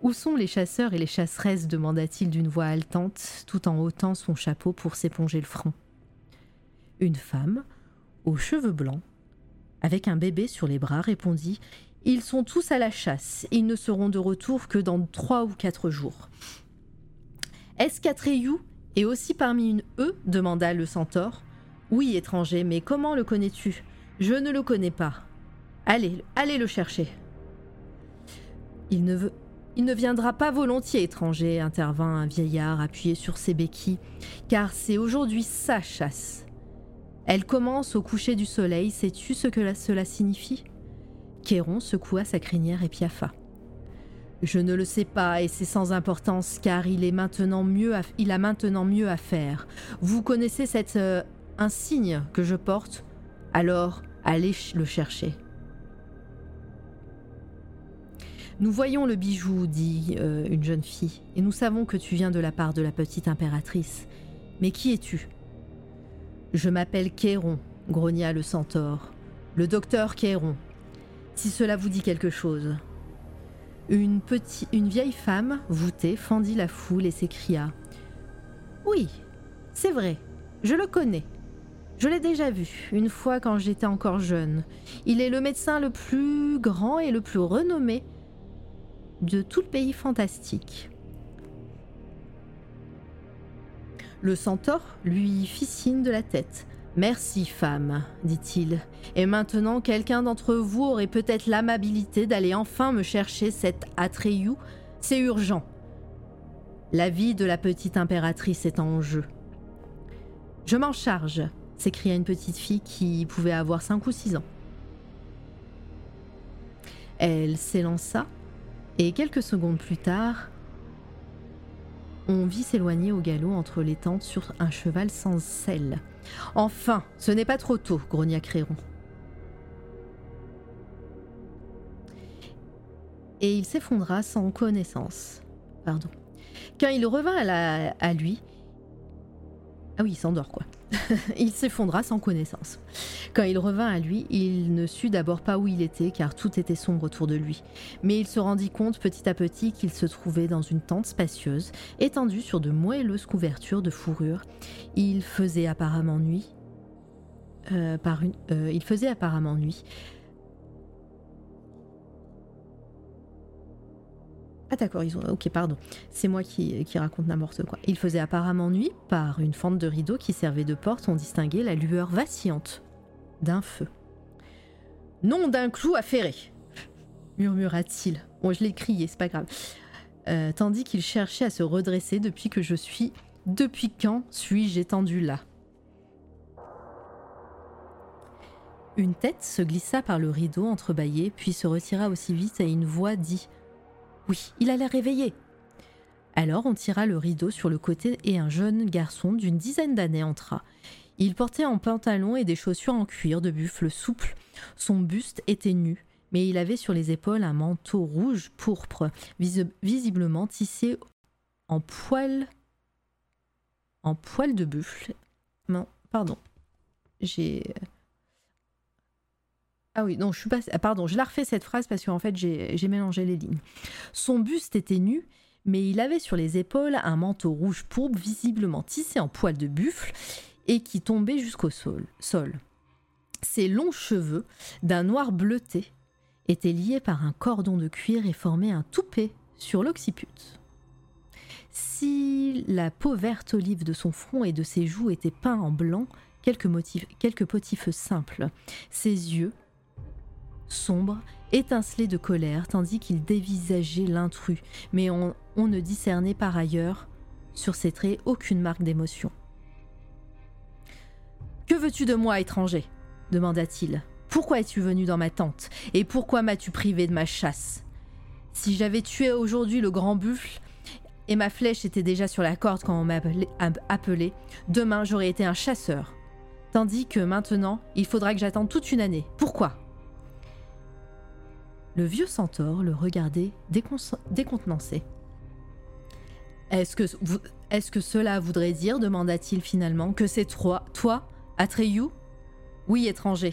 Où sont les chasseurs et les chasseresses demanda-t-il d'une voix haletante, tout en ôtant son chapeau pour s'éponger le front. Une femme, aux cheveux blancs, avec un bébé sur les bras, répondit Ils sont tous à la chasse, ils ne seront de retour que dans trois ou quatre jours. Est-ce qu'Atreyou est aussi parmi une E demanda le centaure. Oui, étranger, mais comment le connais-tu? Je ne le connais pas. Allez, allez le chercher. Il ne, veut, il ne viendra pas volontiers, étranger, intervint un vieillard appuyé sur ses béquilles, car c'est aujourd'hui sa chasse. Elle commence au coucher du soleil, sais-tu ce que cela signifie? Kéron secoua sa crinière et piaffa. Je ne le sais pas et c'est sans importance car il, est maintenant mieux il a maintenant mieux à faire. Vous connaissez cet euh, insigne que je porte? Alors allez le chercher. Nous voyons le bijou, dit euh, une jeune fille, et nous savons que tu viens de la part de la petite impératrice. Mais qui es-tu? Je m'appelle Kéron, grogna le centaure. Le docteur Kéron. Si cela vous dit quelque chose. Une, petite, une vieille femme, voûtée, fendit la foule et s'écria Oui, c'est vrai, je le connais. Je l'ai déjà vu, une fois quand j'étais encore jeune. Il est le médecin le plus grand et le plus renommé de tout le pays fantastique. Le centaure lui fit signe de la tête. Merci, femme, dit-il. Et maintenant, quelqu'un d'entre vous aurait peut-être l'amabilité d'aller enfin me chercher cette Atreyu. C'est urgent. La vie de la petite impératrice est en jeu. Je m'en charge, s'écria une petite fille qui pouvait avoir cinq ou six ans. Elle s'élança et quelques secondes plus tard, on vit s'éloigner au galop entre les tentes sur un cheval sans selle. Enfin, ce n'est pas trop tôt, grogna Créron. Et il s'effondra sans connaissance. Pardon. Quand il revint à, à lui. Ah oui, il s'endort quoi. [laughs] il s'effondra sans connaissance. Quand il revint à lui, il ne sut d'abord pas où il était car tout était sombre autour de lui. Mais il se rendit compte petit à petit qu'il se trouvait dans une tente spacieuse, étendue sur de moelleuses couvertures de fourrure. Il faisait apparemment nuit. Euh, euh, il faisait apparemment nuit. Ah d'accord, ils ont. Ok, pardon. C'est moi qui, qui raconte n'importe quoi. Il faisait apparemment nuit. Par une fente de rideau qui servait de porte, on distinguait la lueur vacillante d'un feu. Nom d'un clou affairé, murmura-t-il. Bon, je l'ai crié, c'est pas grave. Euh, tandis qu'il cherchait à se redresser depuis que je suis. Depuis quand suis-je étendu là? Une tête se glissa par le rideau entrebâillé, puis se retira aussi vite et une voix dit Oui, il a l'air réveillé. Alors on tira le rideau sur le côté et un jeune garçon d'une dizaine d'années entra. Il portait un pantalon et des chaussures en cuir de buffle souple. Son buste était nu, mais il avait sur les épaules un manteau rouge pourpre, visiblement tissé en poil en poil de buffle. Non, pardon. J'ai ah oui, non, je suis pas. Ah, pardon, je la refais cette phrase parce qu'en fait, j'ai mélangé les lignes. Son buste était nu, mais il avait sur les épaules un manteau rouge pourpre visiblement tissé en poil de buffle et qui tombait jusqu'au sol. sol. Ses longs cheveux, d'un noir bleuté, étaient liés par un cordon de cuir et formaient un toupet sur l'occiput. Si la peau verte olive de son front et de ses joues était peint en blanc, quelques, motifs, quelques potifs simples, ses yeux, sombres, étincelaient de colère, tandis qu'il dévisageait l'intrus, mais on, on ne discernait par ailleurs sur ses traits aucune marque d'émotion. Que veux-tu de moi, étranger? demanda-t-il. Pourquoi es-tu venu dans ma tente? Et pourquoi m'as-tu privé de ma chasse? Si j'avais tué aujourd'hui le grand buffle, et ma flèche était déjà sur la corde quand on m'a appelé, demain j'aurais été un chasseur. Tandis que maintenant, il faudra que j'attende toute une année. Pourquoi? Le vieux centaure le regardait décontenancé. Est-ce que, cela voudrait dire, demanda-t-il finalement, que c'est toi, toi, Atreyu? Oui, étranger.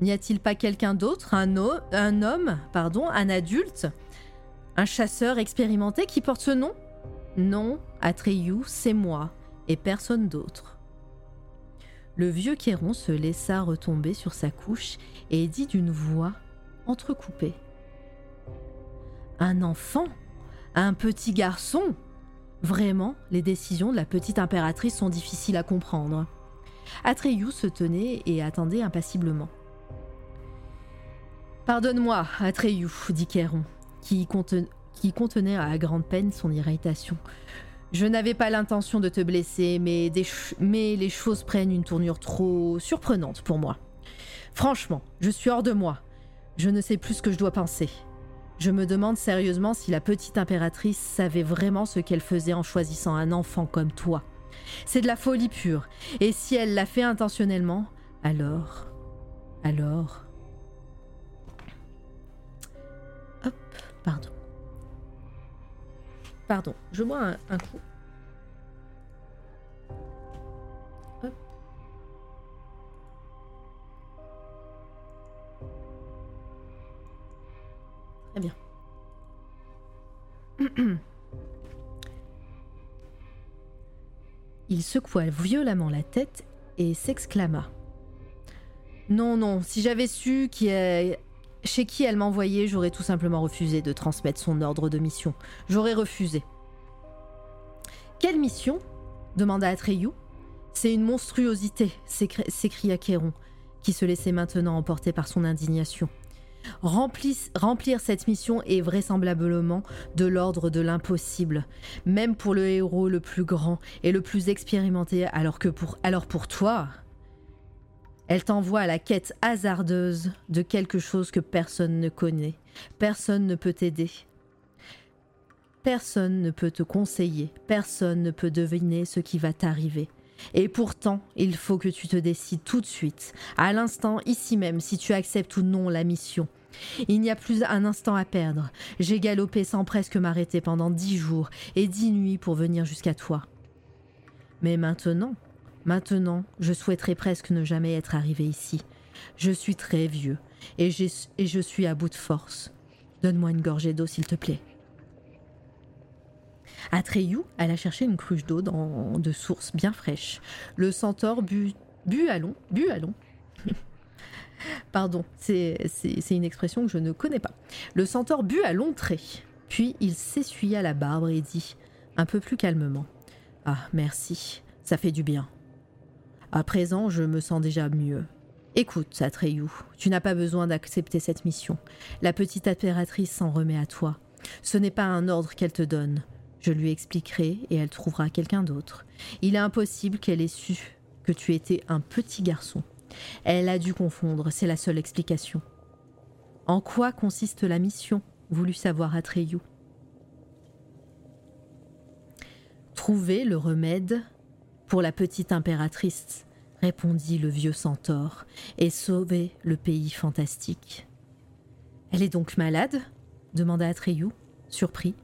N'y a-t-il pas quelqu'un d'autre, un, un homme, pardon, un adulte, un chasseur expérimenté qui porte ce nom? Non, Atreyu, c'est moi, et personne d'autre. Le vieux Kéron se laissa retomber sur sa couche et dit d'une voix entrecoupée. Un enfant Un petit garçon Vraiment, les décisions de la petite impératrice sont difficiles à comprendre. Atreyu se tenait et attendait impassiblement. Pardonne-moi, Atreyu, dit Kéron, qui, contenait à grande peine son irritation. Je n'avais pas l'intention de te blesser, mais les choses prennent une tournure trop surprenante pour moi. Franchement, je suis hors de moi. Je ne sais plus ce que je dois penser. Je me demande sérieusement si la petite impératrice savait vraiment ce qu'elle faisait en choisissant un enfant comme toi. C'est de la folie pure. Et si elle l'a fait intentionnellement, alors... Alors... Pardon. Pardon, je bois un coup. Très bien. [clears throat] Il secoua violemment la tête et s'exclama. Non, non, si j'avais su chez qui elle m'envoyait, j'aurais tout simplement refusé de transmettre son ordre de mission. J'aurais refusé. Quelle mission? demanda Atreyu. C'est une monstruosité, s'écria Kéron, qui se laissait maintenant emporter par son indignation. Remplir cette mission est vraisemblablement de l'ordre de l'impossible, même pour le héros le plus grand et le plus expérimenté, alors que pour, pour toi, elle t'envoie à la quête hasardeuse de quelque chose que personne ne connaît. Personne ne peut t'aider. Personne ne peut te conseiller. Personne ne peut deviner ce qui va t'arriver. Et pourtant, il faut que tu te décides tout de suite, à l'instant, ici même, si tu acceptes ou non la mission. Il n'y a plus un instant à perdre. J'ai galopé sans presque m'arrêter pendant dix jours et dix nuits pour venir jusqu'à toi. Mais maintenant, Maintenant, je souhaiterais presque ne jamais être arrivé ici. Je suis très vieux et, et je suis à bout de force. Donne-moi une gorgée d'eau, s'il te plaît. Atreyu alla chercher une cruche d'eau de source bien fraîche. Le centaure but, bu à long, bu à long. [laughs] Pardon, c'est une expression que je ne connais pas. Le centaure but à long trait, Puis il s'essuya la barbe et dit, un peu plus calmement Ah, merci, ça fait du bien. À présent, je me sens déjà mieux. Écoute, Atreyu, tu n'as pas besoin d'accepter cette mission. La petite impératrice s'en remet à toi. Ce n'est pas un ordre qu'elle te donne. Je lui expliquerai et elle trouvera quelqu'un d'autre. Il est impossible qu'elle ait su que tu étais un petit garçon. Elle a dû confondre, c'est la seule explication. En quoi consiste la mission voulut savoir Atreyu? Trouver le remède pour la petite impératrice répondit le vieux centaure, et sauver le pays fantastique. Elle est donc malade? demanda Atreyu, surpris.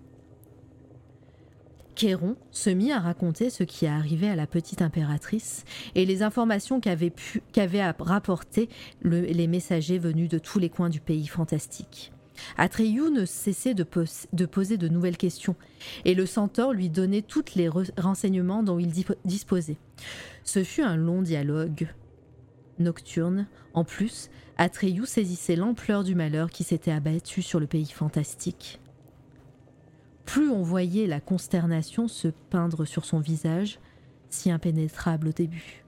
Kéron se mit à raconter ce qui arrivait à la petite impératrice et les informations qu'avaient rapportées les messagers venus de tous les coins du pays fantastique. Atreyu ne cessait de, de, poser de nouvelles questions, et le centaure lui donnait tous les renseignements dont il disposait. Ce fut un long dialogue nocturne. En plus, Atreyu saisissait l'ampleur du malheur qui s'était abattu sur le pays fantastique. Plus on voyait la consternation se peindre sur son visage, si impénétrable au début.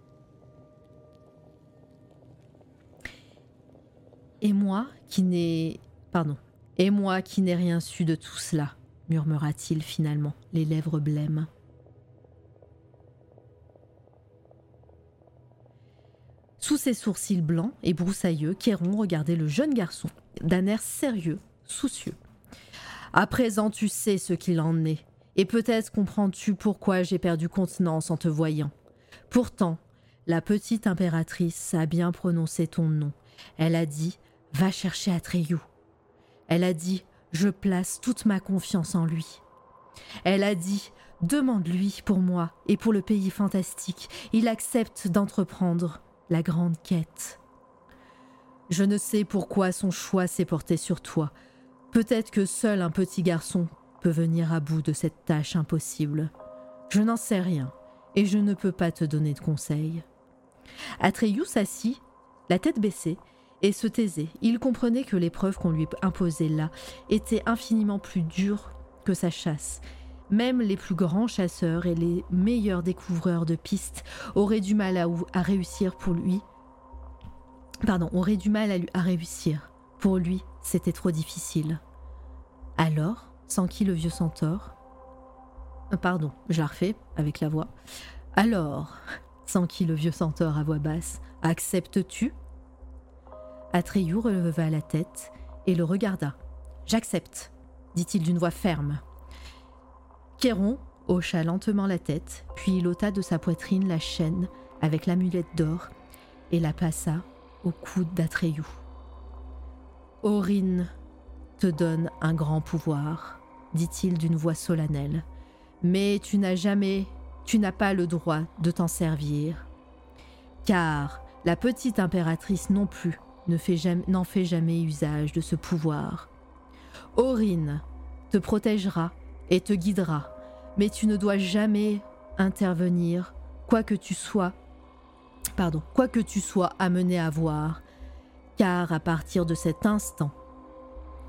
Et moi, qui n'ai Pardon. Et moi qui n'ai rien su de tout cela, murmura-t-il finalement, les lèvres blêmes. Sous ses sourcils blancs et broussailleux, Kéron regardait le jeune garçon d'un air sérieux, soucieux. À présent, tu sais ce qu'il en est, et peut-être comprends-tu pourquoi j'ai perdu contenance en te voyant. Pourtant, la petite impératrice a bien prononcé ton nom. Elle a dit Va chercher Atreyu. Elle a dit Je place toute ma confiance en lui. Elle a dit Demande-lui pour moi et pour le pays fantastique. Il accepte d'entreprendre la grande quête. Je ne sais pourquoi son choix s'est porté sur toi. Peut-être que seul un petit garçon peut venir à bout de cette tâche impossible. Je n'en sais rien, et je ne peux pas te donner de conseils. Atreyu s'assit, la tête baissée, et se taisait. Il comprenait que l'épreuve qu'on lui imposait là était infiniment plus dure que sa chasse. Même les plus grands chasseurs et les meilleurs découvreurs de pistes auraient du mal à, réussir pour lui. Pardon, auraient du mal à, à réussir. Pour lui, c'était trop difficile. Alors, sans qui le vieux centaure? Euh, Pardon, je la refais avec la voix. Alors, sans qui le vieux centaure à voix basse, acceptes-tu? Atreyu releva la tête et le regarda. J'accepte, dit-il d'une voix ferme. Kéron hocha lentement la tête, puis il ôta de sa poitrine la chaîne avec l'amulette d'or et la passa au coude d'Atreyu. Aurine te donne un grand pouvoir, dit-il d'une voix solennelle, mais tu n'as jamais, tu n'as pas le droit de t'en servir, car la petite impératrice non plus n'en fait jamais usage de ce pouvoir. Aurine te protégera et te guidera, mais tu ne dois jamais intervenir, quoi que tu sois, pardon, quoi que tu sois amené à voir, car à partir de cet instant,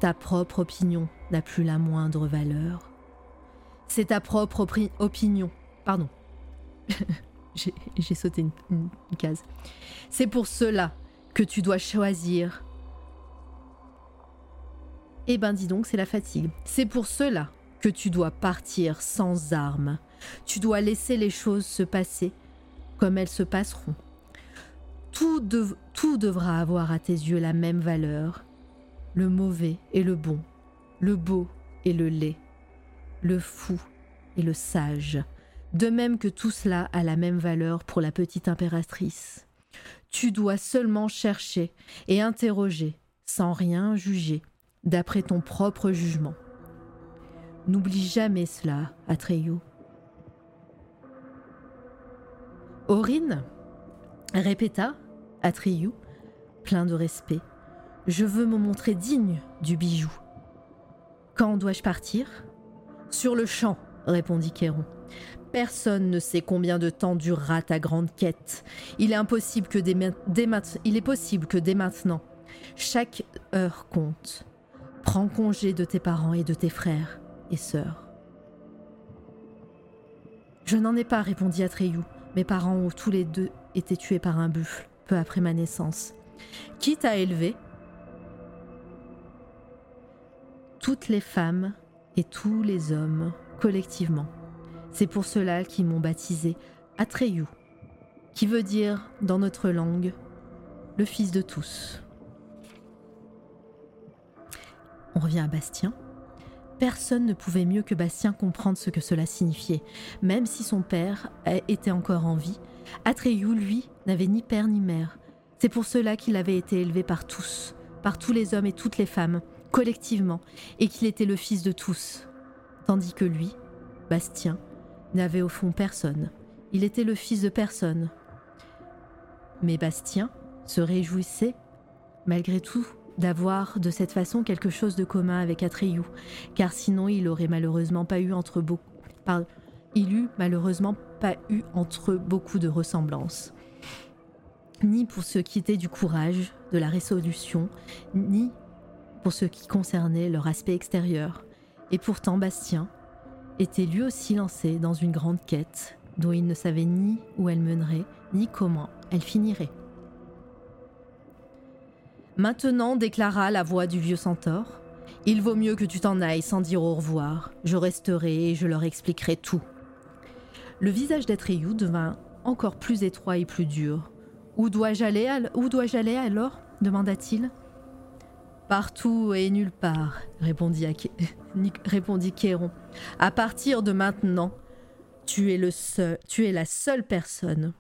ta propre opinion n'a plus la moindre valeur. C'est ta propre opinion, pardon, [laughs] j'ai sauté une case. C'est pour cela que tu dois choisir. Eh ben dis donc, c'est la fatigue. C'est pour cela que tu dois partir sans armes. Tu dois laisser les choses se passer comme elles se passeront. Tout, devra avoir à tes yeux la même valeur. Le mauvais et le bon, le beau et le laid, le fou et le sage. De même que tout cela a la même valeur pour la petite impératrice. Tu dois seulement chercher et interroger, sans rien juger, d'après ton propre jugement. N'oublie jamais cela, Atreyu. Aurine répéta Atreyu, plein de respect. Je veux me montrer digne du bijou. Quand dois-je partir? Sur le champ, répondit Kéron. Personne ne sait combien de temps durera ta grande quête. Il est impossible que dès, possible que dès maintenant, chaque heure compte. Prends congé de tes parents et de tes frères et sœurs. Je n'en ai pas, répondit Atreyu. Mes parents ont tous les deux été tués par un buffle, après ma naissance. Qui t'a élevé Toutes les femmes et tous les hommes, collectivement. C'est pour cela qu'ils m'ont baptisé Atreyu, qui veut dire, dans notre langue, le fils de tous. On revient à Bastien. Personne ne pouvait mieux que Bastien comprendre ce que cela signifiait. Même si son père était encore en vie, Atreyu, lui, n'avait ni père ni mère. C'est pour cela qu'il avait été élevé par tous, par tous les hommes et toutes les femmes, collectivement, et qu'il était le fils de tous. Tandis que lui, Bastien, n'avait au fond personne. Il était le fils de personne. Mais Bastien se réjouissait, malgré tout, d'avoir de cette façon quelque chose de commun avec Atreyu, car sinon il aurait malheureusement pas eu entre beaucoup, il eut malheureusement pas eu entre beaucoup de ressemblances, ni pour ce qui était du courage, de la résolution, ni pour ce qui concernait leur aspect extérieur. Et pourtant Bastien était lui aussi lancé dans une grande quête dont il ne savait ni où elle mènerait, ni comment elle finirait. Maintenant, déclara la voix du vieux centaure, il vaut mieux que tu t'en ailles sans dire au revoir. Je resterai et je leur expliquerai tout. Le visage d'Atreyu devint encore plus étroit et plus dur. Où dois-je aller, alors? demanda-t-il. Partout et nulle part, [laughs] répondit, Kéron. À partir de maintenant, tu es, tu es la seule personne.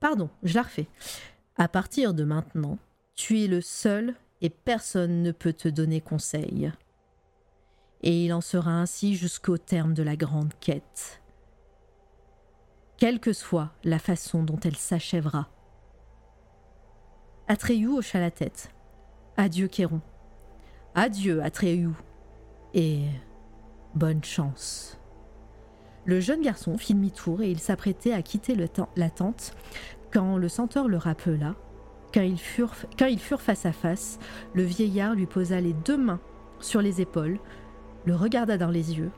Pardon, je la refais. À partir de maintenant, tu es le seul et personne ne peut te donner conseil. Et il en sera ainsi jusqu'au terme de la grande quête. Quelle que soit la façon dont elle s'achèvera. Atreyu hocha la tête. Adieu, Kéron. Adieu, Atreyu. Et bonne chance. Le jeune garçon fit demi-tour et il s'apprêtait à quitter la tente quand le centaure le rappela, quand ils, furent, quand ils furent face à face, le vieillard lui posa les deux mains sur les épaules, le regarda dans les yeux,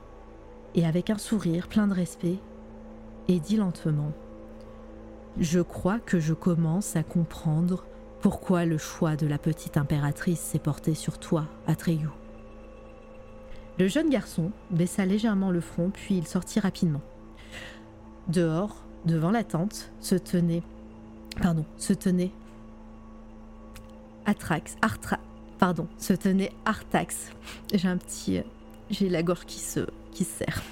et avec un sourire plein de respect, et dit lentement Je crois que je commence à comprendre pourquoi le choix de la petite impératrice s'est porté sur toi, Atreyu. Le jeune garçon baissa légèrement le front, puis il sortit rapidement. Dehors, devant la tente, se tenait pardon, se tenait Atrax, Artra, pardon, se tenait Artax. J'ai un petit, j'ai la gorge qui se, qui serre.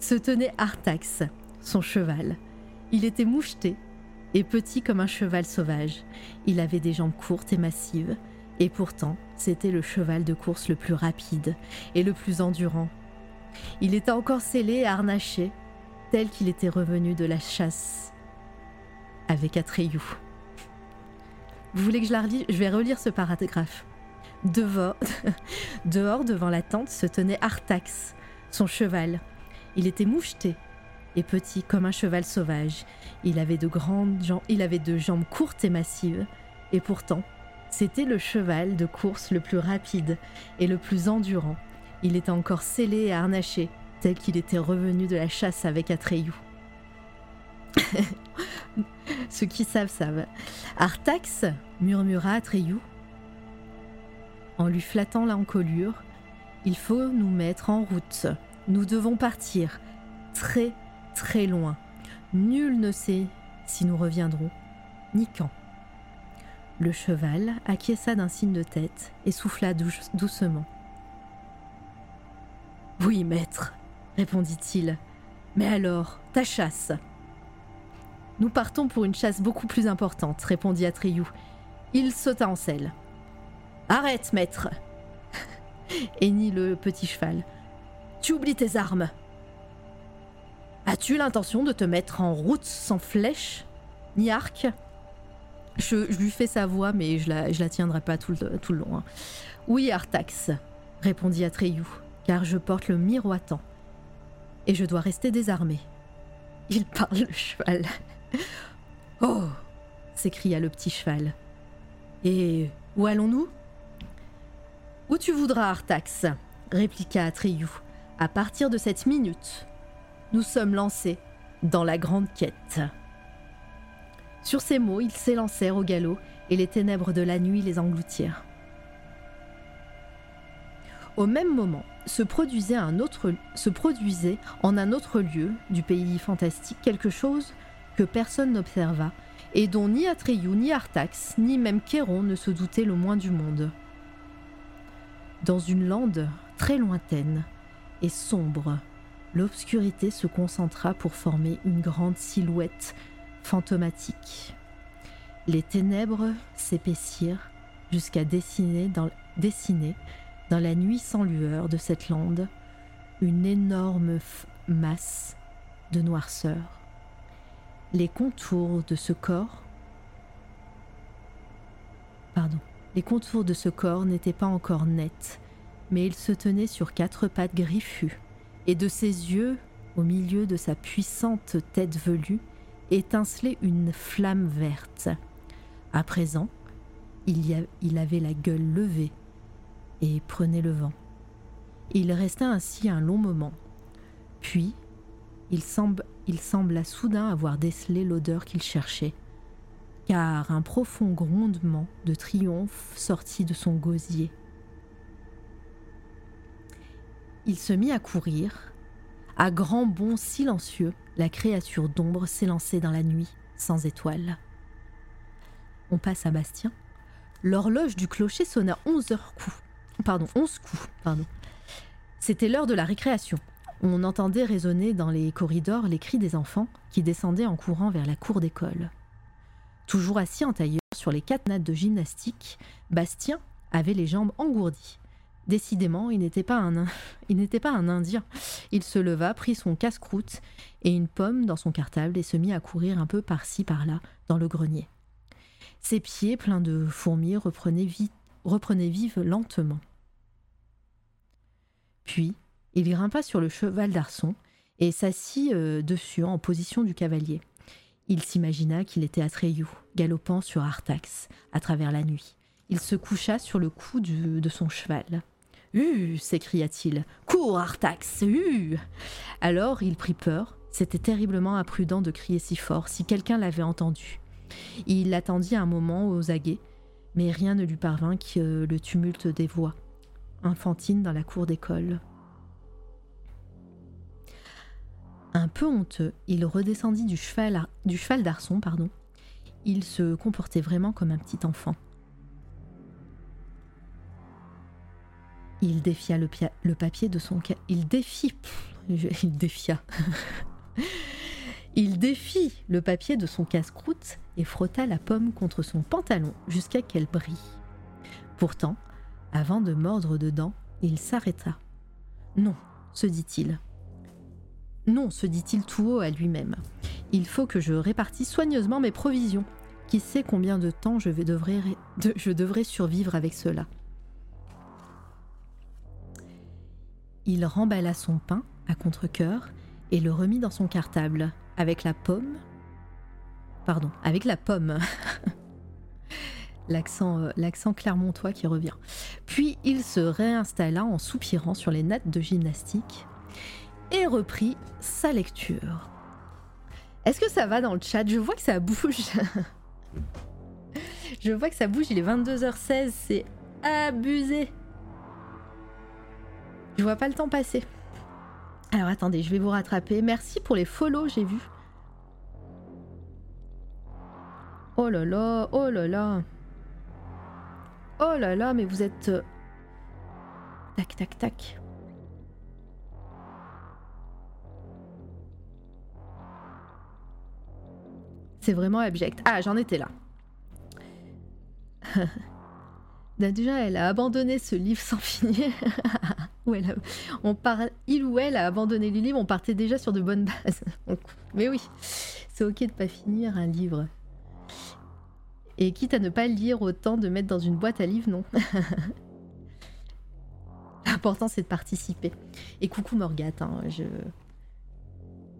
Se tenait Artax, son cheval. Il était moucheté et petit comme un cheval sauvage. Il avait des jambes courtes et massives, et pourtant c'était le cheval de course le plus rapide et le plus endurant. Il était encore scellé et harnaché, tel qu'il était revenu de la chasse avec Atreyu. Vous voulez que je la relise? Je vais relire ce paragraphe. [laughs] Dehors, devant la tente, se tenait Artax, son cheval. Il était moucheté et petit comme un cheval sauvage. Il avait de grandes jambes, il avait de jambes courtes et massives, et pourtant, c'était le cheval de course le plus rapide et le plus endurant. Il était encore scellé et harnaché, tel qu'il était revenu de la chasse avec Atreyu. [laughs] Ceux qui savent savent. Artax murmura Atreyu en lui flattant l'encolure. Il faut nous mettre en route. Nous devons partir très très loin. Nul ne sait si nous reviendrons, ni quand. Le cheval acquiesça d'un signe de tête et souffla doucement. Oui, maître, répondit-il. Mais alors, ta chasse nous partons pour une chasse beaucoup plus importante, répondit Atreyu. Il sauta en selle. Arrête, maître [laughs] hennit le petit cheval. Tu oublies tes armes. As-tu l'intention de te mettre en route sans flèche ni arc? Je, lui fais sa voix, mais je la, la tiendrai pas tout le, tout le long. Hein. Oui, Artax, répondit Atreyu, car je porte le miroitant. Et je dois rester désarmé. Il parle le cheval. [laughs] Oh s'écria le petit cheval. Et où allons-nous? Où tu voudras, Artax, répliqua Atreyu. À partir de cette minute, nous sommes lancés dans la grande quête. Sur ces mots, ils s'élancèrent au galop et les ténèbres de la nuit les engloutirent. Au même moment, se produisait, en un autre lieu du pays fantastique quelque chose que personne n'observa et dont ni Atreyu, ni Artax, ni même Kéron ne se doutaient le moins du monde. Dans une lande très lointaine et sombre, l'obscurité se concentra pour former une grande silhouette fantomatique. Les ténèbres s'épaissirent jusqu'à dessiner dans, la nuit sans lueur de cette lande une énorme masse de noirceur. Les contours de ce corps Pardon. Les contours de ce corps n'étaient pas encore nets, mais il se tenait sur quatre pattes griffues, et de ses yeux, au milieu de sa puissante tête velue, étincelait une flamme verte. À présent, il, avait la gueule levée et prenait le vent. Il resta ainsi un long moment. Puis, il sembla soudain avoir décelé l'odeur qu'il cherchait, car un profond grondement de triomphe sortit de son gosier. Il se mit à courir. À grands bonds silencieux, la créature d'ombre s'élançait dans la nuit, sans étoiles. On passe à Bastien. L'horloge du clocher sonna onze heures coups. Pardon, onze coups, pardon. C'était l'heure de la récréation. On entendait résonner dans les corridors les cris des enfants qui descendaient en courant vers la cour d'école. Toujours assis en tailleur sur les quatre nattes de gymnastique, Bastien avait les jambes engourdies. Décidément, [laughs] il n'était pas un, Indien. Il se leva, prit son casse-croûte et une pomme dans son cartable et se mit à courir un peu par-ci par-là dans le grenier. Ses pieds, pleins de fourmis, reprenaient, vite, reprenaient vive lentement. Puis, il grimpa sur le cheval d'Arçon et s'assit euh, dessus en position du cavalier. Il s'imagina qu'il était Atreyu, galopant sur Artax à travers la nuit. Il se coucha sur le cou de son cheval. Hu s'écria-t-il. Cours, Artax Hu Alors il prit peur. C'était terriblement imprudent de crier si fort si quelqu'un l'avait entendu. Il attendit un moment aux aguets, mais rien ne lui parvint que le tumulte des voix, infantines dans la cour d'école. Un peu honteux, il redescendit du cheval, du cheval d'arçon, pardon. Il se comportait vraiment comme un petit enfant. Il défia le, papier de son... Il défie... il défia. [laughs] il défit le papier de son casse-croûte et frotta la pomme contre son pantalon jusqu'à qu'elle brille. Pourtant, avant de mordre dedans, il s'arrêta. Non, se dit-il. Non, se dit-il tout haut à lui-même. Il faut que je répartisse soigneusement mes provisions. Qui sait combien de temps je, vais devrais, survivre avec cela Il remballa son pain à contre-coeur et le remit dans son cartable avec la pomme. Pardon, avec la pomme. [laughs] l'accent, euh, l'accent clermontois qui revient. Puis il se réinstalla en soupirant sur les nattes de gymnastique et sa lecture. Est-ce que ça va dans le chat? Je vois que ça bouge. [laughs] Je vois que ça bouge, il est 22h16, c'est abusé. Je vois pas le temps passer. Alors attendez, je vais vous rattraper. Merci pour les follow, j'ai vu. Oh là là, oh là là. Oh là là, mais vous êtes... Euh, tac, tac, tac. C'est vraiment abject. Ah, j'en étais là. [laughs] Déjà, elle a abandonné ce livre sans [laughs] finir. il ou elle a abandonné le livre, on partait déjà sur de bonnes bases. [laughs] mais oui, c'est ok de pas finir un livre. Et quitte à ne pas lire, autant de mettre dans une boîte à livres, non. L'important c'est de participer. Et coucou Morgate, hein, je...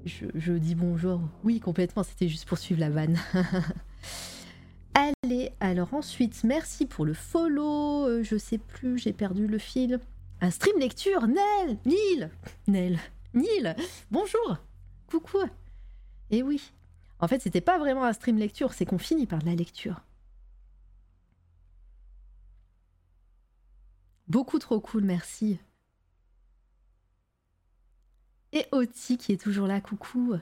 je... dis bonjour. Oui, complètement, c'était juste pour suivre la vanne. [laughs] Allez, alors ensuite, merci pour le follow. Euh, je sais plus, j'ai perdu le fil. Un stream lecture, Nel, Nil, Nel, Nil, bonjour, coucou. Et eh oui, en fait, c'était pas vraiment un stream lecture, c'est qu'on finit par de la lecture. Beaucoup trop cool, merci. Et Oti qui est toujours là, coucou.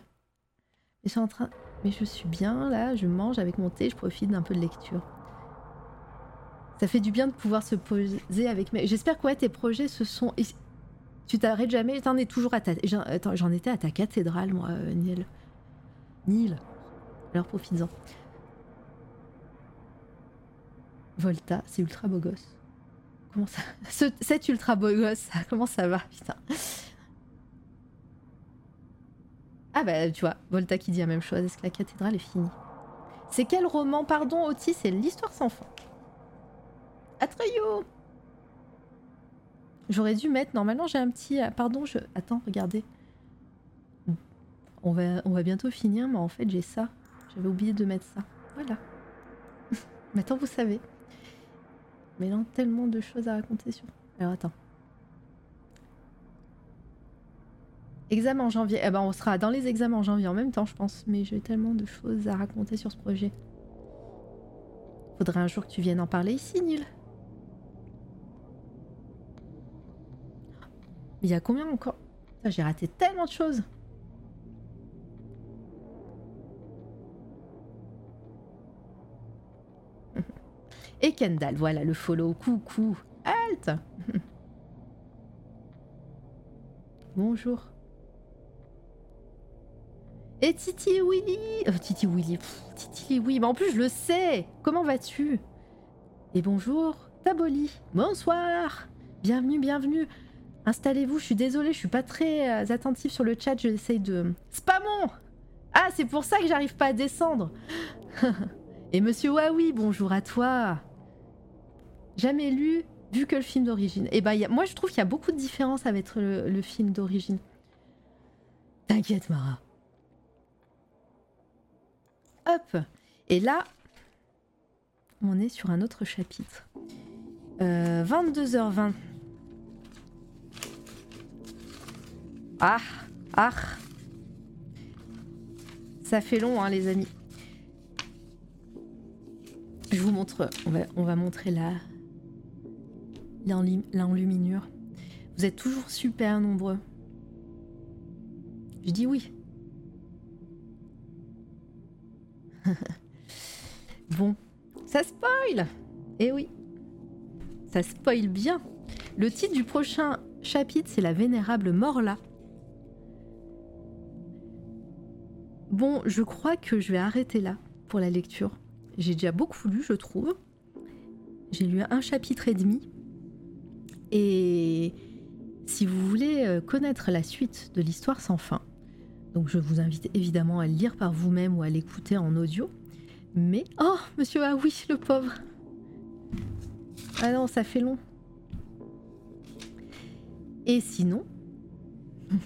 je suis en train... Mais je suis bien là, je mange avec mon thé, je profite d'un peu de lecture. Ça fait du bien de pouvoir se poser avec mes... J'espère que tes projets se sont... Tu t'arrêtes jamais T'en es toujours à ta... J'en étais à ta cathédrale, moi, euh, Niel. Alors profites-en. Volta, c'est ultra beau gosse. Comment ça C'est ultra beau gosse, [laughs] comment ça va Putain. Ah bah tu vois, Volta qui dit la même chose, est-ce que la cathédrale est finie? C'est quel roman, pardon, Otis C'est l'histoire sans fin. Atreyo J'aurais dû mettre, normalement j'ai un petit... Ah, pardon, je... Attends, regardez. On va, on va bientôt finir, mais en fait j'ai ça. J'avais oublié de mettre ça. Voilà. [laughs] Maintenant vous savez. Mais non, tellement de choses à raconter sur... Alors attends. Examen en janvier. Eh ben, on sera dans les examens en janvier en même temps, je pense. Mais j'ai tellement de choses à raconter sur ce projet. Faudrait un jour que tu viennes en parler ici, Nil. Il y a combien encore? J'ai raté tellement de choses. [laughs] Et Kendall, voilà le follow. Coucou. Halt [laughs] Bonjour. Et Titi et Willy. Oh, Titi Willy, Titi oui, mais en plus je le sais. Comment vas-tu? Et bonjour, Taboli. Bonsoir. Bienvenue, bienvenue. Installez-vous, je suis désolée, je suis pas très euh, attentive sur le chat, j'essaye de... Spamon Ah, c'est pour ça que j'arrive pas à descendre. [laughs] Et Monsieur Wawi, bonjour à toi. Jamais lu, vu que le film d'origine. Et eh bah, ben, moi je trouve qu'il y a beaucoup de différences avec le film d'origine. T'inquiète, Mara. Hop Et là, on est sur un autre chapitre. 22h20. Euh, ah Ah Ça fait long, hein, les amis. Je vous montre... On va, on va montrer la... L'enluminure. Vous êtes toujours super nombreux. Je dis oui. [laughs] bon, ça spoil Eh oui, ça spoil bien. Le titre du prochain chapitre, c'est La Vénérable Morla. Bon, je crois que je vais arrêter là pour la lecture. J'ai déjà beaucoup lu, je trouve. J'ai lu un chapitre et demi. Et si vous voulez euh, connaître la suite de l'histoire sans fin, donc je vous invite évidemment à le lire par vous-même ou à l'écouter en audio. Mais... Oh, monsieur, ah oui, le pauvre. Ah non, ça fait long. Et sinon...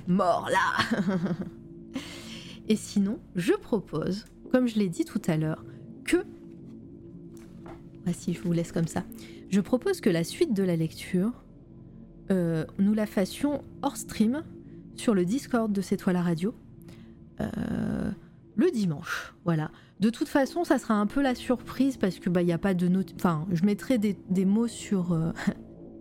Mort là [laughs] Et sinon, je propose, comme je l'ai dit tout à l'heure, que... Ah je vous laisse comme ça. Je propose que la suite de la lecture, euh, nous la fassions hors stream sur le Discord de C'est toi la radio euh, le dimanche. Voilà. De toute façon, ça sera un peu la surprise parce que bah il y a pas de note. Enfin, je mettrai des, mots sur euh,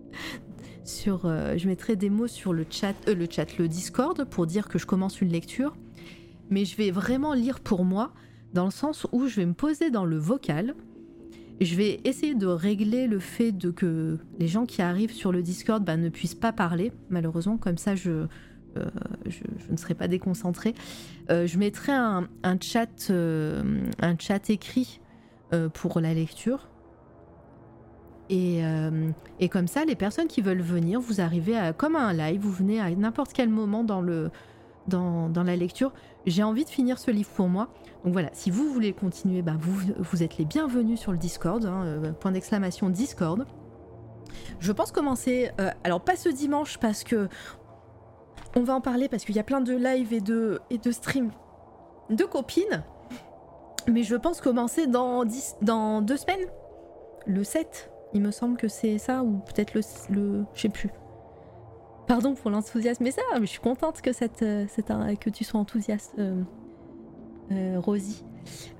[laughs] sur. Euh, je mettrai des mots sur le chat, le chat, le Discord pour dire que je commence une lecture. Mais je vais vraiment lire pour moi dans le sens où je vais me poser dans le vocal. Je vais essayer de régler le fait de que les gens qui arrivent sur le Discord bah, ne puissent pas parler, malheureusement. Comme ça, je, euh, je, ne serai pas déconcentrée. Euh, je mettrai un, chat, euh, un chat écrit pour la lecture. Et, comme ça, les personnes qui veulent venir, vous arrivez à, comme à un live, vous venez à n'importe quel moment dans, le, dans, la lecture. J'ai envie de finir ce livre pour moi. Donc voilà, si vous voulez continuer, bah vous, vous êtes les bienvenus sur le Discord. Hein, point d'exclamation Discord. Je pense commencer, alors pas ce dimanche parce que on va en parler parce qu'il y a plein de lives et de, et de streams de copines. Mais je pense commencer dans, deux semaines. Le 7, il me semble que c'est ça, ou peut-être le, le. Je sais plus. Pardon pour l'enthousiasme, mais ça, je suis contente que, un, que tu sois enthousiaste, euh, euh, Rosie.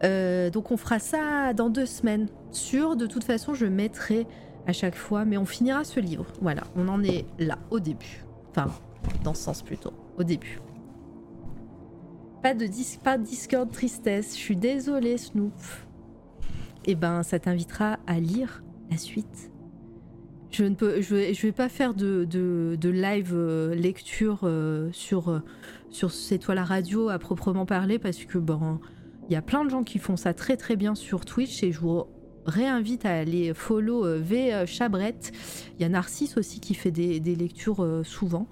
Euh, donc on fera ça dans deux semaines. Sûr, de toute façon, je mettrai à chaque fois, mais on finira ce livre. Voilà, on en est là, au début. Enfin, dans ce sens plutôt, au début. Pas de, pas de Discord tristesse, je suis désolée Snoop. Eh ben, ça t'invitera à lire la suite. Je ne peux, je vais, je vais pas faire de, de, live euh, lecture euh, sur, euh, sur C'est radio à proprement parler parce que bon, il y a plein de gens qui font ça très très bien sur Twitch et je vous réinvite à aller follow V Chabrette. Il y a Narcisse aussi qui fait des, des lectures souvent.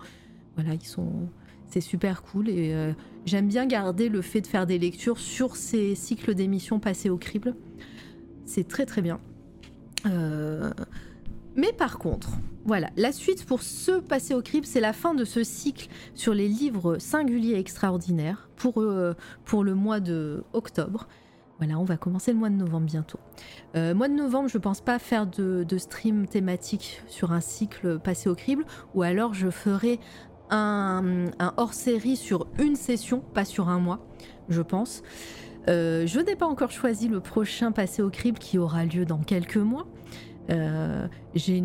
Voilà, ils sont, c'est super cool et j'aime bien garder le fait de faire des lectures sur ces cycles d'émissions passés au crible. C'est très très bien. Euh, mais par contre, voilà, la suite pour ce passé au crible, c'est la fin de ce cycle sur les livres singuliers extraordinaires pour, euh, le mois de octobre. Voilà, on va commencer le mois de novembre bientôt. Euh, mois de novembre, je pense pas faire de, stream thématique sur un cycle passé au crible, ou alors je ferai un, hors-série sur une session, pas sur un mois, je pense. Euh, je n'ai pas encore choisi le prochain passé au crible qui aura lieu dans quelques mois. Euh, j'ai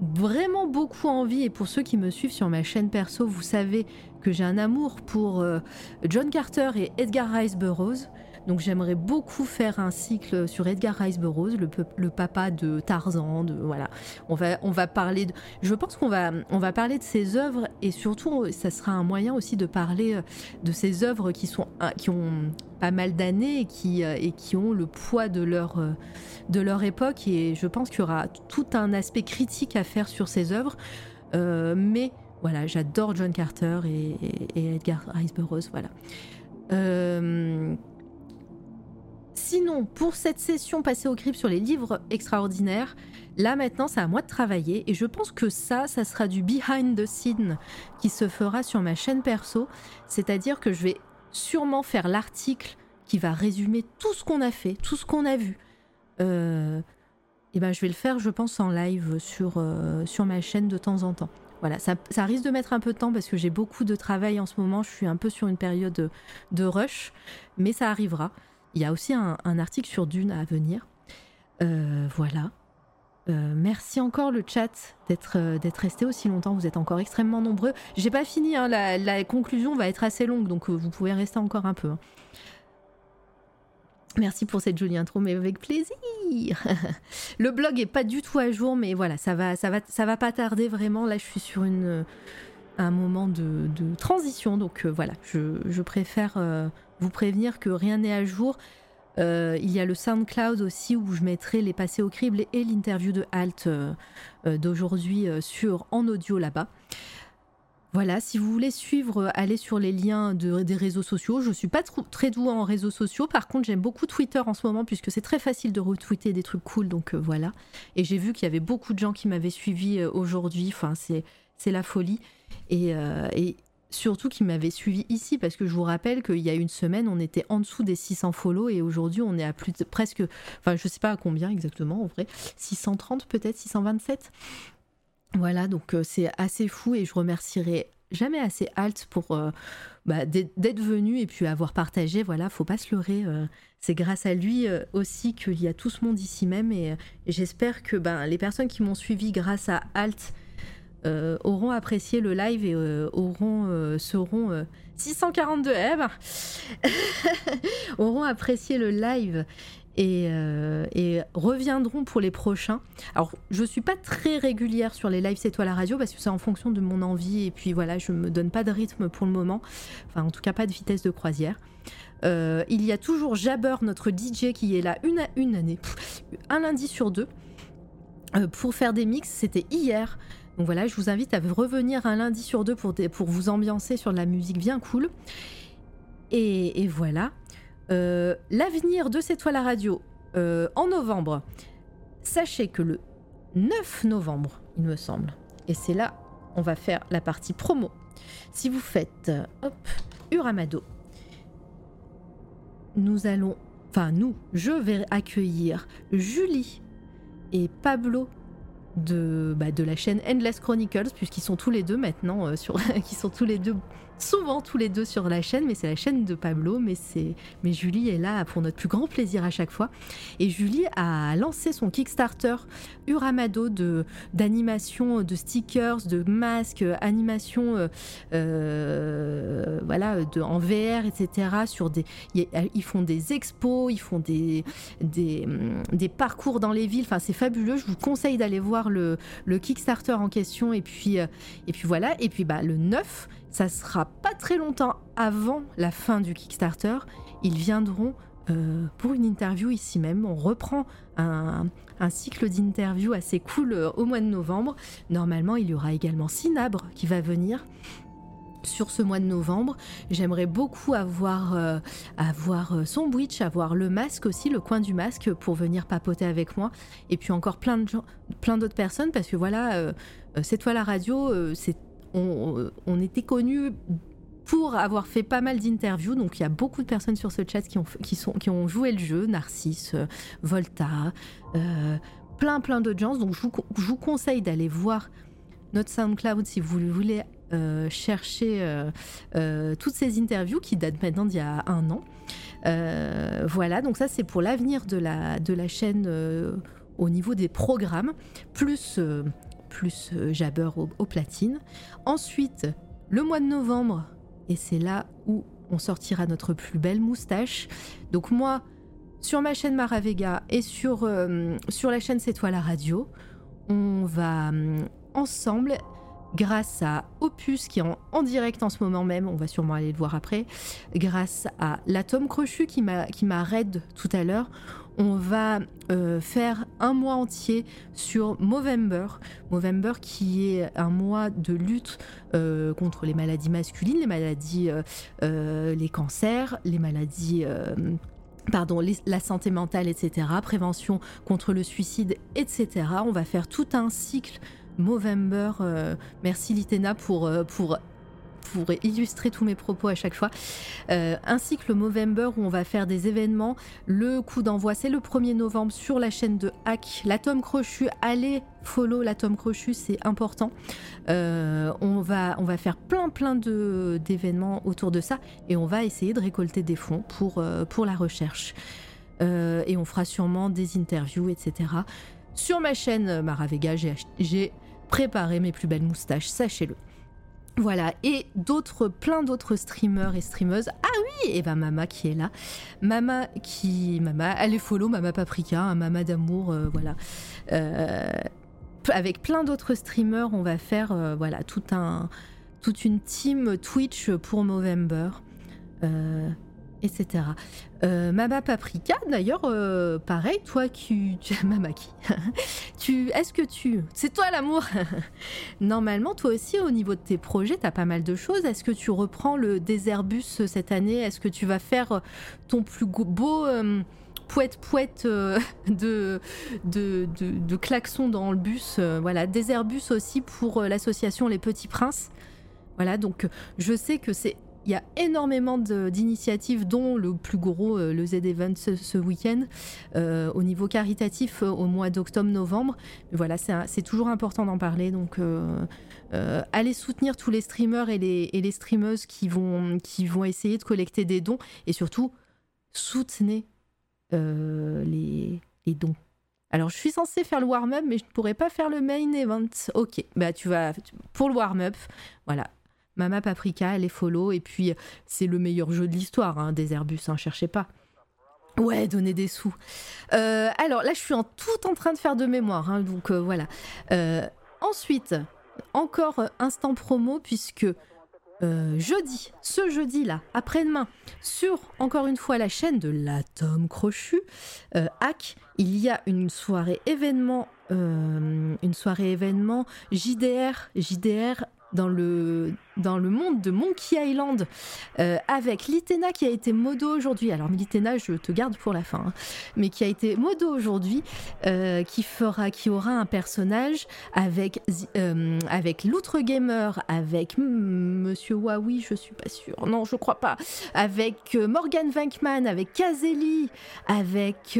vraiment beaucoup envie, et pour ceux qui me suivent sur ma chaîne perso, vous savez que j'ai un amour pour euh, John Carter et Edgar Rice Burroughs. Donc j'aimerais beaucoup faire un cycle sur Edgar Rice Burroughs, le, papa de Tarzan. Voilà, on va on va parler. Je pense qu'on va on va parler de ses œuvres et surtout ça sera un moyen aussi de parler de ses œuvres qui sont qui ont pas mal d'années et qui, euh, et qui ont le poids de leur, euh, de leur époque. Et je pense qu'il y aura tout un aspect critique à faire sur ces œuvres. Euh, mais voilà, j'adore John Carter et, Edgar Rice Burroughs. Voilà. Sinon, pour cette session passée au grip sur les livres extraordinaires, là maintenant c'est à moi de travailler et je pense que ça, ça sera du behind the scene qui se fera sur ma chaîne perso. C'est-à-dire que je vais sûrement faire l'article qui va résumer tout ce qu'on a fait, tout ce qu'on a vu. Euh, et ben je vais le faire, je pense, en live sur, euh, sur ma chaîne de temps en temps. Voilà, ça, risque de mettre un peu de temps parce que j'ai beaucoup de travail en ce moment. Je suis un peu sur une période de, rush, mais ça arrivera. Il y a aussi un, article sur Dune à venir. Euh, voilà. Euh, merci encore le chat d'être euh, d'être resté aussi longtemps. Vous êtes encore extrêmement nombreux. J'ai pas fini. Hein, la, conclusion va être assez longue, donc vous pouvez rester encore un peu. Hein. Merci pour cette jolie intro, mais avec plaisir. [laughs] le blog est pas du tout à jour, mais voilà, ça va, ça va, ça va pas tarder vraiment. Là, je suis sur une un moment de, transition, donc voilà, je préfère vous prévenir que rien n'est à jour. Euh, il y a le SoundCloud aussi où je mettrai les passés au crible et l'interview de Halt euh, euh, d'aujourd'hui sur en audio là-bas. Voilà, si vous voulez suivre, allez sur les liens des réseaux sociaux. Je suis pas très douée en réseaux sociaux. Par contre, j'aime beaucoup Twitter en ce moment puisque c'est très facile de retweeter des trucs cool. Donc voilà. Et j'ai vu qu'il y avait beaucoup de gens qui m'avaient suivi aujourd'hui. Enfin, c'est la folie. Et, et, surtout qui m'avait suivi ici, parce que je vous rappelle qu'il y a une semaine, on était en dessous des 600 follow et aujourd'hui on est à plus de presque, enfin je sais pas à combien exactement en vrai, 630 peut-être, 627. Voilà, donc euh, c'est assez fou et je remercierai jamais assez Alt pour euh, bah, d'être venu et puis avoir partagé. Voilà, faut pas se leurrer. Euh, c'est grâce à lui aussi qu'il y a tout ce monde ici même et, j'espère que ben, les personnes qui m'ont suivi grâce à Alt euh, auront apprécié le live et euh, auront, euh, seront 642 M [laughs] auront apprécié le live et, reviendront pour les prochains. Alors, je suis pas très régulière sur les lives C'est toi la radio parce que c'est en fonction de mon envie et puis voilà, je me donne pas de rythme pour le moment. Enfin, en tout cas, pas de vitesse de croisière. il y a toujours Jabber, notre DJ, qui est là une, une année, un lundi sur deux, pour faire des mix. C'était hier. Donc voilà, je vous invite à revenir un lundi sur deux pour, vous ambiancer sur de la musique bien cool. Et, voilà. Euh, l'avenir de cette toile à radio euh, en novembre. Sachez que le 9 novembre, il me semble, et c'est là, on va faire la partie promo. Si vous faites, hop, Uramado, nous allons enfin nous, je vais accueillir Julie et Pablo de, bah, de la chaîne Endless Chronicles, puisqu'ils sont tous les deux maintenant euh, sur, [laughs] qui sont tous les deux souvent tous les deux sur la chaîne, mais c'est la chaîne de Pablo, mais c'est mais Julie est là pour notre plus grand plaisir à chaque fois. Et Julie a lancé son Kickstarter Uramado de d'animation, de stickers, de masques, animation, euh, euh, voilà, de, en VR, etc. Sur des, ils font des expos, ils font des des, des parcours dans les villes. Enfin, c'est fabuleux. Je vous conseille d'aller voir le, le Kickstarter en question. Et puis euh, et puis voilà. Et puis bah le 9 ça sera pas très longtemps avant la fin du Kickstarter. Ils viendront euh, pour une interview ici même. On reprend un, cycle d'interviews assez cool euh, au mois de novembre. Normalement, il y aura également Sinabre qui va venir sur ce mois de novembre. J'aimerais beaucoup avoir, euh, avoir son bridge, avoir le masque aussi, le coin du masque pour venir papoter avec moi. Et puis encore plein plein d'autres personnes parce que voilà, cette fois la radio, c'est on, était connus pour avoir fait pas mal d'interviews. Donc il y a beaucoup de personnes sur ce chat qui ont, joué le jeu, Narcisse, euh, Volta, euh, plein plein d'autres gens. Donc je vous, conseille d'aller voir notre SoundCloud si vous voulez euh, chercher toutes ces interviews qui datent maintenant d'il y a un an. voilà, donc ça c'est pour l'avenir de la, de la chaîne au niveau des programmes, plus plus euh, Jabber au, platine. Ensuite, le mois de novembre, et c'est là où on sortira notre plus belle moustache. Donc moi, sur ma chaîne Maravega et sur, euh, sur la chaîne C'est toi la radio, on va euh, ensemble, grâce à Opus qui est en, en, direct en ce moment même, on va sûrement aller le voir après, grâce à l'atome crochu qui m'a raid tout à l'heure, on va euh, faire un mois entier sur Movember. Movember qui est un mois de lutte euh, contre les maladies masculines, les maladies, euh, les cancers, les maladies pardon, la santé mentale, etc., prévention contre le suicide, etc. On va faire tout un cycle Movember. merci Litena pour, pour pour illustrer tous mes propos à chaque fois, euh, ainsi que le Movember où on va faire des événements. Le coup d'envoi, c'est le 1er novembre sur la chaîne de Hack, l'Atome Crochu. Allez follow l'Atome Crochu, c'est important. Euh, on, va, faire plein plein d'événements autour de ça et on va essayer de récolter des fonds pour, euh, pour la recherche. et on fera sûrement des interviews, etc. Sur ma chaîne Maravega, j'ai préparé mes plus belles moustaches, sachez-le. Voilà, et d'autres, plein d'autres streamers et streameuses. Ah oui, et ben Mama qui est là. Mama qui. Mama, elle est follow, Mama Paprika, Mama d'amour, euh, voilà. Euh, avec plein d'autres streamers, on va faire euh, voilà, tout un, toute une team Twitch pour Movember etc. Euh, Mama Paprika, d'ailleurs, euh, pareil, toi qui... [laughs] Mama qui [laughs] tu... Est-ce que tu... C'est toi l'amour [laughs] Normalement, toi aussi, au niveau de tes projets, tu as pas mal de choses. Est-ce que tu reprends le Déserbus cette année? Est-ce que tu vas faire ton plus beau... Euh, poète poète euh, de, de, de, klaxon dans le bus. voilà, Déserbus aussi pour l'association Les Petits Princes. Voilà, donc je sais que c'est il y a énormément d'initiatives, dont le plus gros, euh, le Z-Event ce, week-end, euh, au niveau caritatif euh, au mois d'octobre-novembre. Voilà, c'est toujours important d'en parler. Donc, allez soutenir tous les streamers et les, et streameuses qui vont, qui vont essayer de collecter des dons. Et surtout, soutenez les, les dons. Alors, je suis censée faire le warm-up, mais je ne pourrais pas faire le main event. Ok, bah tu vas pour le warm-up. Voilà, Mama Paprika, elle est follow, et puis c'est le meilleur jeu de l'histoire, hein, des Airbus, hein, cherchez pas. Ouais, donner des sous. Euh, alors là, je suis en tout en train de faire de mémoire, hein, donc euh, voilà. Euh, ensuite, encore instant promo, puisque jeudi, ce jeudi-là, après-demain, sur encore une fois la chaîne de l'Atome Crochu, Hack, il y a une soirée événement, une soirée événement JDR, JDR dans le, dans le monde de Monkey Island euh, avec Litena qui a été modo aujourd'hui. Alors Litena, je te garde pour la fin, hein. mais qui a été modo aujourd'hui, euh, qui fera, qui aura un personnage avec euh, avec l'outre gamer, avec Monsieur Huawei, je suis pas sûre, non, je crois pas, avec Morgan Vankman, avec Kazeli, avec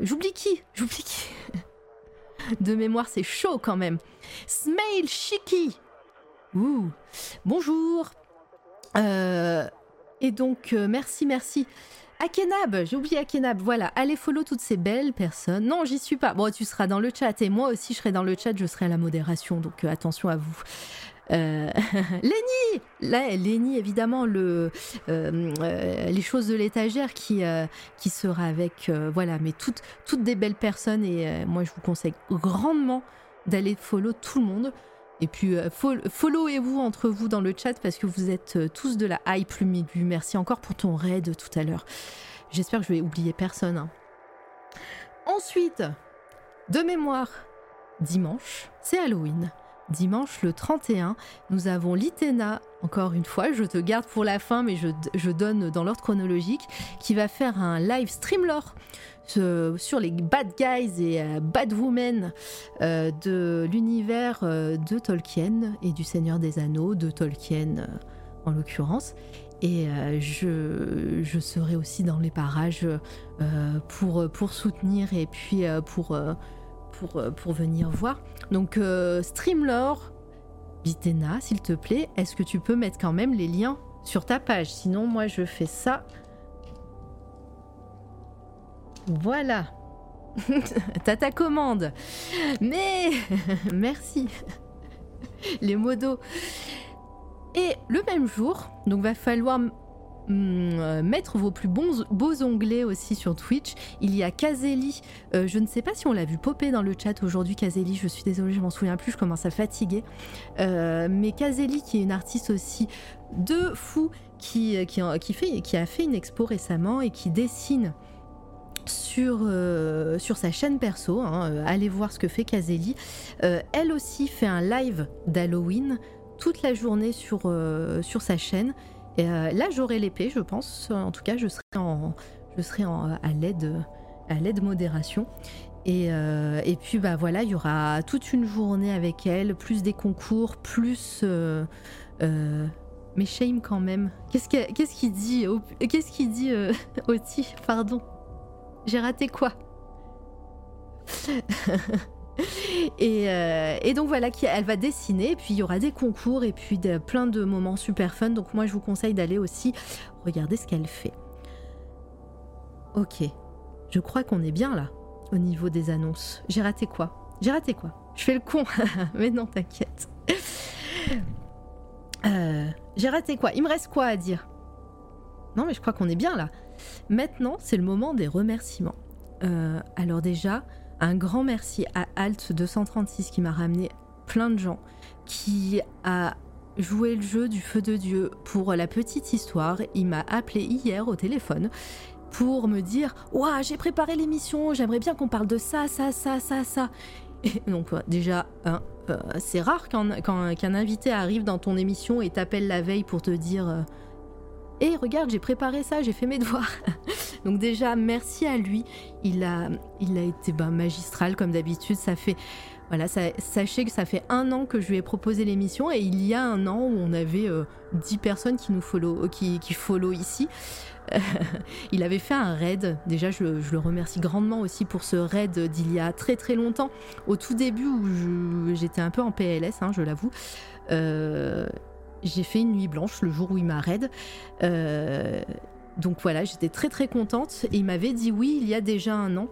j'oublie qui, j'oublie qui. [laughs] De mémoire, c'est chaud quand même. Smail Shiki, Ouh. Bonjour. Euh, et donc, euh, merci, merci. Akenab, j'ai oublié Akenab. Voilà, allez follow toutes ces belles personnes. Non, j'y suis pas. Bon, tu seras dans le chat et moi aussi, je serai dans le chat. Je serai à la modération, donc euh, attention à vous. Euh, [laughs] Lenny Là, Lenny, évidemment, le, les choses de l'étagère qui, qui sera avec, voilà, mais toutes, toutes des belles personnes. Et moi, je vous conseille grandement d'aller follow tout le monde. Et puis, euh, followez-vous entre vous dans le chat parce que vous êtes euh, tous de la hype Lumigu. Merci encore pour ton raid tout à l'heure. J'espère que je vais oublier personne. Hein. Ensuite, de mémoire, dimanche, c'est Halloween. Dimanche le 31, nous avons Litena, encore une fois, je te garde pour la fin, mais je, je donne dans l'ordre chronologique, qui va faire un live streamlore sur les bad guys et euh, bad women euh, de l'univers euh, de Tolkien et du Seigneur des Anneaux, de Tolkien en l'occurrence. Et je, je, serai aussi dans les parages pour, pour soutenir et puis pour, pour, pour venir voir. Donc, Streamlore, Bitena, s'il te plaît, est-ce que tu peux mettre quand même les liens sur ta page? Sinon, moi, je fais ça voilà. [laughs] T'as ta commande. Mais [laughs] merci. Les modos. Et le même jour, donc va falloir mm, mettre vos plus beaux onglets aussi sur Twitch. Il y a Kazeli. Euh, je ne sais pas si on l'a vu popper dans le chat aujourd'hui, Kazeli. Je suis désolée, je m'en souviens plus. Je commence à fatiguer. Euh, mais Kazeli, qui est une artiste aussi de fou, qui, qui a fait une expo récemment et qui dessine sur, euh, sur sa chaîne perso. Hein, euh, allez voir ce que fait Kazeli. Euh, elle aussi fait un live d'Halloween toute la journée sur, sur sa chaîne. Et, là, j'aurai l'épée, je pense. En tout cas, je serai, en, je serai à l'aide à l'aide modération. Et, et, puis bah voilà, il y aura toute une journée avec elle, plus des concours, plus mais shame quand même. Qu'est-ce qu'il dit Qu'est-ce qu'il dit [laughs] Pardon. J'ai raté quoi [laughs] euh, et, donc voilà, elle va dessiner, et puis il y aura des concours, et puis plein de moments super fun. Donc moi je vous conseille d'aller aussi regarder ce qu'elle fait. Ok, je crois qu'on est bien là, au niveau des annonces. J'ai raté quoi J'ai raté quoi Je fais le con, [laughs] mais non, t'inquiète. Euh, j'ai raté quoi Il me reste quoi à dire? Non, mais je crois qu'on est bien là. Maintenant, c'est le moment des remerciements. Euh, alors déjà, un grand merci à Alt 236 qui m'a ramené plein de gens, qui a joué le jeu du feu de Dieu pour la petite histoire. Il m'a appelé hier au téléphone pour me dire Ouah, j'ai préparé l'émission, j'aimerais bien qu'on parle de ça, ça, ça, ça, ça. Donc, déjà, hein, euh, c'est rare qu'un invité arrive dans ton émission et t'appelle la veille pour te dire euh, et regarde, j'ai préparé ça, j'ai fait mes devoirs. [laughs] Donc déjà, merci à lui. Il a, il a été ben, magistral comme d'habitude. Ça fait, voilà, sachez que ça fait un an que je lui ai proposé l'émission et il y a un an où on avait 10 euh, personnes qui nous follow, qui, qui follow ici. [laughs] il avait fait un raid. Déjà, je, le remercie grandement aussi pour ce raid d'il y a très très longtemps, au tout début où j'étais un peu en PLS, hein, je l'avoue. Euh, j'ai fait une nuit blanche le jour où il m'a raid. Euh, donc voilà, j'étais très très contente et il m'avait dit oui il y a déjà un an.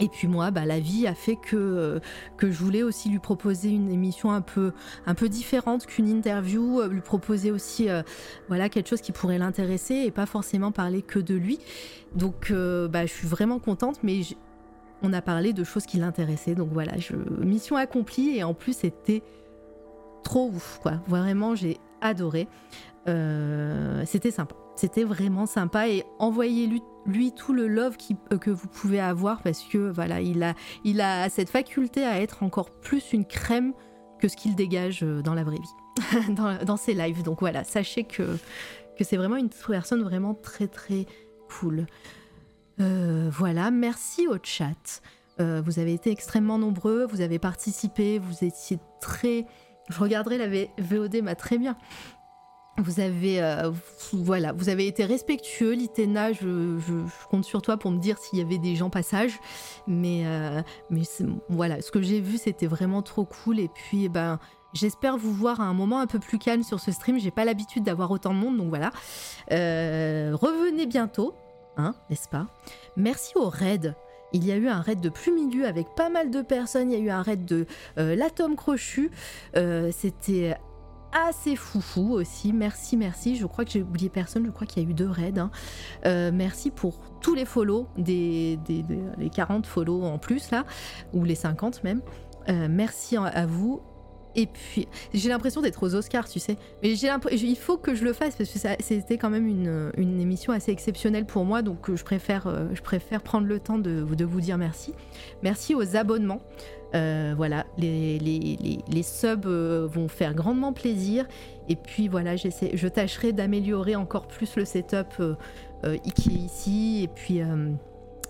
Et puis moi, bah, la vie a fait que, que je voulais aussi lui proposer une émission un peu, un peu différente qu'une interview, euh, lui proposer aussi euh, voilà, quelque chose qui pourrait l'intéresser et pas forcément parler que de lui. Donc bah, je suis vraiment contente, mais on a parlé de choses qui l'intéressaient. Donc voilà, je, mission accomplie et en plus c'était trop ouf, quoi. Vraiment, j'ai adoré. Euh, c'était sympa. C'était vraiment sympa et envoyez-lui lui, tout le love euh, que vous pouvez avoir parce que voilà, il a, il a cette faculté à être encore plus une crème que ce qu'il dégage euh, dans la vraie vie. [laughs] dans, dans, ses lives. Donc voilà, sachez que, que c'est vraiment une personne vraiment très très cool. voilà, merci au chat. vous avez été extrêmement nombreux, vous avez participé, vous étiez très... Je regarderai la VOD, m'a très bien vous avez, euh, voilà, vous avez été respectueux, Litena. Je, compte sur toi pour me dire s'il y avait des gens passage. Mais, euh, mais voilà, ce que j'ai vu, c'était vraiment trop cool. Et puis, eh ben, j'espère vous voir à un moment un peu plus calme sur ce stream. J'ai pas l'habitude d'avoir autant de monde, donc voilà. Euh, revenez bientôt, hein, n'est-ce pas? Merci au raid. Il y a eu un raid de plus milieu avec pas mal de personnes. Il y a eu un raid de l'atome crochu. C'était assez foufou aussi. Merci, merci. Je crois que j'ai oublié personne. Je crois qu'il y a eu deux raids. Hein. Euh, merci pour tous les follow, des, les 40 follow en plus là, ou les 50 même. Euh, merci à vous. Et puis, j'ai l'impression d'être aux Oscars, tu sais. Mais il faut que je le fasse parce que c'était quand même une, émission assez exceptionnelle pour moi. Donc, je préfère, euh, je préfère prendre le temps de, vous dire merci. Merci aux abonnements. Euh, voilà, les, subs euh, vont faire grandement plaisir. Et puis voilà, je tâcherai d'améliorer encore plus le setup euh, qui est ici.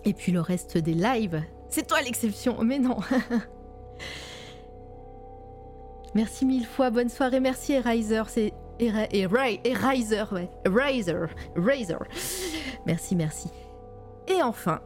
Et puis le reste des lives. C'est toi l'exception, mais non. [laughs] merci mille fois, bonne soirée, merci Erizer, c'est Erizer, ouais, Erizer, Erizer. Merci, merci. Et enfin,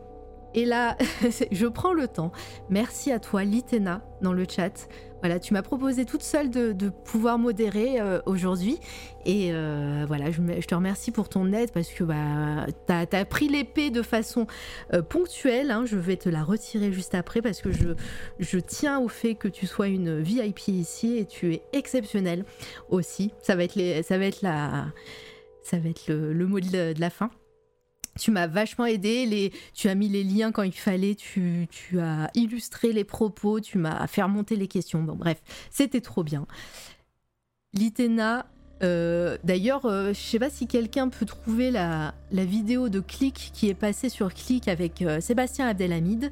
et là, [laughs] je prends le temps. Merci à toi, Litena, dans le chat. Voilà, tu m'as proposé toute seule de, pouvoir modérer euh, aujourd'hui. Et euh, voilà, je, te remercie pour ton aide parce que bah, tu as, pris l'épée de façon euh, ponctuelle. Hein. Je vais te la retirer juste après parce que je, tiens au fait que tu sois une VIP ici et tu es exceptionnelle aussi. Ça va être, les, ça va être, la, ça va être le, mot de la fin tu m'as vachement aidé, tu as mis les liens quand il fallait, tu, as illustré les propos, tu m'as fait remonter les questions. Bon, bref, c'était trop bien. Litena, euh, d'ailleurs, euh, je sais pas si quelqu'un peut trouver la, vidéo de Click qui est passée sur Click avec euh, Sébastien Abdelhamid,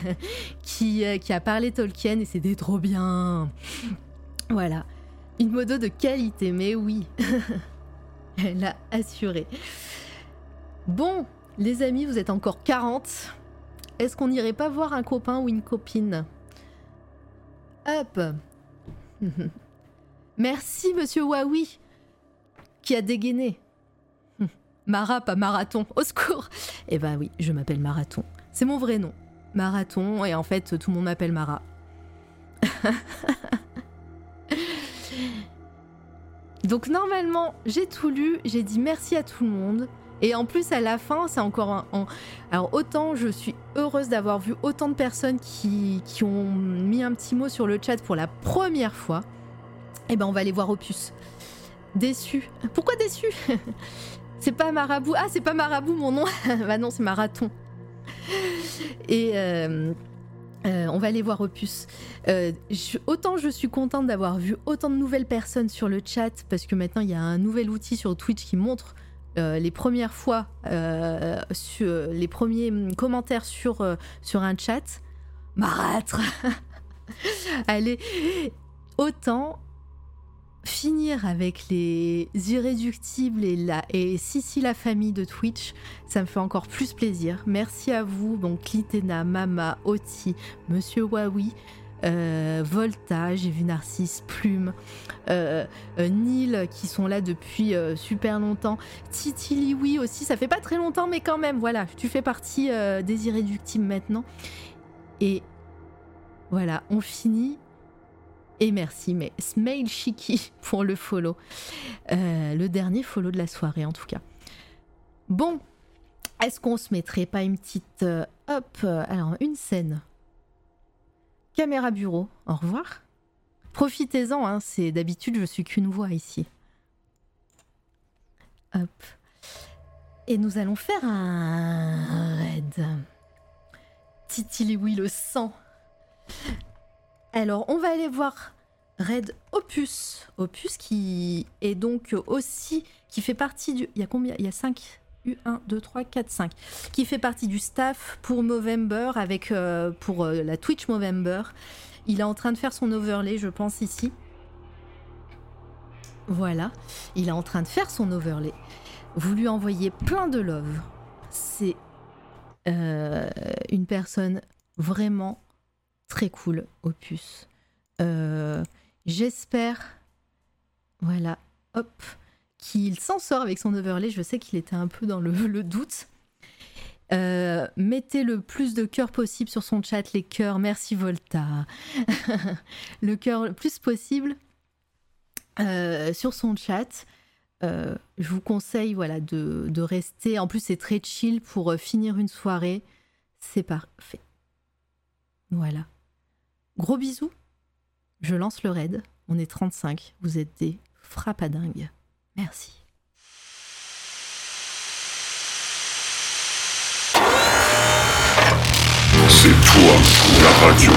[laughs] qui, qui a parlé Tolkien et c'était trop bien. Voilà. Une modo de qualité, mais oui. [laughs] Elle a assuré. Bon, les amis, vous êtes encore 40. Est-ce qu'on n'irait pas voir un copain ou une copine? Hop [laughs] Merci, monsieur Wawi, qui a dégainé. [laughs] Mara, pas marathon, au secours Eh ben oui, je m'appelle Marathon. C'est mon vrai nom. Marathon, et en fait, tout le monde m'appelle Mara. [laughs] Donc normalement, j'ai tout lu, j'ai dit merci à tout le monde. Et en plus, à la fin, c'est encore un, Alors, autant je suis heureuse d'avoir vu autant de personnes qui, qui, ont mis un petit mot sur le chat pour la première fois. Eh ben, on va aller voir Opus. Déçu. Pourquoi déçu? [laughs] C'est pas Marabout. Ah, c'est pas Marabout mon nom. [laughs] bah non, c'est Marathon. Et. Euh, euh, on va aller voir Opus. Euh, autant je suis contente d'avoir vu autant de nouvelles personnes sur le chat parce que maintenant il y a un nouvel outil sur Twitch qui montre euh, les premières fois, euh, sur, les premiers commentaires sur, euh, un chat, marâtre [laughs] Allez, autant finir avec les irréductibles et, la, Sissi la famille de Twitch, ça me fait encore plus plaisir. Merci à vous, donc Litena, Mama, Oti, Monsieur Wawi, euh, Volta, j'ai vu Narcisse, Plume, euh, euh, qui sont là depuis super longtemps, Titi Liwi aussi, ça fait pas très longtemps mais quand même, voilà, tu fais partie des irréductibles maintenant. Et voilà, on finit. Et merci, mais Smail Shiki [laughs] pour le follow. le dernier follow de la soirée en tout cas. Bon, est-ce qu'on se mettrait pas une petite... hop, alors une scène? Caméra bureau, au revoir. Profitez-en, hein, c'est d'habitude je suis qu'une voix ici. Hop. Et nous allons faire un raid. Titili le sang. Alors, on va aller voir Red Opus. Opus qui est donc aussi, qui fait partie du... Il y a combien? Il y a 5 U1, 2, 3, 4, 5, qui fait partie du staff pour Movember, avec, euh, pour euh, la Twitch Movember. Il est en train de faire son overlay, je pense, ici. Voilà, il est en train de faire son overlay. Vous lui envoyez plein de love. C'est euh, une personne vraiment très cool, Opus. J'espère, voilà, hop, qu'il s'en sort avec son overlay. Je sais qu'il était un peu dans le, [laughs] doute. Euh, mettez le plus de cœurs possible sur son chat, les cœurs. Merci Volta. [laughs] le cœur le plus possible euh, sur son chat. Euh, je vous conseille voilà, de, de rester. En plus, c'est très chill pour finir une soirée. C'est parfait. Voilà. Gros bisous. Je lance le raid. On est 35. Vous êtes des frappadingues. Merci. C'est toi, la radio.